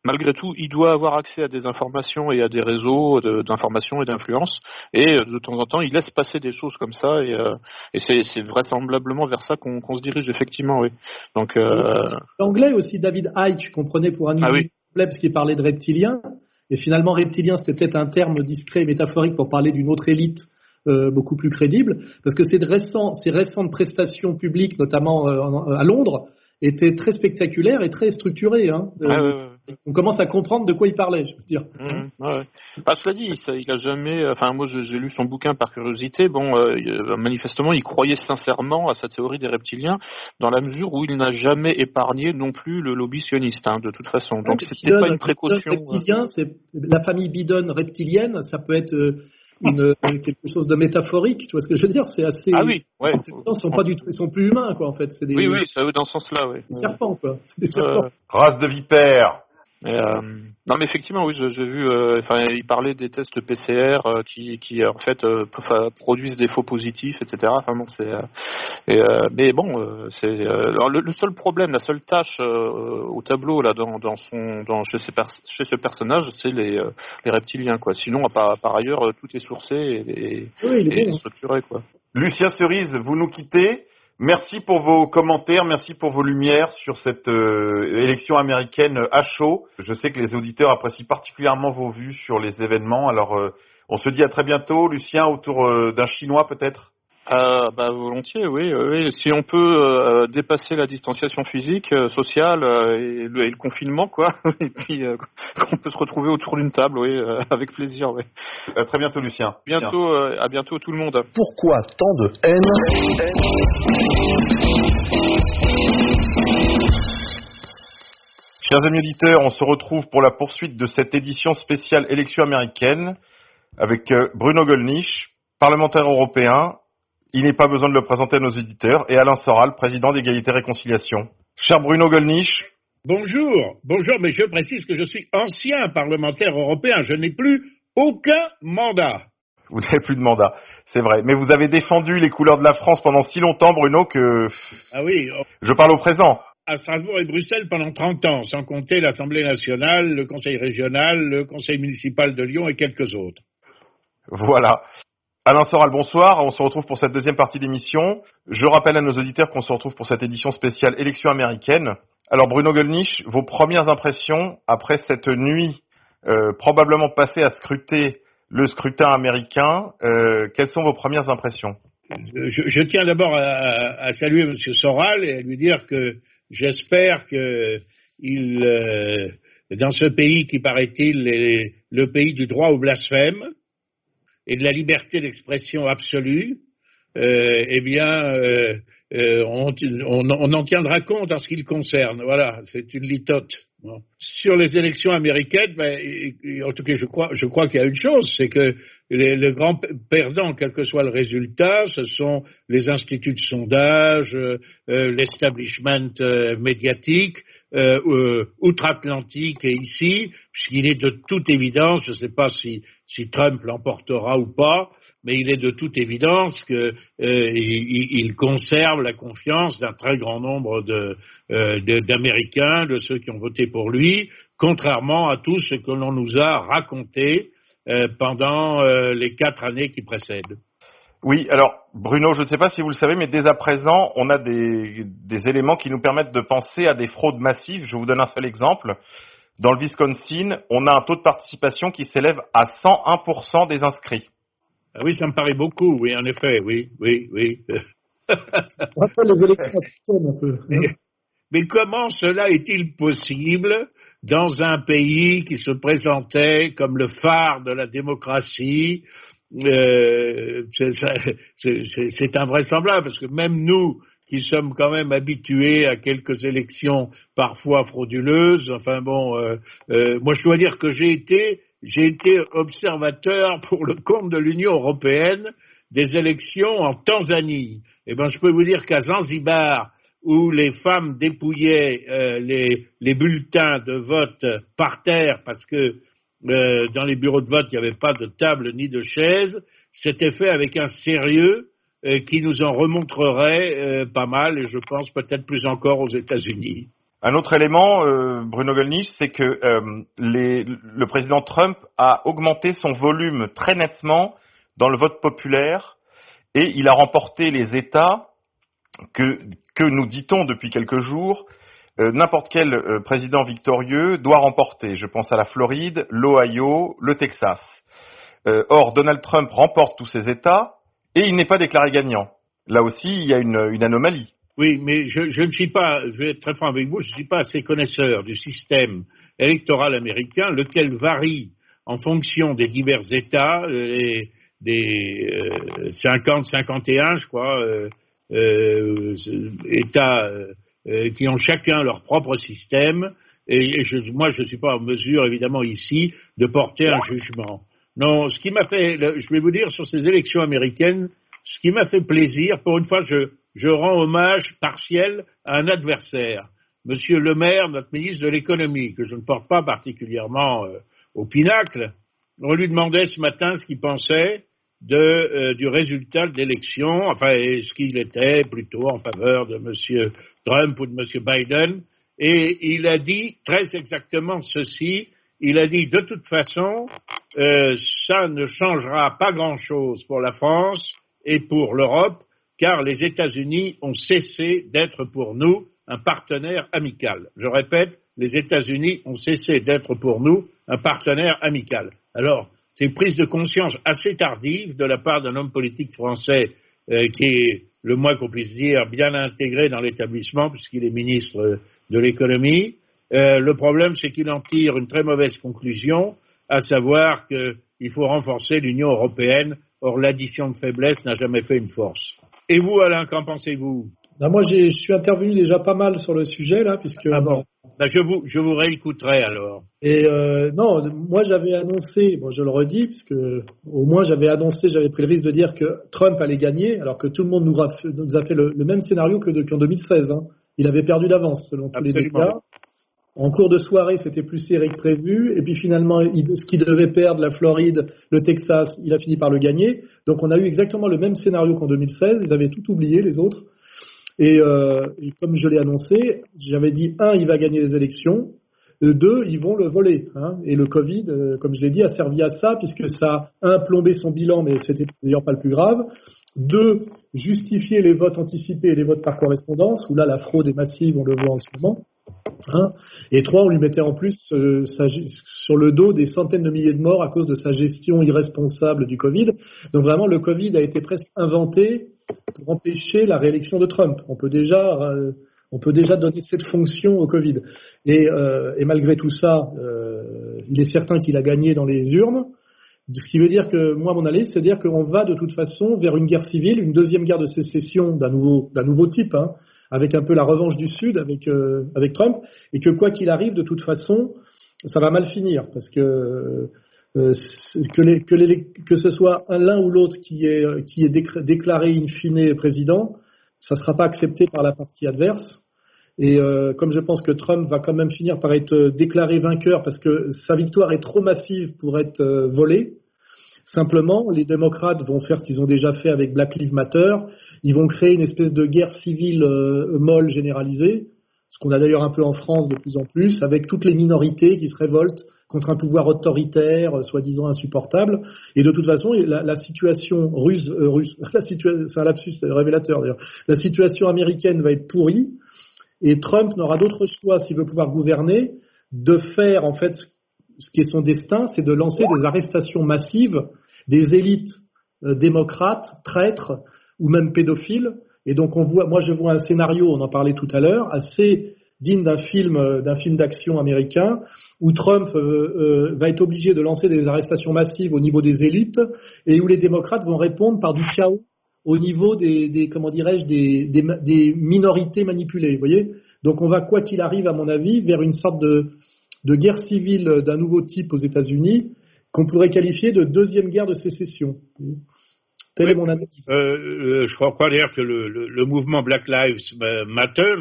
malgré tout, il doit avoir accès à des informations et à des réseaux d'informations et d'influence. Et euh, de temps en temps, il laisse passer des choses comme ça. Et, euh, et c'est vraisemblablement vers ça qu'on se dirige, effectivement, oui. Donc, euh, L'anglais aussi, David Icke, qu'on prenait pour un Ah oui. parce qu'il parlait de reptilien. Et finalement, reptilien, c'était peut-être un terme discret et métaphorique pour parler d'une autre élite euh, beaucoup plus crédible. Parce que ces, récents, ces récentes prestations publiques, notamment euh, en- à Londres, étaient très spectaculaires et très structurées. Hein. Ouais. On commence à comprendre de quoi il parlait, je veux dire. Ouais, ouais. Bah, cela dit, ça, il a jamais. Enfin, moi, j'ai lu son bouquin par curiosité. Bon, euh, il- euh, manifestement, il croyait sincèrement à sa théorie des reptiliens, dans la mesure où il n'a jamais épargné non plus le lobby sioniste, hein, de toute façon. Donc, c'était Bidon, pas une précaution. euh. Reptilien, c'est la famille Bidon reptilienne, ça peut être euh, une, [LAUGHS] euh, quelque chose de métaphorique. Tu vois ce que je veux dire? C'est assez. Ah oui, ouais. Ils sont pas du tout, ils sont plus humains, quoi. En fait, c'est des, Oui, oui, ça, dans ce sens-là, oui. des serpents, quoi. C'est des Euh, serpents. Race de vipères. Mais, euh, non, mais effectivement, oui, je- j'ai vu. euh, Enfin, il parlait des tests PCR euh, qui, qui en fait euh, produisent des faux positifs, etc. Enfin bon, c'est. euh, et, euh, mais bon, euh, c'est. euh, alors le, le seul problème, la seule tâche euh, au tableau là, dans, dans son, dans chez, ces chez ce personnage, c'est les, euh, les reptiliens, quoi. Sinon, à part- par ailleurs, tout est sourcé et, et, Oui, et bon. hein. structuré, quoi. Lucien Cerise, vous nous quittez. Merci pour vos commentaires, merci pour vos lumières sur cette euh, élection américaine à chaud. Je sais que les auditeurs apprécient particulièrement vos vues sur les événements. Alors, euh, on se dit à très bientôt, Lucien, autour euh, d'un Chinois peut-être? Euh, bah, volontiers, oui, oui. Si on peut euh, dépasser la distanciation physique, euh, sociale euh, et, le, et le confinement, quoi, [LAUGHS] et puis euh, qu'on peut se retrouver autour d'une table, oui, euh, avec plaisir, oui. À très bientôt, Lucien. Bientôt, euh, à bientôt tout le monde. Pourquoi tant de haine? Chers amis auditeurs, on se retrouve pour la poursuite de cette édition spéciale élection américaine avec Bruno Gollnisch, parlementaire européen. Il n'est pas besoin de le présenter à nos auditeurs. Et Alain Soral, président d'égalité et réconciliation. Cher Bruno Gollnisch, Bonjour, bonjour, mais je précise que je suis ancien parlementaire européen. Je n'ai plus aucun mandat. vous n'avez plus de mandat, c'est vrai. Mais vous avez défendu les couleurs de la France pendant si longtemps, Bruno, que Ah oui, oh, je parle au présent. à Strasbourg et Bruxelles pendant 30 ans, sans compter l'Assemblée nationale, le Conseil régional, le Conseil municipal de Lyon et quelques autres. Voilà. Alain Soral, bonsoir. On se retrouve pour cette deuxième partie d'émission. Je rappelle à nos auditeurs qu'on se retrouve pour cette édition spéciale élection américaine. Alors Bruno Gollnisch, vos premières impressions après cette nuit euh, probablement passée à scruter le scrutin américain, euh, quelles sont vos premières impressions? Je, je, tiens d'abord à, à, saluer M. Soral et à lui dire que j'espère que il, euh, dans ce pays qui paraît-il est le pays du droit au blasphème et de la liberté d'expression absolue, euh, eh bien, euh, euh on, en tiendra compte en ce qui le concerne. Voilà, c'est une litote. Sur les élections américaines, ben, en tout cas, je crois, qu'il y a une chose, c'est que le grand perdant, quel que soit le résultat, ce sont les instituts de sondage, l'establishment médiatique, outre-Atlantique et ici, puisqu'il est de toute évidence, je ne sais pas si, si Trump l'emportera ou pas, mais il est de toute évidence qu'il euh, il conserve la confiance d'un très grand nombre d'Américains, de, de, ceux qui ont voté pour lui, contrairement à tout ce que l'on nous a raconté euh, pendant euh, les quatre années qui précèdent. Oui, alors Bruno, je ne sais pas si vous le savez, mais dès à présent, on a des, des, éléments qui nous permettent de penser à des fraudes massives. Je vous donne un seul exemple. Dans le Wisconsin, on a un taux de participation qui s'élève à 101% des inscrits. Ah oui, ça me paraît beaucoup, oui, en effet, oui, oui, oui. [LAUGHS] les élections un peu. Hein. Mais, mais comment cela est-il possible dans un pays qui se présentait comme le phare de la démocratie. Euh, c'est invraisemblable parce que même nous, qui sommes quand même habitués à quelques élections parfois frauduleuses, enfin bon, euh, euh, moi je dois dire que j'ai été, j'ai été observateur [LAUGHS] pour le compte de l'Union européenne des élections en Tanzanie. Eh ben, je peux vous dire qu'à Zanzibar, où les femmes dépouillaient euh, les, les, bulletins de vote par terre parce que euh, dans les bureaux de vote il n'y avait pas de table ni de chaise, c'était fait avec un sérieux qui nous en remontrerait euh, pas mal et je pense peut-être plus encore aux États-Unis. Un autre élément, euh, Bruno Gollnisch, c'est que les, le président Trump a augmenté son volume très nettement dans le vote populaire et il a remporté les États que, que nous dit-on depuis quelques jours, euh, n'importe quel euh, président victorieux doit remporter. Je pense à la Floride, l'Ohio, le Texas. Euh, or, Donald Trump remporte tous ces États et il n'est pas déclaré gagnant. Là aussi, il y a une, une anomalie. Oui, mais je, je, ne suis pas, je vais être très franc avec vous, je ne suis pas assez connaisseur du système électoral américain, lequel varie en fonction des divers États, euh, des euh, 50, 51, je crois, euh, euh, États euh, qui ont chacun leur propre système. Et, je, moi, je ne suis pas en mesure, évidemment, ici, de porter un jugement. Non, ce qui m'a fait, je vais vous dire, sur ces élections américaines, ce qui m'a fait plaisir, pour une fois, je, je rends hommage partiel à un adversaire, Monsieur Le Maire, notre ministre de l'économie, que je ne porte pas particulièrement euh, au pinacle. On lui demandait ce matin ce qu'il pensait de, euh, du résultat de l'élection, enfin, est-ce qu'il était plutôt en faveur de M. Trump ou de M. Biden, et il a dit très exactement ceci, il a dit de toute façon, euh, ça ne changera pas grand-chose pour la France et pour l'Europe, car les États-Unis ont cessé d'être pour nous un partenaire amical. Je répète, les États-Unis ont cessé d'être pour nous un partenaire amical. Alors, c'est une prise de conscience assez tardive de la part d'un homme politique français euh, qui est, le moins qu'on puisse dire, bien intégré dans l'établissement puisqu'il est ministre de l'économie. Euh, le problème, c'est qu'il en tire une très mauvaise conclusion, à savoir qu'il faut renforcer l'Union européenne. Or, l'addition de faiblesse n'a jamais fait une force. Et vous, Alain, qu'en pensez-vous? Ben, Moi, je suis intervenu déjà pas mal sur le sujet, là, puisque... Ah bon? Ben, je, vous, je vous réécouterai alors. Et euh, non, moi j'avais annoncé, bon je le redis, puisque au moins j'avais annoncé, j'avais pris le risque de dire que Trump allait gagner, alors que tout le monde nous a fait, nous a fait le, le, même scénario que qu'en 2016. Hein. Il avait perdu d'avance selon tous les dégâts. En cours de soirée, c'était plus serré que prévu. Et puis finalement, ce qui devait perdre, la Floride, le Texas, il a fini par le gagner. Donc on a eu exactement le même scénario qu'en 2016. Ils avaient tout oublié, les autres. Et, euh, et comme je l'ai annoncé, j'avais dit un, il va gagner les élections. Euh, deux, ils vont le voler. Hein. Et le Covid, euh, comme je l'ai dit, a servi à ça, puisque ça a un plombé son bilan, mais c'était d'ailleurs pas le plus grave. Deux, justifier les votes anticipés et les votes par correspondance, où là la fraude est massive, on le voit en ce moment. Hein. Et trois, on lui mettait en plus euh, sur le dos des centaines de milliers de morts à cause de sa gestion irresponsable du Covid. Donc vraiment, le Covid a été presque inventé pour empêcher la réélection de Trump. On peut déjà, euh, on peut déjà donner cette fonction au Covid. Et, euh, malgré tout ça, il est certain qu'il a gagné dans les urnes. Ce qui veut dire que, moi, mon avis, c'est dire qu'on va de toute façon vers une guerre civile, une deuxième guerre de sécession d'un nouveau, d'un nouveau type, hein, avec un peu la revanche du Sud avec, euh, avec Trump, et que quoi qu'il arrive, de toute façon, ça va mal finir, parce que euh, que, les- que, les- que ce soit un- l'un ou l'autre qui est, qui est déclaré in fine président, ça ne sera pas accepté par la partie adverse. Et euh, comme je pense que Trump va quand même finir par être euh, déclaré vainqueur parce que sa victoire est trop massive pour être euh, volée, simplement les démocrates vont faire ce qu'ils ont déjà fait avec Black Lives Matter. Ils vont créer une espèce de guerre civile euh, molle généralisée, ce qu'on a d'ailleurs un peu en France de plus en plus, avec toutes les minorités qui se révoltent contre un pouvoir autoritaire, euh, soi-disant insupportable. Et de toute façon, la, situation russe, euh, russe [LAUGHS] la c'est un lapsus révélateur d'ailleurs, la situation américaine va être pourrie. Et Trump n'aura d'autre choix, s'il veut pouvoir gouverner, de faire en fait ce qui est son destin, c'est de lancer des arrestations massives des élites euh, démocrates, traîtres ou même pédophiles. Et donc on voit, moi je vois un scénario, on en parlait tout à l'heure, assez digne d'un film, euh, d'un film d'action américain, où Trump euh, va être obligé de lancer des arrestations massives au niveau des élites et où les démocrates vont répondre par du chaos au niveau des, comment dirais-je, des, minorités manipulées. Voyez Donc on va, quoi qu'il arrive, à mon avis, vers une sorte de guerre civile d'un nouveau type aux États-Unis qu'on pourrait qualifier de deuxième guerre de sécession. Telle est mon analyse. Euh, euh, je crois, d'ailleurs que le, le, le mouvement Black Lives Matter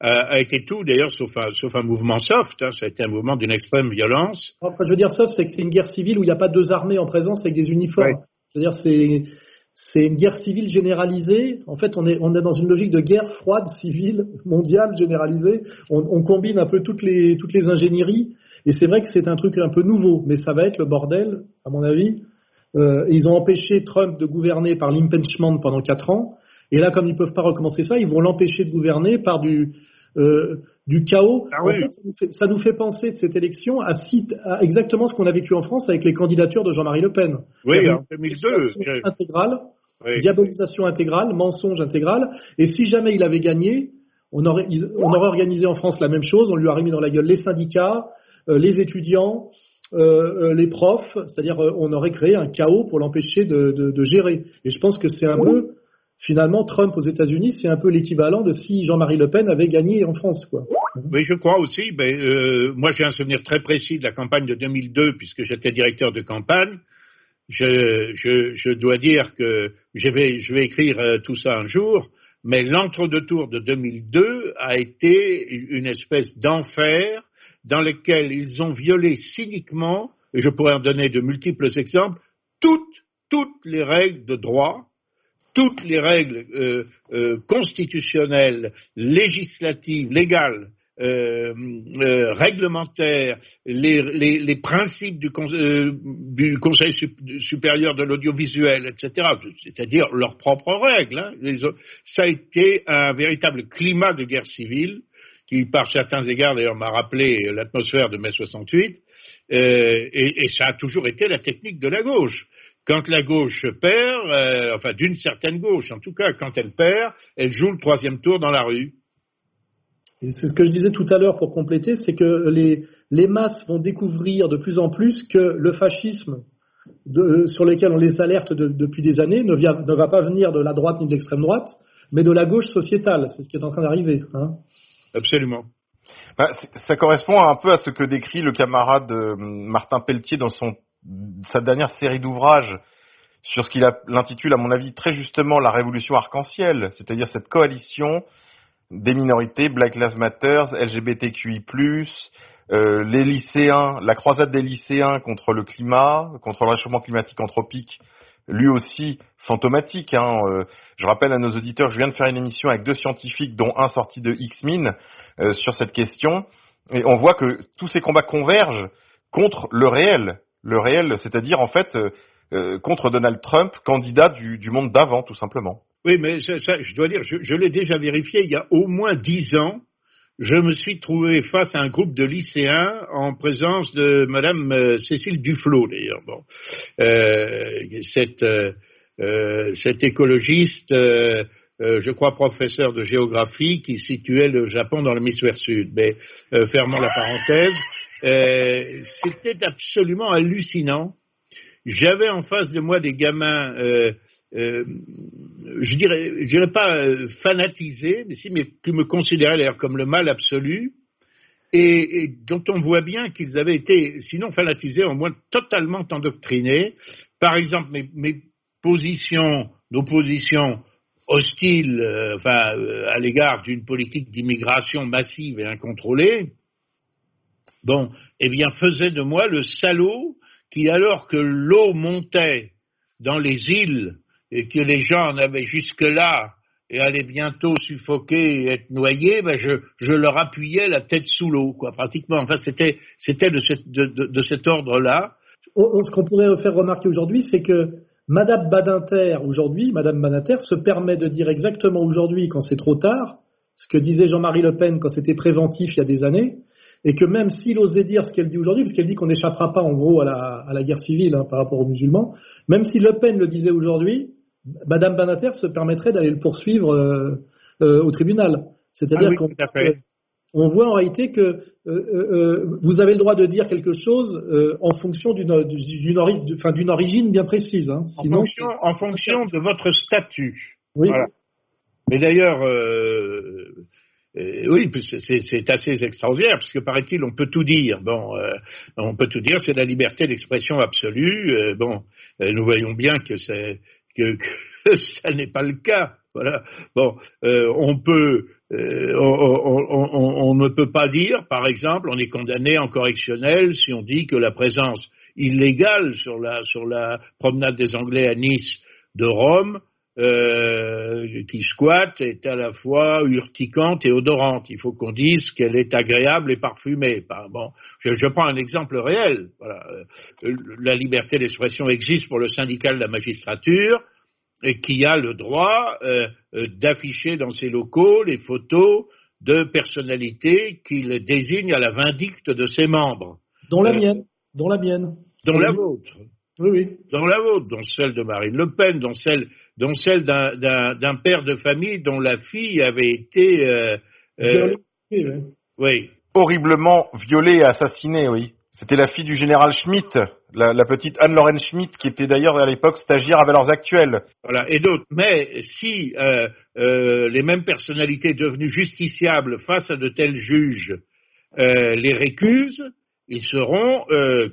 a, a été tout, d'ailleurs, sauf un, sauf un mouvement soft. Hein, ça a été un mouvement d'une extrême violence. Enfin, je veux dire soft, c'est que c'est une guerre civile où il n'y a pas deux armées en présence avec des uniformes. Je veux dire, c'est c'est une guerre civile généralisée. En fait, on est on est dans une logique de guerre froide civile mondiale généralisée. On, on combine un peu toutes les toutes les ingénieries. Et c'est vrai que c'est un truc un peu nouveau, mais ça va être le bordel, à mon avis. Euh, ils ont empêché Trump de gouverner par l'impeachment pendant quatre ans. Et là, comme ils ne peuvent pas recommencer ça, ils vont l'empêcher de gouverner par du, euh, du chaos. Ah en oui. fait, ça, nous fait, ça nous fait penser de cette élection à, exactement ce qu'on a vécu en France avec les candidatures de Jean-Marie Le Pen. Oui, en une 2002. diabolisation intégrale, Oui. diabolisation intégrale, mensonge intégral. Et si jamais il avait gagné, on aurait, on aurait organisé en France la même chose. On lui aurait mis dans la gueule les syndicats, les étudiants, euh, euh, les profs. C'est-à-dire, euh, on aurait créé un chaos pour l'empêcher de, de- de gérer. Et je pense que c'est un peu, finalement, Trump aux États-Unis, c'est un peu l'équivalent de si Jean-Marie Le Pen avait gagné en France, quoi. Oui, je crois aussi. Ben, euh, moi, j'ai un souvenir très précis de la campagne de 2002, puisque j'étais directeur de campagne. Je, je, je dois dire que je vais, je vais écrire euh, tout ça un jour, mais l'entre-deux-tours de 2002 a été une espèce d'enfer dans lequel ils ont violé cyniquement, et je pourrais en donner de multiples exemples, toutes, toutes les règles de droit, toutes les règles euh, euh, constitutionnelles, législatives, légales, euh, euh, réglementaires, les, principes du, euh, Conseil sup- supérieur de l'audiovisuel, etc., c'est-à-dire leurs propres règles. hein. Ça a été un véritable climat de guerre civile qui, par certains égards, d'ailleurs, m'a rappelé l'atmosphère de mai 68, euh, et, ça a toujours été la technique de la gauche. Quand la gauche perd, euh, enfin d'une certaine gauche en tout cas, quand elle perd, elle joue le troisième tour dans la rue. C'est ce que je disais tout à l'heure pour compléter, c'est que les, les masses vont découvrir de plus en plus que le fascisme de- sur lequel on les alerte de- depuis des années ne va pas venir de la droite ni de l'extrême droite, mais de la gauche sociétale. C'est ce qui est en train d'arriver. Hein. Absolument. Bah, ça correspond un peu à ce que décrit le camarade euh, Martin Pelletier dans son, sa dernière série d'ouvrages sur ce qu'il l'intitule, à mon avis, très justement la révolution arc-en-ciel, c'est-à-dire cette coalition des minorités, Black Lives Matter, LGBTQI+, euh, les lycéens, la croisade des lycéens contre le climat, contre le réchauffement climatique anthropique lui aussi fantomatique. Hein. Euh, je rappelle à nos auditeurs, je viens de faire une émission avec deux scientifiques, dont un sorti de X-Min, euh, sur cette question, et on voit que tous ces combats convergent contre le réel. Le réel, c'est-à-dire en fait euh, contre Donald Trump, candidat du, monde d'avant, tout simplement. Oui, mais je dois dire, je, je l'ai déjà vérifié il y a au moins dix ans je me suis trouvé face à un groupe de lycéens en présence de Madame euh, Cécile Duflot, d'ailleurs. Bon. Euh, cette, euh, euh cette, écologiste, euh, je crois professeur de géographie, qui situait le Japon dans l'hémisphère sud. Mais fermons la parenthèse, c'était absolument hallucinant. J'avais en face de moi des gamins euh, je dirais, je dirais pas euh, fanatisé, mais si, mais qui me considéraient d'ailleurs comme le mal absolu, et, dont on voit bien qu'ils avaient été, sinon fanatisés, au moins totalement endoctrinés. Par exemple, mes, positions, nos positions hostiles, euh, enfin, à l'égard d'une politique d'immigration massive et incontrôlée, bon, eh bien, faisaient de moi le salaud qui, alors que l'eau montait dans les îles et que les gens en avaient jusque-là et allaient bientôt suffoquer et être noyés, ben je, je, leur appuyais la tête sous l'eau, quoi, pratiquement. Enfin, c'était, c'était de, de, de, cet ordre-là. Ce qu'on pourrait faire remarquer aujourd'hui, c'est que Madame Badinter, aujourd'hui, Madame Badinter se permet de dire exactement aujourd'hui, quand c'est trop tard, ce que disait Jean-Marie Le Pen quand c'était préventif il y a des années, et que même s'il osait dire ce qu'elle dit aujourd'hui, parce qu'elle dit qu'on n'échappera pas en gros à la, à la guerre civile hein, par rapport aux musulmans, même si Le Pen le disait aujourd'hui, Madame Banater se permettrait d'aller le poursuivre euh, euh, au tribunal. C'est-à-dire ah qu'on on voit en réalité que euh, vous avez le droit de dire quelque chose en fonction d'une origine bien précise. Hein. Sinon, en, fonction, de votre statut. Oui. Mais d'ailleurs, oui, c'est assez extraordinaire, puisque paraît-il, on peut tout dire. Bon, on peut tout dire, c'est la liberté d'expression absolue. bon, nous voyons bien que c'est que, que [LAUGHS] ça n'est pas le cas. Voilà. Bon, euh, on peut, euh, on, on, on, ne peut pas dire, par exemple, on est condamné en correctionnel si on dit que la présence illégale sur la sur la promenade des Anglais à Nice de Rome euh, qui squatte est à la fois urticante et odorante. Il faut qu'on dise qu'elle est agréable et parfumée. Bon, je, je, prends un exemple réel. Voilà. Euh, la liberté d'expression existe pour le syndicat de la magistrature et qui a le droit euh d'afficher dans ses locaux les photos de personnalités qu'il désigne à la vindicte de ses membres. Dont la mienne. Dont la mienne. Dont la vôtre. Oui, oui. Dans la vôtre, dont celle de Marine Le Pen, dont celle dont celle d'un père de famille dont la fille avait été euh, euh, oui. horriblement violée et assassinée, oui. C'était la fille du général Schmitt, la, la petite Anne-Lorraine Schmitt, qui était d'ailleurs à l'époque stagiaire à Valeurs Actuelles. Voilà, et d'autres. Mais si euh, euh, les mêmes personnalités devenues justiciables face à de tels juges euh, les récusent, ils seront euh,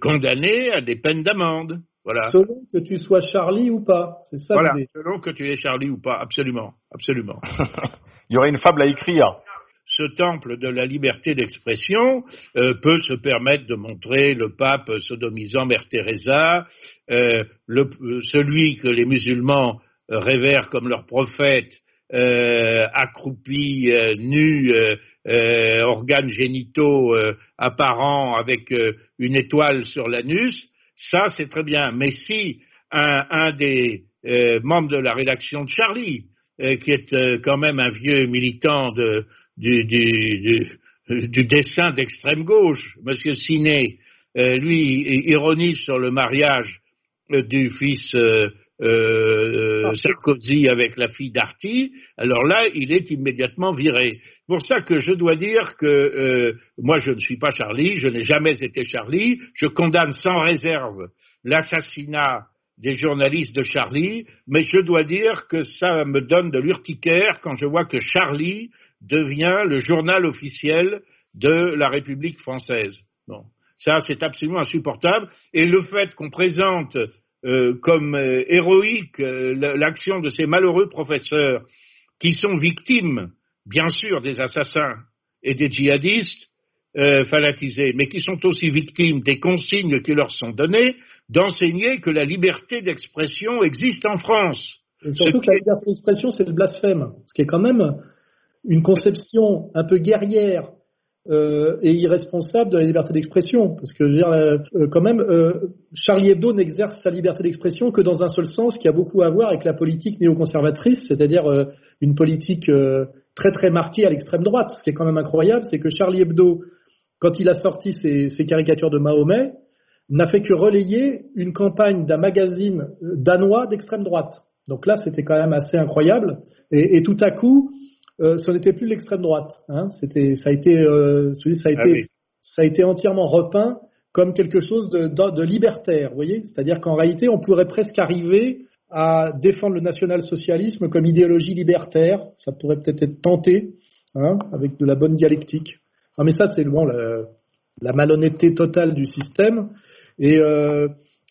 condamnés à des peines d'amende. Selon que tu sois Charlie ou pas, c'est ça Voilà, selon que tu es Charlie ou pas, absolument, absolument. [LAUGHS] Il y aurait une fable à écrire. Ce temple de la liberté d'expression euh, peut se permettre de montrer le pape sodomisant Mère Teresa, euh, le, celui que les musulmans révèrent comme leur prophète, euh, accroupi, euh, nu, organes génitaux apparents avec une étoile sur l'anus, ça, c'est très bien. Mais si un, des euh, membres de la rédaction de Charlie, euh, qui est euh, quand même un vieux militant du, dessin d'extrême gauche, M. Siné, lui ironise sur le mariage du fils ah. Sarkozy avec la fille Darty, alors là, il est immédiatement viré. Pour ça que je dois dire que moi, je ne suis pas Charlie, je n'ai jamais été Charlie, je condamne sans réserve l'assassinat des journalistes de Charlie, mais je dois dire que ça me donne de l'urticaire quand je vois que Charlie devient le journal officiel de la République française. Bon, ça c'est absolument insupportable. Et le fait qu'on présente euh, comme euh, héroïque euh, l'action de ces malheureux professeurs qui sont victimes, bien sûr, des assassins et des djihadistes fanatisés, mais qui sont aussi victimes des consignes qui leur sont données, d'enseigner que la liberté d'expression existe en France. Et surtout que la liberté d'expression, c'est le blasphème, ce qui est quand même une conception un peu guerrière euh, et irresponsable de la liberté d'expression. Parce que, euh, quand même, euh, Charlie Hebdo n'exerce sa liberté d'expression que dans un seul sens qui a beaucoup à voir avec la politique néoconservatrice, c'est-à-dire une politique très très marquée à l'extrême droite. Ce qui est quand même incroyable, c'est que Charlie Hebdo, quand il a sorti ses, caricatures de Mahomet, n'a fait que relayer une campagne d'un magazine danois d'extrême droite. Donc là, c'était quand même assez incroyable. Et tout à coup, euh, ce n'était plus l'extrême droite. Hein. C'était, ça a été, euh, ça a été, Ah oui. ça a été entièrement repeint comme quelque chose de, de- de libertaire. Vous voyez, c'est-à-dire qu'en réalité, on pourrait presque arriver à défendre le national-socialisme comme idéologie libertaire. Ça pourrait peut-être être tenté, hein, avec de la bonne dialectique. Ah, mais ça, c'est bon, la, la malhonnêteté totale du système. Et euh,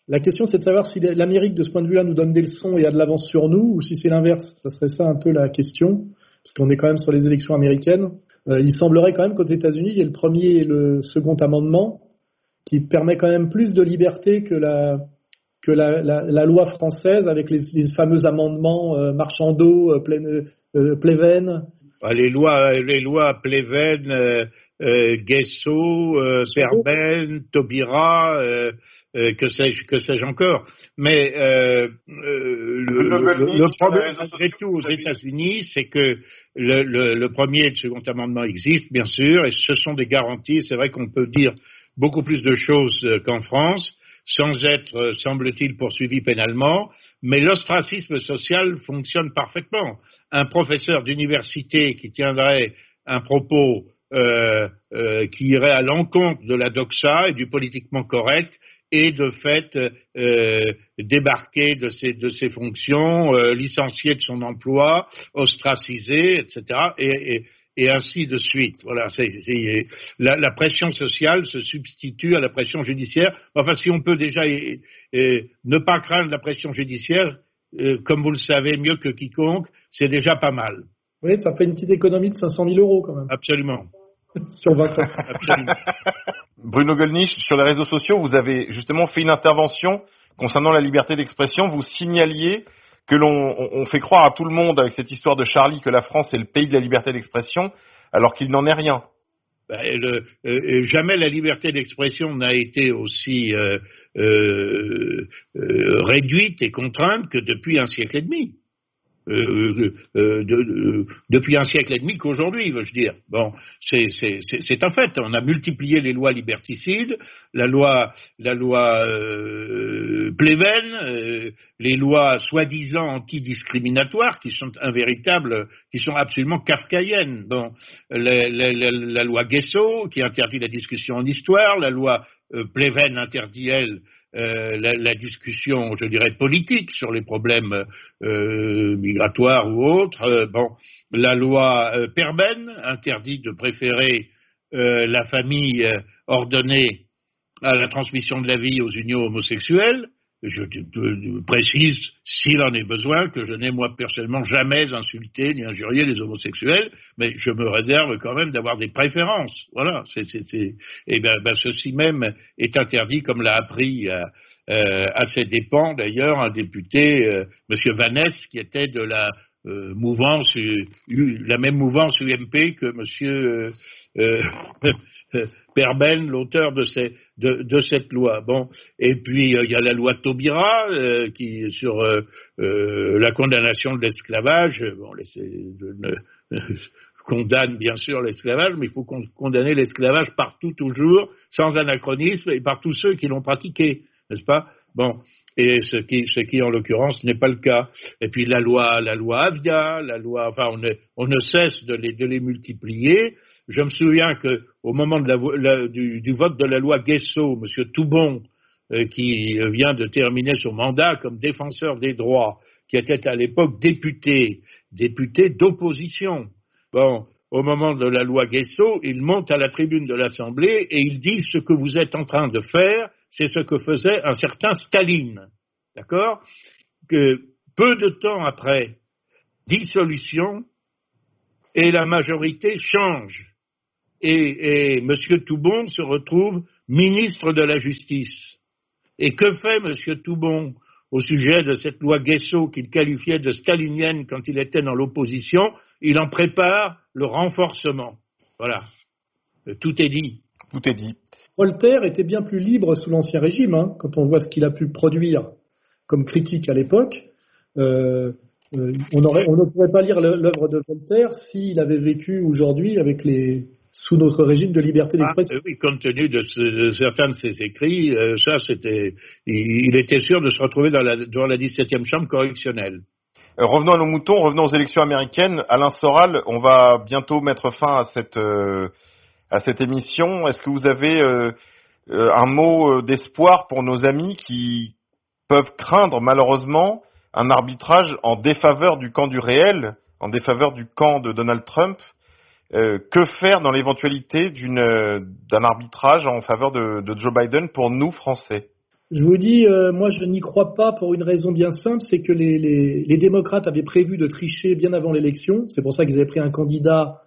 la question, c'est de savoir si l'Amérique, de ce point de vue-là, nous donne des leçons et a de l'avance sur nous, ou si c'est l'inverse. Ça serait ça un peu la question, parce qu'on est quand même sur les élections américaines. Euh, il semblerait quand même qu'aux États-Unis, il y ait le premier et le second amendement qui permet quand même plus de liberté que la que la, la, la loi française avec les, les fameux amendements euh, euh, euh, Pleven. Ah, Les lois, les lois Pleven, Guesso, Perben, Taubira, euh, que sais-je, que sais-je encore. Mais euh, euh, le, Le le- Goldnich, le sur problème, malgré tout, aux États-Unis, c'est que le premier et le second amendement existent, bien sûr, et ce sont des garanties. C'est vrai qu'on peut dire beaucoup plus de choses euh, qu'en France, sans être, euh, semble-t-il, poursuivi pénalement, mais l'ostracisme social fonctionne parfaitement. Un professeur d'université qui tiendrait un propos euh, euh, qui irait à l'encontre de la doxa et du politiquement correct et de fait euh, débarqué de ses, de ses fonctions, euh, licencié de son emploi, ostracisé, etc. Et, et, et ainsi de suite. Voilà, c'est, c'est- la, la pression sociale se substitue à la pression judiciaire. Enfin, si on peut déjà ne pas craindre la pression judiciaire, euh, comme vous le savez mieux que quiconque, c'est déjà pas mal. Oui, ça fait une petite économie de 500 000 euros quand même, Absolument. Sur 20 ans. Absolument. Bruno Gollnisch, sur les réseaux sociaux, vous avez justement fait une intervention concernant la liberté d'expression. Vous signaliez que l'on on- on fait croire à tout le monde avec cette histoire de Charlie que la France est le pays de la liberté d'expression, alors qu'il n'en est rien. Ben, le- euh, jamais la liberté d'expression n'a été aussi euh, euh, euh, réduite et contrainte que depuis un siècle et demi. Euh, euh, de- depuis un siècle et demi qu'aujourd'hui, veux-je dire. Bon, c'est un fait. On a multiplié les lois liberticides, la loi, la loi euh, Pleven, euh, les lois soi-disant antidiscriminatoires, qui sont un véritable, qui sont absolument kafkaïennes. Bon, la, loi Guesso, qui interdit la discussion en histoire, la loi euh, Pleven interdit, elle, euh, la, la discussion, je dirais, politique sur les problèmes euh, migratoires ou autres. Euh, bon, la loi euh, Perben interdit de préférer euh, la famille ordonnée à la transmission de la vie aux unions homosexuelles. Je précise, s'il en est besoin, que je n'ai moi personnellement jamais insulté ni injurié les homosexuels, mais je me réserve quand même d'avoir des préférences. Voilà. C'est- Et ben, ben, ceci même est interdit, comme l'a appris euh, euh, à ses dépens d'ailleurs un député, euh, Monsieur Vanès, qui était de la euh, mouvance, la même mouvance UMP que Monsieur euh, euh, [LAUGHS] Perben, l'auteur de, ces- de, de cette loi. Bon, et puis euh, il y a la loi Taubira euh, qui sur euh, euh, la condamnation de l'esclavage. Bon, laissez- je [LAUGHS] je condamne bien sûr l'esclavage, mais il faut con- condamner l'esclavage partout, toujours, sans anachronisme, et par tous ceux qui l'ont pratiqué, n'est-ce pas? Bon, et ce qui, ce qui en l'occurrence n'est pas le cas. Et puis la loi, la loi Avia, la loi, enfin, on, est- on ne cesse de les, de les multiplier. Je me souviens que au moment du vote de la loi Guesso, M. Toubon, euh, qui vient de terminer son mandat comme défenseur des droits, qui était à l'époque député, député d'opposition. Bon, au moment de la loi Guesso, il monte à la tribune de l'Assemblée et il dit ce que vous êtes en train de faire, c'est ce que faisait un certain Staline. D'accord? Que peu de temps après, dissolution, et la majorité change. Et, et M. Toubon se retrouve ministre de la Justice. Et que fait M. Toubon au sujet de cette loi Guesso qu'il qualifiait de stalinienne quand il était dans l'opposition? Il en prépare le renforcement. Voilà. Euh, tout est dit. Tout est dit. Voltaire était bien plus libre sous l'Ancien Régime, hein, quand on voit ce qu'il a pu produire comme critique à l'époque. Euh, euh, on, ne pourrait pas lire l'œuvre de Voltaire s'il avait vécu aujourd'hui avec les sous notre régime de liberté ah, d'expression. oui, compte tenu de, certains de ses écrits, ça c'était, il, était sûr de se retrouver dans la, dans la 17e chambre correctionnelle. revenons à nos moutons, revenons aux élections américaines. Alain Soral, on va bientôt mettre fin à cette à cette émission. Est-ce que vous avez euh, euh, un mot euh, d'espoir pour nos amis qui peuvent craindre malheureusement un arbitrage en défaveur du camp du réel, en défaveur du camp de Donald Trump? Que faire dans l'éventualité d'un arbitrage en faveur de, Joe Biden pour nous Français? Je vous dis, moi je n'y crois pas pour une raison bien simple, c'est que les, démocrates avaient prévu de tricher bien avant l'élection. C'est pour ça qu'ils avaient pris un candidat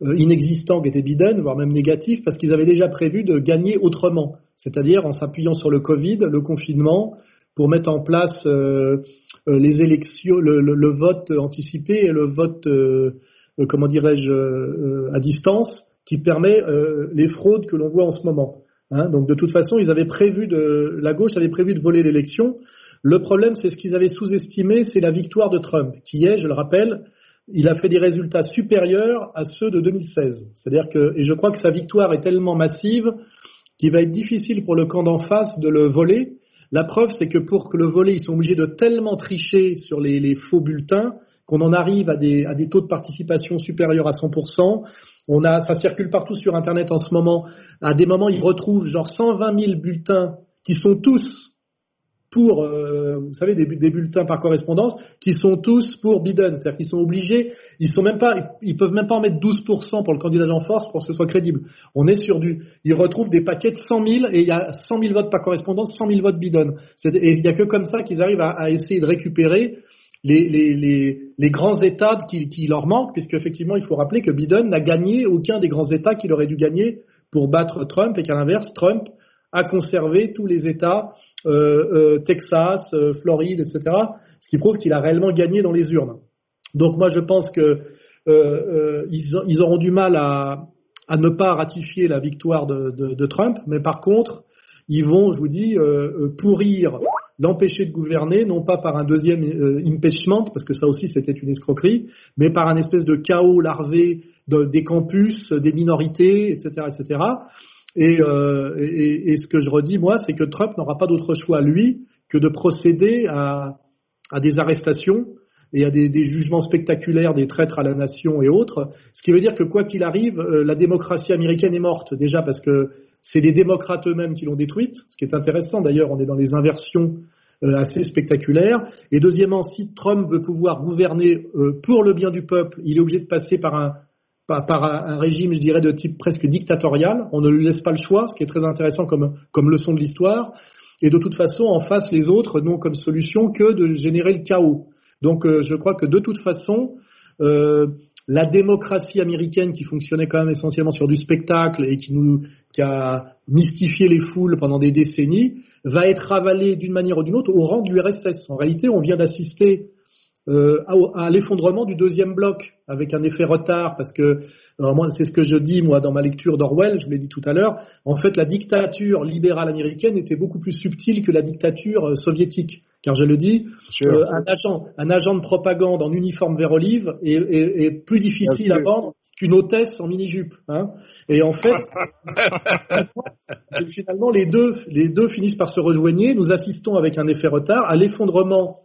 euh, inexistant qui était Biden, voire même négatif, parce qu'ils avaient déjà prévu de gagner autrement, c'est-à-dire en s'appuyant sur le Covid, le confinement, pour mettre en place euh, euh, les élections, le, vote anticipé et le vote, comment dirais-je, à distance, qui permet les fraudes que l'on voit en ce moment. Hein. donc de toute façon, ils avaient prévu de, la gauche avait prévu de voler l'élection. Le problème, c'est ce qu'ils avaient sous-estimé, c'est la victoire de Trump, qui est, je le rappelle, il a fait des résultats supérieurs à ceux de 2016. C'est-à-dire que, et je crois que sa victoire est tellement massive qu'il va être difficile pour le camp d'en face de le voler. La preuve, c'est que pour que le voler, ils sont obligés de tellement tricher sur les, faux bulletins qu'on en arrive à des, à des, taux de participation supérieurs à 100%. On a, ça circule partout sur Internet en ce moment. À des moments, ils retrouvent genre 120 000 bulletins qui sont tous pour, euh, vous savez, des, bulletins par correspondance qui sont tous pour Biden. C'est-à-dire qu'ils sont obligés, ils sont même pas, ils peuvent même pas en mettre 12% pour le candidat d'en force pour que ce soit crédible. On est sur du, ils retrouvent des paquets de 100 000 et il y a 100 000 votes par correspondance, 100 000 votes Biden. Et il y a que comme ça qu'ils arrivent à, essayer de récupérer les, grands États qui, leur manquent, puisque effectivement, il faut rappeler que Biden n'a gagné aucun des grands États qu'il aurait dû gagner pour battre Trump et qu'à l'inverse, Trump a conservé tous les États, euh, euh, Texas, euh, Floride, etc., ce qui prouve qu'il a réellement gagné dans les urnes. Donc moi je pense que ils, auront du mal à, ne pas ratifier la victoire de, Trump, mais par contre ils vont, je vous dis, pourrir, l'empêcher de gouverner, non pas par un deuxième impeachment, parce que ça aussi c'était une escroquerie, mais par un espèce de chaos larvé des campus, des minorités, etc., etc. Euh, et, ce que je redis, moi, c'est que Trump n'aura pas d'autre choix, lui, que de procéder à, des arrestations et à des, jugements spectaculaires des traîtres à la nation et autres. Ce qui veut dire que quoi qu'il arrive, euh, la démocratie américaine est morte. Déjà parce que c'est les démocrates eux-mêmes qui l'ont détruite, ce qui est intéressant d'ailleurs, on est dans les inversions euh, assez spectaculaires. Et deuxièmement, si Trump veut pouvoir gouverner pour le bien du peuple, il est obligé de passer par un, par, un, régime, je dirais, de type presque dictatorial. On ne lui laisse pas le choix, ce qui est très intéressant comme, comme leçon de l'histoire. Et de toute façon, en face, les autres n'ont comme solution que de générer le chaos. Donc euh, je crois que de toute façon, euh, la démocratie américaine qui fonctionnait quand même essentiellement sur du spectacle et qui, nous, a mystifié les foules pendant des décennies, va être avalée d'une manière ou d'une autre au rang de l'URSS. En réalité, on vient d'assister euh, à, l'effondrement du deuxième bloc, avec un effet retard, parce que c'est ce que je dis moi dans ma lecture d'Orwell, je l'ai dit tout à l'heure. En fait, la dictature libérale américaine était beaucoup plus subtile que la dictature euh, soviétique, car je le dis, euh, un agent, un agent de propagande en uniforme vert olive est, plus difficile à vendre qu'une hôtesse en mini-jupe. Hein. Et en fait, [LAUGHS] finalement, les deux, les deux finissent par se rejoigner. Nous assistons avec un effet retard à l'effondrement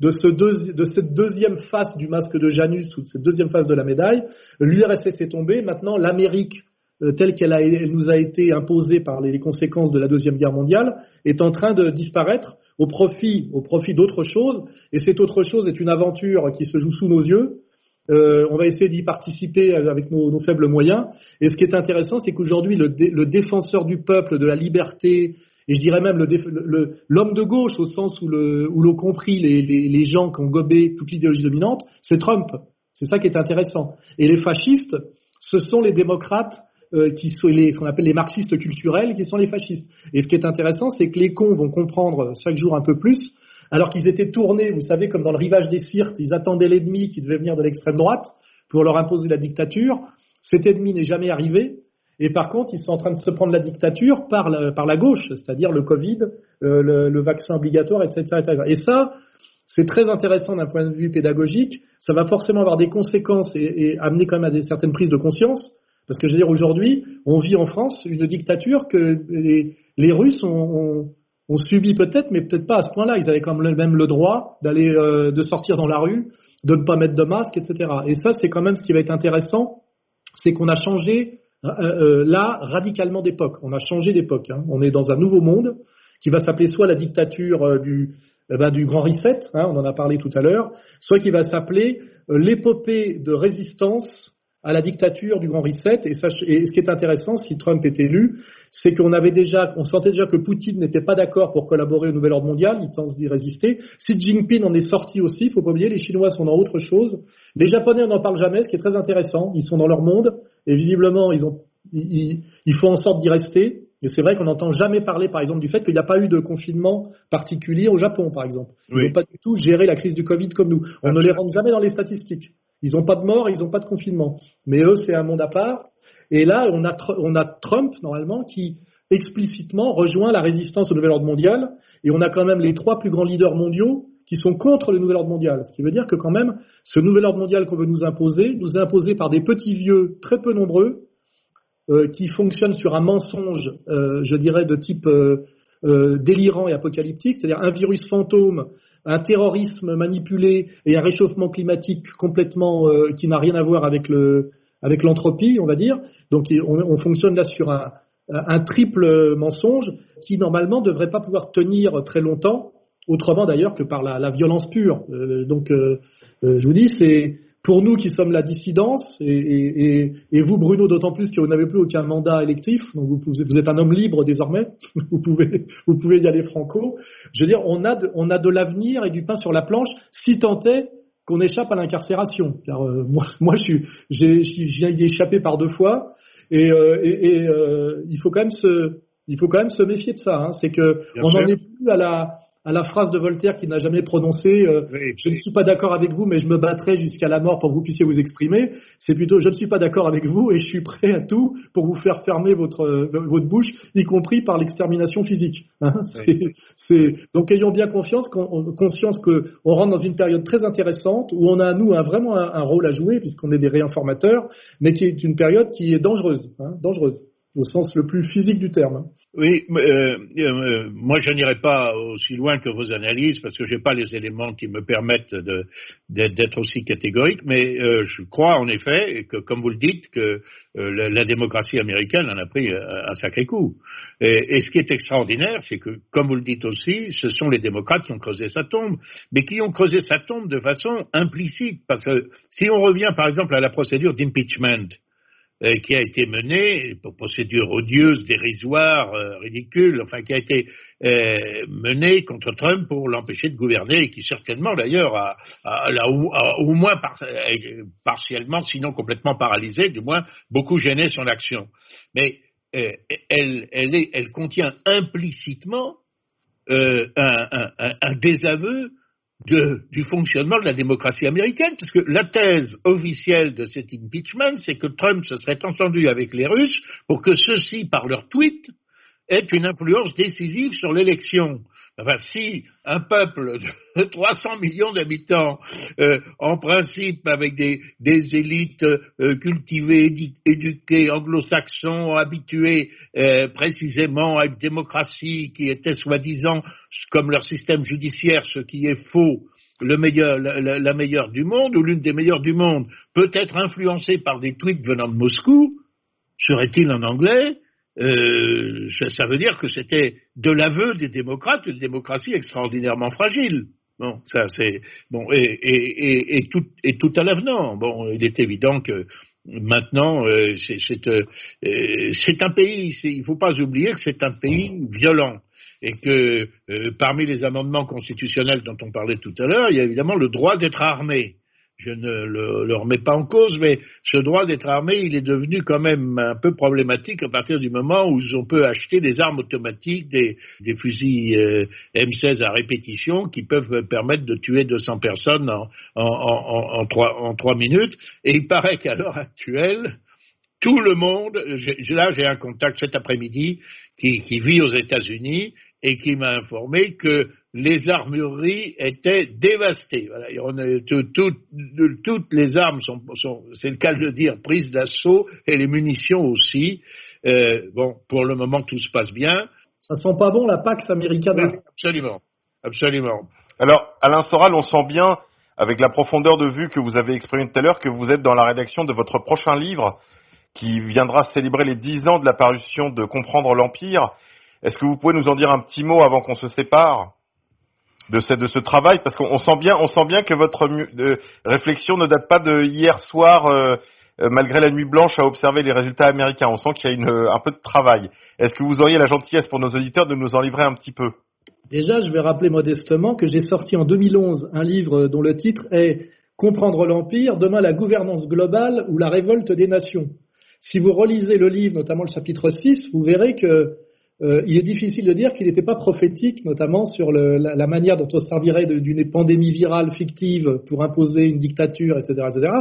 de, ce de cette deuxième face du masque de Janus, ou de cette deuxième face de la médaille, l'URSS est tombée, maintenant l'Amérique euh, telle qu'elle elle nous a été imposée par les, conséquences de la Deuxième Guerre mondiale, est en train de disparaître au profit, au profit d'autre chose, et cette autre chose est une aventure qui se joue sous nos yeux. Euh, on va essayer d'y participer avec nos, faibles moyens. Et ce qui est intéressant, c'est qu'aujourd'hui, le, défenseur du peuple, de la liberté, et je dirais même l'homme de gauche au sens où l'ont compris les, gens qui ont gobé toute l'idéologie dominante, c'est Trump. C'est ça qui est intéressant. Et les fascistes, ce sont les démocrates euh, qui sont les, ce qu'on appelle les marxistes culturels, qui sont les fascistes. Et ce qui est intéressant, c'est que les cons vont comprendre chaque jour un peu plus, alors qu'ils étaient tournés, vous savez, comme dans le rivage des Sirtes, ils attendaient l'ennemi qui devait venir de l'extrême droite pour leur imposer la dictature. Cet ennemi n'est jamais arrivé. Et par contre, ils sont en train de se prendre la dictature par la, par la gauche, c'est-à-dire le Covid, le, le, le, vaccin obligatoire, etc. etc. Et ça, c'est très intéressant d'un point de vue pédagogique. Ça va forcément avoir des conséquences et, et amener quand même à des, certaines prises de conscience. Parce que je veux dire, aujourd'hui, on vit en France une dictature que les, les Russes ont, ont, ont subi peut-être, mais peut-être pas à ce point-là. Ils avaient quand même le droit d'aller, euh, de sortir dans la rue, de ne pas mettre de masque, etc. Et ça, c'est quand même ce qui va être intéressant, c'est qu'on a changé là radicalement d'époque. On a changé d'époque. Hein. On est dans un nouveau monde qui va s'appeler soit la dictature euh, du, eh ben, du grand reset, hein, on en a parlé tout à l'heure, soit qui va s'appeler euh, l'épopée de résistance à la dictature du grand reset. Et, ça, et, ce qui est intéressant, si Trump est élu, c'est qu'on avait déjà, on sentait déjà que Poutine n'était pas d'accord pour collaborer au nouvel ordre mondial, il tente d'y résister. Xi Jinping en est sorti aussi, il faut pas oublier, les Chinois sont dans autre chose. Les Japonais, on n'en parle jamais, ce qui est très intéressant. Ils sont dans leur monde et visiblement, ils ont, ils, ils font en sorte d'y rester. Et c'est vrai qu'on n'entend jamais parler, par exemple, du fait qu'il n'y a pas eu de confinement particulier au Japon, par exemple. Ils n'ont pas du tout géré la crise du Covid comme nous. On ne les rentre jamais dans les statistiques. Ils n'ont pas de mort, ils n'ont pas de confinement. Mais eux, c'est un monde à part. Et là, on a, on a Trump, normalement, qui explicitement rejoint la résistance au nouvel ordre mondial. Et on a quand même les trois plus grands leaders mondiaux qui sont contre le nouvel ordre mondial. Ce qui veut dire que quand même, ce nouvel ordre mondial qu'on veut nous imposer, nous est imposé par des petits vieux très peu nombreux, euh, qui fonctionnent sur un mensonge, euh, je dirais, de type euh, euh délirant et apocalyptique, c'est-à-dire un virus fantôme, un terrorisme manipulé et un réchauffement climatique complètement euh, qui n'a rien à voir avec le avec l'entropie, on va dire. Donc on, on fonctionne là sur un, un, triple mensonge qui normalement devrait pas pouvoir tenir très longtemps, autrement d'ailleurs que par la, la violence pure. donc je vous dis, c'est pour nous qui sommes la dissidence, et, et, et vous Bruno d'autant plus que vous n'avez plus aucun mandat électif, donc vous, vous, êtes un homme libre désormais, [LAUGHS] vous pouvez, vous pouvez y aller franco. Je veux dire, on a de, on a de l'avenir et du pain sur la planche, si tant est qu'on échappe à l'incarcération. Car euh, [LAUGHS] moi, moi, je suis, j'ai, j'ai échappé par deux fois, et, euh, et euh, il faut quand même se, il faut quand même se méfier de ça. Hein. C'est que Bien on n'en est plus à la à la phrase de Voltaire qu'il n'a jamais prononcée euh, oui, Je ne suis pas d'accord avec vous, mais je me battrai jusqu'à la mort pour que vous puissiez vous exprimer. C'est plutôt Je ne suis pas d'accord avec vous et je suis prêt à tout pour vous faire fermer votre, euh, votre bouche, y compris par l'extermination physique. [LAUGHS] Hein oui. c'est, donc ayons bien confiance, qu'on, conscience qu'on rentre dans une période très intéressante où on a, nous, un, vraiment un, un, rôle à jouer, puisqu'on est des réinformateurs, mais qui est une période qui est dangereuse. Hein, dangereuse au sens le plus physique du terme. Oui, euh, euh, moi je n'irai pas aussi loin que vos analyses parce que je n'ai pas les éléments qui me permettent d'être aussi catégorique, mais euh, je crois en effet que, comme vous le dites, que euh, la, la, démocratie américaine en a pris un, sacré coup. Et, et, ce qui est extraordinaire, c'est que, comme vous le dites aussi, ce sont les démocrates qui ont creusé sa tombe, mais qui ont creusé sa tombe de façon implicite, parce que si on revient par exemple à la procédure d'impeachment, qui a été menée, pour procédure odieuse, dérisoire, euh, ridicule, enfin qui a été euh, menée contre Trump pour l'empêcher de gouverner et qui certainement d'ailleurs a, au moins par, partiellement, sinon complètement paralysé, du moins beaucoup gêné son action. Mais euh, elle, contient implicitement un désaveu du fonctionnement de la démocratie américaine, parce que la thèse officielle de cet impeachment, c'est que Trump se serait entendu avec les Russes pour que ceux-ci, par leur tweet, aient une influence décisive sur l'élection. Si un peuple de [LAUGHS] 300 millions d'habitants, euh, en principe avec des, élites euh, cultivées, éduquées, anglo-saxons, habitués euh, précisément à une démocratie qui était soi-disant, comme leur système judiciaire, ce qui est faux, le meilleur, la meilleure du monde, ou l'une des meilleures du monde, peut être influencée par des tweets venant de Moscou, serait-il en anglais euh, ça veut dire que c'était de l'aveu des démocrates une démocratie extraordinairement fragile. Bon, ça c'est bon et, et, et, et, tout et tout à l'avenant. Bon, il est évident que maintenant euh, c'est euh, un pays. Il ne faut pas oublier que c'est un pays violent et que euh, parmi les amendements constitutionnels dont on parlait tout à l'heure, il y a évidemment le droit d'être armé. Je ne le, remets pas en cause, mais ce droit d'être armé, il est devenu quand même un peu problématique à partir du moment où on peut acheter des armes automatiques, des, fusils euh, M16 à répétition qui peuvent permettre de tuer 200 personnes en, trois, minutes. Et il paraît qu'à l'heure actuelle, tout le monde, là j'ai un contact cet après-midi qui vit aux États-Unis et qui m'a informé que les armureries étaient dévastées. Voilà, on a, tout, tout, toutes les armes sont, sont c'est le cas de le dire, prises d'assaut et les munitions aussi. Euh, bon, pour le moment, tout se passe bien. Ça sent pas bon la Pax américaine. Oui, absolument, absolument. Alors, Alain Soral, on sent bien, avec la profondeur de vue que vous avez exprimée tout à l'heure, que vous êtes dans la rédaction de votre prochain livre, qui viendra célébrer les dix ans de la parution de Comprendre l'Empire. Est-ce que vous pouvez nous en dire un petit mot avant qu'on se sépare de ce, travail? Parce qu'on sent bien, on sent bien que votre de, réflexion ne date pas de hier soir, euh, malgré la nuit blanche, à observer les résultats américains. On sent qu'il y a un peu de travail. Est-ce que vous auriez la gentillesse pour nos auditeurs de nous en livrer un petit peu? Déjà, je vais rappeler modestement que j'ai sorti en 2011 un livre dont le titre est Comprendre l'Empire, demain la gouvernance globale ou la révolte des nations. Si vous relisez le livre, notamment le chapitre 6, vous verrez que euh, il est difficile de dire qu'il n'était pas prophétique, notamment sur le, la, la, manière dont on servirait d'une pandémie virale fictive pour imposer une dictature, etc., etc.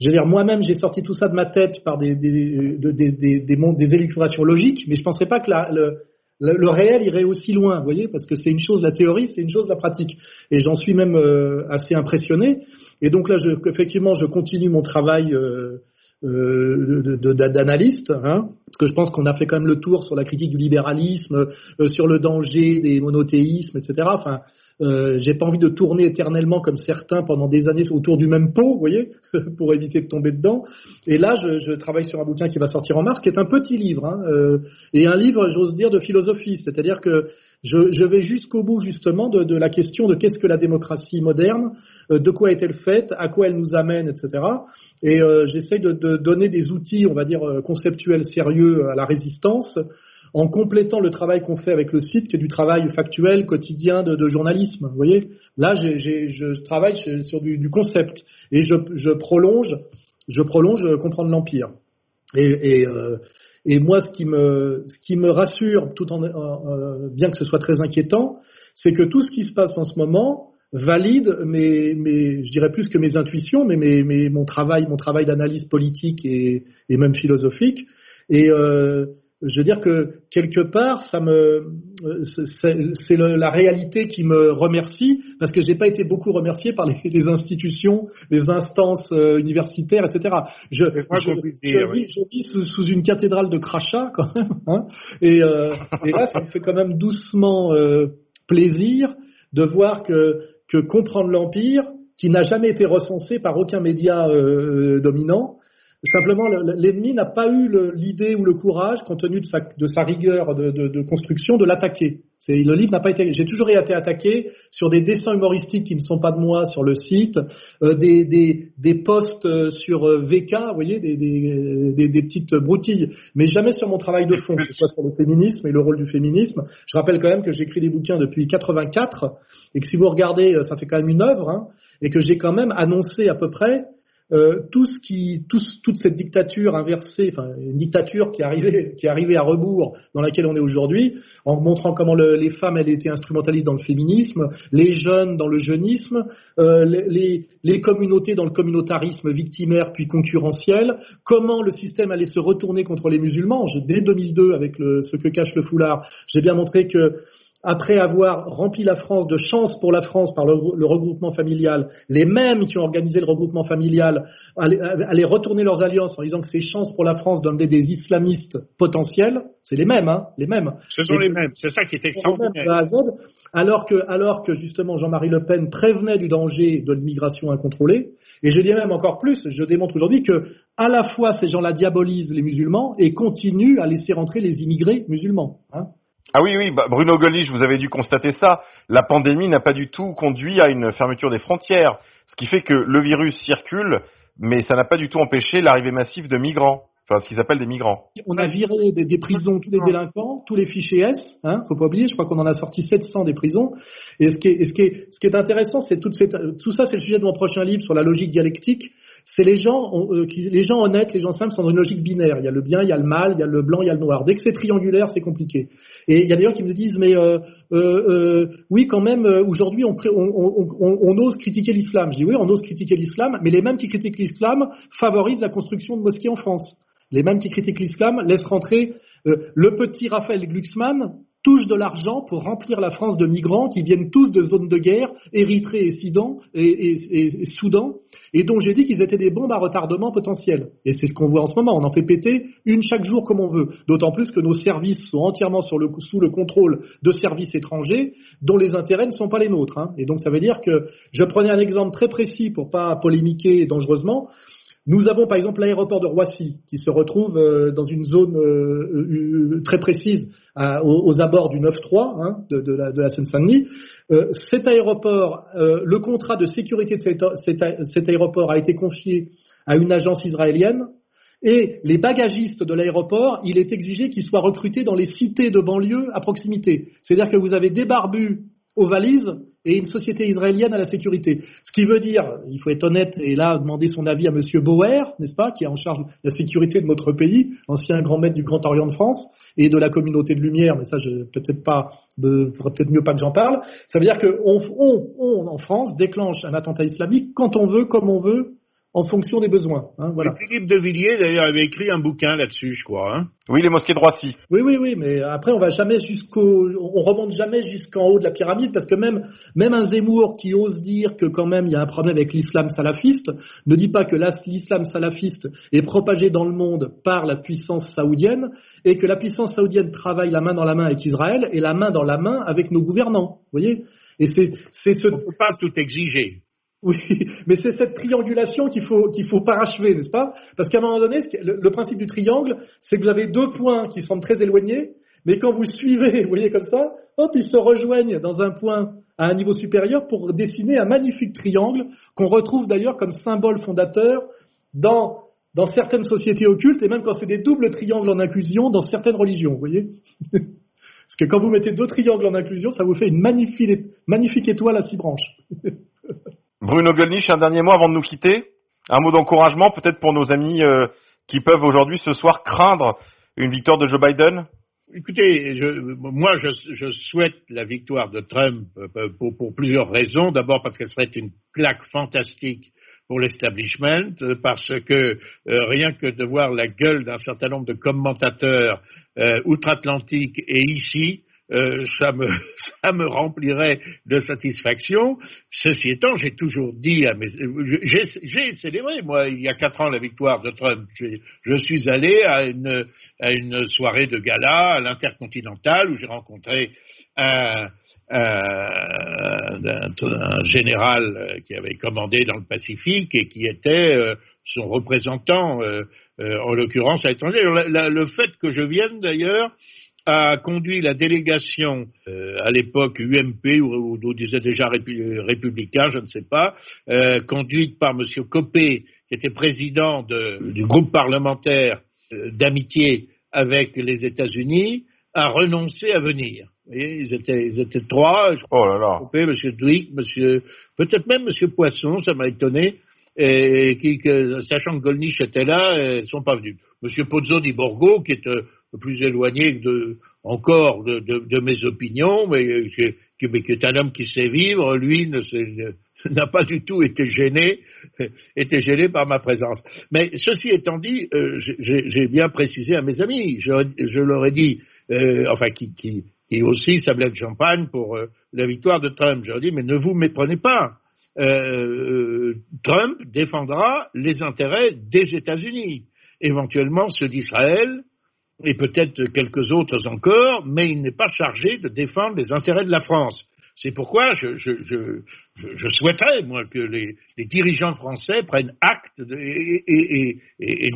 Je veux dire, moi-même, j'ai sorti tout ça de ma tête par des, des, des, des, des, logiques, mais je ne pensais pas que la, le, le, le, réel irait aussi loin, vous voyez, parce que c'est une chose la théorie, c'est une chose la pratique. Et j'en suis même euh, assez impressionné. Et donc là, je, effectivement, je continue mon travail euh, d'analystes, hein, parce que je pense qu'on a fait quand même le tour sur la critique du libéralisme, euh, sur le danger des monothéismes, etc. Enfin, euh, j'ai pas envie de tourner éternellement comme certains pendant des années autour du même pot, vous voyez, [LAUGHS] pour éviter de tomber dedans. Et là, je, je, travaille sur un bouquin qui va sortir en mars, qui est un petit livre, hein, euh, et un livre, j'ose dire, de philosophie, c'est-à-dire que je, je vais jusqu'au bout justement de, de, la question de qu'est-ce que la démocratie moderne, euh, de quoi est-elle faite, à quoi elle nous amène, etc. Et euh, j'essaie de, de, donner des outils, on va dire, euh, conceptuels sérieux à la résistance, en complétant le travail qu'on fait avec le site, qui est du travail factuel, quotidien de, de journalisme. Vous voyez, là, j'ai, j'ai, je travaille sur du, du concept et je, je, prolonge, je prolonge comprendre l'empire. Et, et euh, et moi, ce qui me, ce qui me rassure, tout en, euh, bien que ce soit très inquiétant, c'est que tout ce qui se passe en ce moment valide mes, mes je dirais plus que mes intuitions, mais mes, mes, mon travail, mon travail d'analyse politique et, et, même philosophique. Et euh, je veux dire que quelque part, ça me, c'est la réalité qui me remercie parce que j'ai pas été beaucoup remercié par les, les institutions, les instances euh, universitaires, etc. Je, je, vis, je vis sous, sous, une cathédrale de crachats quand même, hein, et, euh, et, là, ça me fait quand même doucement euh, plaisir de voir que, que comprendre l'empire, qui n'a jamais été recensé par aucun média euh, dominant, Simplement, l'ennemi n'a pas eu l'idée ou le courage, compte tenu de sa, rigueur de, construction, de l'attaquer. Le livre n'a pas été. J'ai toujours été attaqué sur des dessins humoristiques qui ne sont pas de moi sur le site, euh, des, posts euh, sur euh, VK, vous voyez, des, petites broutilles, mais jamais sur mon travail de fond, que ce soit sur le féminisme et le rôle du féminisme. Je rappelle quand même que j'écris des bouquins depuis 84 et que si vous regardez, ça fait quand même une œuvre, hein, et que j'ai quand même annoncé à peu près euh, toute cette dictature inversée, une dictature qui arrivait, qui arrivait à rebours dans laquelle on est aujourd'hui, en montrant comment le, les femmes elles étaient instrumentalistes dans le féminisme, les jeunes dans le jeunisme, euh, les, communautés dans le communautarisme victimaire puis concurrentiel, comment le système allait se retourner contre les musulmans. dès 2002, avec ce que cache le foulard, j'ai bien montré que après avoir rempli la France de chance pour la France par le, le, regroupement familial, les mêmes qui ont organisé le regroupement familial allaient, retourner leurs alliances en disant que c'est chance pour la France d'emmener des islamistes potentiels. C'est les mêmes, hein, les mêmes. Ce sont les, les mêmes. C'est ça qui est extraordinaire. Alors que, alors que justement Jean-Marie Le Pen prévenait du danger de l'immigration incontrôlée. Et je dis même encore plus, je démontre aujourd'hui que à la fois ces gens-là diabolisent les musulmans et continuent à laisser rentrer les immigrés musulmans. Hein. Ah oui, oui, bah Bruno Golich, vous avez dû constater ça. La pandémie n'a pas du tout conduit à une fermeture des frontières, ce qui fait que le virus circule, mais ça n'a pas du tout empêché l'arrivée massive de migrants. Enfin, ce qu'ils appellent des migrants. On a viré des, prisons tous les délinquants, tous les fichiers S. Hein, faut pas oublier. Je crois qu'on en a sorti 700 des prisons. Et ce qui est, ce qui est, intéressant, c'est tout ça, c'est le sujet de mon prochain livre sur la logique dialectique. C'est les gens, euh, qui, les gens honnêtes, les gens simples sont dans une logique binaire. Il y a le bien, il y a le mal, il y a le blanc, il y a le noir. Dès que c'est triangulaire, c'est compliqué. Et il y a des gens qui me disent, mais euh, euh, euh oui, quand même, euh, aujourd'hui, on, on, on, on, ose critiquer l'islam. Je dis oui, on ose critiquer l'islam, mais les mêmes qui critiquent l'islam favorisent la construction de mosquées en France. Les mêmes qui critiquent l'islam laissent rentrer euh, le petit Raphaël Glucksmann touche de l'argent pour remplir la France de migrants qui viennent tous de zones de guerre, Érythrée et, Sidan, et, Soudan, et dont j'ai dit qu'ils étaient des bombes à retardement potentiel. Et c'est ce qu'on voit en ce moment. On en fait péter une chaque jour comme on veut. D'autant plus que nos services sont entièrement sous le contrôle de services étrangers dont les intérêts ne sont pas les nôtres. Hein. Et donc ça veut dire que je prenais un exemple très précis pour pas polémiquer dangereusement. Nous avons par exemple l'aéroport de Roissy qui se retrouve euh, dans une zone euh, euh, très précise aux, abords du 9-3 hein, de, de, la, la Seine-Saint-Denis. cet aéroport, le contrat de sécurité de cet, cet, cet aéroport a été confié à une agence israélienne et les bagagistes de l'aéroport, il est exigé qu'ils soient recrutés dans les cités de banlieue à proximité. C'est-à-dire que vous avez des barbus aux valises et une société israélienne à la sécurité. Ce qui veut dire, il faut être honnête et là demander son avis à Monsieur Bauer, n'est-ce pas, qui est en charge de la sécurité de notre pays, ancien grand maître du Grand Orient de France et de la communauté de lumière, mais ça je peut-être pas, peut-être mieux pas que j'en parle. Ça veut dire qu'on on, on, en France déclenche un attentat islamique quand on veut, comme on veut, en fonction des besoins. Hein, voilà. Philippe de Villiers, d'ailleurs, avait écrit un bouquin là-dessus, je crois. Hein. Oui, les mosquées de Roissy. Oui, oui, oui, mais après, on va jamais jusqu'au, on remonte jamais jusqu'en haut de la pyramide, parce que même, même un Zemmour qui ose dire que quand même il y a un problème avec l'islam salafiste, ne dit pas que l'islam salafiste est propagé dans le monde par la puissance saoudienne, et que la puissance saoudienne travaille la main dans la main avec Israël, et la main dans la main avec nos gouvernants. Vous voyez et c'est, c'est ce... On ne peut pas tout exiger. Oui, mais c'est cette triangulation qu'il faut qu'il faut parachever, n'est-ce pas? Parce qu'à un moment donné, le, principe du triangle, c'est que vous avez deux points qui semblent très éloignés, mais quand vous suivez, [LAUGHS] vous voyez comme ça, hop, ils se rejoignent dans un point à un niveau supérieur pour dessiner un magnifique triangle qu'on retrouve d'ailleurs comme symbole fondateur dans dans certaines sociétés occultes et même quand c'est des doubles triangles en inclusion dans certaines religions, vous voyez? [LAUGHS] Parce que quand vous mettez deux triangles en inclusion, ça vous fait une magnifique, magnifique étoile à six branches. [LAUGHS] Bruno Gollnisch, un dernier mot avant de nous quitter. Un mot d'encouragement peut-être pour nos amis euh, qui peuvent aujourd'hui ce soir craindre une victoire de Joe Biden? Écoutez, je, moi je, souhaite la victoire de Trump euh, pour, pour plusieurs raisons. D'abord parce qu'elle serait une claque fantastique pour l'establishment, euh, parce que rien que de voir la gueule d'un certain nombre de commentateurs outre-Atlantique et ici, euh, ça, me, [LAUGHS] ça me remplirait de satisfaction. Ceci étant, j'ai toujours dit à mes... J'ai célébré, moi, il y a quatre ans, la victoire de Trump. Je suis allé à une, à une soirée de gala à l'Intercontinental où j'ai rencontré un, un, un, général qui avait commandé dans le Pacifique et qui était euh, son représentant, euh, en l'occurrence à l'étranger. Le fait que je vienne d'ailleurs a conduit la délégation euh, à l'époque UMP ou, ou, disait déjà républicain, je ne sais pas, euh, conduite par M. Copé, qui était président de, du groupe parlementaire euh, d'amitié avec les États-Unis, à renoncer à venir. Et ils étaient, ils étaient trois. Je oh là là. Copé, M. Dwick, Monsieur, peut-être même M. Poisson, ça m'a étonné. Et qui, que, sachant que Golnisch était là, ils sont pas venus. M. Pozzo di Borgo, qui est plus éloigné de, encore de, de, de, mes opinions, mais qui, qui, est un homme qui sait vivre, lui [LAUGHS] n'a pas du tout été gêné, [LAUGHS] été gêné par ma présence. Mais ceci étant dit, euh, j'ai bien précisé à mes amis, je, je leur ai dit, euh, enfin qui, qui, qui aussi sablait de champagne pour euh, la victoire de Trump. Je leur ai dit, mais ne vous méprenez pas. Euh, Trump défendra les intérêts des États-Unis, éventuellement ceux d'Israël, et peut-être quelques autres encore, mais il n'est pas chargé de défendre les intérêts de la France. C'est pourquoi je, souhaiterais, moi, que les, dirigeants français prennent acte, et,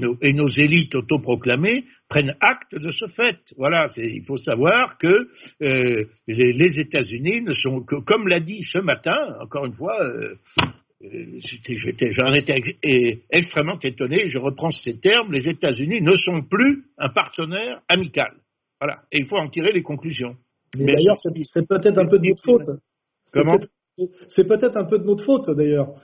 nos, et, nos, élites autoproclamées prennent acte de ce fait. Voilà, il faut savoir que euh, les, les États-Unis ne sont que, comme l'a dit ce matin, encore une fois, euh, J'en étais extrêmement étonné. Je reprends ces termes. Les États-Unis ne sont plus un partenaire amical. Voilà. Et il faut en tirer les conclusions. Mais, d'ailleurs, c'est peut-être un peu de notre faute. C'est peut-être un peu de notre faute, d'ailleurs.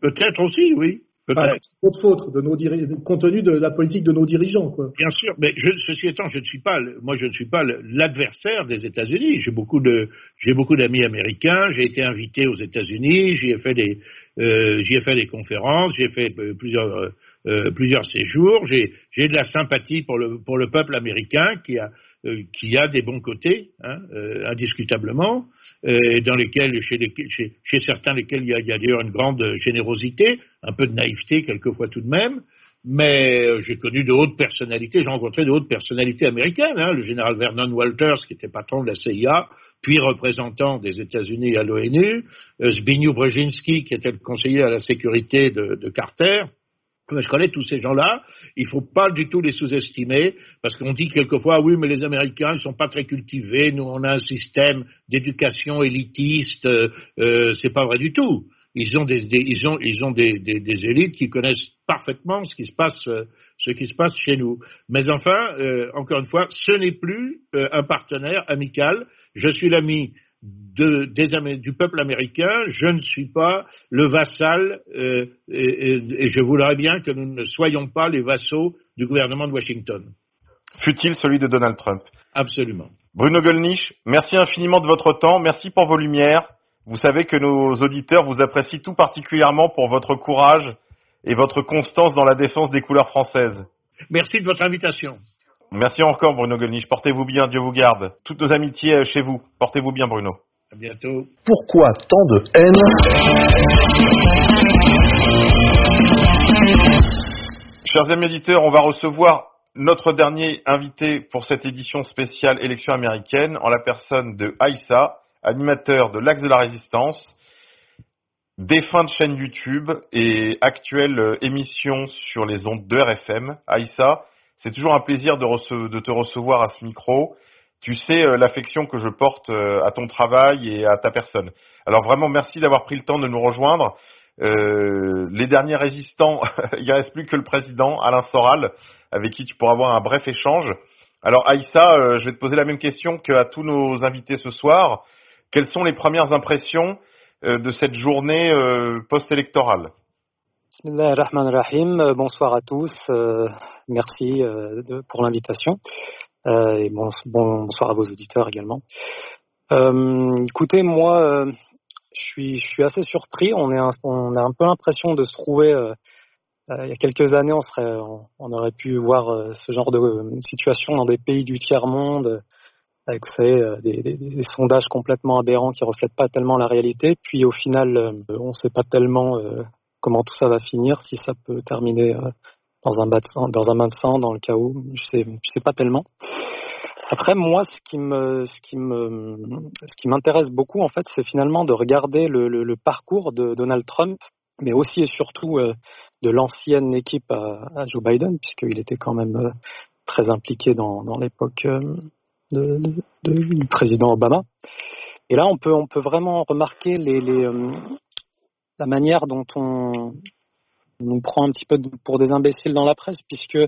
Peut-être aussi, oui. C'est notre faute, de nos compte tenu de la politique de nos dirigeants. Quoi. Bien sûr, mais je, ceci étant, je ne suis pas, moi, je ne suis pas l'adversaire des États-Unis. J'ai beaucoup de, j'ai beaucoup d'amis américains. J'ai été invité aux États-Unis. J'y ai fait des, euh, j'y ai fait des conférences. J'ai fait euh, plusieurs, euh, euh, plusieurs séjours. J'ai, j'ai de la sympathie pour le, pour le peuple américain qui a, euh, qui a des bons côtés, hein, indiscutablement, et dans lesquels, chez, chez, chez, certains lesquels il y a, a d'ailleurs une grande générosité, un peu de naïveté quelquefois tout de même, mais euh, j'ai connu de hautes personnalités, j'ai rencontré de hautes personnalités américaines, hein, le général Vernon Walters, qui était patron de la CIA, puis représentant des États-Unis à l'ONU, Zbigniew Brzezinski, qui était le conseiller à la sécurité de, de Carter, je connais tous ces gens-là, il ne faut pas du tout les sous-estimer, parce qu'on dit quelquefois, oui, mais les Américains, ils sont pas très cultivés, nous, on a un système d'éducation élitiste, euh, euh c'est pas vrai du tout. Ils ont des, ils ont, ils ont des, des, des, élites qui connaissent parfaitement ce qui se passe, euh, ce qui se passe chez nous. Mais enfin, euh, encore une fois, ce n'est plus euh, un partenaire amical. Je suis l'ami de, des, du peuple américain, je ne suis pas le vassal euh, et, et, je voudrais bien que nous ne soyons pas les vassaux du gouvernement de Washington. Fut-il celui de Donald Trump? Absolument. Bruno Gollnisch, merci infiniment de votre temps, merci pour vos lumières. Vous savez que nos auditeurs vous apprécient tout particulièrement pour votre courage et votre constance dans la défense des couleurs françaises. Merci de votre invitation. Merci encore Bruno Gollnisch. Portez-vous bien, Dieu vous garde. Toutes nos amitiés chez vous. Portez-vous bien Bruno. À bientôt. Pourquoi tant de haine? Chers amis éditeurs, on va recevoir notre dernier invité pour cette édition spéciale élection américaine en la personne de Aïssa, animateur de l'Axe de la Résistance, défunt de chaîne YouTube et actuelle émission sur les ondes de RFM. Aïssa, c'est toujours un plaisir de, te recevoir à ce micro. Tu sais euh, l'affection que je porte euh, à ton travail et à ta personne. Alors vraiment, merci d'avoir pris le temps de nous rejoindre. Euh, les derniers résistants, [LAUGHS] il ne reste plus que le président, Alain Soral, avec qui tu pourras avoir un bref échange. Alors Aïssa, je vais te poser la même question qu'à tous nos invités ce soir. Quelles sont les premières impressions de cette journée post-électorale? Bismillah ar-Rahman rahim euh, Bonsoir à tous. Euh, merci euh, pour l'invitation. Et bon, bon, bonsoir à vos auditeurs également. Écoutez, moi, je suis, assez surpris. On, a un peu l'impression de se trouver. il y a quelques années, on, aurait pu voir ce genre de situation dans des pays du tiers monde avec vous savez, des, sondages complètement aberrants qui reflètent pas tellement la réalité. Puis au final, on ne sait pas tellement comment tout ça va finir, si ça peut terminer euh, dans un bain de sang, dans le où, je sais, je sais pas tellement. Après, moi, ce qui m'intéresse beaucoup, en fait, c'est finalement de regarder le, parcours de Donald Trump, mais aussi et surtout euh, de l'ancienne équipe à, Joe Biden, puisqu'il était quand même euh, très impliqué dans, l'époque du président Obama. Et là, on peut, vraiment remarquer les, la manière dont on, nous prend un petit peu pour des imbéciles dans la presse, puisque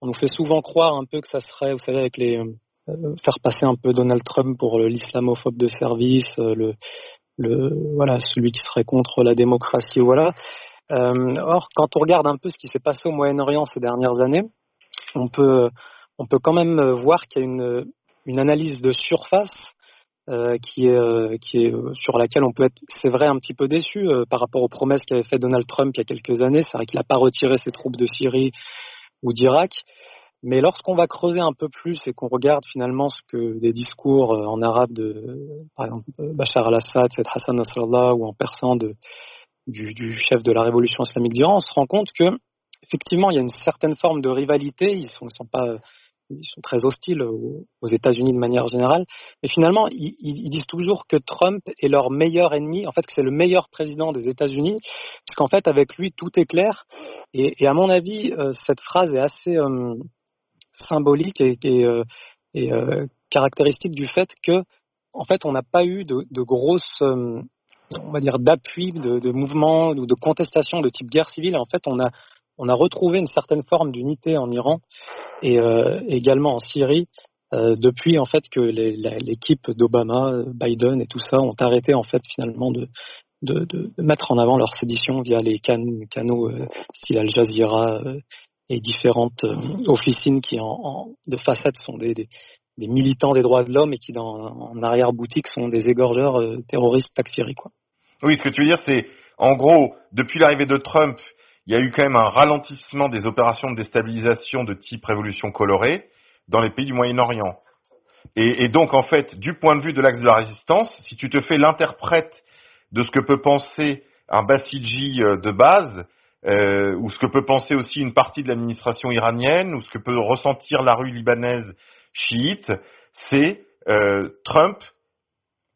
on nous fait souvent croire un peu que ça serait, vous savez, avec les euh, faire passer un peu Donald Trump pour l'islamophobe de service, euh, le, le voilà celui qui serait contre la démocratie, voilà. Euh, or, quand on regarde un peu ce qui s'est passé au Moyen-Orient ces dernières années, on peut on peut quand même voir qu'il y a une une analyse de surface euh, qui est, euh, euh, sur laquelle on peut être, c'est vrai, un petit peu déçu par rapport aux promesses qu'avait fait Donald Trump il y a quelques années. C'est vrai qu'il n'a pas retiré ses troupes de Syrie ou d'Irak. Mais lorsqu'on va creuser un peu plus et qu'on regarde finalement ce que des discours en arabe de, par exemple, Bachar al-Assad, Hassan Nasrallah ou en persan de, du, chef de la révolution islamique d'Iran, on se rend compte que effectivement il y a une certaine forme de rivalité. Ils ils sont pas ils sont très hostiles aux, États-Unis de manière générale. Mais finalement, ils, disent toujours que Trump est leur meilleur ennemi, en fait, que c'est le meilleur président des États-Unis, parce qu'en fait, avec lui, tout est clair. Et, à mon avis, euh, cette phrase est assez euh, symbolique et, euh, caractéristique du fait que, en fait, on n'a pas eu de, de grosses on va dire, d'appui de, de mouvements ou de contestation de type guerre civile. En fait, on a, on a retrouvé une certaine forme d'unité en Iran et euh, également en Syrie euh, depuis en fait que l'équipe d'Obama, Biden et tout ça ont arrêté en fait finalement de, mettre en avant leur sédition via les canaux euh, style Al Jazeera euh, et différentes officines qui en, de façade sont des, militants des droits de l'homme et qui en arrière-boutique sont des égorgeurs terroristes takfiri quoi. Oui, ce que tu veux dire c'est en gros depuis l'arrivée de Trump, il y a eu quand même un ralentissement des opérations de déstabilisation de type révolution colorée dans les pays du Moyen-Orient. Et, donc, en fait, du point de vue de l'axe de la résistance, si tu te fais l'interprète de ce que peut penser un Basiji euh, de base, euh, ou ce que peut penser aussi une partie de l'administration iranienne, ou ce que peut ressentir la rue libanaise chiite, c'est euh, Trump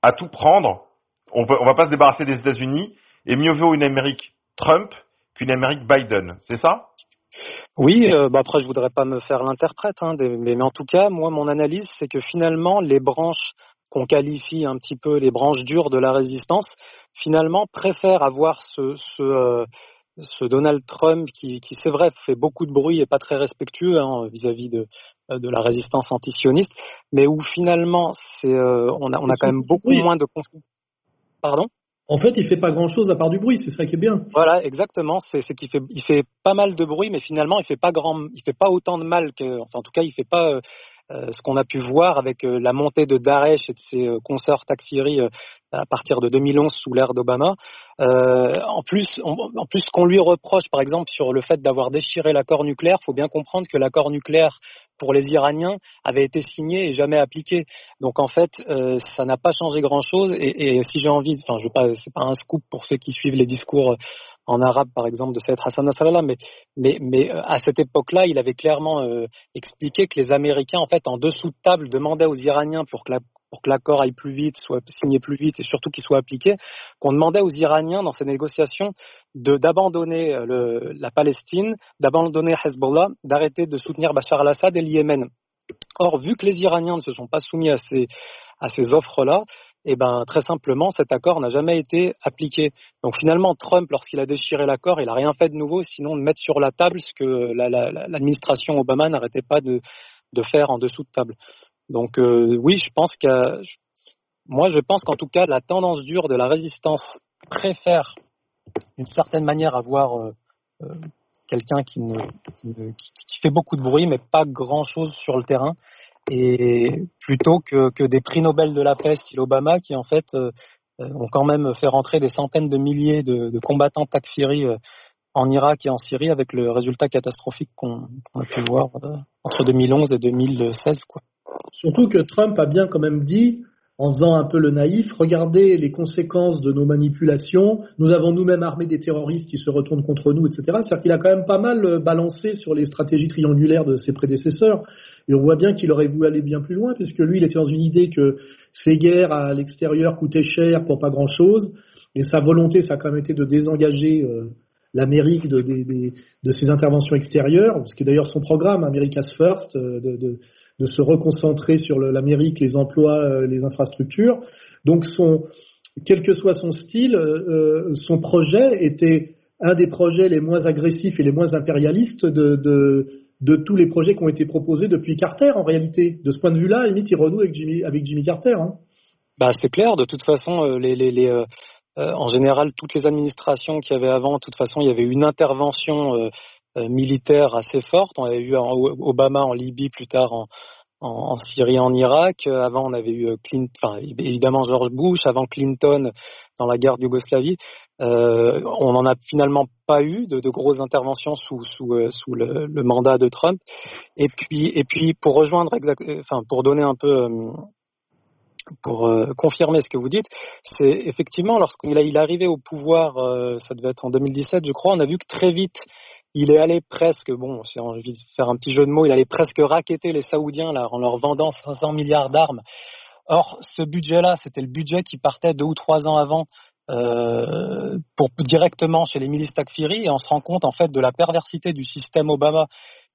à tout prendre. On ne va pas se débarrasser des États-Unis, et mieux vaut une Amérique Trump qu'une Amérique Biden. C'est ça? Oui, euh, bah après je voudrais pas me faire l'interprète, hein, mais, mais, en tout cas, moi mon analyse c'est que finalement les branches qu'on qualifie un petit peu les branches dures de la résistance, finalement préfèrent avoir ce, ce, euh, ce Donald Trump qui, qui c'est vrai fait beaucoup de bruit et pas très respectueux hein, vis-à-vis de, de la résistance antisioniste, mais où finalement c'est euh, on a on a quand même beaucoup moins de conflits. Pardon? En fait, il fait pas grand chose à part du bruit, c'est ça qui est bien. Voilà, exactement. C'est qu'il fait, fait pas mal de bruit, mais finalement, il fait pas grand, il fait pas autant de mal que, en tout cas, il fait pas euh ce qu'on a pu voir avec euh, la montée de Daesh et de ses euh, consorts Takfiri à partir de 2011 sous l'ère d'Obama. Euh, en plus, en, en plus, qu'on lui reproche, par exemple, sur le fait d'avoir déchiré l'accord nucléaire, faut bien comprendre que l'accord nucléaire pour les Iraniens avait été signé et jamais appliqué. Donc en fait, euh, ça n'a pas changé grand-chose. Et, et, si j'ai envie, enfin, je pas, c'est pas un scoop pour ceux qui suivent les discours en arabe, par exemple, de Saïd Hassan Nasrallah, mais, mais, mais à cette époque-là, il avait clairement euh, expliqué que les Américains, en fait, en dessous de table, demandaient aux Iraniens pour que l'accord aille plus vite, soit signé plus vite et surtout qu'il soit appliqué, qu'on demandait aux Iraniens dans ces négociations d'abandonner le, la Palestine, d'abandonner Hezbollah, d'arrêter de soutenir Bachar al-Assad et le Yémen. Or, vu que les Iraniens ne se sont pas soumis à ces offres-là, eh ben, très simplement, cet accord n'a jamais été appliqué. Donc finalement, Trump, lorsqu'il a déchiré l'accord, il n'a rien fait de nouveau, sinon de mettre sur la table ce que l'administration la, la, Obama n'arrêtait pas de, faire en dessous de table. Donc euh, oui, je pense que moi je pense qu'en tout cas la tendance dure de la résistance préfère d'une certaine manière avoir euh, euh, quelqu'un qui, qui, fait beaucoup de bruit mais pas grand chose sur le terrain et plutôt que, que des prix Nobel de la paix style Obama qui en fait euh, ont quand même fait rentrer des centaines de milliers de, combattants Takfiri euh, en Irak et en Syrie avec le résultat catastrophique qu'on qu a pu voir euh, entre 2011 et 2016 quoi. Surtout que Trump a bien quand même dit, en faisant un peu le naïf, regardez les conséquences de nos manipulations, nous avons nous-mêmes armé des terroristes qui se retournent contre nous, etc. C'est-à-dire qu'il a quand même pas mal balancé sur les stratégies triangulaires de ses prédécesseurs. Et on voit bien qu'il aurait voulu aller bien plus loin, puisque lui, il était dans une idée que ces guerres à l'extérieur coûtaient cher pour pas grand-chose, et sa volonté, ça a quand même été de désengager euh, l'Amérique de, ses interventions extérieures, parce que d'ailleurs son programme, America's First, euh, de, de, se reconcentrer sur l'Amérique, les emplois, euh, les infrastructures. Donc quel que soit son style, euh, son projet était un des projets les moins agressifs et les moins impérialistes de, tous les projets qui ont été proposés depuis Carter, en réalité. De ce point de vue-là, limite, il renoue avec Jimmy, avec Jimmy Carter. Hein. Bah, c'est clair. De toute façon, euh, en général, toutes les administrations qu'il y avait avant, de toute façon, il y avait une intervention euh, militaire assez forte. On avait vu Obama en Libye, plus tard en, Syrie, en Irak. Avant, on avait eu enfin, évidemment George Bush. Avant Clinton, dans la guerre d'Yougoslavie. Euh, on n'en a finalement pas eu de, de grosses interventions sous, euh, le, mandat de Trump. Et puis, et puis pour rejoindre, enfin pour donner un peu, euh, pour euh, confirmer ce que vous dites, c'est effectivement lorsqu'il il est arrivé au pouvoir, euh, ça devait être en 2017, je crois, on a vu que très vite il est allé presque, bon, on envie de faire un petit jeu de mots, il allait presque raqueter les Saoudiens là en leur vendant 500 milliards d'armes. Or, ce budget-là, c'était le budget qui partait deux ou trois ans avant euh, pour directement chez les milices Takfiri et on se rend compte en fait de la perversité du système Obama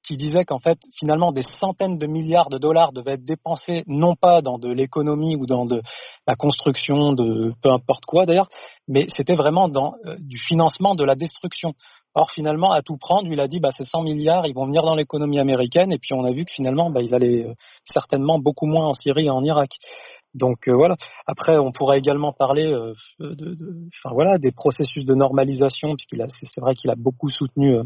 qui disait qu'en fait, finalement, des centaines de milliards de dollars devaient être dépensés non pas dans de l'économie ou dans de la construction de peu importe quoi d'ailleurs, mais c'était vraiment dans euh, du financement de la destruction. Or, finalement, à tout prendre, il a dit, bah, ces 100 milliards, ils vont venir dans l'économie américaine, et puis on a vu que finalement, bah, ils allaient euh, certainement beaucoup moins en Syrie et en Irak. Donc euh, voilà. Après, on pourrait également parler de, enfin voilà, des processus de normalisation, puisqu'il c'est vrai qu'il a beaucoup soutenu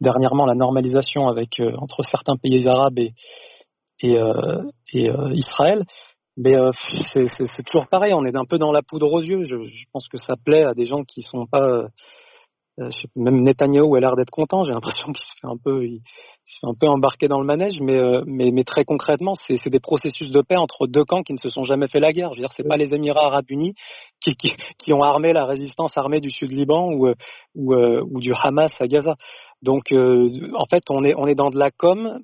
dernièrement la normalisation avec euh, entre certains pays arabes et, euh, euh, Israël. Mais c'est toujours pareil, on est un peu dans la poudre aux yeux. Je, je, pense que ça plaît à des gens qui sont pas même Netanyahu a l'air d'être content. J'ai l'impression [LAUGHS] qu'il se fait un peu, il, se fait un peu embarquer dans le manège, mais, euh, mais, mais très concrètement, c'est des processus de paix entre deux camps qui ne se sont jamais fait la guerre. Je veux dire, c'est pas les Émirats Arabes Unis qui, qui, qui, ont armé la résistance armée du Sud Liban ou, euh, ou, ou du Hamas à Gaza. Donc, en fait, on est on est dans de la com,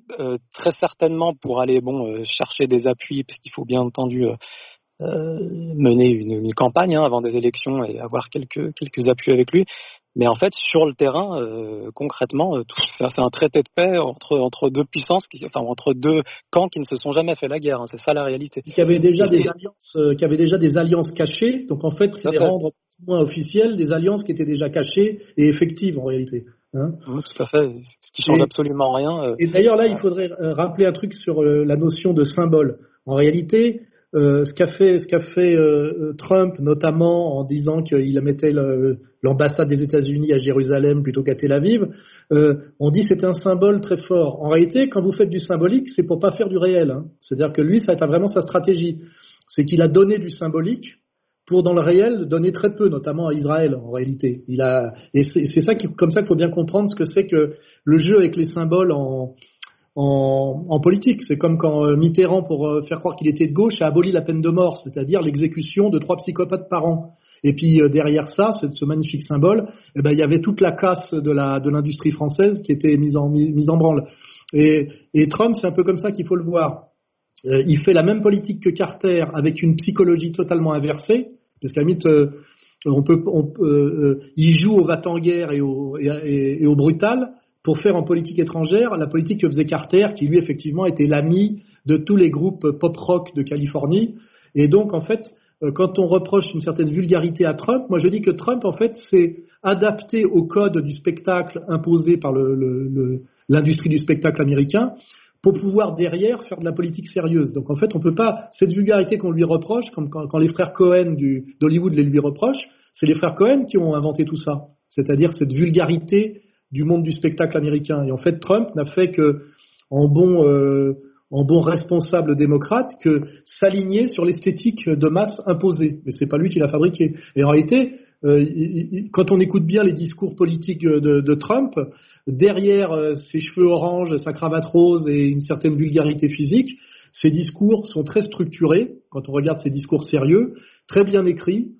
très certainement pour aller bon chercher des appuis, parce qu'il faut bien entendu. Mener une, une campagne hein, avant des élections et avoir quelques quelques appuis avec lui, mais en fait, sur le terrain, euh, concrètement, euh, c'est un traité de paix entre, entre deux puissances, qui, enfin entre deux camps qui ne se sont jamais fait la guerre. Hein, c'est ça la réalité. Qui avait déjà des alliances, euh, qui avait déjà des alliances cachées. Donc en fait, c'est rendre moins officielles des alliances qui étaient déjà cachées et effectives en réalité. Hein oui, tout à fait. Ce qui change absolument rien. Euh, et d'ailleurs là, il faudrait rappeler un truc sur la notion de symbole. En réalité, euh, ce qu'a fait, ce qu'a fait euh, Trump, notamment en disant qu'il mettait l'ambassade des États-Unis à Jérusalem plutôt qu'à Tel Aviv, euh, on dit c'est un symbole très fort. En réalité, quand vous faites du symbolique, c'est pour pas faire du réel. Hein. C'est-à-dire que lui, ça a été vraiment sa stratégie. C'est qu'il a donné du symbolique pour dans le réel donner très peu, notamment à Israël en réalité. Il a et c'est comme ça qu'il faut bien comprendre ce que c'est que le jeu avec les symboles en en, en politique. C'est comme quand euh, Mitterrand, pour euh, faire croire qu'il était de gauche, a aboli la peine de mort, c'est-à-dire l'exécution de trois psychopathes par an. Et puis euh, derrière ça, ce, ce magnifique symbole, eh ben, il y avait toute la casse de la de l'industrie française qui était mise en mise en branle. Et, et Trump, c'est un peu comme ça qu'il faut le voir. il fait la même politique que Carter avec une psychologie totalement inversée, parce qu'à mythe, on peut, on, il joue au va-t-en-guerre et et, et au brutal, pour faire en politique étrangère la politique que faisait Carter, qui lui effectivement était l'ami de tous les groupes pop-rock de Californie. Et donc en fait, euh, quand on reproche une certaine vulgarité à Trump, moi je dis que Trump en fait s'est adapté au code du spectacle imposé par l'industrie du spectacle américain pour pouvoir derrière faire de la politique sérieuse. Donc en fait, on peut pas cette vulgarité qu'on lui reproche, comme quand, quand les frères Cohen d'Hollywood les lui reprochent, c'est les frères Cohen qui ont inventé tout ça. C'est-à-dire cette vulgarité du monde du spectacle américain. Et en fait, Trump n'a fait que, en bon, euh, en bon responsable démocrate, que s'aligner sur l'esthétique de masse imposée. Mais c'est pas lui qui l'a fabriqué. Et en réalité, euh, quand on écoute bien les discours politiques de, Trump, derrière euh, ses cheveux orange, sa cravate rose et une certaine vulgarité physique, ses discours sont très structurés. Quand on regarde ses discours sérieux, très bien écrits,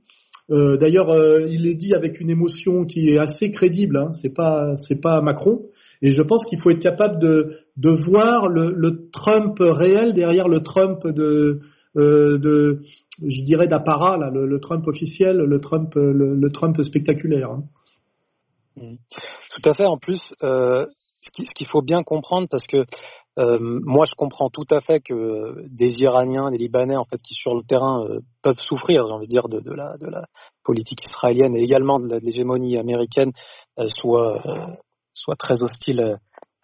euh, d'ailleurs, euh, il est dit avec une émotion qui est assez crédible. Hein, c'est pas c'est pas Macron. Et je pense qu'il faut être capable de de voir le, le Trump réel derrière le Trump de euh, de je dirais d'apparat là, le, le, Trump officiel, le Trump le, le Trump spectaculaire. Hein. Mmh. Tout à fait. En plus, euh, ce qu'il faut bien comprendre, parce que euh, moi, je comprends tout à fait que des Iraniens, des Libanais, en fait, qui sur le terrain euh, peuvent souffrir, j'ai envie de dire, de, la, politique israélienne et également de l'hégémonie américaine, euh, soient, soit très hostiles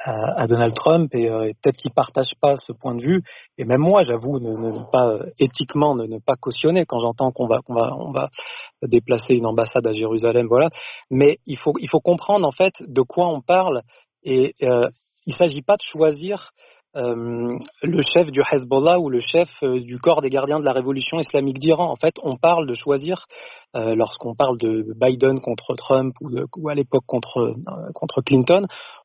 à, Donald Trump et, peut-être qu'ils partagent pas ce point de vue. Et même moi, j'avoue, ne, ne, pas éthiquement ne, ne pas cautionner quand j'entends qu'on va, qu'on va, on va déplacer une ambassade à Jérusalem, voilà. Mais il faut, il faut comprendre en fait de quoi on parle et euh, il ne s'agit pas de choisir euh, le chef du Hezbollah ou le chef euh, du corps des gardiens de la révolution islamique d'Iran. En fait, on parle de choisir, lorsqu'on parle de Biden contre Trump ou, à l'époque contre, Clinton,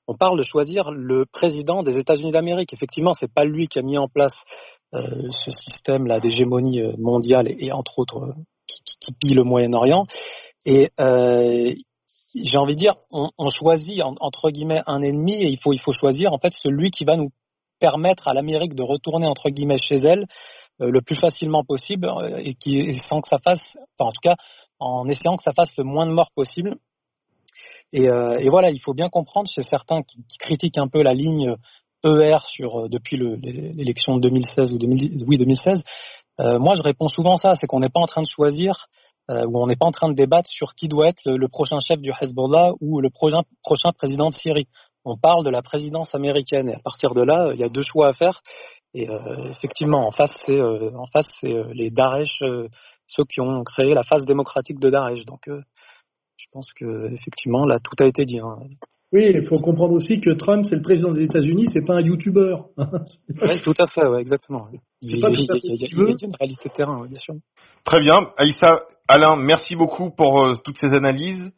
on parle de choisir le président des États-Unis d'Amérique. Effectivement, c'est pas lui qui a mis en place ce système-là d'hégémonie mondiale et, entre autres qui pille le Moyen-Orient. Et j'ai envie de dire, on, choisit entre guillemets un ennemi et il faut, choisir en fait celui qui va nous permettre à l'Amérique de retourner entre guillemets chez elle euh, le plus facilement possible euh, et sans que ça fasse, en tout cas en essayant que ça fasse le moins de morts possible. Et, euh, voilà, il faut bien comprendre chez certains qui, critiquent un peu la ligne ER sur depuis l'élection de 2016 ou 2010, oui 2016. Euh, moi, je réponds souvent ça, c'est qu'on n'est pas en train de choisir euh, ou on n'est pas en train de débattre sur qui doit être le, le prochain chef du Hezbollah ou le prochain, prochain président de Syrie. On parle de la présidence américaine et à partir de là, il y a deux choix à faire. Et euh, effectivement, en face, c'est euh, en face, c'est les Daesh, ceux qui ont créé la phase démocratique de Daesh. Donc, je pense que effectivement, là, tout a été dit. Hein. Oui, il faut comprendre aussi que Trump, c'est le président des États-Unis, c'est pas un YouTuber. oui, tout à fait, ouais, exactement. Il, pas il, il, il, y a une réalité de terrain, bien sûr. Très bien. Aïssa, Alain, merci beaucoup pour euh, toutes ces analyses.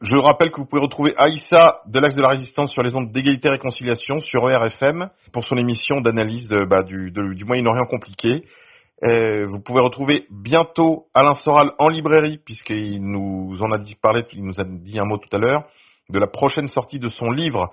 Je rappelle que vous pouvez retrouver Aïssa de l'Axe de la Résistance sur les ondes d'égalité et réconciliation sur ERFM pour son émission d'analyse de, bah, du, Moyen-Orient compliqué. Euh, vous pouvez retrouver bientôt Alain Soral en librairie puisqu'il nous en a dit parlé, il nous a dit un mot tout à l'heure de la prochaine sortie de son livre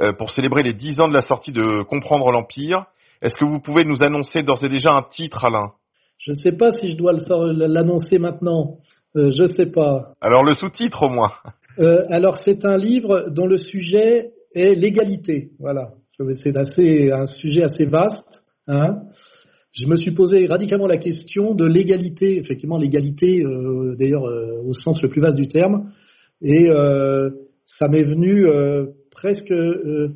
euh, pour célébrer les dix ans de la sortie de Comprendre l'Empire. Est-ce que vous pouvez nous annoncer d'ores et déjà un titre, Alain? Je ne sais pas si je dois l'annoncer maintenant. Euh, je ne sais pas. Alors le sous-titre au moins. Euh, alors c'est un livre dont le sujet est l'égalité. Voilà. C'est assez, un sujet assez vaste. Hein. Je me suis posé radicalement la question de l'égalité, effectivement l'égalité, euh, d'ailleurs euh, au sens le plus vaste du terme, et euh, ça m'est venu euh, presque, euh,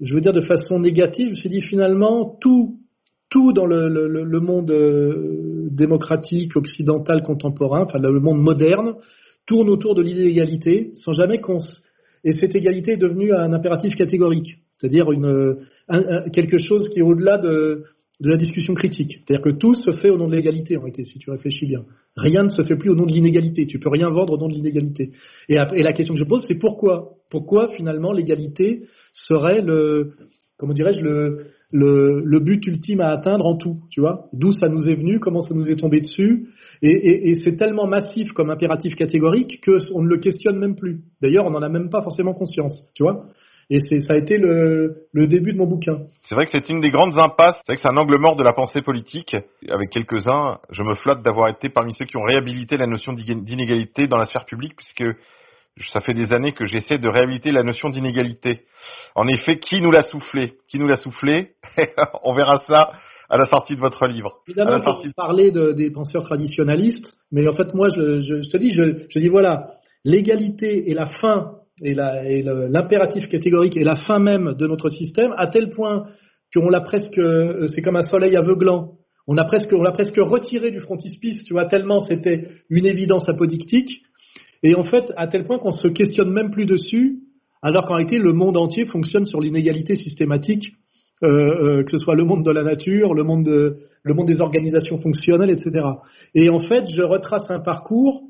je veux dire de façon négative. Je me suis dit finalement tout, tout dans le, le, le monde euh, démocratique occidental contemporain, enfin le monde moderne, tourne autour de l'égalité, sans jamais qu'on et cette égalité est devenue un impératif catégorique, c'est-à-dire une un, un, quelque chose qui est au-delà de de la discussion critique. C'est-à-dire que tout se fait au nom de l'égalité, en réalité, si tu réfléchis bien. Rien ne se fait plus au nom de l'inégalité. Tu peux rien vendre au nom de l'inégalité. Et, la question que je pose, c'est pourquoi? Pourquoi, finalement, l'égalité serait le, comment dirais-je, le, but ultime à atteindre en tout, tu vois? D'où ça nous est venu, comment ça nous est tombé dessus? Et, et, et c'est tellement massif comme impératif catégorique qu'on ne le questionne même plus. D'ailleurs, on n'en a même pas forcément conscience, tu vois? Et c'est, ça a été le, le, début de mon bouquin. C'est vrai que c'est une des grandes impasses. C'est vrai que c'est un angle mort de la pensée politique. Avec quelques-uns, je me flatte d'avoir été parmi ceux qui ont réhabilité la notion d'inégalité dans la sphère publique, puisque ça fait des années que j'essaie de réhabiliter la notion d'inégalité. En effet, qui nous l'a soufflé? Qui nous l'a soufflé? [LAUGHS] On verra ça à la sortie de votre livre. Évidemment, à sortie... parler de, des penseurs traditionnalistes, mais en fait, moi, je, je, je te dis, je, je dis voilà, l'égalité est la fin et l'impératif catégorique est la fin même de notre système, à tel point qu'on l'a presque, euh, c'est comme un soleil aveuglant. On a presque, l'a presque retiré du frontispice, tu vois, tellement c'était une évidence apodictique. Et en fait, à tel point qu'on se questionne même plus dessus, alors qu'en réalité, le monde entier fonctionne sur l'inégalité systématique, euh, euh, que ce soit le monde de la nature, le monde, de, le monde des organisations fonctionnelles, etc. Et en fait, je retrace un parcours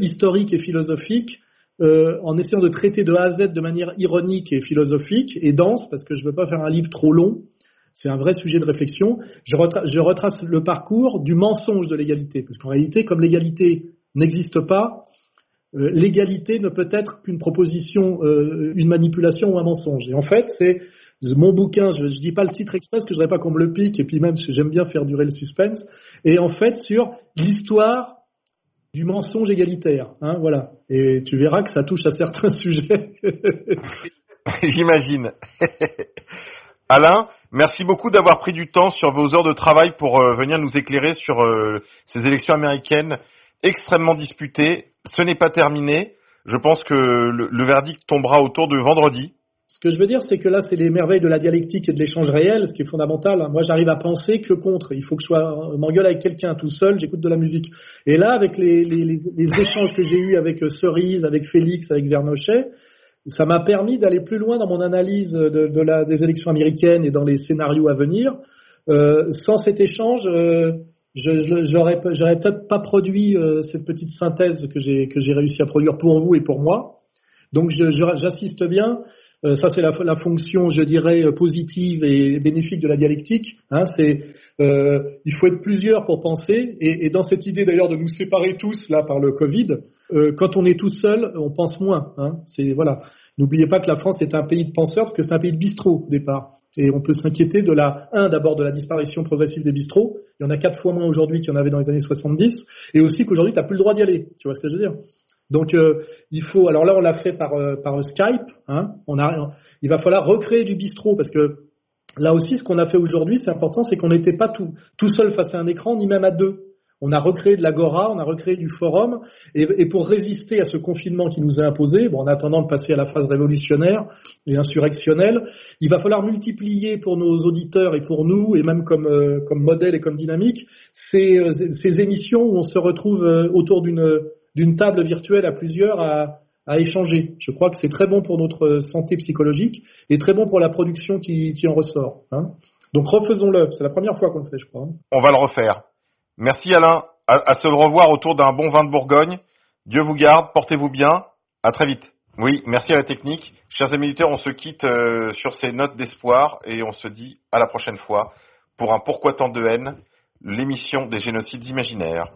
historique et philosophique euh, en essayant de traiter de A à Z de manière ironique et philosophique et dense, parce que je ne veux pas faire un livre trop long, c'est un vrai sujet de réflexion, je, retra je retrace le parcours du mensonge de l'égalité. Parce qu'en réalité, comme l'égalité n'existe pas, euh, l'égalité ne peut être qu'une proposition, euh, une manipulation ou un mensonge. Et en fait, c'est mon bouquin, je ne dis pas le titre express, que je voudrais pas qu'on me le pique, et puis même j'aime bien faire durer le suspense, et en fait sur l'histoire du mensonge égalitaire. Hein, voilà. Et tu verras que ça touche à certains [LAUGHS] sujets. [LAUGHS] J'imagine. [LAUGHS] Alain, merci beaucoup d'avoir pris du temps sur vos heures de travail pour euh, venir nous éclairer sur euh, ces élections américaines extrêmement disputées. Ce n'est pas terminé. Je pense que le, le verdict tombera autour de vendredi. Ce que je veux dire, c'est que là, c'est les merveilles de la dialectique et de l'échange réel, ce qui est fondamental. Moi, j'arrive à penser que contre. Il faut que je sois, m'engueule avec quelqu'un tout seul, j'écoute de la musique. Et là, avec les, échanges que j'ai eus avec euh, Cerise, avec Félix, avec Vernochet, ça m'a permis d'aller plus loin dans mon analyse des élections américaines et dans les scénarios à venir. Euh, sans cet échange, euh, je j'aurais peut-être pas produit euh, cette petite synthèse que j'ai réussi à produire pour vous et pour moi. Donc j'assiste bien euh, ça, c'est la, la, fonction, je dirais, positive et bénéfique de la dialectique. Hein, c'est euh, il faut être plusieurs pour penser. Et, et dans cette idée d'ailleurs de nous séparer tous là par le Covid, euh, quand on est tout seul, on pense moins. Hein, c'est voilà. N'oubliez pas que la France est un pays de penseurs parce que c'est un pays de bistrot au départ. Et on peut s'inquiéter de la, un, d'abord de la disparition progressive des bistrots. Il y en a quatre fois moins aujourd'hui qu'il y en avait dans les années 70. Et aussi qu'aujourd'hui, tu n'as plus le droit d'y aller. Tu vois ce que je veux dire? Donc euh, il faut. Alors là, on l'a fait par euh, par Skype. Hein. On a. Il va falloir recréer du bistrot parce que là aussi, ce qu'on a fait aujourd'hui, c'est important, c'est qu'on n'était pas tout tout seul face à un écran, ni même à deux. On a recréé de l'agora, on a recréé du forum, et, et, pour résister à ce confinement qui nous est imposé, bon, en attendant de passer à la phase révolutionnaire et insurrectionnelle, il va falloir multiplier pour nos auditeurs et pour nous, et même comme, euh, comme modèle et comme dynamique, ces, euh, ces émissions où on se retrouve euh, autour d'une d'une table virtuelle à plusieurs à, échanger. Je crois que c'est très bon pour notre santé psychologique et très bon pour la production qui, en ressort. Hein. Donc refaisons-le. C'est la première fois qu'on le fait, je crois. Hein. On va le refaire. Merci Alain. À, à se revoir autour d'un bon vin de Bourgogne. Dieu vous garde. Portez-vous bien. À très vite. Oui, merci à la technique. Chers amis auditeurs, on se quitte euh, sur ces notes d'espoir et on se dit à la prochaine fois pour un Pourquoi tant de haine, l'émission des génocides imaginaires.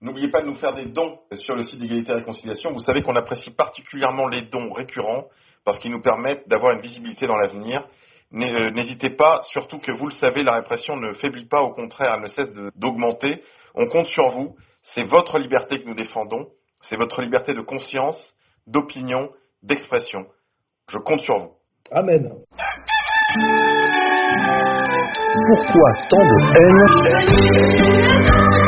N'oubliez pas de nous faire des dons sur le site d'égalité et réconciliation. Vous savez qu'on apprécie particulièrement les dons récurrents parce qu'ils nous permettent d'avoir une visibilité dans l'avenir. N'hésitez pas, surtout que vous le savez, la répression ne faiblit pas, au contraire, elle ne cesse d'augmenter. On compte sur vous. C'est votre liberté que nous défendons. C'est votre liberté de conscience, d'opinion, d'expression. Je compte sur vous. Amen. Pourquoi tant de haine?